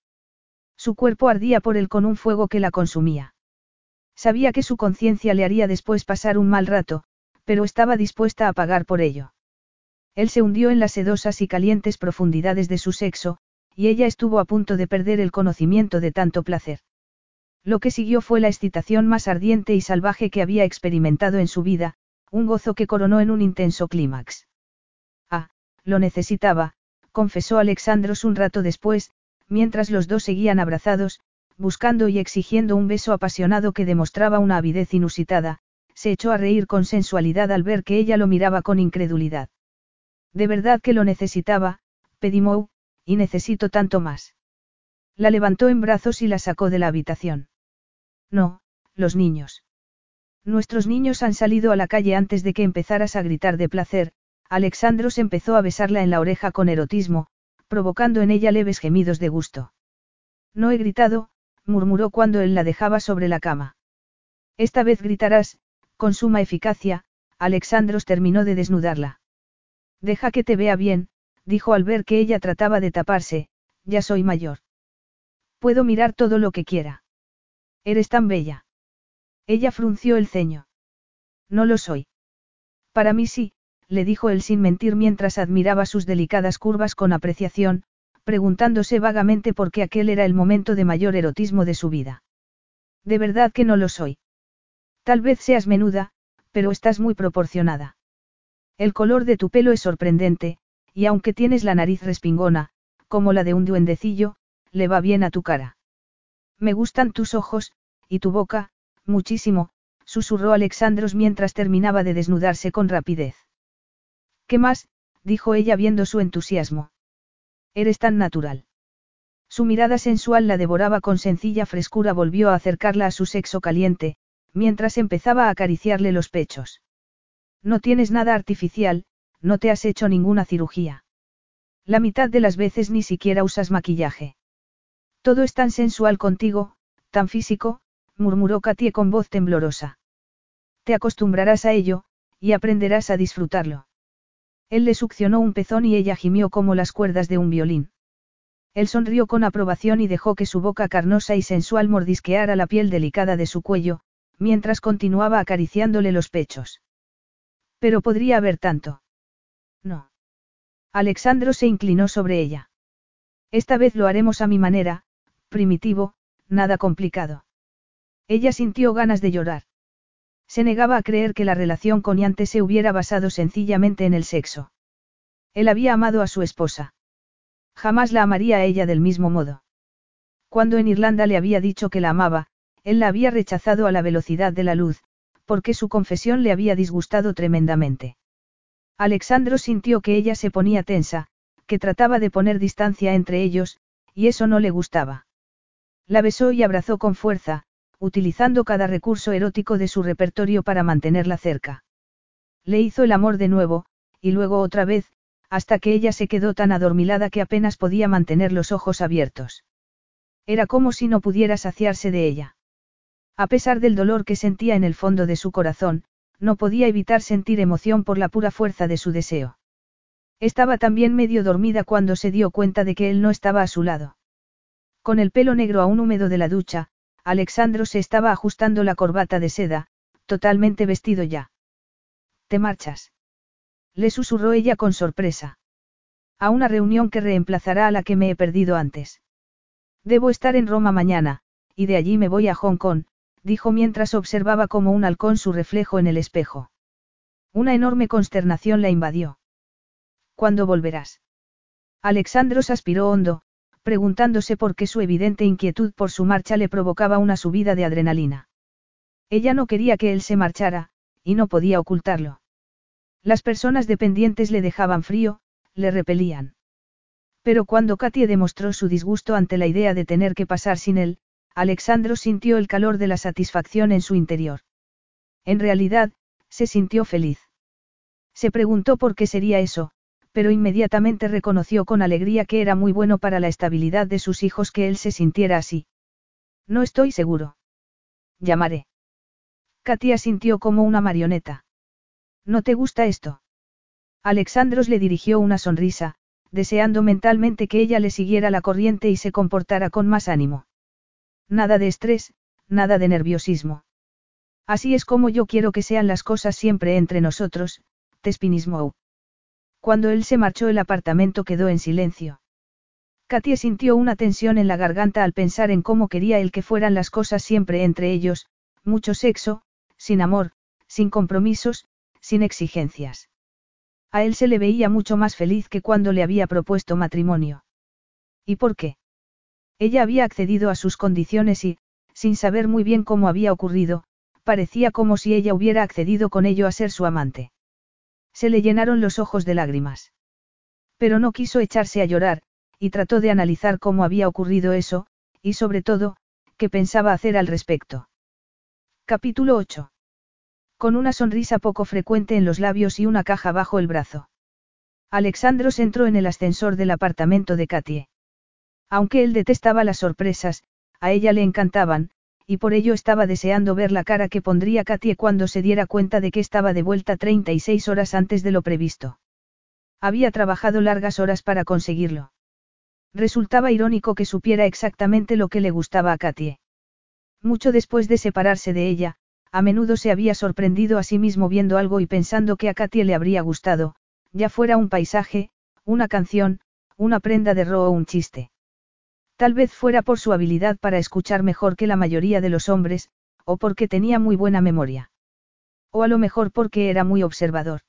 Su cuerpo ardía por él con un fuego que la consumía. Sabía que su conciencia le haría después pasar un mal rato, pero estaba dispuesta a pagar por ello. Él se hundió en las sedosas y calientes profundidades de su sexo, y ella estuvo a punto de perder el conocimiento de tanto placer. Lo que siguió fue la excitación más ardiente y salvaje que había experimentado en su vida, un gozo que coronó en un intenso clímax. Ah, lo necesitaba, confesó Alexandros un rato después, mientras los dos seguían abrazados, buscando y exigiendo un beso apasionado que demostraba una avidez inusitada, se echó a reír con sensualidad al ver que ella lo miraba con incredulidad. De verdad que lo necesitaba, Pedimou, y necesito tanto más. La levantó en brazos y la sacó de la habitación. No, los niños. Nuestros niños han salido a la calle antes de que empezaras a gritar de placer, Alexandros empezó a besarla en la oreja con erotismo, provocando en ella leves gemidos de gusto. No he gritado, murmuró cuando él la dejaba sobre la cama. Esta vez gritarás, con suma eficacia, Alexandros terminó de desnudarla. Deja que te vea bien, dijo al ver que ella trataba de taparse, ya soy mayor. Puedo mirar todo lo que quiera. Eres tan bella. Ella frunció el ceño. No lo soy. Para mí sí, le dijo él sin mentir mientras admiraba sus delicadas curvas con apreciación, preguntándose vagamente por qué aquel era el momento de mayor erotismo de su vida. De verdad que no lo soy. Tal vez seas menuda, pero estás muy proporcionada. El color de tu pelo es sorprendente, y aunque tienes la nariz respingona, como la de un duendecillo, le va bien a tu cara. Me gustan tus ojos, y tu boca, muchísimo, susurró Alexandros mientras terminaba de desnudarse con rapidez. ¿Qué más? dijo ella viendo su entusiasmo. Eres tan natural. Su mirada sensual la devoraba con sencilla frescura, volvió a acercarla a su sexo caliente, mientras empezaba a acariciarle los pechos. No tienes nada artificial, no te has hecho ninguna cirugía. La mitad de las veces ni siquiera usas maquillaje. Todo es tan sensual contigo, tan físico, murmuró Katie con voz temblorosa. Te acostumbrarás a ello, y aprenderás a disfrutarlo. Él le succionó un pezón y ella gimió como las cuerdas de un violín. Él sonrió con aprobación y dejó que su boca carnosa y sensual mordisqueara la piel delicada de su cuello, mientras continuaba acariciándole los pechos. Pero podría haber tanto. No. Alexandro se inclinó sobre ella. Esta vez lo haremos a mi manera, primitivo, nada complicado. Ella sintió ganas de llorar. Se negaba a creer que la relación con Yante se hubiera basado sencillamente en el sexo. Él había amado a su esposa. Jamás la amaría a ella del mismo modo. Cuando en Irlanda le había dicho que la amaba, él la había rechazado a la velocidad de la luz, porque su confesión le había disgustado tremendamente. Alexandro sintió que ella se ponía tensa, que trataba de poner distancia entre ellos, y eso no le gustaba. La besó y abrazó con fuerza, utilizando cada recurso erótico de su repertorio para mantenerla cerca. Le hizo el amor de nuevo, y luego otra vez, hasta que ella se quedó tan adormilada que apenas podía mantener los ojos abiertos. Era como si no pudiera saciarse de ella. A pesar del dolor que sentía en el fondo de su corazón, no podía evitar sentir emoción por la pura fuerza de su deseo. Estaba también medio dormida cuando se dio cuenta de que él no estaba a su lado. Con el pelo negro aún húmedo de la ducha, Alexandro se estaba ajustando la corbata de seda, totalmente vestido ya. ¿Te marchas? Le susurró ella con sorpresa. A una reunión que reemplazará a la que me he perdido antes. Debo estar en Roma mañana, y de allí me voy a Hong Kong, dijo mientras observaba como un halcón su reflejo en el espejo. Una enorme consternación la invadió. ¿Cuándo volverás? Alexandros aspiró hondo, preguntándose por qué su evidente inquietud por su marcha le provocaba una subida de adrenalina. Ella no quería que él se marchara, y no podía ocultarlo. Las personas dependientes le dejaban frío, le repelían. Pero cuando Katie demostró su disgusto ante la idea de tener que pasar sin él, Alexandro sintió el calor de la satisfacción en su interior. En realidad, se sintió feliz. Se preguntó por qué sería eso, pero inmediatamente reconoció con alegría que era muy bueno para la estabilidad de sus hijos que él se sintiera así. No estoy seguro. Llamaré. Katia sintió como una marioneta. ¿No te gusta esto? Alexandros le dirigió una sonrisa, deseando mentalmente que ella le siguiera la corriente y se comportara con más ánimo. Nada de estrés, nada de nerviosismo. Así es como yo quiero que sean las cosas siempre entre nosotros, Tespinismo. Cuando él se marchó el apartamento quedó en silencio. Katia sintió una tensión en la garganta al pensar en cómo quería él que fueran las cosas siempre entre ellos, mucho sexo, sin amor, sin compromisos, sin exigencias. A él se le veía mucho más feliz que cuando le había propuesto matrimonio. ¿Y por qué? Ella había accedido a sus condiciones y, sin saber muy bien cómo había ocurrido, parecía como si ella hubiera accedido con ello a ser su amante. Se le llenaron los ojos de lágrimas. Pero no quiso echarse a llorar, y trató de analizar cómo había ocurrido eso, y sobre todo, qué pensaba hacer al respecto. Capítulo 8. Con una sonrisa poco frecuente en los labios y una caja bajo el brazo. Alexandros entró en el ascensor del apartamento de Katie. Aunque él detestaba las sorpresas, a ella le encantaban, y por ello estaba deseando ver la cara que pondría Katie cuando se diera cuenta de que estaba de vuelta 36 horas antes de lo previsto. Había trabajado largas horas para conseguirlo. Resultaba irónico que supiera exactamente lo que le gustaba a Katie. Mucho después de separarse de ella, a menudo se había sorprendido a sí mismo viendo algo y pensando que a Katie le habría gustado, ya fuera un paisaje, una canción, una prenda de rojo o un chiste. Tal vez fuera por su habilidad para escuchar mejor que la mayoría de los hombres, o porque tenía muy buena memoria. O a lo mejor porque era muy observador.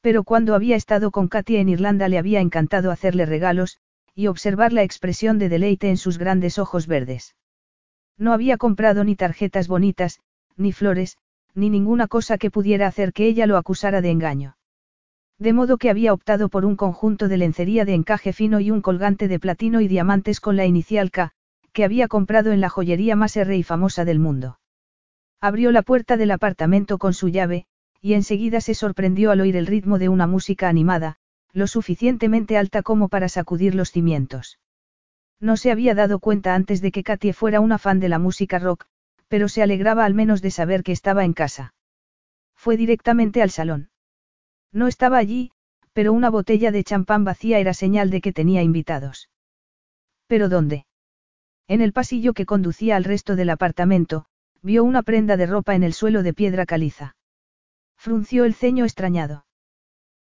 Pero cuando había estado con Katia en Irlanda le había encantado hacerle regalos, y observar la expresión de deleite en sus grandes ojos verdes. No había comprado ni tarjetas bonitas, ni flores, ni ninguna cosa que pudiera hacer que ella lo acusara de engaño. De modo que había optado por un conjunto de lencería de encaje fino y un colgante de platino y diamantes con la inicial K, que había comprado en la joyería más R y famosa del mundo. Abrió la puerta del apartamento con su llave, y enseguida se sorprendió al oír el ritmo de una música animada, lo suficientemente alta como para sacudir los cimientos. No se había dado cuenta antes de que Katie fuera una fan de la música rock, pero se alegraba al menos de saber que estaba en casa. Fue directamente al salón. No estaba allí, pero una botella de champán vacía era señal de que tenía invitados. ¿Pero dónde? En el pasillo que conducía al resto del apartamento, vio una prenda de ropa en el suelo de piedra caliza. Frunció el ceño extrañado.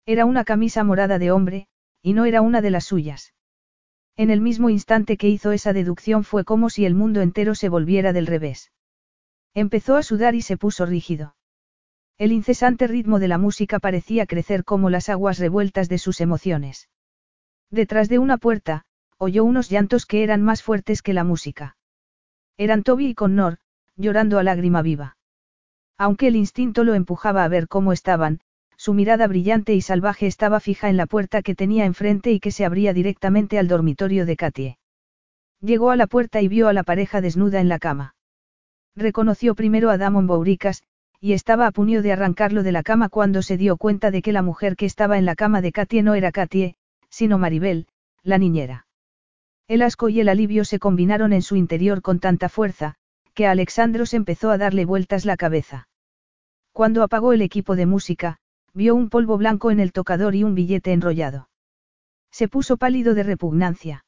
Era una camisa morada de hombre, y no era una de las suyas. En el mismo instante que hizo esa deducción fue como si el mundo entero se volviera del revés. Empezó a sudar y se puso rígido. El incesante ritmo de la música parecía crecer como las aguas revueltas de sus emociones. Detrás de una puerta, oyó unos llantos que eran más fuertes que la música. Eran Toby y Connor, llorando a lágrima viva. Aunque el instinto lo empujaba a ver cómo estaban, su mirada brillante y salvaje estaba fija en la puerta que tenía enfrente y que se abría directamente al dormitorio de Katie. Llegó a la puerta y vio a la pareja desnuda en la cama. Reconoció primero a Damon Bouricas, y estaba a punio de arrancarlo de la cama cuando se dio cuenta de que la mujer que estaba en la cama de Katie no era Katie, sino Maribel, la niñera. El asco y el alivio se combinaron en su interior con tanta fuerza, que a Alexandros empezó a darle vueltas la cabeza. Cuando apagó el equipo de música, vio un polvo blanco en el tocador y un billete enrollado. Se puso pálido de repugnancia.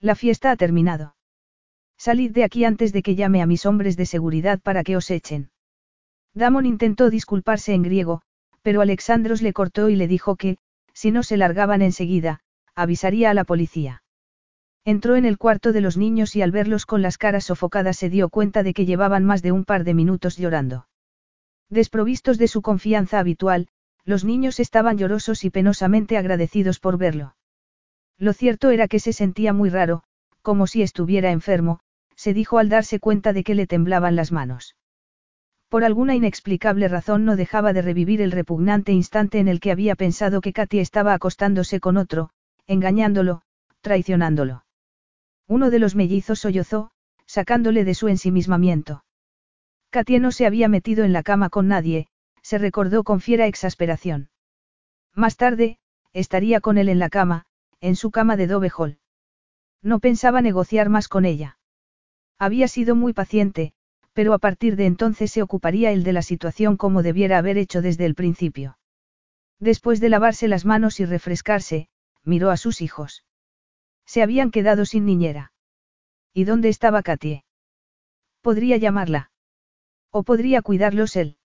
La fiesta ha terminado. Salid de aquí antes de que llame a mis hombres de seguridad para que os echen. Damon intentó disculparse en griego, pero Alexandros le cortó y le dijo que, si no se largaban enseguida, avisaría a la policía. Entró en el cuarto de los niños y al verlos con las caras sofocadas se dio cuenta de que llevaban más de un par de minutos llorando. Desprovistos de su confianza habitual, los niños estaban llorosos y penosamente agradecidos por verlo. Lo cierto era que se sentía muy raro, como si estuviera enfermo, se dijo al darse cuenta de que le temblaban las manos. Por alguna inexplicable razón no dejaba de revivir el repugnante instante en el que había pensado que Katy estaba acostándose con otro, engañándolo, traicionándolo. Uno de los mellizos sollozó, sacándole de su ensimismamiento. Katie no se había metido en la cama con nadie, se recordó con fiera exasperación. Más tarde, estaría con él en la cama, en su cama de Dove Hall. No pensaba negociar más con ella. Había sido muy paciente, pero a partir de entonces se ocuparía él de la situación como debiera haber hecho desde el principio. Después de lavarse las manos y refrescarse, miró a sus hijos. Se habían quedado sin niñera. ¿Y dónde estaba Katie? Podría llamarla. O podría cuidarlos él.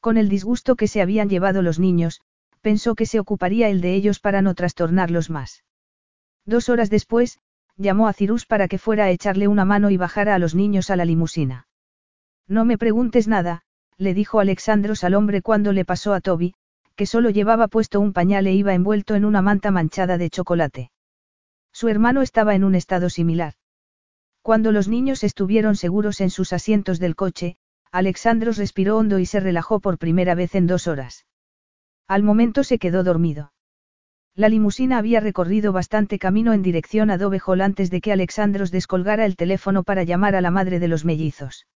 Con el disgusto que se habían llevado los niños, pensó que se ocuparía él de ellos para no trastornarlos más. Dos horas después, llamó a Cirus para que fuera a echarle una mano y bajara a los niños a la limusina. No me preguntes nada, le dijo Alexandros al hombre cuando le pasó a Toby, que solo llevaba puesto un pañal e iba envuelto en una manta manchada de chocolate. Su hermano estaba en un estado similar. Cuando los niños estuvieron seguros en sus asientos del coche, Alexandros respiró hondo y se relajó por primera vez en dos horas. Al momento se quedó dormido. La limusina había recorrido bastante camino en dirección a Dove Hall antes de que Alexandros descolgara el teléfono para llamar a la madre de los mellizos.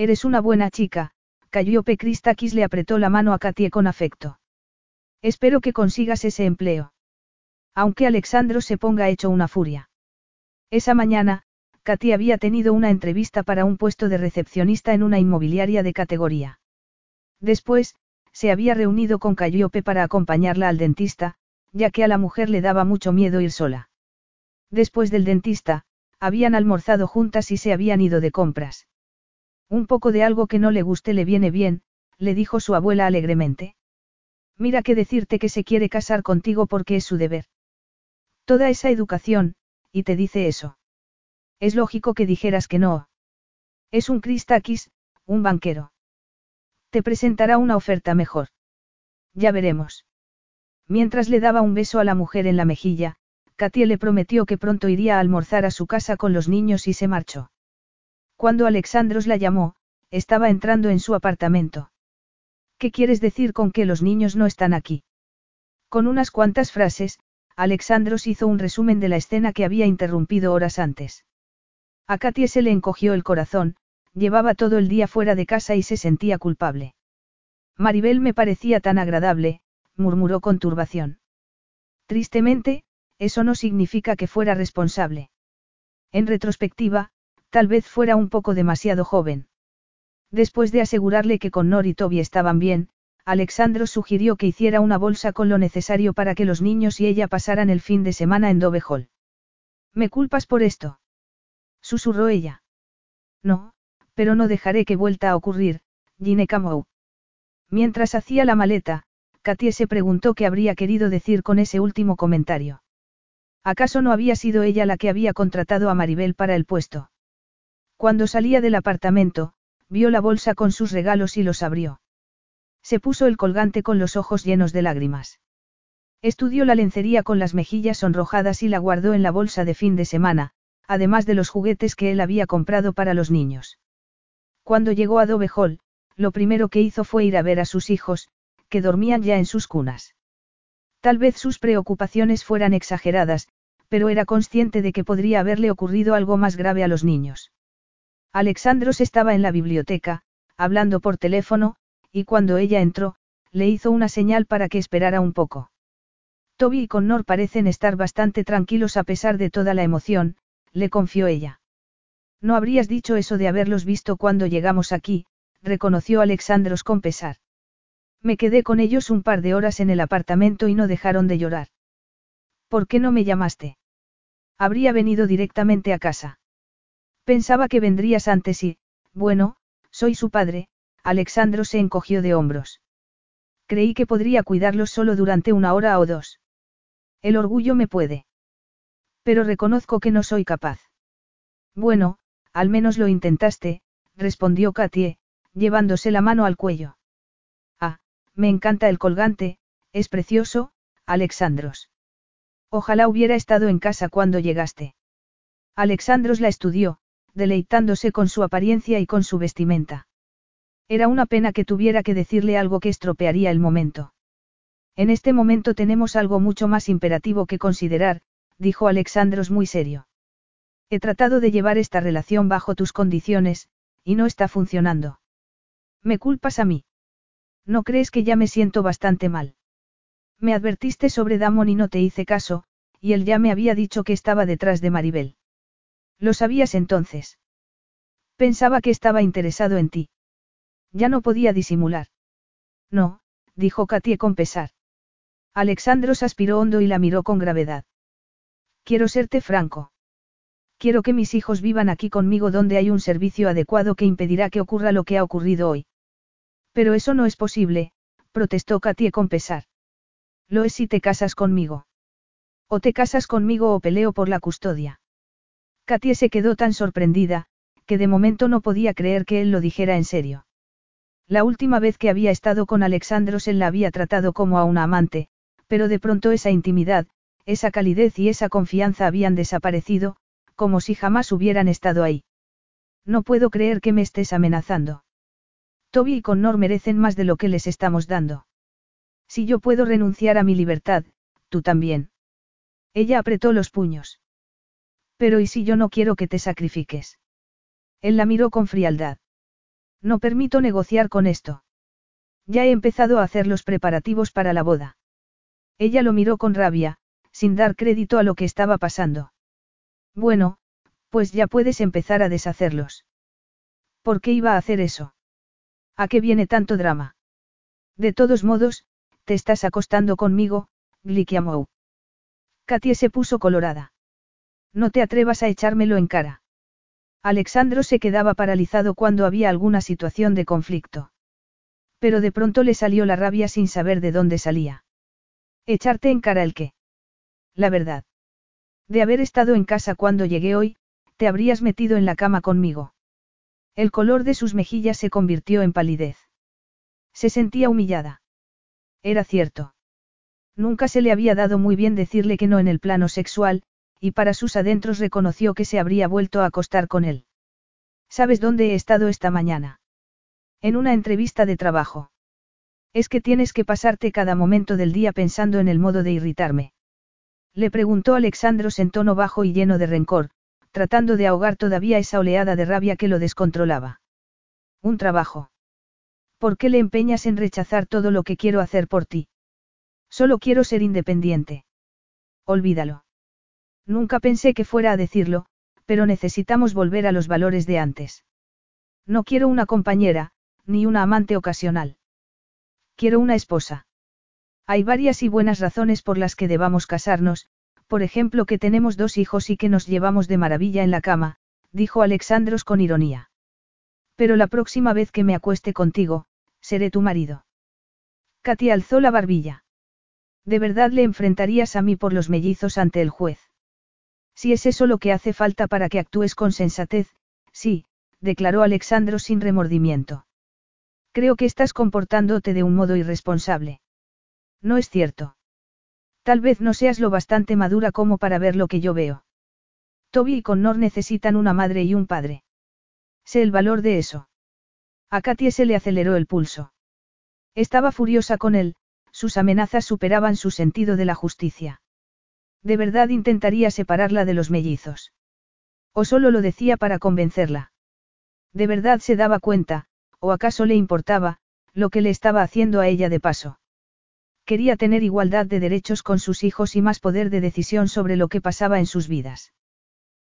Eres una buena chica, Calliope Christakis le apretó la mano a Katie con afecto. Espero que consigas ese empleo. Aunque Alexandro se ponga hecho una furia. Esa mañana, Katy había tenido una entrevista para un puesto de recepcionista en una inmobiliaria de categoría. Después, se había reunido con Calliope para acompañarla al dentista, ya que a la mujer le daba mucho miedo ir sola. Después del dentista, habían almorzado juntas y se habían ido de compras. Un poco de algo que no le guste le viene bien, le dijo su abuela alegremente. Mira que decirte que se quiere casar contigo porque es su deber. Toda esa educación, y te dice eso. Es lógico que dijeras que no. Es un Christakis, un banquero. Te presentará una oferta mejor. Ya veremos. Mientras le daba un beso a la mujer en la mejilla, Katia le prometió que pronto iría a almorzar a su casa con los niños y se marchó. Cuando Alexandros la llamó, estaba entrando en su apartamento. ¿Qué quieres decir con que los niños no están aquí? Con unas cuantas frases, Alexandros hizo un resumen de la escena que había interrumpido horas antes. A Katie se le encogió el corazón, llevaba todo el día fuera de casa y se sentía culpable. Maribel me parecía tan agradable, murmuró con turbación. Tristemente, eso no significa que fuera responsable. En retrospectiva, tal vez fuera un poco demasiado joven. Después de asegurarle que con Nor y Toby estaban bien, Alexandro sugirió que hiciera una bolsa con lo necesario para que los niños y ella pasaran el fin de semana en Dovehall. ¿Me culpas por esto? Susurró ella. No, pero no dejaré que vuelta a ocurrir, Gine Camou. Mientras hacía la maleta, Katie se preguntó qué habría querido decir con ese último comentario. ¿Acaso no había sido ella la que había contratado a Maribel para el puesto? Cuando salía del apartamento, vio la bolsa con sus regalos y los abrió. Se puso el colgante con los ojos llenos de lágrimas. Estudió la lencería con las mejillas sonrojadas y la guardó en la bolsa de fin de semana, además de los juguetes que él había comprado para los niños. Cuando llegó a Dove Hall, lo primero que hizo fue ir a ver a sus hijos, que dormían ya en sus cunas. Tal vez sus preocupaciones fueran exageradas, pero era consciente de que podría haberle ocurrido algo más grave a los niños. Alexandros estaba en la biblioteca, hablando por teléfono, y cuando ella entró, le hizo una señal para que esperara un poco. Toby y Connor parecen estar bastante tranquilos a pesar de toda la emoción, le confió ella. No habrías dicho eso de haberlos visto cuando llegamos aquí, reconoció Alexandros con pesar. Me quedé con ellos un par de horas en el apartamento y no dejaron de llorar. ¿Por qué no me llamaste? Habría venido directamente a casa. Pensaba que vendrías antes y, bueno, soy su padre, Alexandro se encogió de hombros. Creí que podría cuidarlos solo durante una hora o dos. El orgullo me puede. Pero reconozco que no soy capaz. Bueno, al menos lo intentaste, respondió Katie, llevándose la mano al cuello. Ah, me encanta el colgante, es precioso, Alexandros. Ojalá hubiera estado en casa cuando llegaste. Alexandros la estudió, deleitándose con su apariencia y con su vestimenta. Era una pena que tuviera que decirle algo que estropearía el momento. En este momento tenemos algo mucho más imperativo que considerar, dijo Alexandros muy serio. He tratado de llevar esta relación bajo tus condiciones, y no está funcionando. ¿Me culpas a mí? ¿No crees que ya me siento bastante mal? Me advertiste sobre Damon y no te hice caso, y él ya me había dicho que estaba detrás de Maribel. ¿Lo sabías entonces? Pensaba que estaba interesado en ti. Ya no podía disimular. No, dijo Katie con pesar. Alexandros aspiró hondo y la miró con gravedad. Quiero serte franco. Quiero que mis hijos vivan aquí conmigo donde hay un servicio adecuado que impedirá que ocurra lo que ha ocurrido hoy. Pero eso no es posible, protestó Katie con pesar. Lo es si te casas conmigo. O te casas conmigo o peleo por la custodia. Katie se quedó tan sorprendida, que de momento no podía creer que él lo dijera en serio. La última vez que había estado con Alexandros él la había tratado como a una amante, pero de pronto esa intimidad, esa calidez y esa confianza habían desaparecido, como si jamás hubieran estado ahí. No puedo creer que me estés amenazando. Toby y Connor merecen más de lo que les estamos dando. Si yo puedo renunciar a mi libertad, tú también. Ella apretó los puños. Pero ¿y si yo no quiero que te sacrifiques? Él la miró con frialdad. No permito negociar con esto. Ya he empezado a hacer los preparativos para la boda. Ella lo miró con rabia, sin dar crédito a lo que estaba pasando. Bueno, pues ya puedes empezar a deshacerlos. ¿Por qué iba a hacer eso? ¿A qué viene tanto drama? De todos modos, te estás acostando conmigo, Glikiamou. Katie se puso colorada. No te atrevas a echármelo en cara. Alexandro se quedaba paralizado cuando había alguna situación de conflicto. Pero de pronto le salió la rabia sin saber de dónde salía. ¿Echarte en cara el qué? La verdad. De haber estado en casa cuando llegué hoy, te habrías metido en la cama conmigo. El color de sus mejillas se convirtió en palidez. Se sentía humillada. Era cierto. Nunca se le había dado muy bien decirle que no en el plano sexual, y para sus adentros reconoció que se habría vuelto a acostar con él. ¿Sabes dónde he estado esta mañana? En una entrevista de trabajo. Es que tienes que pasarte cada momento del día pensando en el modo de irritarme. Le preguntó Alexandros en tono bajo y lleno de rencor, tratando de ahogar todavía esa oleada de rabia que lo descontrolaba. Un trabajo. ¿Por qué le empeñas en rechazar todo lo que quiero hacer por ti? Solo quiero ser independiente. Olvídalo. Nunca pensé que fuera a decirlo, pero necesitamos volver a los valores de antes. No quiero una compañera, ni una amante ocasional. Quiero una esposa. Hay varias y buenas razones por las que debamos casarnos, por ejemplo que tenemos dos hijos y que nos llevamos de maravilla en la cama, dijo Alexandros con ironía. Pero la próxima vez que me acueste contigo, seré tu marido. Katy alzó la barbilla. ¿De verdad le enfrentarías a mí por los mellizos ante el juez? Si es eso lo que hace falta para que actúes con sensatez, sí, declaró Alexandro sin remordimiento. Creo que estás comportándote de un modo irresponsable. No es cierto. Tal vez no seas lo bastante madura como para ver lo que yo veo. Toby y Connor necesitan una madre y un padre. Sé el valor de eso. A Katie se le aceleró el pulso. Estaba furiosa con él, sus amenazas superaban su sentido de la justicia. De verdad intentaría separarla de los mellizos. O solo lo decía para convencerla. De verdad se daba cuenta, o acaso le importaba, lo que le estaba haciendo a ella de paso. Quería tener igualdad de derechos con sus hijos y más poder de decisión sobre lo que pasaba en sus vidas.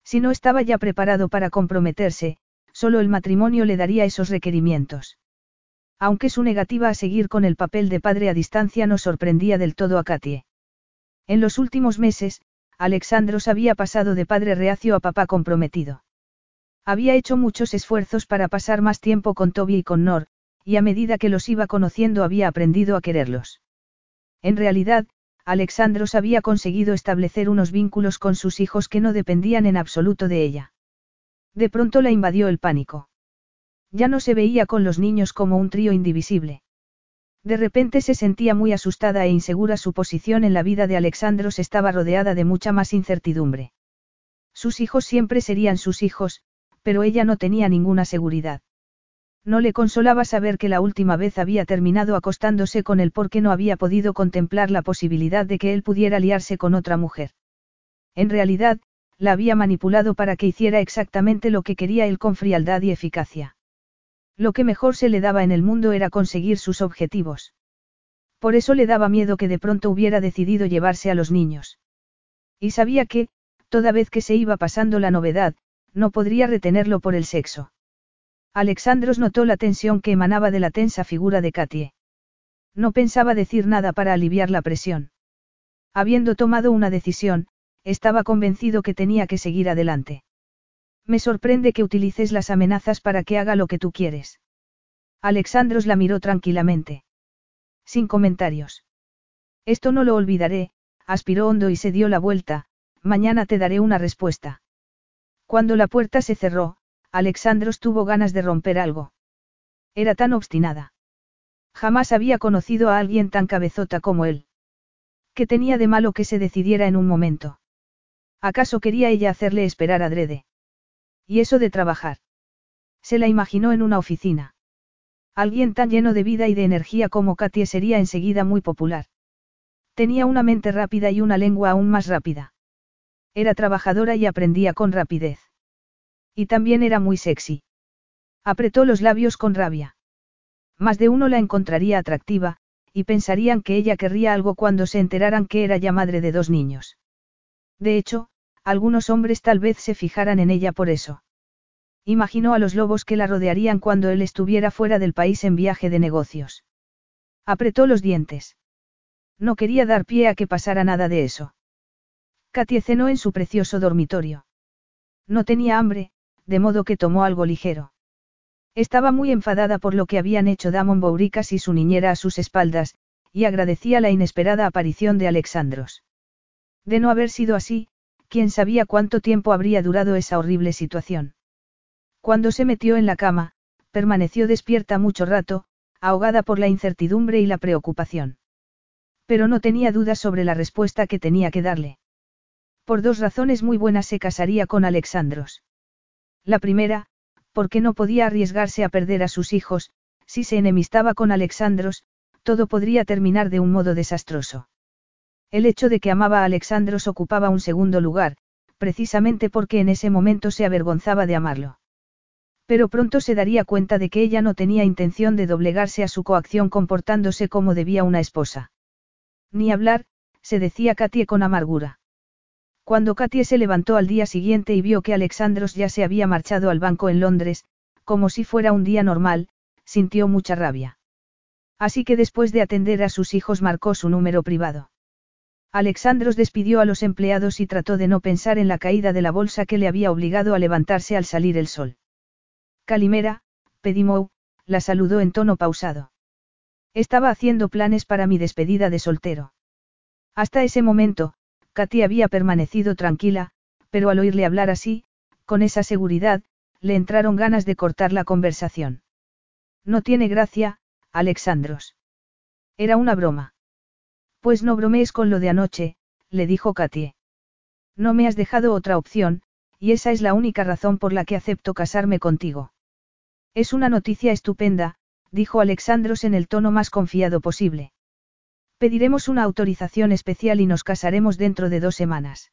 Si no estaba ya preparado para comprometerse, solo el matrimonio le daría esos requerimientos. Aunque su negativa a seguir con el papel de padre a distancia no sorprendía del todo a Katie. En los últimos meses, Alexandros había pasado de padre reacio a papá comprometido. Había hecho muchos esfuerzos para pasar más tiempo con Toby y con Nor, y a medida que los iba conociendo había aprendido a quererlos. En realidad, Alexandros había conseguido establecer unos vínculos con sus hijos que no dependían en absoluto de ella. De pronto la invadió el pánico. Ya no se veía con los niños como un trío indivisible. De repente se sentía muy asustada e insegura su posición en la vida de Alexandros estaba rodeada de mucha más incertidumbre. Sus hijos siempre serían sus hijos, pero ella no tenía ninguna seguridad. No le consolaba saber que la última vez había terminado acostándose con él porque no había podido contemplar la posibilidad de que él pudiera liarse con otra mujer. En realidad, la había manipulado para que hiciera exactamente lo que quería él con frialdad y eficacia. Lo que mejor se le daba en el mundo era conseguir sus objetivos. Por eso le daba miedo que de pronto hubiera decidido llevarse a los niños. Y sabía que, toda vez que se iba pasando la novedad, no podría retenerlo por el sexo. Alexandros notó la tensión que emanaba de la tensa figura de Katie. No pensaba decir nada para aliviar la presión. Habiendo tomado una decisión, estaba convencido que tenía que seguir adelante. Me sorprende que utilices las amenazas para que haga lo que tú quieres. Alexandros la miró tranquilamente. Sin comentarios. Esto no lo olvidaré, aspiró hondo y se dio la vuelta, mañana te daré una respuesta. Cuando la puerta se cerró, Alexandros tuvo ganas de romper algo. Era tan obstinada. Jamás había conocido a alguien tan cabezota como él. ¿Qué tenía de malo que se decidiera en un momento? ¿Acaso quería ella hacerle esperar adrede? Y eso de trabajar. Se la imaginó en una oficina. Alguien tan lleno de vida y de energía como Katie sería enseguida muy popular. Tenía una mente rápida y una lengua aún más rápida. Era trabajadora y aprendía con rapidez. Y también era muy sexy. Apretó los labios con rabia. Más de uno la encontraría atractiva, y pensarían que ella querría algo cuando se enteraran que era ya madre de dos niños. De hecho, algunos hombres tal vez se fijaran en ella por eso. Imaginó a los lobos que la rodearían cuando él estuviera fuera del país en viaje de negocios. Apretó los dientes. No quería dar pie a que pasara nada de eso. Katie cenó en su precioso dormitorio. No tenía hambre, de modo que tomó algo ligero. Estaba muy enfadada por lo que habían hecho Damon Bouricas y su niñera a sus espaldas, y agradecía la inesperada aparición de Alexandros. De no haber sido así, quién sabía cuánto tiempo habría durado esa horrible situación. Cuando se metió en la cama, permaneció despierta mucho rato, ahogada por la incertidumbre y la preocupación. Pero no tenía dudas sobre la respuesta que tenía que darle. Por dos razones muy buenas se casaría con Alexandros. La primera, porque no podía arriesgarse a perder a sus hijos, si se enemistaba con Alexandros, todo podría terminar de un modo desastroso. El hecho de que amaba a Alexandros ocupaba un segundo lugar, precisamente porque en ese momento se avergonzaba de amarlo. Pero pronto se daría cuenta de que ella no tenía intención de doblegarse a su coacción comportándose como debía una esposa. Ni hablar, se decía Katie con amargura. Cuando Katie se levantó al día siguiente y vio que Alexandros ya se había marchado al banco en Londres, como si fuera un día normal, sintió mucha rabia. Así que después de atender a sus hijos marcó su número privado. Alexandros despidió a los empleados y trató de no pensar en la caída de la bolsa que le había obligado a levantarse al salir el sol. Calimera, Pedimou, la saludó en tono pausado. Estaba haciendo planes para mi despedida de soltero. Hasta ese momento, Katy había permanecido tranquila, pero al oírle hablar así, con esa seguridad, le entraron ganas de cortar la conversación. No tiene gracia, Alexandros. Era una broma. Pues no bromees con lo de anoche, le dijo Katie. No me has dejado otra opción, y esa es la única razón por la que acepto casarme contigo. Es una noticia estupenda, dijo Alexandros en el tono más confiado posible. Pediremos una autorización especial y nos casaremos dentro de dos semanas.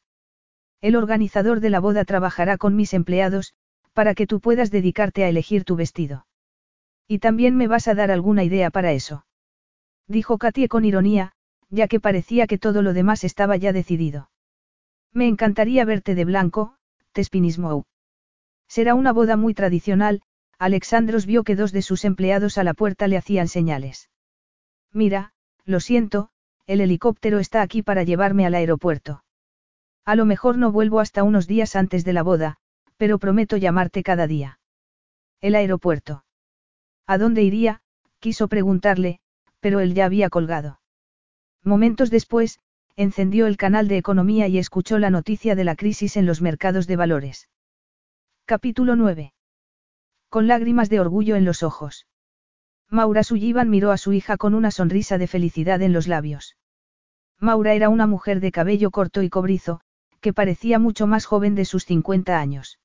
El organizador de la boda trabajará con mis empleados, para que tú puedas dedicarte a elegir tu vestido. Y también me vas a dar alguna idea para eso. Dijo Katie con ironía, ya que parecía que todo lo demás estaba ya decidido. Me encantaría verte de blanco, Tespinismou. Será una boda muy tradicional, Alexandros vio que dos de sus empleados a la puerta le hacían señales. Mira, lo siento, el helicóptero está aquí para llevarme al aeropuerto. A lo mejor no vuelvo hasta unos días antes de la boda, pero prometo llamarte cada día. El aeropuerto. ¿A dónde iría? quiso preguntarle, pero él ya había colgado. Momentos después, encendió el canal de economía y escuchó la noticia de la crisis en los mercados de valores. Capítulo 9. Con lágrimas de orgullo en los ojos. Maura Sullivan miró a su hija con una sonrisa de felicidad en los labios. Maura era una mujer de cabello corto y cobrizo, que parecía mucho más joven de sus 50 años.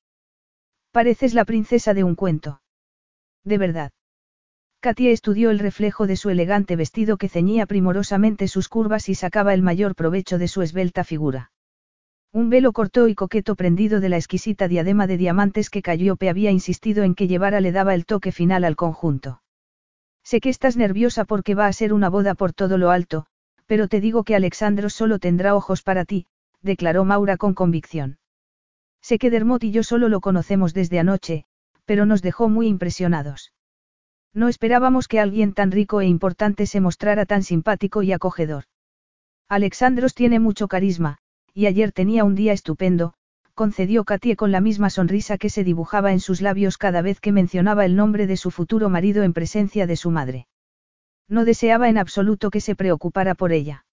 Pareces la princesa de un cuento. De verdad. Katia estudió el reflejo de su elegante vestido que ceñía primorosamente sus curvas y sacaba el mayor provecho de su esbelta figura. Un velo corto y coqueto prendido de la exquisita diadema de diamantes que Calliope había insistido en que llevara le daba el toque final al conjunto. Sé que estás nerviosa porque va a ser una boda por todo lo alto, pero te digo que Alexandro solo tendrá ojos para ti, declaró Maura con convicción. Sé que Dermot y yo solo lo conocemos desde anoche, pero nos dejó muy impresionados. No esperábamos que alguien tan rico e importante se mostrara tan simpático y acogedor. Alexandros tiene mucho carisma, y ayer tenía un día estupendo, concedió Katie con la misma sonrisa que se dibujaba en sus labios cada vez que mencionaba el nombre de su futuro marido en presencia de su madre. No deseaba en absoluto que se preocupara por ella.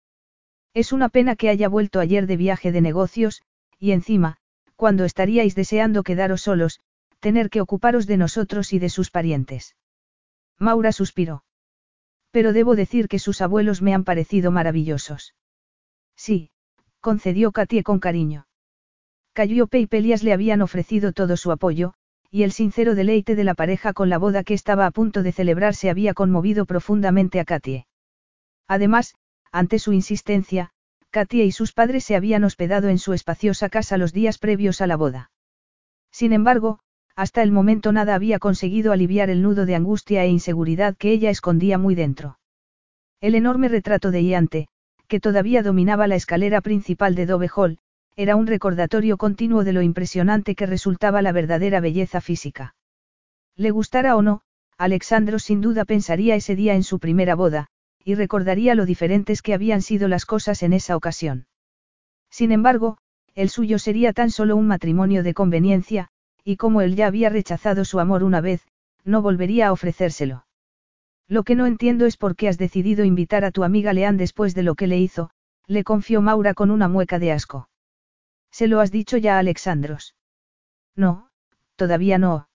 Es una pena que haya vuelto ayer de viaje de negocios, y encima, cuando estaríais deseando quedaros solos, tener que ocuparos de nosotros y de sus parientes. Maura suspiró. Pero debo decir que sus abuelos me han parecido maravillosos. Sí, concedió Katie con cariño. Calliope y Pelias le habían ofrecido todo su apoyo, y el sincero deleite de la pareja con la boda que estaba a punto de celebrarse había conmovido profundamente a Katie. Además, ante su insistencia, Katie y sus padres se habían hospedado en su espaciosa casa los días previos a la boda. Sin embargo, hasta el momento nada había conseguido aliviar el nudo de angustia e inseguridad que ella escondía muy dentro. El enorme retrato de Iante, que todavía dominaba la escalera principal de Dove Hall, era un recordatorio continuo de lo impresionante que resultaba la verdadera belleza física. Le gustara o no, Alexandro sin duda pensaría ese día en su primera boda, y recordaría lo diferentes que habían sido las cosas en esa ocasión. Sin embargo, el suyo sería tan solo un matrimonio de conveniencia, y como él ya había rechazado su amor una vez, no volvería a ofrecérselo. Lo que no entiendo es por qué has decidido invitar a tu amiga Leán después de lo que le hizo, le confió Maura con una mueca de asco. ¿Se lo has dicho ya a Alexandros? No, todavía no.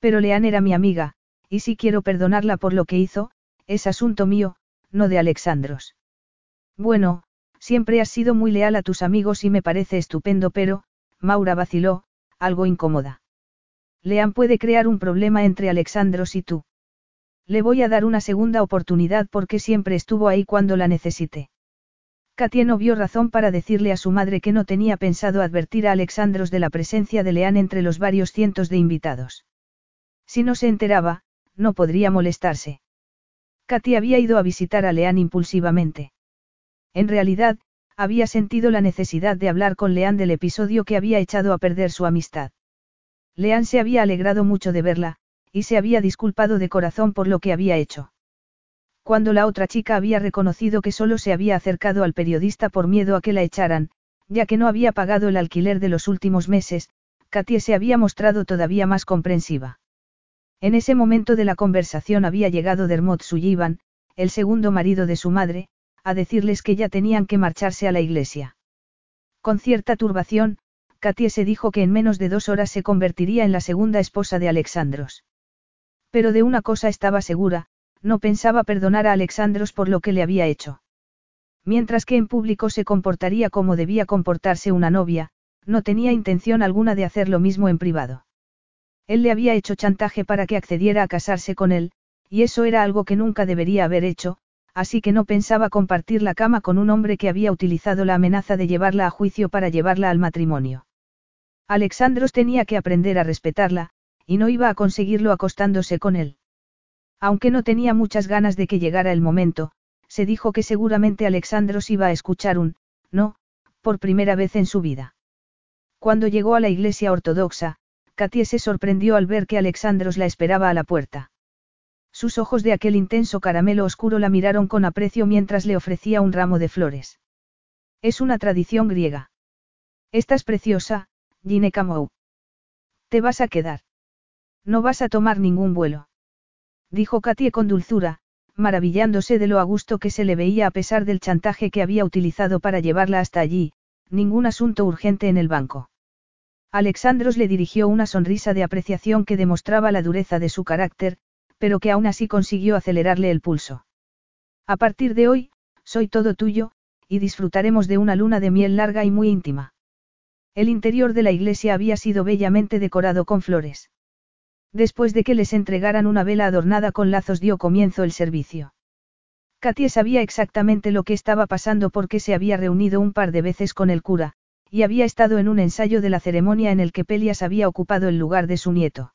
Pero Leán era mi amiga, y si quiero perdonarla por lo que hizo, es asunto mío, no de Alexandros. Bueno, siempre has sido muy leal a tus amigos y me parece estupendo, pero, Maura vaciló, algo incómoda. Lean puede crear un problema entre Alexandros y tú. Le voy a dar una segunda oportunidad porque siempre estuvo ahí cuando la necesité. Katia no vio razón para decirle a su madre que no tenía pensado advertir a Alexandros de la presencia de Leán entre los varios cientos de invitados. Si no se enteraba, no podría molestarse. Katia había ido a visitar a Leán impulsivamente. En realidad, había sentido la necesidad de hablar con Leán del episodio que había echado a perder su amistad. Leán se había alegrado mucho de verla, y se había disculpado de corazón por lo que había hecho. Cuando la otra chica había reconocido que solo se había acercado al periodista por miedo a que la echaran, ya que no había pagado el alquiler de los últimos meses, Katie se había mostrado todavía más comprensiva. En ese momento de la conversación había llegado Dermot Sullivan, el segundo marido de su madre, a decirles que ya tenían que marcharse a la iglesia. Con cierta turbación, Katie se dijo que en menos de dos horas se convertiría en la segunda esposa de Alexandros. Pero de una cosa estaba segura, no pensaba perdonar a Alexandros por lo que le había hecho. Mientras que en público se comportaría como debía comportarse una novia, no tenía intención alguna de hacer lo mismo en privado. Él le había hecho chantaje para que accediera a casarse con él, y eso era algo que nunca debería haber hecho, así que no pensaba compartir la cama con un hombre que había utilizado la amenaza de llevarla a juicio para llevarla al matrimonio. Alexandros tenía que aprender a respetarla, y no iba a conseguirlo acostándose con él. Aunque no tenía muchas ganas de que llegara el momento, se dijo que seguramente Alexandros iba a escuchar un, no, por primera vez en su vida. Cuando llegó a la iglesia ortodoxa, Katie se sorprendió al ver que Alexandros la esperaba a la puerta. Sus ojos de aquel intenso caramelo oscuro la miraron con aprecio mientras le ofrecía un ramo de flores. Es una tradición griega. Estás preciosa, Gine Camou. Te vas a quedar. No vas a tomar ningún vuelo. Dijo Katie con dulzura, maravillándose de lo a gusto que se le veía a pesar del chantaje que había utilizado para llevarla hasta allí, ningún asunto urgente en el banco. Alexandros le dirigió una sonrisa de apreciación que demostraba la dureza de su carácter, pero que aún así consiguió acelerarle el pulso. A partir de hoy, soy todo tuyo, y disfrutaremos de una luna de miel larga y muy íntima. El interior de la iglesia había sido bellamente decorado con flores. Después de que les entregaran una vela adornada con lazos dio comienzo el servicio. Katie sabía exactamente lo que estaba pasando porque se había reunido un par de veces con el cura, y había estado en un ensayo de la ceremonia en el que Pelias había ocupado el lugar de su nieto.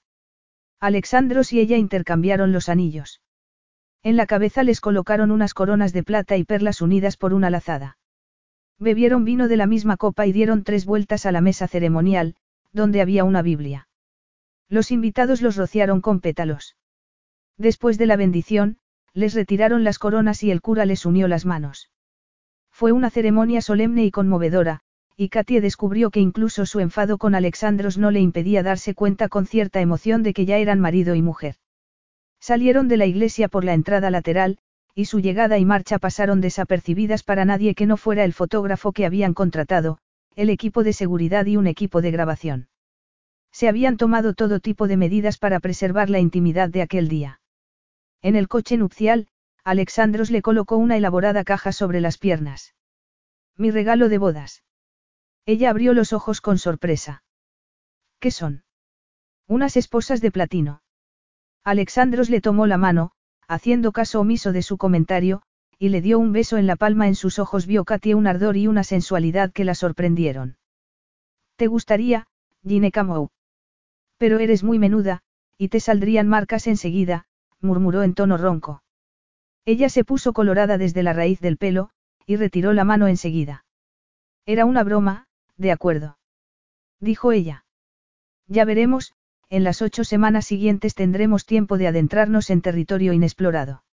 Alexandros y ella intercambiaron los anillos. En la cabeza les colocaron unas coronas de plata y perlas unidas por una lazada. Bebieron vino de la misma copa y dieron tres vueltas a la mesa ceremonial, donde había una Biblia. Los invitados los rociaron con pétalos. Después de la bendición, les retiraron las coronas y el cura les unió las manos. Fue una ceremonia solemne y conmovedora, y Katie descubrió que incluso su enfado con Alexandros no le impedía darse cuenta con cierta emoción de que ya eran marido y mujer. Salieron de la iglesia por la entrada lateral, y su llegada y marcha pasaron desapercibidas para nadie que no fuera el fotógrafo que habían contratado, el equipo de seguridad y un equipo de grabación. Se habían tomado todo tipo de medidas para preservar la intimidad de aquel día. En el coche nupcial, Alexandros le colocó una elaborada caja sobre las piernas. Mi regalo de bodas. Ella abrió los ojos con sorpresa. ¿Qué son? Unas esposas de platino. Alexandros le tomó la mano, haciendo caso omiso de su comentario, y le dio un beso en la palma en sus ojos vio Katia un ardor y una sensualidad que la sorprendieron. ¿Te gustaría, Ginecamou? Pero eres muy menuda, y te saldrían marcas enseguida, murmuró en tono ronco. Ella se puso colorada desde la raíz del pelo, y retiró la mano enseguida. Era una broma, de acuerdo. Dijo ella. Ya veremos, en las ocho semanas siguientes tendremos tiempo de adentrarnos en territorio inexplorado.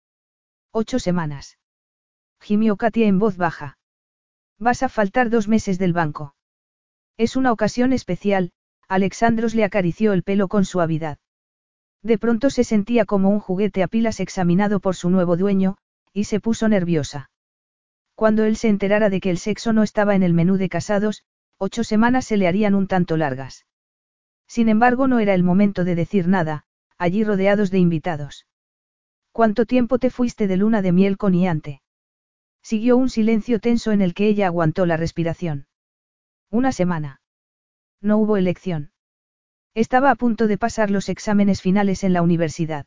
Ocho semanas. Gimió Katia en voz baja. Vas a faltar dos meses del banco. Es una ocasión especial, Alexandros le acarició el pelo con suavidad. De pronto se sentía como un juguete a pilas examinado por su nuevo dueño, y se puso nerviosa. Cuando él se enterara de que el sexo no estaba en el menú de casados, ocho semanas se le harían un tanto largas. Sin embargo, no era el momento de decir nada, allí rodeados de invitados. ¿Cuánto tiempo te fuiste de luna de miel con Iante? Siguió un silencio tenso en el que ella aguantó la respiración. Una semana. No hubo elección. Estaba a punto de pasar los exámenes finales en la universidad.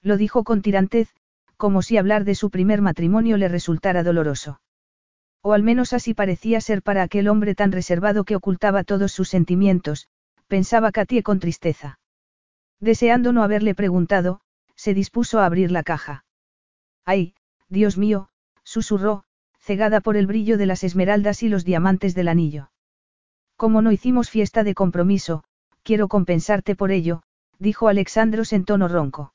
Lo dijo con tirantez, como si hablar de su primer matrimonio le resultara doloroso. O al menos así parecía ser para aquel hombre tan reservado que ocultaba todos sus sentimientos, pensaba Katie con tristeza. Deseando no haberle preguntado, se dispuso a abrir la caja. ¡Ay, Dios mío! susurró, cegada por el brillo de las esmeraldas y los diamantes del anillo. Como no hicimos fiesta de compromiso, quiero compensarte por ello, dijo Alexandros en tono ronco.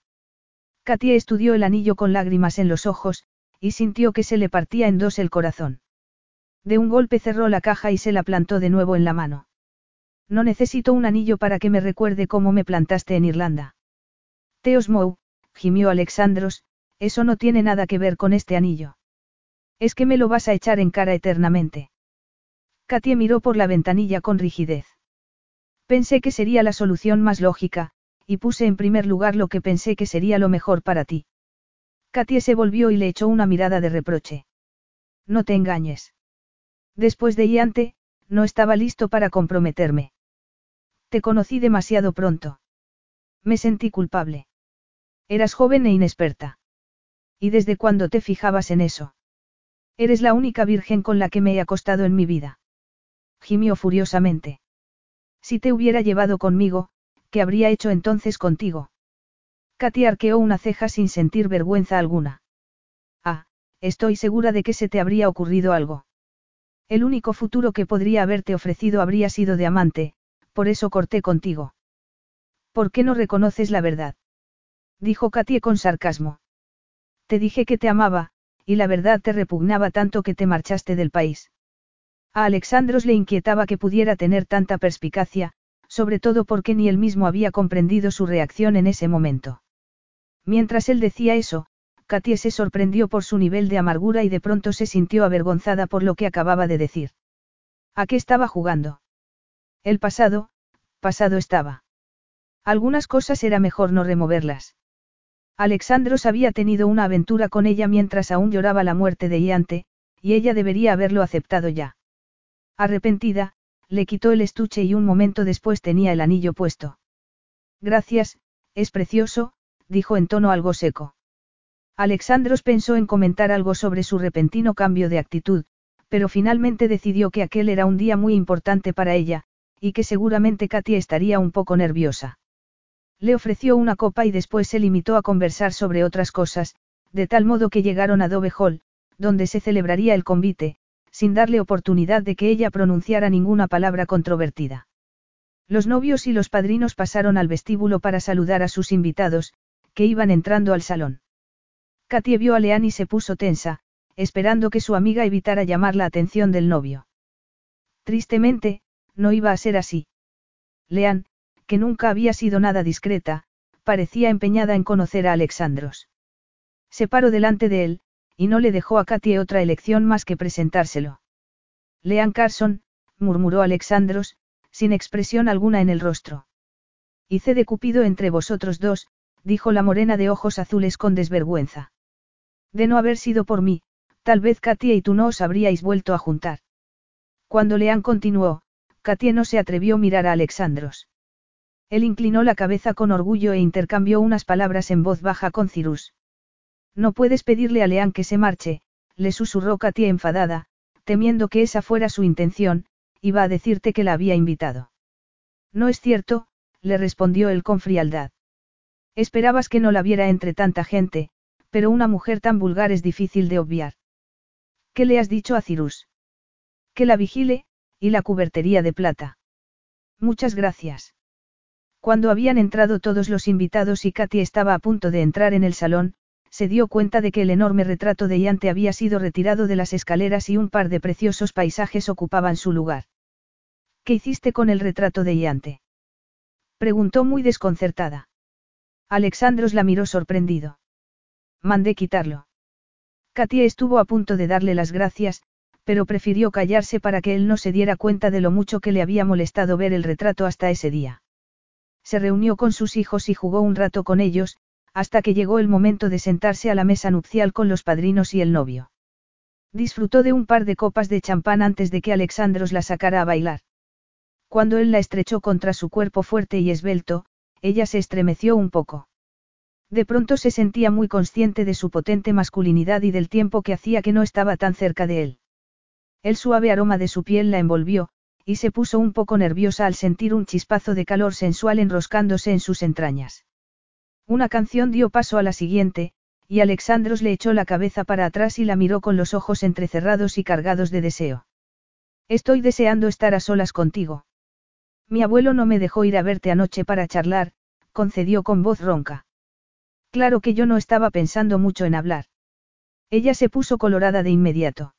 Katia estudió el anillo con lágrimas en los ojos, y sintió que se le partía en dos el corazón. De un golpe cerró la caja y se la plantó de nuevo en la mano. No necesito un anillo para que me recuerde cómo me plantaste en Irlanda. Teos Mou, gimió Alexandros, eso no tiene nada que ver con este anillo. Es que me lo vas a echar en cara eternamente. Katie miró por la ventanilla con rigidez. Pensé que sería la solución más lógica, y puse en primer lugar lo que pensé que sería lo mejor para ti. Katie se volvió y le echó una mirada de reproche. No te engañes. Después de Iante, no estaba listo para comprometerme. Te conocí demasiado pronto. Me sentí culpable. Eras joven e inexperta. ¿Y desde cuándo te fijabas en eso? Eres la única virgen con la que me he acostado en mi vida gimió furiosamente. Si te hubiera llevado conmigo, ¿qué habría hecho entonces contigo? Katy arqueó una ceja sin sentir vergüenza alguna. Ah, estoy segura de que se te habría ocurrido algo. El único futuro que podría haberte ofrecido habría sido de amante, por eso corté contigo. ¿Por qué no reconoces la verdad? Dijo Katy con sarcasmo. Te dije que te amaba, y la verdad te repugnaba tanto que te marchaste del país. A Alexandros le inquietaba que pudiera tener tanta perspicacia, sobre todo porque ni él mismo había comprendido su reacción en ese momento. Mientras él decía eso, Katie se sorprendió por su nivel de amargura y de pronto se sintió avergonzada por lo que acababa de decir. ¿A qué estaba jugando? El pasado, pasado estaba. Algunas cosas era mejor no removerlas. Alexandros había tenido una aventura con ella mientras aún lloraba la muerte de Iante, y ella debería haberlo aceptado ya. Arrepentida, le quitó el estuche y un momento después tenía el anillo puesto. Gracias, es precioso, dijo en tono algo seco. Alexandros pensó en comentar algo sobre su repentino cambio de actitud, pero finalmente decidió que aquel era un día muy importante para ella, y que seguramente Katia estaría un poco nerviosa. Le ofreció una copa y después se limitó a conversar sobre otras cosas, de tal modo que llegaron a Dove Hall, donde se celebraría el convite, sin darle oportunidad de que ella pronunciara ninguna palabra controvertida. Los novios y los padrinos pasaron al vestíbulo para saludar a sus invitados, que iban entrando al salón. Katie vio a Leanne y se puso tensa, esperando que su amiga evitara llamar la atención del novio. Tristemente, no iba a ser así. Leanne, que nunca había sido nada discreta, parecía empeñada en conocer a Alexandros. Se paró delante de él, y no le dejó a Katie otra elección más que presentárselo. Lean Carson, murmuró Alexandros, sin expresión alguna en el rostro. Hice de Cupido entre vosotros dos, dijo la morena de ojos azules con desvergüenza. De no haber sido por mí, tal vez Katia y tú no os habríais vuelto a juntar. Cuando Lean continuó, Katia no se atrevió a mirar a Alexandros. Él inclinó la cabeza con orgullo e intercambió unas palabras en voz baja con Cirus. No puedes pedirle a Leán que se marche, le susurró Katia enfadada, temiendo que esa fuera su intención, iba a decirte que la había invitado. No es cierto, le respondió él con frialdad. Esperabas que no la viera entre tanta gente, pero una mujer tan vulgar es difícil de obviar. ¿Qué le has dicho a Cirus? Que la vigile, y la cubertería de plata. Muchas gracias. Cuando habían entrado todos los invitados y Katy estaba a punto de entrar en el salón, se dio cuenta de que el enorme retrato de Yante había sido retirado de las escaleras y un par de preciosos paisajes ocupaban su lugar. ¿Qué hiciste con el retrato de Yante? Preguntó muy desconcertada. Alexandros la miró sorprendido. Mandé quitarlo. Katia estuvo a punto de darle las gracias, pero prefirió callarse para que él no se diera cuenta de lo mucho que le había molestado ver el retrato hasta ese día. Se reunió con sus hijos y jugó un rato con ellos, hasta que llegó el momento de sentarse a la mesa nupcial con los padrinos y el novio. Disfrutó de un par de copas de champán antes de que Alexandros la sacara a bailar. Cuando él la estrechó contra su cuerpo fuerte y esbelto, ella se estremeció un poco. De pronto se sentía muy consciente de su potente masculinidad y del tiempo que hacía que no estaba tan cerca de él. El suave aroma de su piel la envolvió, y se puso un poco nerviosa al sentir un chispazo de calor sensual enroscándose en sus entrañas. Una canción dio paso a la siguiente, y Alexandros le echó la cabeza para atrás y la miró con los ojos entrecerrados y cargados de deseo. Estoy deseando estar a solas contigo. Mi abuelo no me dejó ir a verte anoche para charlar, concedió con voz ronca. Claro que yo no estaba pensando mucho en hablar. Ella se puso colorada de inmediato.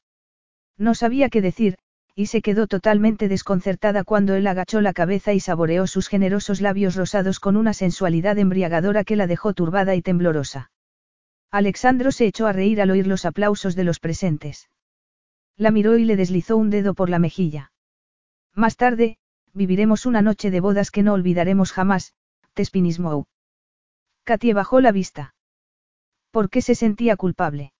No sabía qué decir, y se quedó totalmente desconcertada cuando él agachó la cabeza y saboreó sus generosos labios rosados con una sensualidad embriagadora que la dejó turbada y temblorosa. Alexandro se echó a reír al oír los aplausos de los presentes. La miró y le deslizó un dedo por la mejilla. Más tarde, viviremos una noche de bodas que no olvidaremos jamás, Tespinismou. Katie bajó la vista. ¿Por qué se sentía culpable?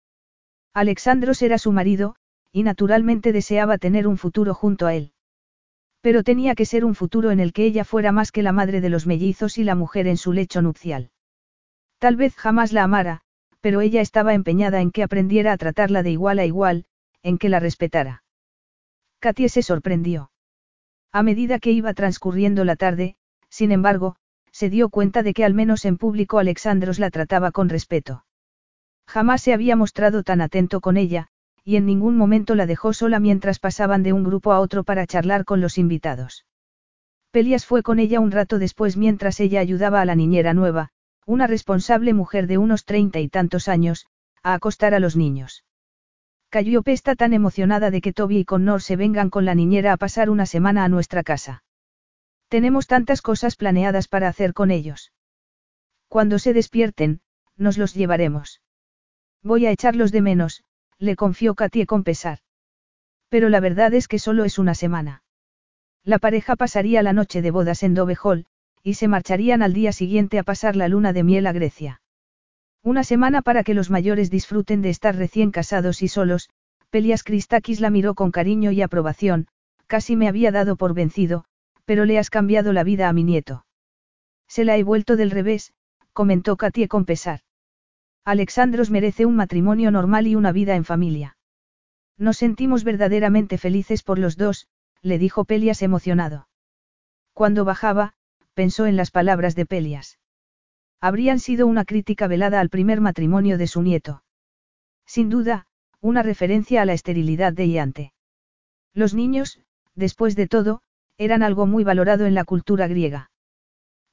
Alexandros era su marido, y naturalmente deseaba tener un futuro junto a él. Pero tenía que ser un futuro en el que ella fuera más que la madre de los mellizos y la mujer en su lecho nupcial. Tal vez jamás la amara, pero ella estaba empeñada en que aprendiera a tratarla de igual a igual, en que la respetara. Katie se sorprendió. A medida que iba transcurriendo la tarde, sin embargo, se dio cuenta de que al menos en público Alexandros la trataba con respeto. Jamás se había mostrado tan atento con ella, y en ningún momento la dejó sola mientras pasaban de un grupo a otro para charlar con los invitados. Pelias fue con ella un rato después mientras ella ayudaba a la niñera nueva, una responsable mujer de unos treinta y tantos años, a acostar a los niños. Calliope está tan emocionada de que Toby y Connor se vengan con la niñera a pasar una semana a nuestra casa. Tenemos tantas cosas planeadas para hacer con ellos. Cuando se despierten, nos los llevaremos. Voy a echarlos de menos, le confió Katie con pesar. Pero la verdad es que solo es una semana. La pareja pasaría la noche de bodas en Dove y se marcharían al día siguiente a pasar la luna de miel a Grecia. Una semana para que los mayores disfruten de estar recién casados y solos, Pelias Christakis la miró con cariño y aprobación, casi me había dado por vencido, pero le has cambiado la vida a mi nieto. Se la he vuelto del revés, comentó Katie con pesar. Alexandros merece un matrimonio normal y una vida en familia. Nos sentimos verdaderamente felices por los dos, le dijo Pelias emocionado. Cuando bajaba, pensó en las palabras de Pelias. Habrían sido una crítica velada al primer matrimonio de su nieto. Sin duda, una referencia a la esterilidad de Iante. Los niños, después de todo, eran algo muy valorado en la cultura griega.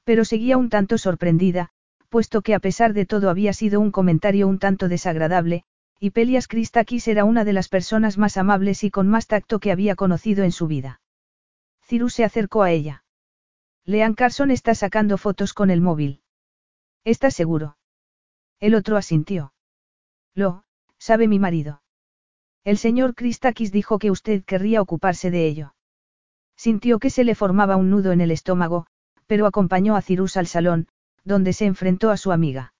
Pero seguía un tanto sorprendida, puesto que a pesar de todo había sido un comentario un tanto desagradable, y Pelias Christakis era una de las personas más amables y con más tacto que había conocido en su vida. Cyrus se acercó a ella. Lean Carson está sacando fotos con el móvil. ¿Estás seguro? El otro asintió. Lo, sabe mi marido. El señor Christakis dijo que usted querría ocuparse de ello. Sintió que se le formaba un nudo en el estómago, pero acompañó a Cirus al salón, donde se enfrentó a su amiga.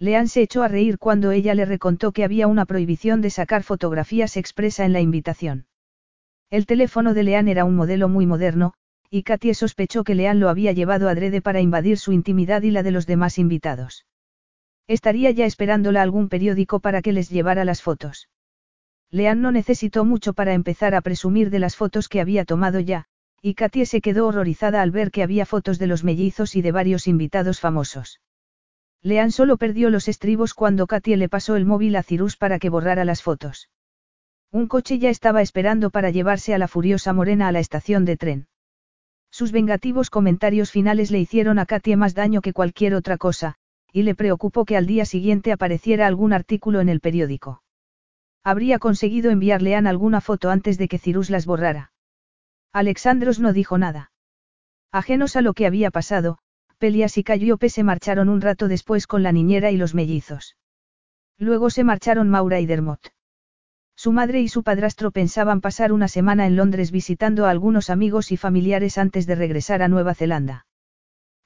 Lean se echó a reír cuando ella le recontó que había una prohibición de sacar fotografías expresa en la invitación. El teléfono de Lean era un modelo muy moderno, y Katie sospechó que Lean lo había llevado adrede para invadir su intimidad y la de los demás invitados. Estaría ya esperándola algún periódico para que les llevara las fotos. Lean no necesitó mucho para empezar a presumir de las fotos que había tomado ya, y Katie se quedó horrorizada al ver que había fotos de los mellizos y de varios invitados famosos. Lean solo perdió los estribos cuando Katie le pasó el móvil a Cirus para que borrara las fotos. Un coche ya estaba esperando para llevarse a la furiosa morena a la estación de tren. Sus vengativos comentarios finales le hicieron a Katie más daño que cualquier otra cosa, y le preocupó que al día siguiente apareciera algún artículo en el periódico. Habría conseguido enviarle a alguna foto antes de que Cirus las borrara. Alexandros no dijo nada. Ajenos a lo que había pasado, Pelias y Calliope se marcharon un rato después con la niñera y los mellizos. Luego se marcharon Maura y Dermot. Su madre y su padrastro pensaban pasar una semana en Londres visitando a algunos amigos y familiares antes de regresar a Nueva Zelanda.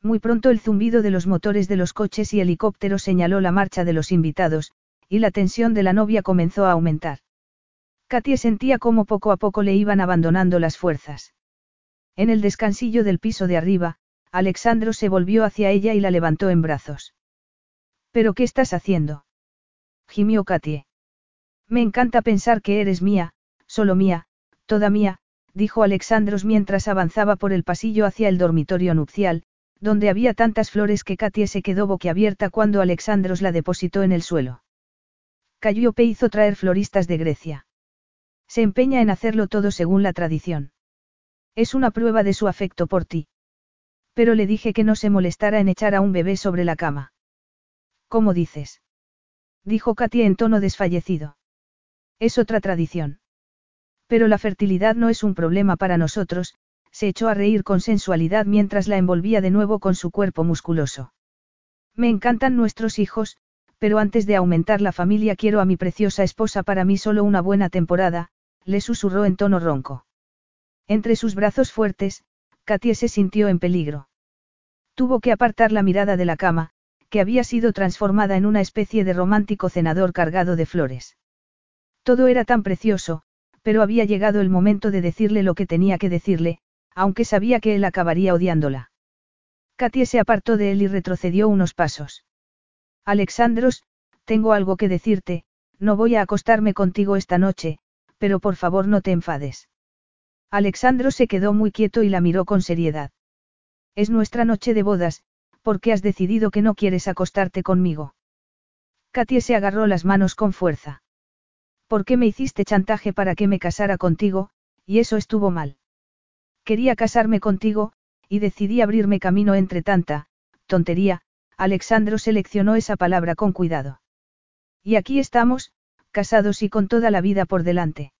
Muy pronto el zumbido de los motores de los coches y helicópteros señaló la marcha de los invitados, y la tensión de la novia comenzó a aumentar. Katie sentía cómo poco a poco le iban abandonando las fuerzas. En el descansillo del piso de arriba, Alexandro se volvió hacia ella y la levantó en brazos. ¿Pero qué estás haciendo? gimió Katie. Me encanta pensar que eres mía, solo mía, toda mía, dijo Alexandros mientras avanzaba por el pasillo hacia el dormitorio nupcial, donde había tantas flores que Katie se quedó boquiabierta cuando Alexandros la depositó en el suelo. Calliope hizo traer floristas de Grecia. Se empeña en hacerlo todo según la tradición. Es una prueba de su afecto por ti. Pero le dije que no se molestara en echar a un bebé sobre la cama. ¿Cómo dices? Dijo Katie en tono desfallecido. Es otra tradición. Pero la fertilidad no es un problema para nosotros, se echó a reír con sensualidad mientras la envolvía de nuevo con su cuerpo musculoso. Me encantan nuestros hijos, pero antes de aumentar la familia quiero a mi preciosa esposa para mí solo una buena temporada, le susurró en tono ronco. Entre sus brazos fuertes, Katie se sintió en peligro. Tuvo que apartar la mirada de la cama, que había sido transformada en una especie de romántico cenador cargado de flores. Todo era tan precioso, pero había llegado el momento de decirle lo que tenía que decirle, aunque sabía que él acabaría odiándola. Katie se apartó de él y retrocedió unos pasos. Alexandros, tengo algo que decirte, no voy a acostarme contigo esta noche, pero por favor no te enfades. Alexandro se quedó muy quieto y la miró con seriedad. Es nuestra noche de bodas, ¿por qué has decidido que no quieres acostarte conmigo? Katie se agarró las manos con fuerza. ¿Por qué me hiciste chantaje para que me casara contigo? Y eso estuvo mal. Quería casarme contigo, y decidí abrirme camino entre tanta, tontería, Alexandro seleccionó esa palabra con cuidado. Y aquí estamos, casados y con toda la vida por delante.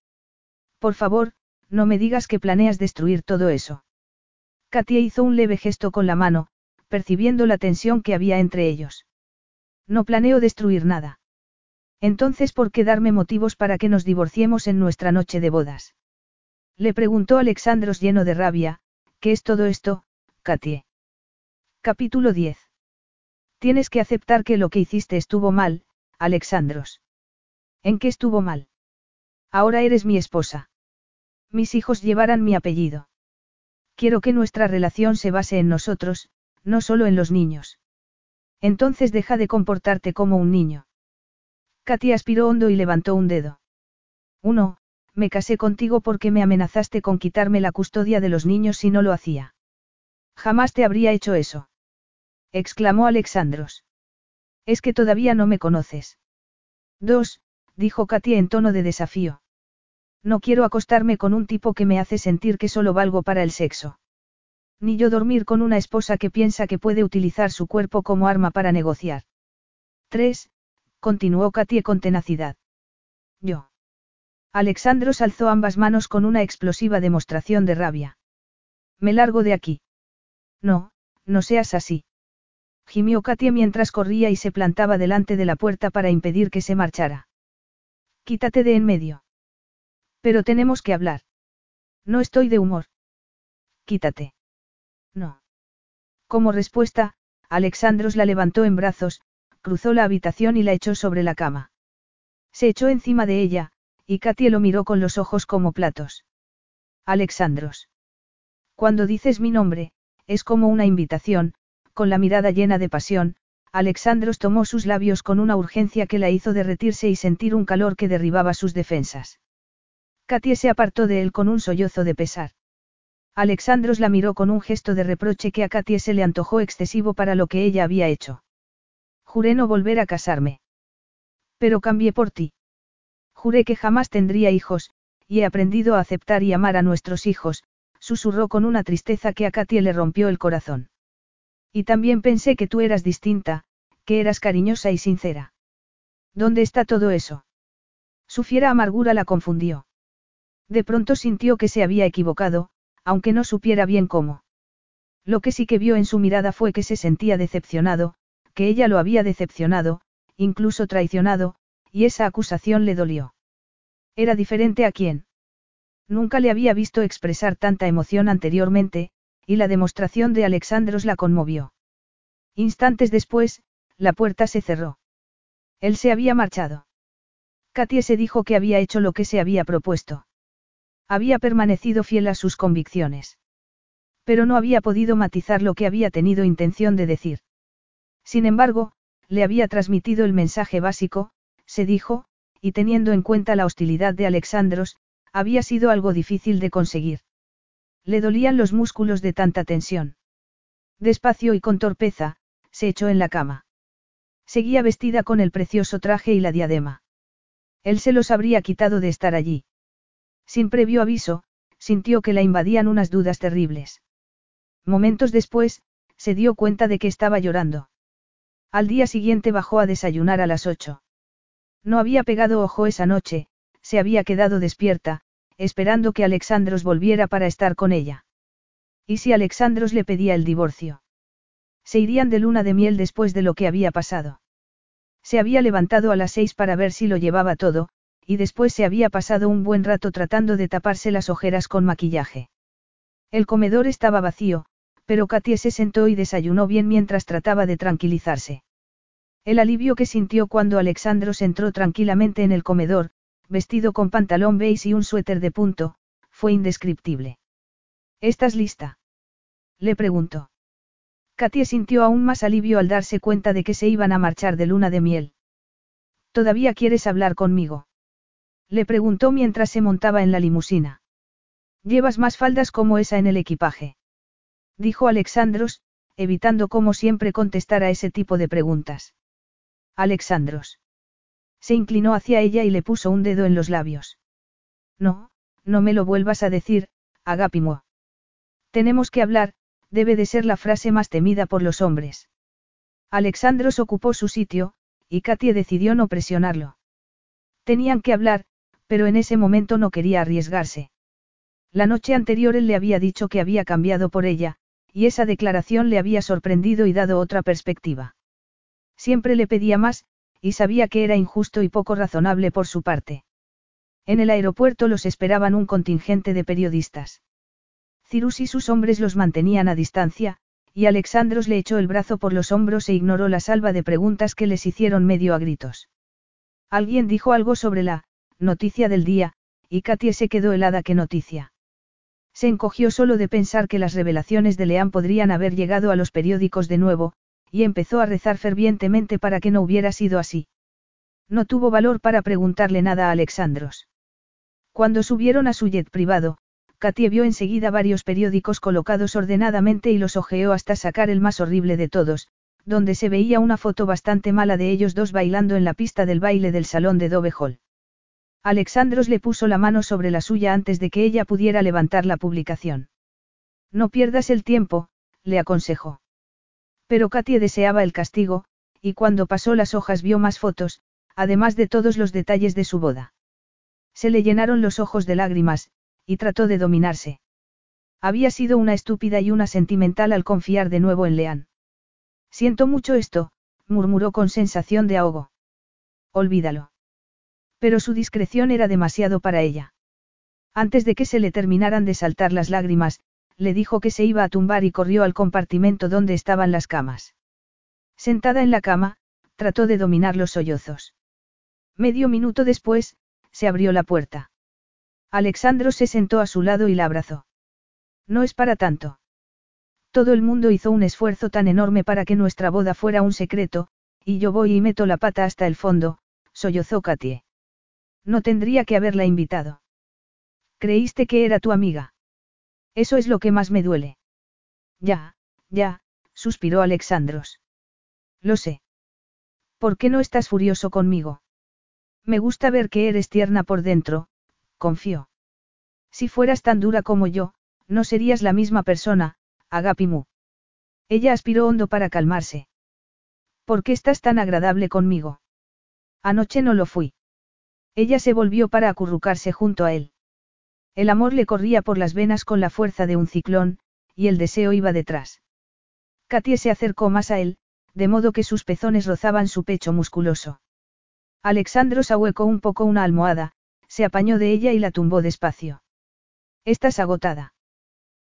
Por favor, no me digas que planeas destruir todo eso. Katia hizo un leve gesto con la mano, percibiendo la tensión que había entre ellos. No planeo destruir nada. Entonces, ¿por qué darme motivos para que nos divorciemos en nuestra noche de bodas? Le preguntó Alexandros lleno de rabia, ¿qué es todo esto, Katie? Capítulo 10. Tienes que aceptar que lo que hiciste estuvo mal, Alexandros. ¿En qué estuvo mal? Ahora eres mi esposa. Mis hijos llevarán mi apellido. Quiero que nuestra relación se base en nosotros, no solo en los niños. Entonces deja de comportarte como un niño. Katy aspiró hondo y levantó un dedo. Uno, me casé contigo porque me amenazaste con quitarme la custodia de los niños si no lo hacía. Jamás te habría hecho eso. Exclamó Alexandros. Es que todavía no me conoces. Dos, dijo Katy en tono de desafío. No quiero acostarme con un tipo que me hace sentir que solo valgo para el sexo. Ni yo dormir con una esposa que piensa que puede utilizar su cuerpo como arma para negociar. 3. Continuó Katie con tenacidad. Yo. Alexandros alzó ambas manos con una explosiva demostración de rabia. Me largo de aquí. No, no seas así. Gimió Katie mientras corría y se plantaba delante de la puerta para impedir que se marchara. Quítate de en medio. Pero tenemos que hablar. No estoy de humor. Quítate. No. Como respuesta, Alexandros la levantó en brazos, cruzó la habitación y la echó sobre la cama. Se echó encima de ella, y Katie lo miró con los ojos como platos. Alexandros. Cuando dices mi nombre, es como una invitación, con la mirada llena de pasión, Alexandros tomó sus labios con una urgencia que la hizo derretirse y sentir un calor que derribaba sus defensas. Katie se apartó de él con un sollozo de pesar. Alexandros la miró con un gesto de reproche que a Katie se le antojó excesivo para lo que ella había hecho. Juré no volver a casarme. Pero cambié por ti. Juré que jamás tendría hijos, y he aprendido a aceptar y amar a nuestros hijos, susurró con una tristeza que a Katie le rompió el corazón. Y también pensé que tú eras distinta, que eras cariñosa y sincera. ¿Dónde está todo eso? Su fiera amargura la confundió. De pronto sintió que se había equivocado, aunque no supiera bien cómo. Lo que sí que vio en su mirada fue que se sentía decepcionado, que ella lo había decepcionado, incluso traicionado, y esa acusación le dolió. Era diferente a quién. Nunca le había visto expresar tanta emoción anteriormente, y la demostración de Alexandros la conmovió. Instantes después, la puerta se cerró. Él se había marchado. Katie se dijo que había hecho lo que se había propuesto. Había permanecido fiel a sus convicciones. Pero no había podido matizar lo que había tenido intención de decir. Sin embargo, le había transmitido el mensaje básico, se dijo, y teniendo en cuenta la hostilidad de Alexandros, había sido algo difícil de conseguir. Le dolían los músculos de tanta tensión. Despacio y con torpeza, se echó en la cama. Seguía vestida con el precioso traje y la diadema. Él se los habría quitado de estar allí. Sin previo aviso, sintió que la invadían unas dudas terribles. Momentos después, se dio cuenta de que estaba llorando. Al día siguiente bajó a desayunar a las ocho. No había pegado ojo esa noche, se había quedado despierta, esperando que Alexandros volviera para estar con ella. ¿Y si Alexandros le pedía el divorcio? Se irían de luna de miel después de lo que había pasado. Se había levantado a las seis para ver si lo llevaba todo, y después se había pasado un buen rato tratando de taparse las ojeras con maquillaje. El comedor estaba vacío, pero Katie se sentó y desayunó bien mientras trataba de tranquilizarse. El alivio que sintió cuando Alexandros entró tranquilamente en el comedor, vestido con pantalón beige y un suéter de punto, fue indescriptible. ¿Estás lista? Le preguntó. Katie sintió aún más alivio al darse cuenta de que se iban a marchar de luna de miel. ¿Todavía quieres hablar conmigo? Le preguntó mientras se montaba en la limusina. ¿Llevas más faldas como esa en el equipaje? Dijo Alexandros, evitando como siempre contestar a ese tipo de preguntas. Alexandros. Se inclinó hacia ella y le puso un dedo en los labios. No, no me lo vuelvas a decir, Agapimo. Tenemos que hablar, debe de ser la frase más temida por los hombres. Alexandros ocupó su sitio, y Katie decidió no presionarlo. Tenían que hablar, pero en ese momento no quería arriesgarse. La noche anterior él le había dicho que había cambiado por ella, y esa declaración le había sorprendido y dado otra perspectiva. Siempre le pedía más, y sabía que era injusto y poco razonable por su parte. En el aeropuerto los esperaban un contingente de periodistas. Cirus y sus hombres los mantenían a distancia, y Alexandros le echó el brazo por los hombros e ignoró la salva de preguntas que les hicieron medio a gritos. Alguien dijo algo sobre la noticia del día, y Katie se quedó helada que noticia. Se encogió solo de pensar que las revelaciones de Leán podrían haber llegado a los periódicos de nuevo, y empezó a rezar fervientemente para que no hubiera sido así. No tuvo valor para preguntarle nada a Alexandros. Cuando subieron a su jet privado, Katie vio enseguida varios periódicos colocados ordenadamente y los ojeó hasta sacar el más horrible de todos, donde se veía una foto bastante mala de ellos dos bailando en la pista del baile del salón de Dove Hall. Alexandros le puso la mano sobre la suya antes de que ella pudiera levantar la publicación. No pierdas el tiempo, le aconsejó. Pero Katie deseaba el castigo, y cuando pasó las hojas vio más fotos, además de todos los detalles de su boda. Se le llenaron los ojos de lágrimas, y trató de dominarse. Había sido una estúpida y una sentimental al confiar de nuevo en Leán. Siento mucho esto, murmuró con sensación de ahogo. Olvídalo. Pero su discreción era demasiado para ella. Antes de que se le terminaran de saltar las lágrimas, le dijo que se iba a tumbar y corrió al compartimento donde estaban las camas. Sentada en la cama, trató de dominar los sollozos. Medio minuto después, se abrió la puerta. Alexandro se sentó a su lado y la abrazó. No es para tanto. Todo el mundo hizo un esfuerzo tan enorme para que nuestra boda fuera un secreto, y yo voy y meto la pata hasta el fondo, sollozó Katie. No tendría que haberla invitado. Creíste que era tu amiga. Eso es lo que más me duele. Ya, ya, suspiró Alexandros. Lo sé. ¿Por qué no estás furioso conmigo? Me gusta ver que eres tierna por dentro, confió. Si fueras tan dura como yo, no serías la misma persona, Agapimu. Ella aspiró hondo para calmarse. ¿Por qué estás tan agradable conmigo? Anoche no lo fui. Ella se volvió para acurrucarse junto a él. El amor le corría por las venas con la fuerza de un ciclón, y el deseo iba detrás. Katie se acercó más a él, de modo que sus pezones rozaban su pecho musculoso. Alexandro ahuecó un poco una almohada, se apañó de ella y la tumbó despacio. Estás agotada.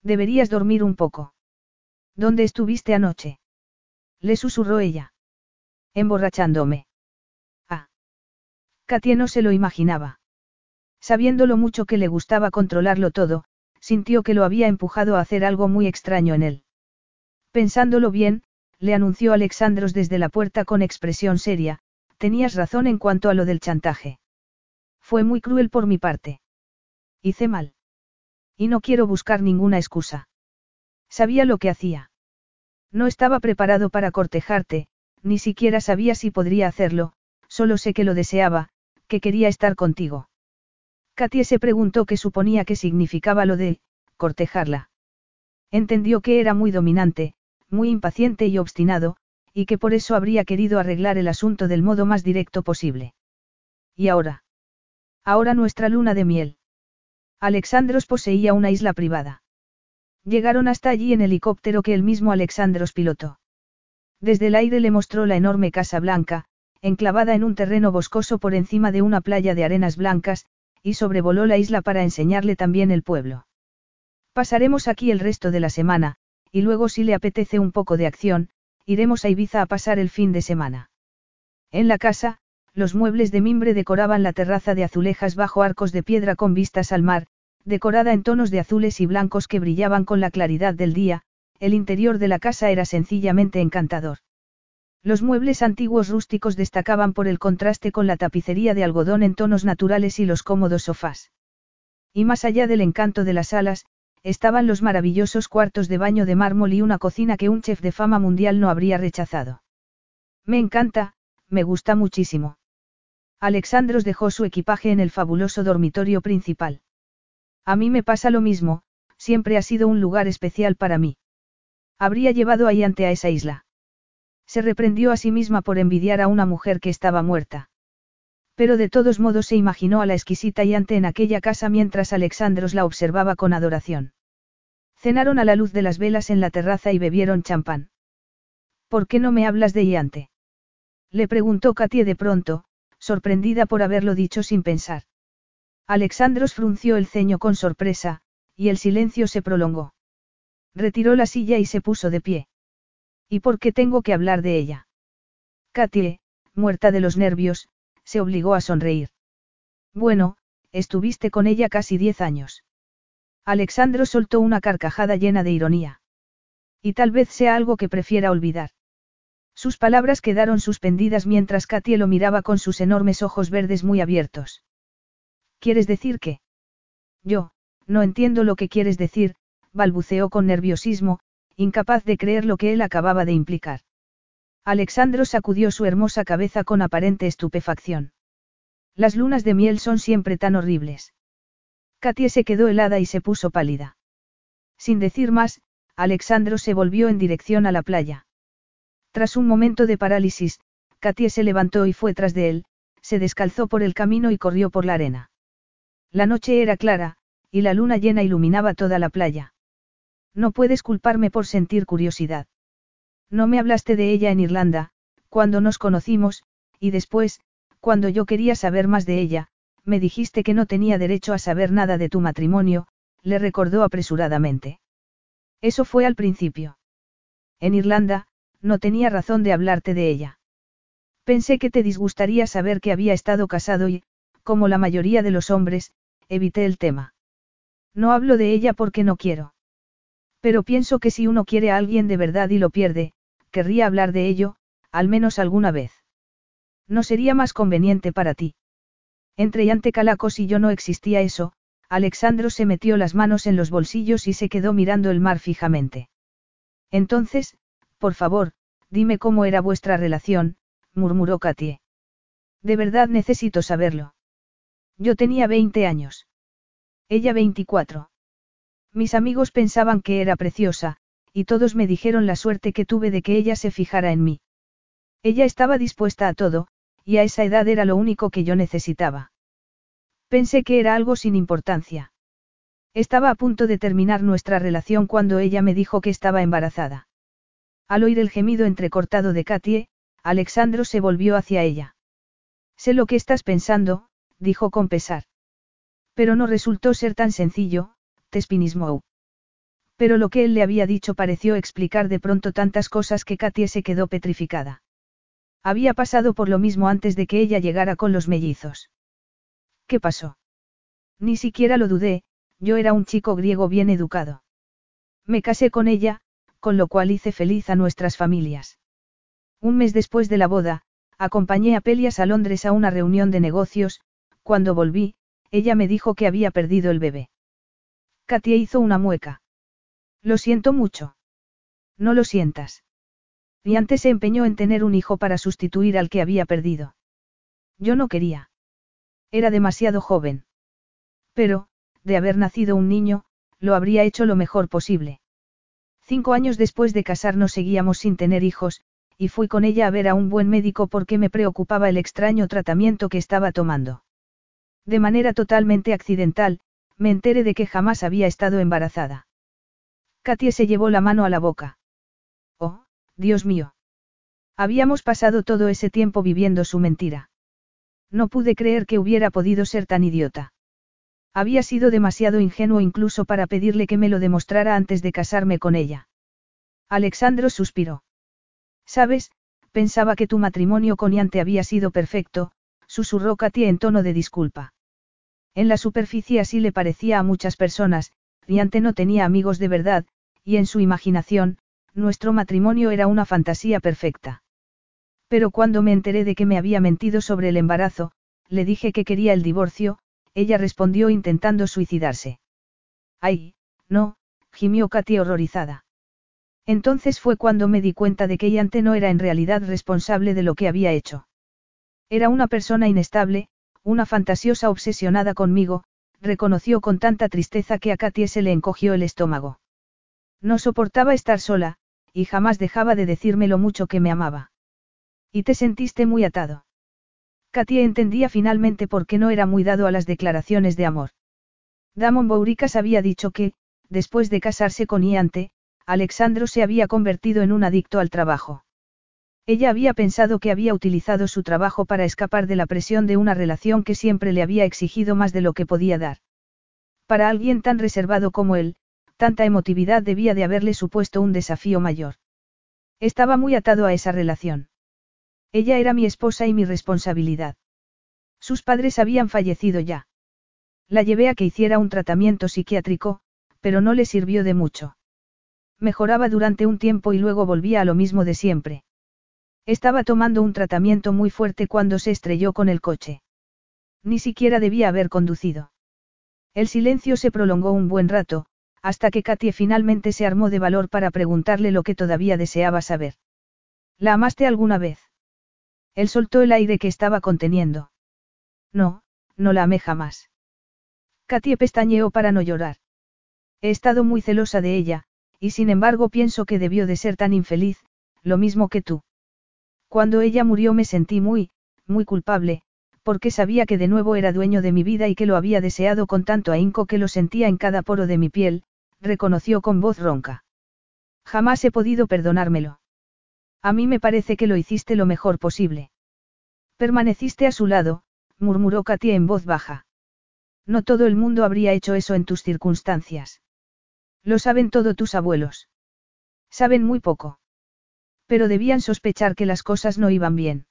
Deberías dormir un poco. ¿Dónde estuviste anoche? Le susurró ella. Emborrachándome. Ah. Katie no se lo imaginaba. Sabiendo lo mucho que le gustaba controlarlo todo, sintió que lo había empujado a hacer algo muy extraño en él. Pensándolo bien, le anunció Alexandros desde la puerta con expresión seria, tenías razón en cuanto a lo del chantaje. Fue muy cruel por mi parte. Hice mal. Y no quiero buscar ninguna excusa. Sabía lo que hacía. No estaba preparado para cortejarte, ni siquiera sabía si podría hacerlo, solo sé que lo deseaba, que quería estar contigo. Katie se preguntó qué suponía que significaba lo de, cortejarla. Entendió que era muy dominante, muy impaciente y obstinado, y que por eso habría querido arreglar el asunto del modo más directo posible. ¿Y ahora? Ahora nuestra luna de miel. Alexandros poseía una isla privada. Llegaron hasta allí en helicóptero que el mismo Alexandros pilotó. Desde el aire le mostró la enorme Casa Blanca, enclavada en un terreno boscoso por encima de una playa de arenas blancas, y sobrevoló la isla para enseñarle también el pueblo. Pasaremos aquí el resto de la semana, y luego si le apetece un poco de acción, iremos a Ibiza a pasar el fin de semana. En la casa, los muebles de mimbre decoraban la terraza de azulejas bajo arcos de piedra con vistas al mar, decorada en tonos de azules y blancos que brillaban con la claridad del día, el interior de la casa era sencillamente encantador. Los muebles antiguos rústicos destacaban por el contraste con la tapicería de algodón en tonos naturales y los cómodos sofás. Y más allá del encanto de las salas, estaban los maravillosos cuartos de baño de mármol y una cocina que un chef de fama mundial no habría rechazado. Me encanta, me gusta muchísimo. Alexandros dejó su equipaje en el fabuloso dormitorio principal. A mí me pasa lo mismo, siempre ha sido un lugar especial para mí. Habría llevado ahí ante a esa isla. Se reprendió a sí misma por envidiar a una mujer que estaba muerta. Pero de todos modos se imaginó a la exquisita Yante en aquella casa mientras Alexandros la observaba con adoración. Cenaron a la luz de las velas en la terraza y bebieron champán. ¿Por qué no me hablas de Yante? Le preguntó Katie de pronto, sorprendida por haberlo dicho sin pensar. Alexandros frunció el ceño con sorpresa, y el silencio se prolongó. Retiró la silla y se puso de pie. ¿Y por qué tengo que hablar de ella? Katie, muerta de los nervios, se obligó a sonreír. Bueno, estuviste con ella casi diez años. Alexandro soltó una carcajada llena de ironía. Y tal vez sea algo que prefiera olvidar. Sus palabras quedaron suspendidas mientras Katie lo miraba con sus enormes ojos verdes muy abiertos. ¿Quieres decir que? Yo, no entiendo lo que quieres decir, balbuceó con nerviosismo, incapaz de creer lo que él acababa de implicar. Alexandro sacudió su hermosa cabeza con aparente estupefacción. Las lunas de miel son siempre tan horribles. Katie se quedó helada y se puso pálida. Sin decir más, Alexandro se volvió en dirección a la playa. Tras un momento de parálisis, Katie se levantó y fue tras de él, se descalzó por el camino y corrió por la arena. La noche era clara, y la luna llena iluminaba toda la playa. No puedes culparme por sentir curiosidad. No me hablaste de ella en Irlanda, cuando nos conocimos, y después, cuando yo quería saber más de ella, me dijiste que no tenía derecho a saber nada de tu matrimonio, le recordó apresuradamente. Eso fue al principio. En Irlanda, no tenía razón de hablarte de ella. Pensé que te disgustaría saber que había estado casado y, como la mayoría de los hombres, evité el tema. No hablo de ella porque no quiero. Pero pienso que si uno quiere a alguien de verdad y lo pierde, querría hablar de ello, al menos alguna vez. ¿No sería más conveniente para ti? Entre Yante Calacos y yo no existía eso, Alexandro se metió las manos en los bolsillos y se quedó mirando el mar fijamente. Entonces, por favor, dime cómo era vuestra relación, murmuró Katie. De verdad necesito saberlo. Yo tenía 20 años. Ella 24. Mis amigos pensaban que era preciosa, y todos me dijeron la suerte que tuve de que ella se fijara en mí. Ella estaba dispuesta a todo, y a esa edad era lo único que yo necesitaba. Pensé que era algo sin importancia. Estaba a punto de terminar nuestra relación cuando ella me dijo que estaba embarazada. Al oír el gemido entrecortado de Katie, Alexandro se volvió hacia ella. Sé lo que estás pensando, dijo con pesar. Pero no resultó ser tan sencillo, Tespinismou. Pero lo que él le había dicho pareció explicar de pronto tantas cosas que Katie se quedó petrificada. Había pasado por lo mismo antes de que ella llegara con los mellizos. ¿Qué pasó? Ni siquiera lo dudé, yo era un chico griego bien educado. Me casé con ella, con lo cual hice feliz a nuestras familias. Un mes después de la boda, acompañé a Pelias a Londres a una reunión de negocios, cuando volví, ella me dijo que había perdido el bebé. Katia hizo una mueca. Lo siento mucho. No lo sientas. Y antes se empeñó en tener un hijo para sustituir al que había perdido. Yo no quería. Era demasiado joven. Pero, de haber nacido un niño, lo habría hecho lo mejor posible. Cinco años después de casarnos seguíamos sin tener hijos, y fui con ella a ver a un buen médico porque me preocupaba el extraño tratamiento que estaba tomando. De manera totalmente accidental, me enteré de que jamás había estado embarazada. Katie se llevó la mano a la boca. Oh, Dios mío. Habíamos pasado todo ese tiempo viviendo su mentira. No pude creer que hubiera podido ser tan idiota. Había sido demasiado ingenuo incluso para pedirle que me lo demostrara antes de casarme con ella. Alexandro suspiró. Sabes, pensaba que tu matrimonio con Yante había sido perfecto, susurró Katia en tono de disculpa. En la superficie así le parecía a muchas personas, Yante no tenía amigos de verdad, y en su imaginación, nuestro matrimonio era una fantasía perfecta. Pero cuando me enteré de que me había mentido sobre el embarazo, le dije que quería el divorcio, ella respondió intentando suicidarse. Ay, no, gimió Katy horrorizada. Entonces fue cuando me di cuenta de que Yante no era en realidad responsable de lo que había hecho. Era una persona inestable, una fantasiosa obsesionada conmigo, reconoció con tanta tristeza que a Katy se le encogió el estómago. No soportaba estar sola, y jamás dejaba de decirme lo mucho que me amaba. Y te sentiste muy atado. Katia entendía finalmente por qué no era muy dado a las declaraciones de amor. Damon Bouricas había dicho que, después de casarse con Iante, Alexandro se había convertido en un adicto al trabajo. Ella había pensado que había utilizado su trabajo para escapar de la presión de una relación que siempre le había exigido más de lo que podía dar. Para alguien tan reservado como él, tanta emotividad debía de haberle supuesto un desafío mayor. Estaba muy atado a esa relación. Ella era mi esposa y mi responsabilidad. Sus padres habían fallecido ya. La llevé a que hiciera un tratamiento psiquiátrico, pero no le sirvió de mucho. Mejoraba durante un tiempo y luego volvía a lo mismo de siempre. Estaba tomando un tratamiento muy fuerte cuando se estrelló con el coche. Ni siquiera debía haber conducido. El silencio se prolongó un buen rato, hasta que Katie finalmente se armó de valor para preguntarle lo que todavía deseaba saber. ¿La amaste alguna vez? Él soltó el aire que estaba conteniendo. No, no la amé jamás. Katie pestañeó para no llorar. He estado muy celosa de ella, y sin embargo pienso que debió de ser tan infeliz, lo mismo que tú. Cuando ella murió me sentí muy, muy culpable, porque sabía que de nuevo era dueño de mi vida y que lo había deseado con tanto ahínco que lo sentía en cada poro de mi piel, reconoció con voz ronca. Jamás he podido perdonármelo. A mí me parece que lo hiciste lo mejor posible. Permaneciste a su lado, murmuró Katia en voz baja. No todo el mundo habría hecho eso en tus circunstancias. Lo saben todos tus abuelos. Saben muy poco. Pero debían sospechar que las cosas no iban bien.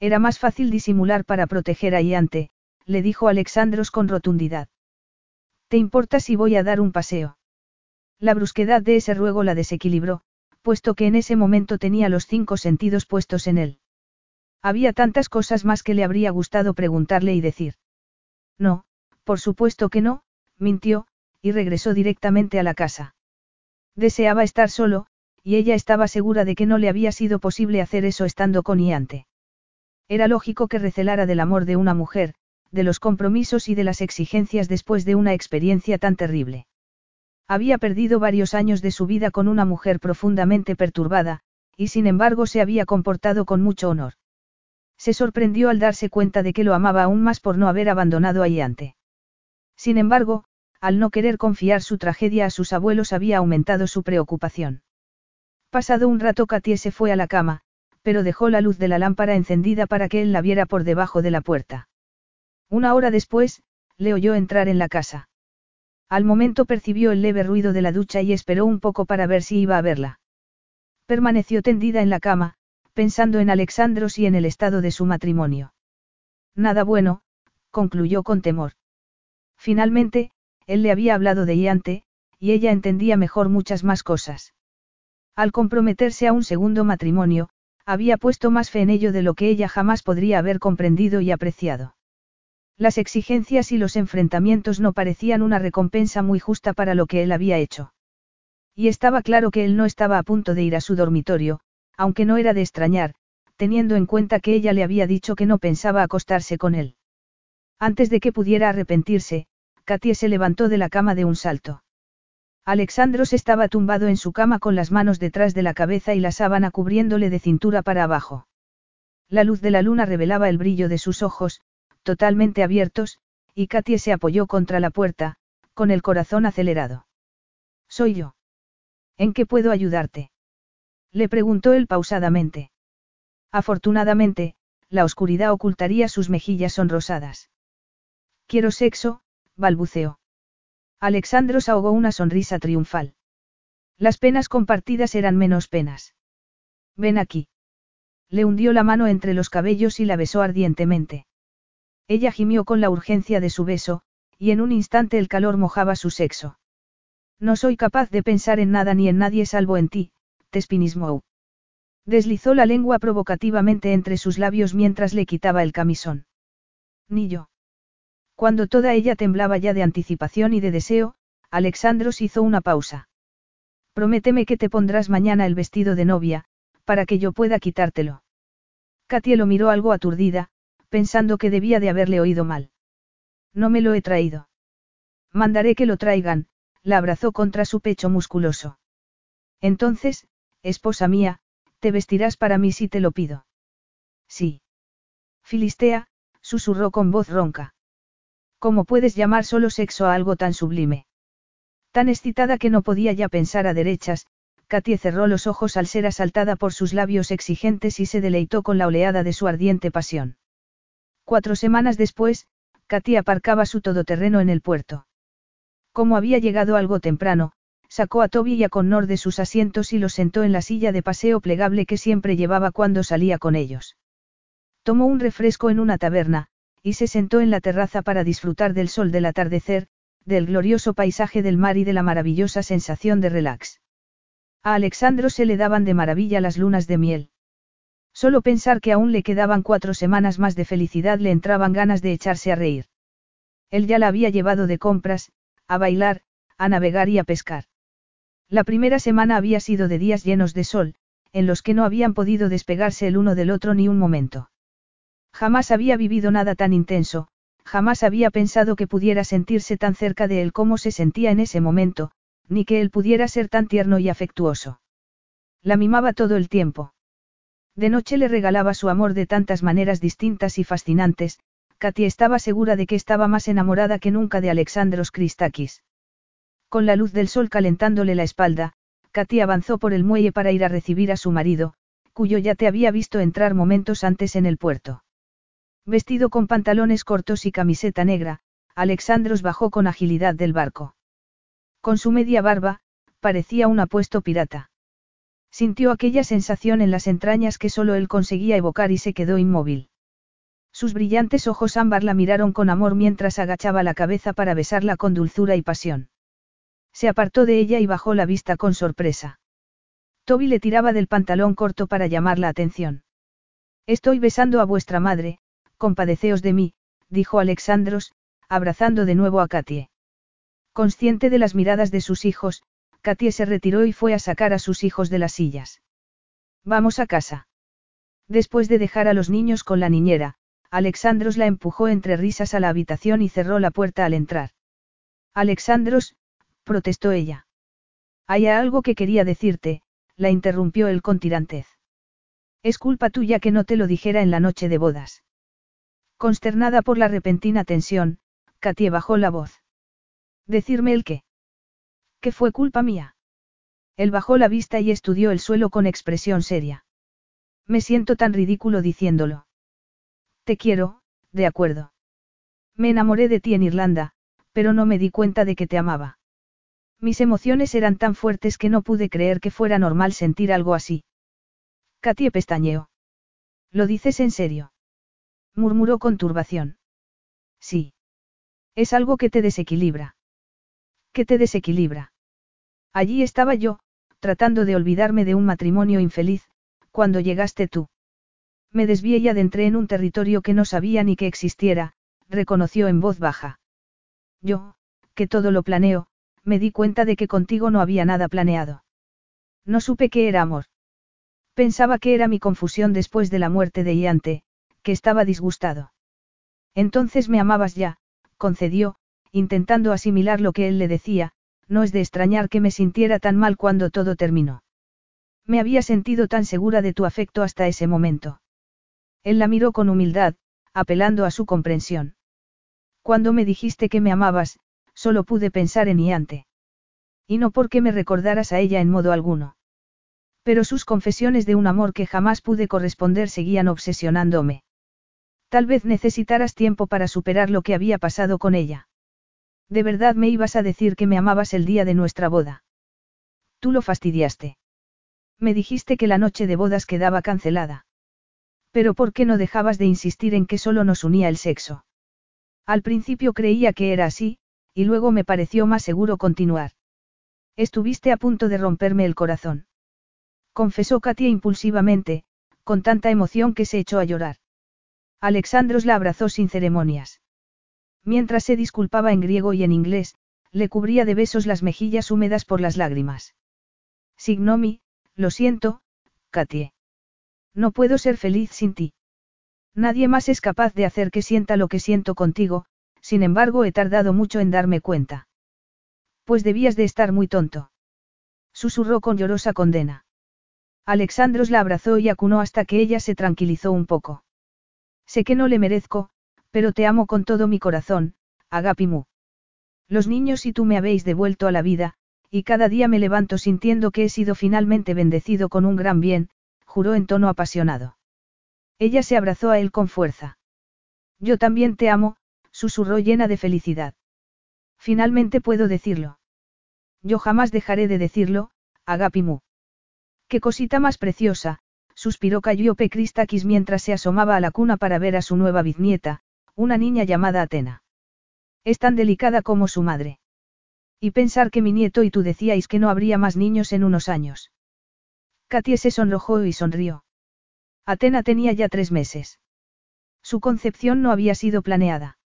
Era más fácil disimular para proteger a Iante, le dijo Alexandros con rotundidad. ¿Te importa si voy a dar un paseo? La brusquedad de ese ruego la desequilibró, puesto que en ese momento tenía los cinco sentidos puestos en él. Había tantas cosas más que le habría gustado preguntarle y decir. No, por supuesto que no, mintió, y regresó directamente a la casa. Deseaba estar solo, y ella estaba segura de que no le había sido posible hacer eso estando con Iante. Era lógico que recelara del amor de una mujer, de los compromisos y de las exigencias después de una experiencia tan terrible. Había perdido varios años de su vida con una mujer profundamente perturbada, y sin embargo se había comportado con mucho honor. Se sorprendió al darse cuenta de que lo amaba aún más por no haber abandonado a Iante. Sin embargo, al no querer confiar su tragedia a sus abuelos había aumentado su preocupación. Pasado un rato Katie se fue a la cama, pero dejó la luz de la lámpara encendida para que él la viera por debajo de la puerta. Una hora después, le oyó entrar en la casa. Al momento percibió el leve ruido de la ducha y esperó un poco para ver si iba a verla. Permaneció tendida en la cama, pensando en Alexandros y en el estado de su matrimonio. Nada bueno, concluyó con temor. Finalmente, él le había hablado de Iante, y ella entendía mejor muchas más cosas. Al comprometerse a un segundo matrimonio, había puesto más fe en ello de lo que ella jamás podría haber comprendido y apreciado. Las exigencias y los enfrentamientos no parecían una recompensa muy justa para lo que él había hecho. Y estaba claro que él no estaba a punto de ir a su dormitorio, aunque no era de extrañar, teniendo en cuenta que ella le había dicho que no pensaba acostarse con él. Antes de que pudiera arrepentirse, Katie se levantó de la cama de un salto. Alexandros estaba tumbado en su cama con las manos detrás de la cabeza y la sábana cubriéndole de cintura para abajo. La luz de la luna revelaba el brillo de sus ojos, totalmente abiertos, y Katie se apoyó contra la puerta, con el corazón acelerado. Soy yo. ¿En qué puedo ayudarte? Le preguntó él pausadamente. Afortunadamente, la oscuridad ocultaría sus mejillas sonrosadas. Quiero sexo, balbuceó. Alexandros ahogó una sonrisa triunfal. Las penas compartidas eran menos penas. Ven aquí. Le hundió la mano entre los cabellos y la besó ardientemente. Ella gimió con la urgencia de su beso, y en un instante el calor mojaba su sexo. No soy capaz de pensar en nada ni en nadie salvo en ti, Tespinismou. Deslizó la lengua provocativamente entre sus labios mientras le quitaba el camisón. Ni yo. Cuando toda ella temblaba ya de anticipación y de deseo, Alexandros hizo una pausa. Prométeme que te pondrás mañana el vestido de novia, para que yo pueda quitártelo. Katia lo miró algo aturdida, pensando que debía de haberle oído mal. No me lo he traído. Mandaré que lo traigan, la abrazó contra su pecho musculoso. Entonces, esposa mía, te vestirás para mí si te lo pido. Sí. Filistea, susurró con voz ronca. ¿Cómo puedes llamar solo sexo a algo tan sublime? Tan excitada que no podía ya pensar a derechas, Katie cerró los ojos al ser asaltada por sus labios exigentes y se deleitó con la oleada de su ardiente pasión. Cuatro semanas después, Katie aparcaba su todoterreno en el puerto. Como había llegado algo temprano, sacó a Toby y a Connor de sus asientos y los sentó en la silla de paseo plegable que siempre llevaba cuando salía con ellos. Tomó un refresco en una taberna, y se sentó en la terraza para disfrutar del sol del atardecer, del glorioso paisaje del mar y de la maravillosa sensación de relax. A Alexandro se le daban de maravilla las lunas de miel. Solo pensar que aún le quedaban cuatro semanas más de felicidad le entraban ganas de echarse a reír. Él ya la había llevado de compras, a bailar, a navegar y a pescar. La primera semana había sido de días llenos de sol, en los que no habían podido despegarse el uno del otro ni un momento. Jamás había vivido nada tan intenso, jamás había pensado que pudiera sentirse tan cerca de él como se sentía en ese momento, ni que él pudiera ser tan tierno y afectuoso. La mimaba todo el tiempo. De noche le regalaba su amor de tantas maneras distintas y fascinantes, Katy estaba segura de que estaba más enamorada que nunca de Alexandros Christakis. Con la luz del sol calentándole la espalda, Katy avanzó por el muelle para ir a recibir a su marido, cuyo ya te había visto entrar momentos antes en el puerto. Vestido con pantalones cortos y camiseta negra, Alexandros bajó con agilidad del barco. Con su media barba, parecía un apuesto pirata. Sintió aquella sensación en las entrañas que solo él conseguía evocar y se quedó inmóvil. Sus brillantes ojos ámbar la miraron con amor mientras agachaba la cabeza para besarla con dulzura y pasión. Se apartó de ella y bajó la vista con sorpresa. Toby le tiraba del pantalón corto para llamar la atención. Estoy besando a vuestra madre, compadeceos de mí, dijo Alexandros, abrazando de nuevo a Katie. Consciente de las miradas de sus hijos, Katie se retiró y fue a sacar a sus hijos de las sillas. Vamos a casa. Después de dejar a los niños con la niñera, Alexandros la empujó entre risas a la habitación y cerró la puerta al entrar. Alexandros, protestó ella. Hay algo que quería decirte, la interrumpió él con tirantez. Es culpa tuya que no te lo dijera en la noche de bodas. Consternada por la repentina tensión, Katie bajó la voz. ¿Decirme el qué? ¿Qué fue culpa mía? Él bajó la vista y estudió el suelo con expresión seria. Me siento tan ridículo diciéndolo. Te quiero, de acuerdo. Me enamoré de ti en Irlanda, pero no me di cuenta de que te amaba. Mis emociones eran tan fuertes que no pude creer que fuera normal sentir algo así. Katie pestañeó. ¿Lo dices en serio? Murmuró con turbación. Sí. Es algo que te desequilibra. ¿Qué te desequilibra? Allí estaba yo, tratando de olvidarme de un matrimonio infeliz, cuando llegaste tú. Me desvié y adentré en un territorio que no sabía ni que existiera, reconoció en voz baja. Yo, que todo lo planeo, me di cuenta de que contigo no había nada planeado. No supe qué era amor. Pensaba que era mi confusión después de la muerte de Iante, que estaba disgustado. Entonces me amabas ya, concedió, intentando asimilar lo que él le decía, no es de extrañar que me sintiera tan mal cuando todo terminó. Me había sentido tan segura de tu afecto hasta ese momento. Él la miró con humildad, apelando a su comprensión. Cuando me dijiste que me amabas, solo pude pensar en Iante. Y no porque me recordaras a ella en modo alguno. Pero sus confesiones de un amor que jamás pude corresponder seguían obsesionándome. Tal vez necesitaras tiempo para superar lo que había pasado con ella. De verdad me ibas a decir que me amabas el día de nuestra boda. Tú lo fastidiaste. Me dijiste que la noche de bodas quedaba cancelada. Pero ¿por qué no dejabas de insistir en que solo nos unía el sexo? Al principio creía que era así, y luego me pareció más seguro continuar. Estuviste a punto de romperme el corazón. Confesó Katia impulsivamente, con tanta emoción que se echó a llorar. Alexandros la abrazó sin ceremonias. Mientras se disculpaba en griego y en inglés, le cubría de besos las mejillas húmedas por las lágrimas. Signomi, lo siento, Katie. No puedo ser feliz sin ti. Nadie más es capaz de hacer que sienta lo que siento contigo, sin embargo he tardado mucho en darme cuenta. Pues debías de estar muy tonto. Susurró con llorosa condena. Alexandros la abrazó y acunó hasta que ella se tranquilizó un poco. Sé que no le merezco, pero te amo con todo mi corazón, Agapimu. Los niños y tú me habéis devuelto a la vida, y cada día me levanto sintiendo que he sido finalmente bendecido con un gran bien, juró en tono apasionado. Ella se abrazó a él con fuerza. Yo también te amo, susurró llena de felicidad. Finalmente puedo decirlo. Yo jamás dejaré de decirlo, Agapimu. Qué cosita más preciosa, suspiró Calliope Cristakis mientras se asomaba a la cuna para ver a su nueva bisnieta, una niña llamada Atena. Es tan delicada como su madre. Y pensar que mi nieto y tú decíais que no habría más niños en unos años. Katie se sonrojó y sonrió. Atena tenía ya tres meses. Su concepción no había sido planeada.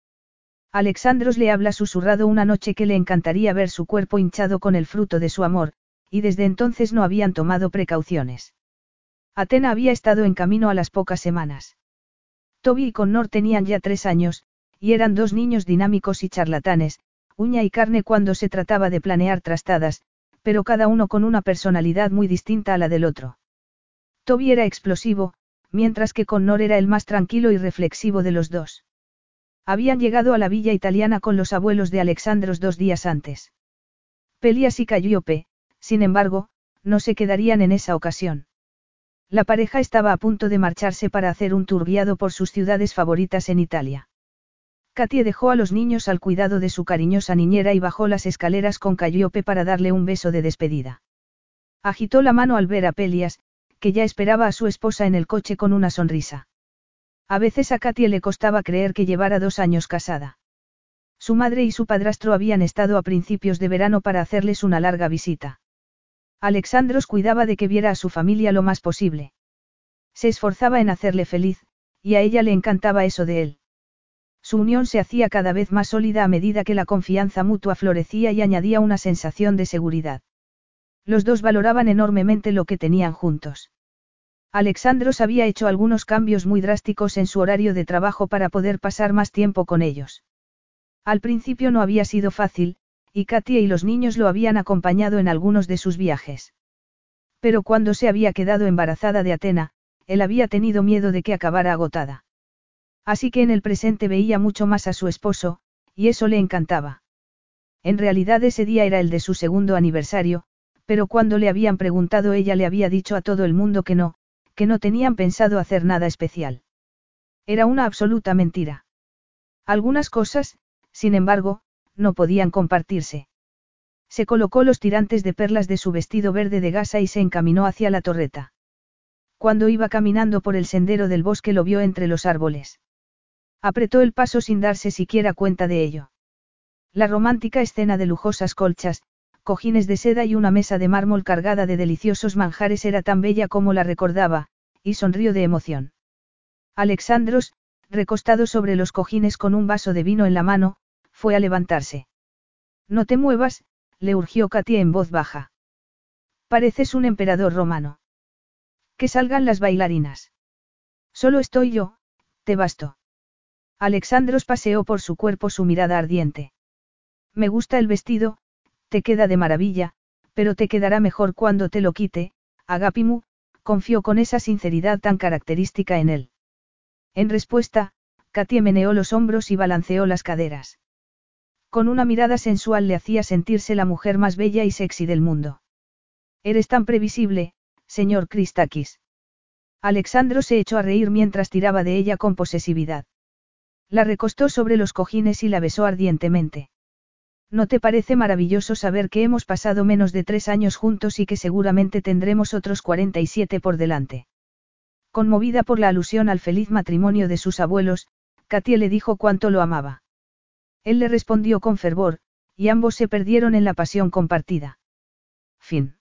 Alexandros le habla susurrado una noche que le encantaría ver su cuerpo hinchado con el fruto de su amor, y desde entonces no habían tomado precauciones. Atena había estado en camino a las pocas semanas. Toby y Connor tenían ya tres años, y eran dos niños dinámicos y charlatanes, uña y carne cuando se trataba de planear trastadas, pero cada uno con una personalidad muy distinta a la del otro. Toby era explosivo, mientras que Connor era el más tranquilo y reflexivo de los dos. Habían llegado a la villa italiana con los abuelos de Alexandros dos días antes. Pelias y Calliope, sin embargo, no se quedarían en esa ocasión. La pareja estaba a punto de marcharse para hacer un tour guiado por sus ciudades favoritas en Italia. Katie dejó a los niños al cuidado de su cariñosa niñera y bajó las escaleras con Calliope para darle un beso de despedida. Agitó la mano al ver a Pelias, que ya esperaba a su esposa en el coche con una sonrisa. A veces a Katie le costaba creer que llevara dos años casada. Su madre y su padrastro habían estado a principios de verano para hacerles una larga visita. Alexandros cuidaba de que viera a su familia lo más posible. Se esforzaba en hacerle feliz, y a ella le encantaba eso de él. Su unión se hacía cada vez más sólida a medida que la confianza mutua florecía y añadía una sensación de seguridad. Los dos valoraban enormemente lo que tenían juntos. Alexandros había hecho algunos cambios muy drásticos en su horario de trabajo para poder pasar más tiempo con ellos. Al principio no había sido fácil, y Katia y los niños lo habían acompañado en algunos de sus viajes. Pero cuando se había quedado embarazada de Atena, él había tenido miedo de que acabara agotada. Así que en el presente veía mucho más a su esposo, y eso le encantaba. En realidad ese día era el de su segundo aniversario, pero cuando le habían preguntado ella le había dicho a todo el mundo que no, que no tenían pensado hacer nada especial. Era una absoluta mentira. Algunas cosas, sin embargo, no podían compartirse. Se colocó los tirantes de perlas de su vestido verde de gasa y se encaminó hacia la torreta. Cuando iba caminando por el sendero del bosque lo vio entre los árboles. Apretó el paso sin darse siquiera cuenta de ello. La romántica escena de lujosas colchas, cojines de seda y una mesa de mármol cargada de deliciosos manjares era tan bella como la recordaba, y sonrió de emoción. Alexandros, recostado sobre los cojines con un vaso de vino en la mano, fue a levantarse. No te muevas, le urgió Katia en voz baja. Pareces un emperador romano. Que salgan las bailarinas. Solo estoy yo, te basto. Alexandros paseó por su cuerpo su mirada ardiente. Me gusta el vestido, te queda de maravilla, pero te quedará mejor cuando te lo quite, Agapimu, confió con esa sinceridad tan característica en él. En respuesta, Katie meneó los hombros y balanceó las caderas. Con una mirada sensual le hacía sentirse la mujer más bella y sexy del mundo. Eres tan previsible, señor Christakis. Alexandro se echó a reír mientras tiraba de ella con posesividad. La recostó sobre los cojines y la besó ardientemente. ¿No te parece maravilloso saber que hemos pasado menos de tres años juntos y que seguramente tendremos otros 47 por delante? Conmovida por la alusión al feliz matrimonio de sus abuelos, Katia le dijo cuánto lo amaba. Él le respondió con fervor, y ambos se perdieron en la pasión compartida. Fin.